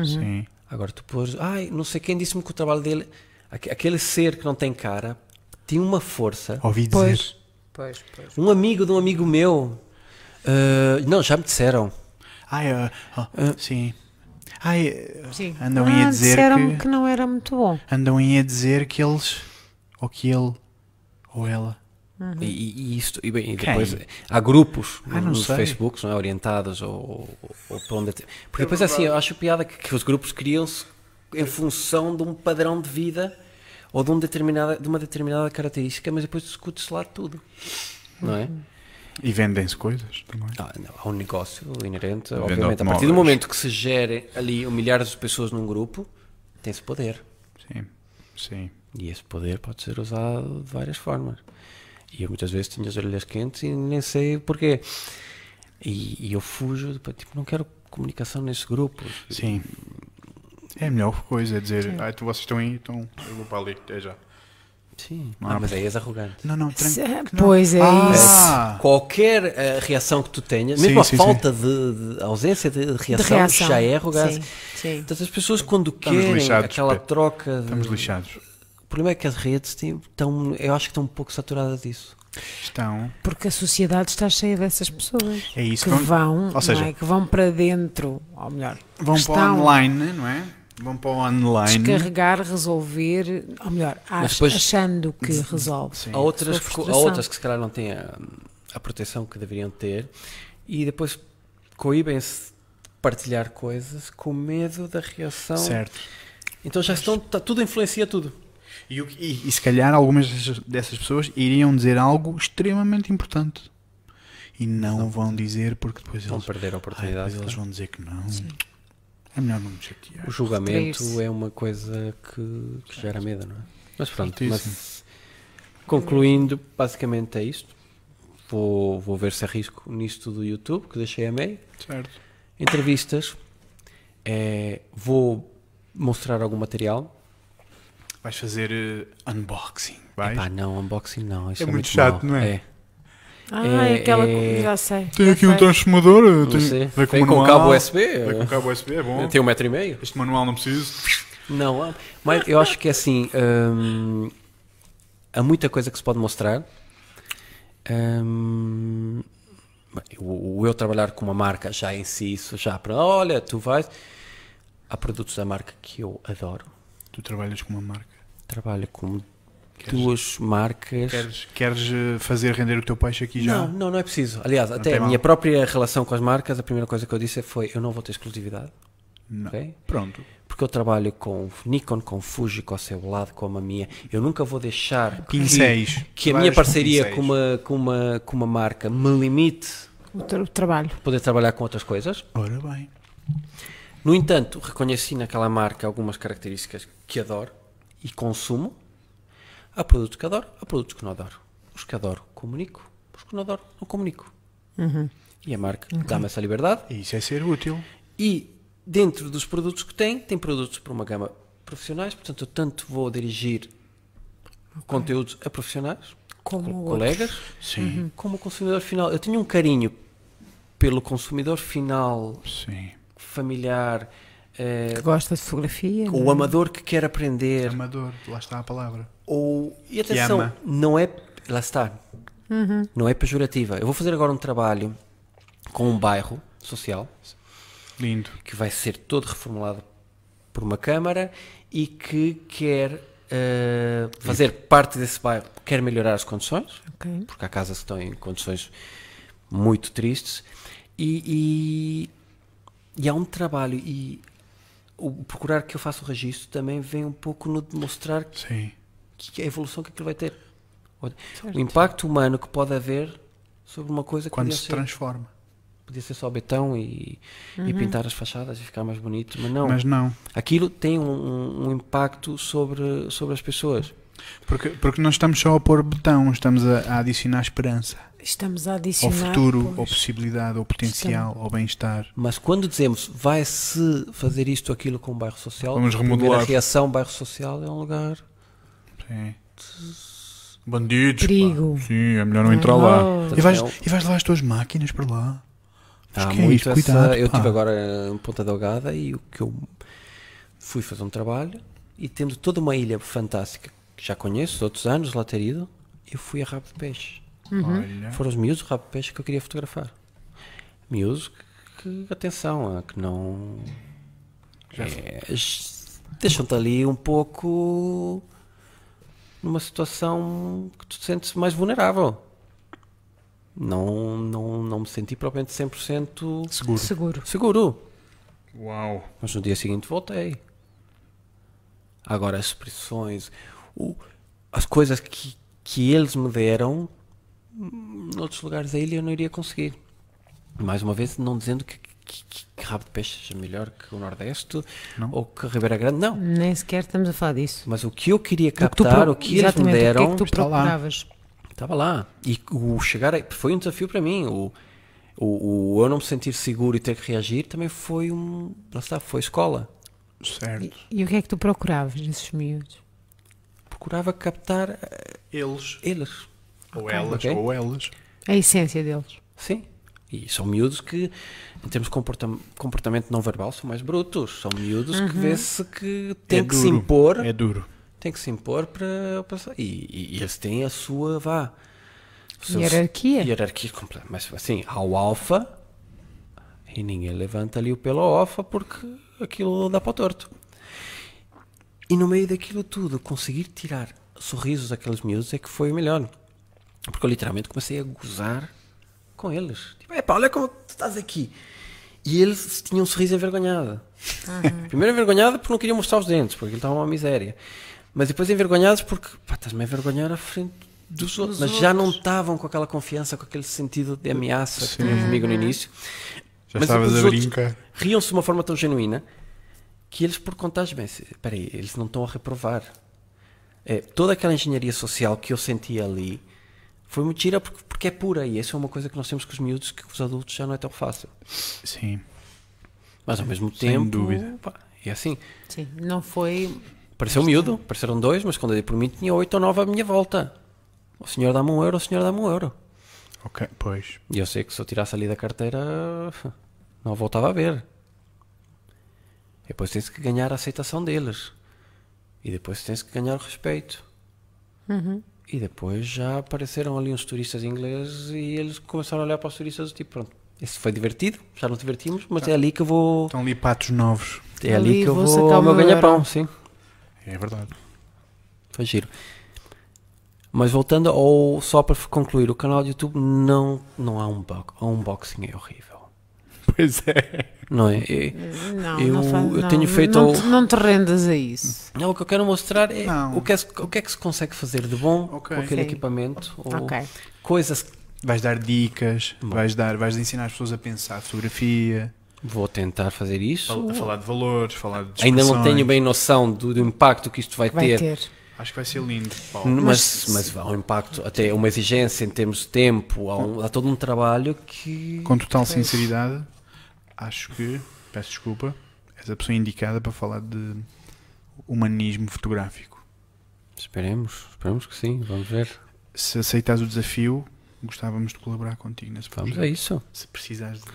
Speaker 1: Sim.
Speaker 3: Agora tu pôs, ai, não sei quem disse-me que o trabalho dele, aque- aquele ser que não tem cara, tem uma força.
Speaker 1: Ouvi dizer.
Speaker 2: Pois. Pois, pois.
Speaker 3: Um amigo de um amigo meu, ah, não, já me disseram.
Speaker 1: Ai, ah, ah, sim. Ai,
Speaker 2: Sim.
Speaker 1: andam
Speaker 2: ah,
Speaker 1: a dizer
Speaker 2: disseram-me
Speaker 1: que,
Speaker 2: que... não era muito bom.
Speaker 1: andam a dizer que eles ou que ele ou ela
Speaker 3: E, e- e isto, e, bem, e
Speaker 1: Quem?
Speaker 3: depois há grupos
Speaker 1: Ah,
Speaker 3: nos
Speaker 1: sei.
Speaker 3: Facebooks não é, orientados ou, ou, ou para onde. Porque depois assim, eu acho piada que, que os grupos criam-se em função de um padrão de vida ou de, um determinada, de uma determinada característica, mas depois discute-se lá tudo. Não é?
Speaker 1: E vendem-se coisas também.
Speaker 3: Ah, não, há um negócio inerente,
Speaker 4: Venda
Speaker 3: obviamente. A partir do momento que se gere ali milhares de pessoas num grupo, tem-se poder.
Speaker 1: Sim. Sim.
Speaker 3: E esse poder pode ser usado de várias formas. E eu muitas vezes tinha as orelhas quentes e nem sei porquê. E, e eu fujo, tipo, tipo, não quero comunicação nesses grupos.
Speaker 1: Sim. É a melhor coisa, é dizer, ai, tu vocês estão aí, então eu vou para ali, até já.
Speaker 3: Sim.
Speaker 1: Não
Speaker 3: Ah, mas aí és arrogante.
Speaker 1: Não, não, tranquilo. não.
Speaker 2: Pois é
Speaker 1: Ah,
Speaker 3: Qualquer eh, reação que tu tenhas,
Speaker 1: Sim,
Speaker 3: mesmo a
Speaker 1: sim,
Speaker 3: falta de, de ausência de
Speaker 2: De
Speaker 3: reação,
Speaker 2: reação.
Speaker 3: já é arrogância.
Speaker 2: Sim, sim.
Speaker 3: Portanto, as pessoas quando
Speaker 1: Estamos
Speaker 3: querem
Speaker 1: lixados,
Speaker 3: aquela
Speaker 1: Pedro.
Speaker 3: troca... de-
Speaker 1: Estamos lixados.
Speaker 3: O problema é que as redes estão, eu acho que estão um pouco saturadas disso.
Speaker 1: Estão.
Speaker 2: Porque a sociedade está cheia dessas pessoas
Speaker 1: É isso
Speaker 2: que
Speaker 1: vão- ou seja,
Speaker 2: não é? que vão para dentro, ou melhor,
Speaker 1: Vão para o online, não é? Vão para o online.
Speaker 2: descarregar, resolver, ou melhor, ach-
Speaker 3: depois-
Speaker 2: achando que resolve.
Speaker 1: Sim.
Speaker 3: Há outras, há outras que se calhar não têm a, a proteção que deveriam ter e depois coíbem-se de partilhar coisas com medo da reação.
Speaker 1: Certo.
Speaker 3: Então já estão, tá, tudo influencia tudo.
Speaker 1: E, e- e se calhar algumas dessas, dessas pessoas iriam dizer algo extremamente importante. E não vão dizer porque depois
Speaker 3: Vão
Speaker 1: eles,
Speaker 3: perder a
Speaker 1: Ai,
Speaker 3: oportunidade.
Speaker 1: depois eles
Speaker 3: claro.
Speaker 1: vão dizer que não. É melhor não me chatear.
Speaker 3: O julgamento é uma coisa que, que gera medo, não é? Mas pronto, mas. Concluindo, basicamente é isto. Vou, vou ver se arrisco nisto do YouTube, que deixei a meio.
Speaker 1: Certo.
Speaker 3: Entrevistas. É, vou mostrar algum material.
Speaker 1: Vais fazer eh, unboxing. Vais?
Speaker 3: Epá, não, unboxing não. Isso
Speaker 1: É
Speaker 3: é,
Speaker 1: muito
Speaker 3: muito
Speaker 1: chato,
Speaker 3: mau.
Speaker 1: não é?
Speaker 2: Ah,
Speaker 3: É-
Speaker 2: é aquela.
Speaker 3: é-
Speaker 2: Já sei.
Speaker 1: Tem
Speaker 2: já
Speaker 1: aqui um
Speaker 2: sei.
Speaker 1: transformador. eh, Tem,
Speaker 3: sei.
Speaker 1: vem com,
Speaker 3: Vem com cabo USB.
Speaker 1: Vem com cabo USB, é bom.
Speaker 3: Tem um metro e meio?
Speaker 1: Este manual não preciso.
Speaker 3: Não, há- mas eu acho que é assim. hum, há muita coisa que se pode mostrar. Hum, o eu trabalhar com uma marca já em si, isso já para. Olha, tu vais. Há produtos da marca que eu adoro.
Speaker 1: Tu trabalhas com uma marca.
Speaker 3: Trabalho com
Speaker 1: Queres-
Speaker 3: duas marcas.
Speaker 1: Queres, queres eh, fazer render o teu peixe aqui já?
Speaker 3: Não, não, não é preciso. Aliás, até
Speaker 1: tem
Speaker 3: a
Speaker 1: mal.
Speaker 3: minha própria relação com as marcas, a primeira coisa que eu disse foi: eu não vou ter exclusividade.
Speaker 1: Não.
Speaker 3: ok?
Speaker 1: Pronto.
Speaker 3: Porque eu trabalho com Nikon, com Fuji, com a Cebolado, com a minha. Eu nunca vou deixar que-
Speaker 1: Pincéis.
Speaker 3: que a
Speaker 1: Trabalhas
Speaker 3: minha parceria
Speaker 1: pincéis.
Speaker 3: com uma, com, uma, com uma marca me limite
Speaker 2: O, tra- o trabalho.
Speaker 3: poder trabalhar com outras coisas.
Speaker 1: Ora bem.
Speaker 3: No entanto, reconheci naquela marca algumas características que adoro e consumo. Há produtos que adoro, há produtos que não adoro. Os que adoro, comunico. Os que não adoro, não comunico. E a marca dá-me essa liberdade.
Speaker 1: Isso é ser útil.
Speaker 3: E dentro dos produtos que tem, tem produtos para uma gama profissionais, portanto, eu tanto vou dirigir conteúdos a profissionais,
Speaker 2: Como
Speaker 3: co- colegas,
Speaker 1: Sim.
Speaker 3: como consumidor final. Eu tenho um carinho pelo consumidor final,
Speaker 1: Sim.
Speaker 3: familiar, eh,
Speaker 2: Que gosta de fotografia.
Speaker 3: o
Speaker 2: não é?
Speaker 3: amador que quer aprender,
Speaker 1: Amador. Lá está a palavra.
Speaker 3: Ou e atenção, não é lá está, não é pejorativa. Eu vou fazer agora um trabalho com um bairro social
Speaker 1: Lindo.
Speaker 3: que vai ser todo reformulado por uma Câmara e que quer eh, fazer parte desse bairro, quer melhorar as condições,
Speaker 2: Ok.
Speaker 3: porque há casas que estão em condições muito tristes, e, e, e há um trabalho, e o procurar que eu faça o registro também vem um pouco no demonstrar
Speaker 1: Sim.
Speaker 3: Que a evolução que aquilo vai ter. Olha, o impacto humano que pode haver sobre uma coisa que
Speaker 1: Quando
Speaker 3: podia
Speaker 1: se
Speaker 3: ser,
Speaker 1: transforma.
Speaker 3: podia ser só betão e, e pintar as fachadas e ficar mais bonito, mas não.
Speaker 1: Mas não.
Speaker 3: Aquilo tem um, um- impacto sobre, sobre as pessoas.
Speaker 1: Porque, porque não estamos só a pôr betão, estamos a, a adicionar esperança.
Speaker 2: Estamos a
Speaker 1: Ao
Speaker 2: adicionar.
Speaker 1: futuro,
Speaker 2: pois.
Speaker 1: ou possibilidade, ou potencial, ou bem-estar.
Speaker 3: Mas quando dizemos vai-se fazer isto ou aquilo com o bairro social,
Speaker 1: Vamos
Speaker 3: a primeira
Speaker 1: remodelar.
Speaker 3: reação, bairro social é um lugar.
Speaker 1: Sim. Bandidos. pá.
Speaker 2: Perigo.
Speaker 1: Sim, é melhor não entrar lá. E vais, e vais levar as tuas máquinas para lá. Mas
Speaker 3: Há
Speaker 1: que é
Speaker 3: muito
Speaker 1: isto?
Speaker 3: essa-
Speaker 1: Cuidado,
Speaker 3: eu
Speaker 1: pá.
Speaker 3: estive agora em Ponta Delgada e o que eu fui fazer um trabalho e tendo toda uma ilha fantástica que já conheço, de outros anos lá ter ido, eu fui a rabo de peixe.
Speaker 1: Olha.
Speaker 3: Foram os miúdos de rabo de peixe que eu queria fotografar. Miúdos que, que atenção, que não. é, es- Deixam-te ali um pouco numa situação que tu te sentes mais vulnerável. Não, não, não me senti propriamente 100%
Speaker 1: Seguro.
Speaker 2: Seguro.
Speaker 3: seguro.
Speaker 1: Uau.
Speaker 3: Mas no dia seguinte voltei. Agora as expressões, o- as coisas que, que eles me deram, hum, noutros lugares da ilha eu não iria conseguir. Mais uma vez, não dizendo que, que, que- que Rabo de Peixe seja melhor que o Nordeste
Speaker 1: Não.
Speaker 3: ou que Ribeira Grande, não.
Speaker 2: Nem sequer estamos a falar disso.
Speaker 3: Mas o que eu queria
Speaker 2: O que tu
Speaker 3: captar,
Speaker 2: pro-
Speaker 3: o que eles me deram,
Speaker 2: O que é que tu
Speaker 1: está lá.
Speaker 2: procuravas?
Speaker 3: estava lá. E o chegar a, foi um desafio para mim. O, o, o eu não me sentir seguro e ter que reagir também foi um. Lá está, foi escola.
Speaker 1: Certo.
Speaker 2: E o que é que tu procuravas nesses miúdos?
Speaker 3: Procurava captar eh,
Speaker 1: Eles.
Speaker 3: eles.
Speaker 1: Ou
Speaker 2: Ok.
Speaker 1: elas.
Speaker 3: Ok.
Speaker 1: Ou elas.
Speaker 2: A essência deles.
Speaker 3: Sim. E são miúdos que, em termos de comportam- comportamento não verbal, são mais brutos. São miúdos que vê-se que têm
Speaker 1: É
Speaker 3: que se
Speaker 1: duro.
Speaker 3: impor.
Speaker 1: É duro.
Speaker 3: Tem que se impor para passar. E, e- e eles têm a sua, vá.
Speaker 2: Hierarquia.
Speaker 3: Hierarquia completa. Mas assim, ao alfa e ninguém levanta ali o pelo alfa porque aquilo dá para o torto. E no meio daquilo tudo, conseguir tirar sorrisos daqueles miúdos é que foi o melhor. Porque eu literalmente comecei a gozar com eles. Tipo, epá, olha como tu estás aqui. E eles tinham um sorriso envergonhado. Primeiro envergonhado porque não queriam mostrar os dentes, porque ele estava uma miséria. Mas depois envergonhados porque, pá, estás-me a envergonhar à frente dos outros. Mas já não estavam com aquela confiança, com aquele sentido de ameaça que tinham comigo no início.
Speaker 1: Já
Speaker 3: Mas
Speaker 1: estavas a brincar.
Speaker 3: Riam-se de uma forma tão genuína que eles, por contagens, bem, se- espera aí, eles não estão a reprovar. É, toda aquela engenharia social que eu senti ali foi muito gira porque, porque é pura e isso é uma coisa que nós temos com os miúdos que com os adultos já não é tão fácil.
Speaker 1: Sim.
Speaker 3: Mas ao mesmo
Speaker 1: Sem
Speaker 3: tempo,
Speaker 1: dúvida.
Speaker 3: pá, é assim.
Speaker 2: Sim, não foi.
Speaker 3: Pareceu miúdo, pareceram dois, mas quando eu dei por mim tinha oito ou nove à minha volta. O senhor dá-me um euro, o senhor dá-me um euro.
Speaker 1: Ok, pois.
Speaker 3: E eu sei que se eu tirasse ali da carteira, não voltava a ver. E depois tens que ganhar a aceitação deles. E depois tens que ganhar o respeito. E depois já apareceram ali uns turistas ingleses e eles começaram a olhar para os turistas tipo, pronto, isso foi divertido, já nos divertimos, mas é ali que eu vou.
Speaker 1: Estão ali patos novos.
Speaker 3: É ali
Speaker 2: Ali
Speaker 3: que eu
Speaker 2: vou
Speaker 3: vou
Speaker 2: sacar
Speaker 3: ao
Speaker 2: o
Speaker 3: meu ganha-pão, sim.
Speaker 1: É verdade.
Speaker 3: Foi giro. Mas voltando ao só para concluir, o canal do YouTube não, não há um unboxing é horrível.
Speaker 1: Pois é.
Speaker 3: Não é? É-
Speaker 2: Não,
Speaker 3: Eu-
Speaker 2: não faz,
Speaker 3: eu
Speaker 2: não,
Speaker 3: tenho feito
Speaker 2: Não,
Speaker 3: ao-
Speaker 2: te, não te rendas a isso.
Speaker 3: Não, o que eu quero mostrar é
Speaker 1: Não.
Speaker 3: o que, é o que é que se consegue fazer de bom
Speaker 1: Ok.
Speaker 3: com aquele
Speaker 2: Sim.
Speaker 3: equipamento. Ou
Speaker 2: Ok.
Speaker 3: coisas
Speaker 1: Vais dar dicas,
Speaker 3: Bom.
Speaker 1: vais, dar, vais ensinar as pessoas a pensar fotografia,
Speaker 3: vou tentar fazer isso.
Speaker 1: a falar de valores, falar de
Speaker 3: Ainda não tenho bem noção do, do impacto que isto vai,
Speaker 2: Vai
Speaker 3: ter,
Speaker 2: ter.
Speaker 1: Acho que vai ser lindo, Paulo.
Speaker 3: Mas, mas há um impacto, até uma exigência em termos de tempo, há, um- há todo um trabalho que.
Speaker 1: Com total sinceridade, acho que, peço desculpa, és a pessoa indicada para falar de humanismo fotográfico.
Speaker 3: Esperemos, esperemos que sim, vamos ver.
Speaker 1: Se aceitas o desafio, gostávamos de colaborar contigo nesse
Speaker 3: Vamos
Speaker 1: projeto.
Speaker 3: a isso.
Speaker 1: Se precisares de.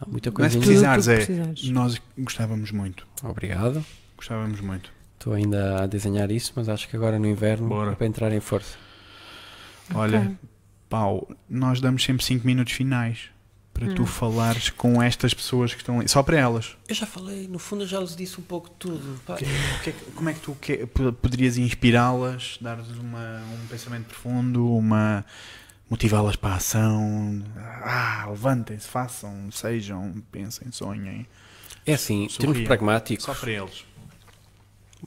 Speaker 3: Há muita
Speaker 1: Não é se
Speaker 3: coisa.
Speaker 1: precisares, é.
Speaker 2: precisares.
Speaker 1: Nós gostávamos muito.
Speaker 3: Obrigado.
Speaker 1: Gostávamos muito.
Speaker 3: Estou ainda a desenhar isso, mas acho que agora no inverno
Speaker 1: Bora.
Speaker 3: é para entrar em força.
Speaker 1: Olha,
Speaker 2: Ok.
Speaker 1: Pau, nós damos sempre 5 minutos finais para
Speaker 2: Hum.
Speaker 1: tu falares com estas pessoas que estão ali. Só para elas.
Speaker 3: Eu já falei, no fundo eu já lhes disse um pouco de tudo.
Speaker 1: que é que- como é que tu que- po- poderias inspirá-las, dar-lhes um pensamento profundo, uma motivá-las para a ação? Ah, levantem-se, façam, sejam, pensem, sonhem.
Speaker 3: É assim, em termos pragmáticos,
Speaker 1: Só para eles.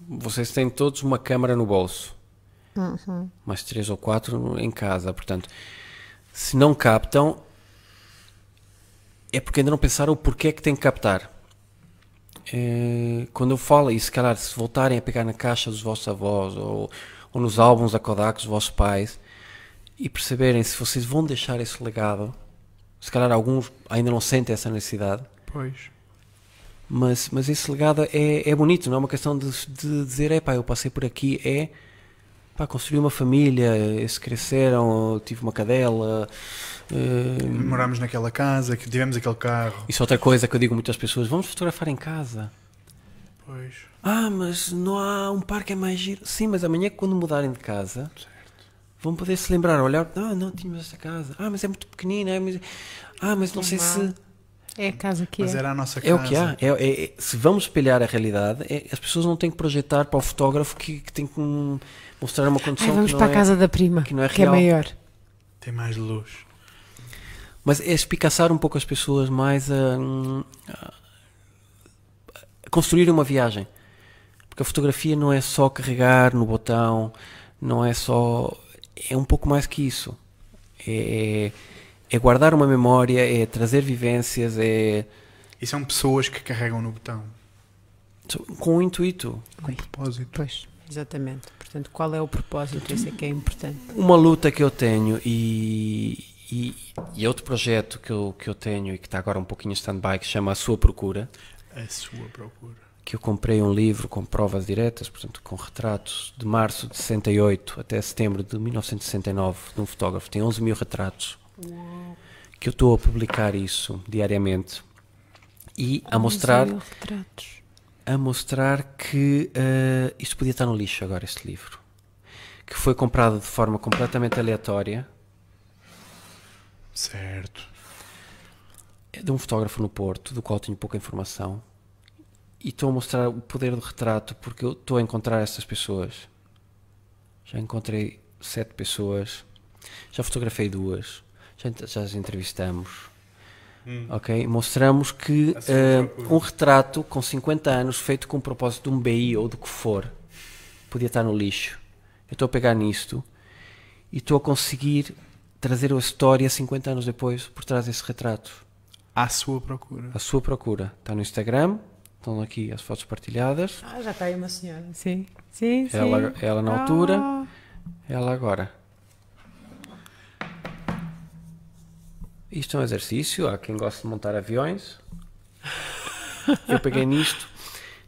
Speaker 3: vocês têm todos uma câmara no bolso.
Speaker 2: Uhum.
Speaker 3: mais três ou quatro em casa. Portanto, se não captam, é porque ainda não pensaram o porquê que têm que captar. É, quando eu falo, e se calhar se voltarem a pegar na caixa dos vossos avós ou, ou nos álbuns da Kodak dos vossos pais e perceberem se vocês vão deixar esse legado, se calhar alguns ainda não sentem essa necessidade,
Speaker 1: Pois.
Speaker 3: mas, mas esse legado é, é bonito, não é uma questão de, de dizer, é pá, eu passei por aqui, é pá, construí uma família, esses cresceram, tive uma cadela. eh,
Speaker 1: Morámos naquela casa, que tivemos aquele carro.
Speaker 3: isso é outra coisa que eu digo a muitas pessoas, vamos fotografar em casa.
Speaker 1: Pois.
Speaker 3: Ah, mas não há um parque é mais giro. Sim, mas amanhã quando mudarem de casa, vão poder se lembrar, olhar, ah, não, tínhamos esta casa. Ah, mas é muito pequenina. é, mas- Ah, mas não sei se...
Speaker 2: É a casa que
Speaker 1: Mas
Speaker 2: é.
Speaker 1: era a nossa casa.
Speaker 3: É o que há. É, é- é- se vamos espelhar a realidade, é- as pessoas não têm que projetar para o fotógrafo que, que tem que hum, mostrar uma
Speaker 2: Ai,
Speaker 3: condição
Speaker 2: vamos
Speaker 3: que não
Speaker 2: para a
Speaker 3: é-
Speaker 2: casa da prima,
Speaker 3: que não é
Speaker 2: que é maior.
Speaker 1: Tem mais luz.
Speaker 3: Mas é espicaçar um pouco as pessoas mais a, a- construir uma viagem. Porque a fotografia não é só carregar no botão, não é só. É um pouco mais que isso. É, é guardar uma memória, é trazer vivências, é.
Speaker 1: E são pessoas que carregam no botão.
Speaker 3: com um intuito.
Speaker 1: Com propósito.
Speaker 2: Pois, exatamente. Portanto, qual é o propósito? Esse é que é importante.
Speaker 3: Uma luta que eu tenho e, e, e outro projeto que eu, que eu tenho e que está agora um pouquinho em stand-by que se chama A Sua Procura,
Speaker 1: A sua procura.
Speaker 3: que eu comprei um livro com provas diretas, portanto com retratos de março de 68 até setembro de 1969 de um fotógrafo, tem 11 mil retratos, que eu estou a publicar isso diariamente e a mostrar,
Speaker 2: 11 mil retratos.
Speaker 3: A mostrar que eh, isto podia estar no lixo agora, este livro, que foi comprado de forma completamente aleatória,
Speaker 1: Certo.
Speaker 3: é de um fotógrafo no Porto, do qual tenho pouca informação, e estou a mostrar o poder do retrato porque eu estou a encontrar essas pessoas. Já encontrei sete pessoas, já fotografei duas, já, já as entrevistamos. Ok? Mostramos que
Speaker 1: procura.
Speaker 3: um retrato com 50 anos, feito com o propósito de um BI ou do que for, podia estar no lixo. Eu estou a pegar nisto e estou a conseguir trazer a história 50 anos depois por trás desse retrato.
Speaker 1: À sua procura.
Speaker 3: A sua procura está no Instagram, Estão aqui as fotos partilhadas.
Speaker 2: Ah, já está aí uma senhora. Sim, sim, sim.
Speaker 3: Ela, ela na altura,
Speaker 2: Ah,
Speaker 3: ela agora. Isto é um exercício. Há quem goste de montar aviões. Eu peguei nisto.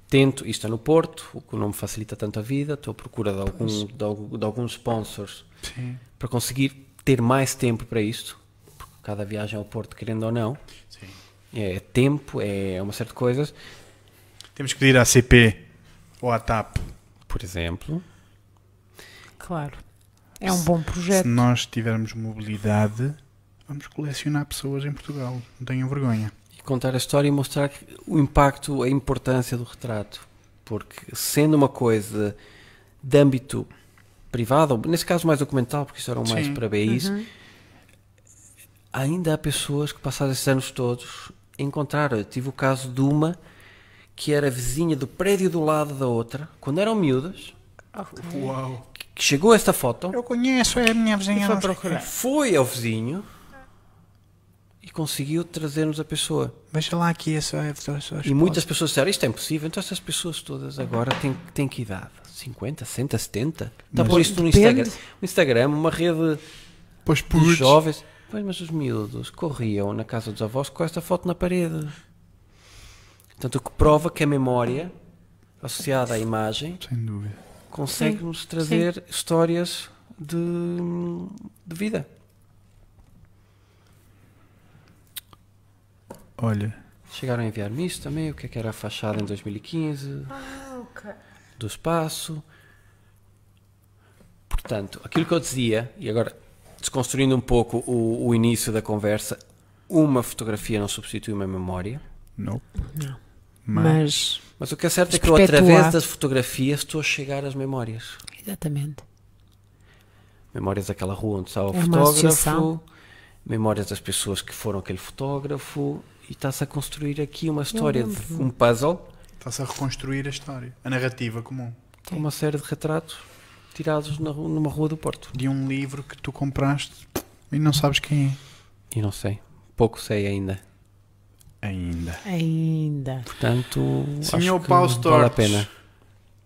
Speaker 3: Tento, isto é no Porto, o que não me facilita tanto a vida. Estou à procura de, algum, de, de alguns sponsors
Speaker 1: Sim.
Speaker 3: para conseguir ter mais tempo para isto. Porque cada viagem ao Porto, querendo ou não,
Speaker 1: Sim.
Speaker 3: é tempo, é uma série de coisas.
Speaker 1: Temos que pedir à CP ou à TAP.
Speaker 3: Por exemplo,
Speaker 2: Claro. É um bom
Speaker 1: Se
Speaker 2: projeto.
Speaker 1: nós tivermos mobilidade, vamos colecionar pessoas em Portugal. Não tenham vergonha.
Speaker 3: e contar a história e mostrar que- o impacto, a importância do retrato. Porque sendo uma coisa de âmbito privado, nesse caso mais documental, porque isto era mais
Speaker 1: Sim.
Speaker 3: para BIs,
Speaker 2: Uhum.
Speaker 3: ainda há pessoas que passados esses anos todos encontraram. Eu tive o caso de uma que era vizinha do prédio do lado da outra, quando eram miúdas,
Speaker 2: Ok.
Speaker 1: Uau!
Speaker 3: que chegou esta foto,
Speaker 1: Eu conheço, é a minha vizinha.
Speaker 2: Foi procurar.
Speaker 3: foi ao vizinho e conseguiu trazer-nos a pessoa.
Speaker 1: Veja lá aqui a sua, a sua, a sua
Speaker 3: E muitas
Speaker 1: esposa.
Speaker 3: pessoas disseram, isto é impossível, então essas pessoas todas agora têm, têm que idade? 50, 60, 70? Está a pôr isto no. Instagram, no Instagram, uma rede
Speaker 1: Pois
Speaker 3: de jovens. Pois, mas os miúdos corriam na casa dos avós com esta foto na parede. Portanto, o que prova que a memória associada à imagem
Speaker 1: Sem dúvida.
Speaker 3: consegue-nos trazer histórias de, de vida.
Speaker 1: Olha,
Speaker 3: Chegaram a enviar-me isto também, o que é que era a fachada em 2015. do espaço. Portanto, aquilo que eu dizia, e agora desconstruindo um pouco o, o início da conversa, uma fotografia não substitui uma memória.
Speaker 1: não.
Speaker 2: Não.
Speaker 1: Mas,
Speaker 2: Mas,
Speaker 3: o que é certo é que eu, através das fotografias, estou a chegar às memórias.
Speaker 2: exatamente.
Speaker 3: Memórias daquela rua onde estava o
Speaker 2: É
Speaker 3: fotógrafo, memórias das pessoas que foram aquele fotógrafo, e está-se a construir aqui uma história, de um puzzle,
Speaker 1: está-se a reconstruir a história. A narrativa comum.
Speaker 3: com uma série de retratos tirados na numa rua do Porto.
Speaker 1: De um livro que tu compraste e não sabes quem é.
Speaker 3: E não sei, pouco sei ainda.
Speaker 1: Ainda.
Speaker 2: Ainda.
Speaker 3: Portanto,
Speaker 1: Senhor
Speaker 3: acho que
Speaker 1: Paulo
Speaker 3: vale a pena.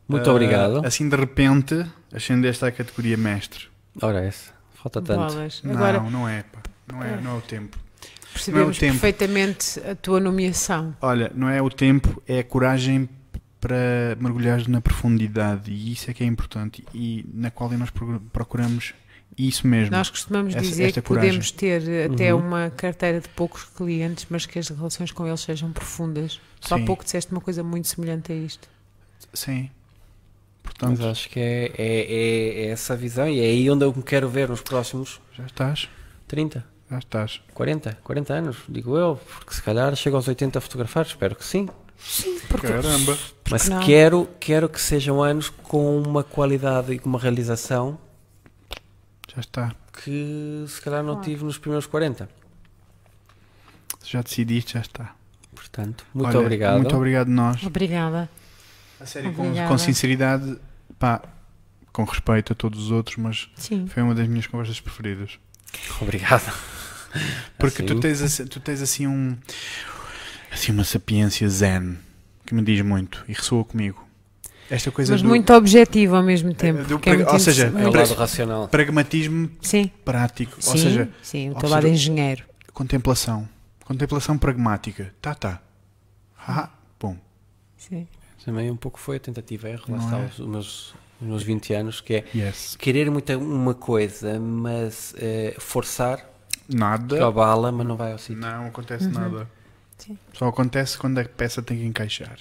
Speaker 3: Muito
Speaker 1: Ah,
Speaker 3: obrigado.
Speaker 1: Assim de repente, ascendeste à categoria mestre.
Speaker 3: Ora, essa. Falta tanto.
Speaker 2: Bolas. Agora
Speaker 1: Não, não é, pá. Não é, não é o tempo.
Speaker 2: Percebemos
Speaker 1: tempo.
Speaker 2: perfeitamente a tua nomeação.
Speaker 1: Olha, não é o tempo, é a coragem para mergulhar na profundidade e isso é que é importante e na qual nós pro- procuramos isso mesmo.
Speaker 2: Nós costumamos
Speaker 1: Essa-
Speaker 2: dizer
Speaker 1: esta
Speaker 2: que
Speaker 1: coragem.
Speaker 2: podemos ter até
Speaker 3: Uhum.
Speaker 2: uma carteira de poucos clientes, mas que as relações com eles sejam profundas. Tu há pouco disseste uma coisa muito semelhante a isto.
Speaker 1: Sim.
Speaker 3: Mas
Speaker 1: Portanto,
Speaker 3: acho que é, é, é- é essa a visão e é aí onde eu me quero ver nos próximos
Speaker 1: já estás,
Speaker 3: 30,
Speaker 1: já estás.
Speaker 3: 40, 40 anos, digo eu, porque se calhar chego aos 80 a fotografar, espero que sim.
Speaker 1: Caramba.
Speaker 3: Mas
Speaker 2: não?
Speaker 3: quero, quero que sejam anos com uma qualidade e com uma realização
Speaker 1: Já está.
Speaker 3: que se calhar não tive nos primeiros 40.
Speaker 1: Se já decidiste, já está.
Speaker 3: Portanto, muito
Speaker 1: Olha,
Speaker 3: obrigado.
Speaker 1: Muito obrigado nós.
Speaker 2: Obrigada.
Speaker 1: A sério, com,
Speaker 2: Obrigada.
Speaker 1: com sinceridade, pá, com respeito a todos os outros, mas
Speaker 2: Sim.
Speaker 1: foi uma das minhas conversas preferidas.
Speaker 3: Obrigado.
Speaker 1: Porque tu
Speaker 3: Assim.
Speaker 1: tens, assim- tu tens assim um assim uma sapiência zen que me diz muito e ressoa comigo. Esta coisa
Speaker 2: Mas
Speaker 1: do
Speaker 2: muito objetivo ao mesmo tempo.
Speaker 1: do
Speaker 2: que é
Speaker 1: ou seja,
Speaker 3: É o lado racional.
Speaker 1: pragmatismo
Speaker 2: Sim,
Speaker 1: prático,
Speaker 2: sim,
Speaker 1: ou seja,
Speaker 2: sim, o teu lado engenheiro.
Speaker 1: contemplação, contemplação pragmática. Tá, tá. Ah, bom.
Speaker 2: Sim.
Speaker 3: Também um pouco foi a tentativa, erro, lá
Speaker 1: Não
Speaker 3: está
Speaker 1: é?
Speaker 3: os, os meus, os meus 20 anos, que é
Speaker 1: Yes.
Speaker 3: querer muita uma coisa, mas eh, forçar,
Speaker 1: Nada.
Speaker 3: cabala, mas não vai ao sítio.
Speaker 1: Não acontece
Speaker 2: Uhum.
Speaker 1: nada.
Speaker 2: Sim.
Speaker 1: Só acontece quando a peça tem que encaixar.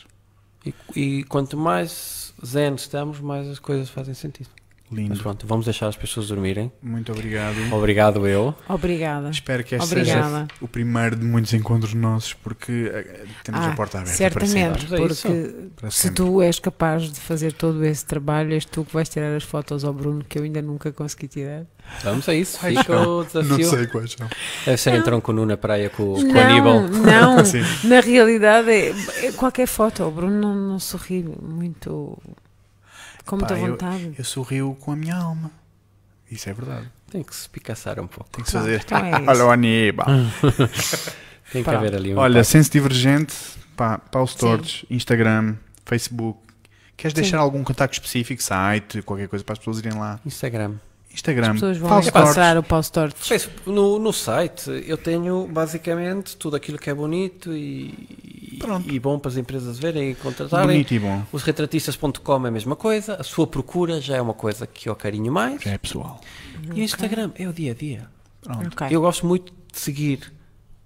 Speaker 3: E, e quanto mais zen estamos, mais as coisas fazem sentido. Mas
Speaker 1: Lindo.
Speaker 3: pronto, vamos deixar as pessoas dormirem.
Speaker 1: Muito obrigado.
Speaker 3: Obrigado eu.
Speaker 2: Obrigada.
Speaker 1: Espero que este
Speaker 2: Obrigada.
Speaker 1: seja o primeiro de muitos encontros nossos, porque eh, temos
Speaker 2: Ah,
Speaker 1: a porta aberta
Speaker 2: Certamente,
Speaker 3: sempre. Vamos a
Speaker 2: porque
Speaker 1: para
Speaker 2: se
Speaker 1: sempre.
Speaker 2: tu és capaz de fazer todo esse trabalho, és tu que vais tirar as fotos ao Bruno que eu ainda nunca consegui tirar.
Speaker 3: Vamos a isso.
Speaker 1: Ai,
Speaker 3: Fica
Speaker 1: não.
Speaker 3: o desafio.
Speaker 1: Não sei quais são.
Speaker 3: Deve ser então com o Nu na praia com, com o
Speaker 2: não,
Speaker 3: Aníbal.
Speaker 2: não.
Speaker 1: Sim.
Speaker 2: Na realidade, é, é qualquer foto. O Bruno não, não sorri muito. Com muita
Speaker 1: Pá, eu-
Speaker 2: vontade.
Speaker 1: Eu sorrio com a minha alma. Isso é verdade.
Speaker 3: Tem que se picaçar um pouco.
Speaker 1: Tem que fazer.
Speaker 2: então é isso.
Speaker 1: Olha o Aníbal.
Speaker 3: Tem que
Speaker 2: Pronto.
Speaker 3: haver ali um
Speaker 1: Olha,
Speaker 3: impacto.
Speaker 1: senso divergente, Pá, Paul Storage, Instagram, Facebook. Queres
Speaker 2: Sim.
Speaker 1: deixar algum contacto específico, site, qualquer coisa para as pessoas irem lá?
Speaker 3: Instagram.
Speaker 1: Instagram,
Speaker 2: As pessoas vão encontrar o Paul Storage.
Speaker 3: Facebook, No, no site eu tenho basicamente tudo aquilo que é bonito e,
Speaker 1: Pronto.
Speaker 3: e bom para as empresas verem e contratarem.
Speaker 1: bonito e bom.
Speaker 3: Os retratistas.com é a mesma coisa, a sua procura já é uma coisa que eu carinho mais.
Speaker 1: Já é pessoal.
Speaker 3: E o Instagram é o dia a dia.
Speaker 1: Pronto.
Speaker 2: Ok.
Speaker 3: Eu gosto muito de seguir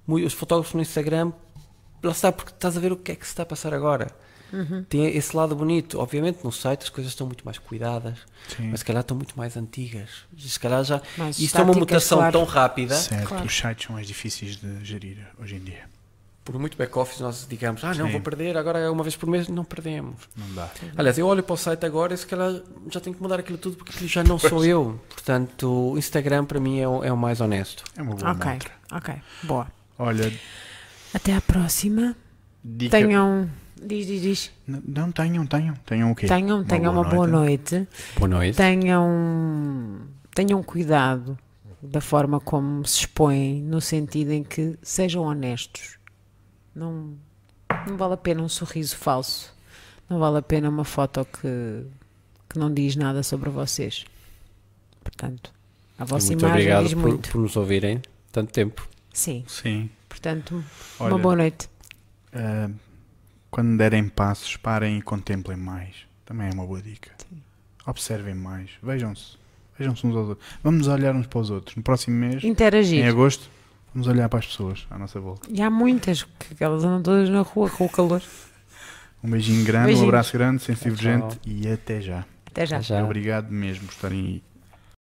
Speaker 3: os fotógrafos no Instagram, lá está, porque estás a ver o que é que se está a passar agora.
Speaker 2: Uhum.
Speaker 3: Tem esse lado bonito. Obviamente no site as coisas estão muito mais cuidadas,
Speaker 1: Sim.
Speaker 3: mas se calhar estão muito mais antigas. Se calhar já.
Speaker 2: Mais
Speaker 3: Isto é uma mutação
Speaker 2: claro.
Speaker 3: tão rápida.
Speaker 1: Certo,
Speaker 2: Claro.
Speaker 1: os sites são mais difíceis de gerir hoje em dia.
Speaker 3: Por muito back-office nós digamos, ah não,
Speaker 1: Sim.
Speaker 3: vou perder, agora é uma vez por mês, não perdemos.
Speaker 1: Não dá.
Speaker 3: Aliás, eu olho para o site agora e se calhar já tenho que mudar aquilo tudo porque já não sou eu. Portanto, o Instagram para mim é o, é o mais honesto.
Speaker 1: É uma boa
Speaker 2: Ok,
Speaker 1: mantra.
Speaker 2: ok. Boa.
Speaker 1: Olha,
Speaker 2: Até à próxima.
Speaker 1: dica...
Speaker 2: Tenham. Diz, diz, diz.
Speaker 1: N- Não, tenham, tenham. Tenham o quê?
Speaker 2: Tenham, tenham uma boa noite.
Speaker 3: Boa noite.
Speaker 2: Tenham, tenham cuidado da forma como se expõem, no sentido em que sejam honestos. Não, não vale a pena um sorriso falso. Não vale a pena uma foto que, que não diz nada sobre vocês. Portanto, a vossa
Speaker 3: Muito
Speaker 2: imagem
Speaker 3: obrigado
Speaker 2: diz
Speaker 3: por,
Speaker 2: muito.
Speaker 3: por nos ouvirem tanto tempo.
Speaker 2: Sim,
Speaker 1: Sim.
Speaker 2: portanto,
Speaker 1: Olha,
Speaker 2: uma boa noite.
Speaker 1: ah, quando derem passos, parem e contemplem mais. Também é uma boa dica. Observem mais. Vejam-se. Vejam-se uns aos outros. Vamos olhar uns para os outros. No próximo mês, em
Speaker 2: Interagir.
Speaker 1: agosto, vamos olhar para as pessoas à nossa volta.
Speaker 2: E há muitas, que elas andam todas na rua com o calor.
Speaker 1: Um beijinho grande, um
Speaker 2: Beijinhos.
Speaker 1: abraço grande, sensível gente e até já.
Speaker 2: Até já.
Speaker 3: Já.
Speaker 1: Obrigado mesmo por estarem aí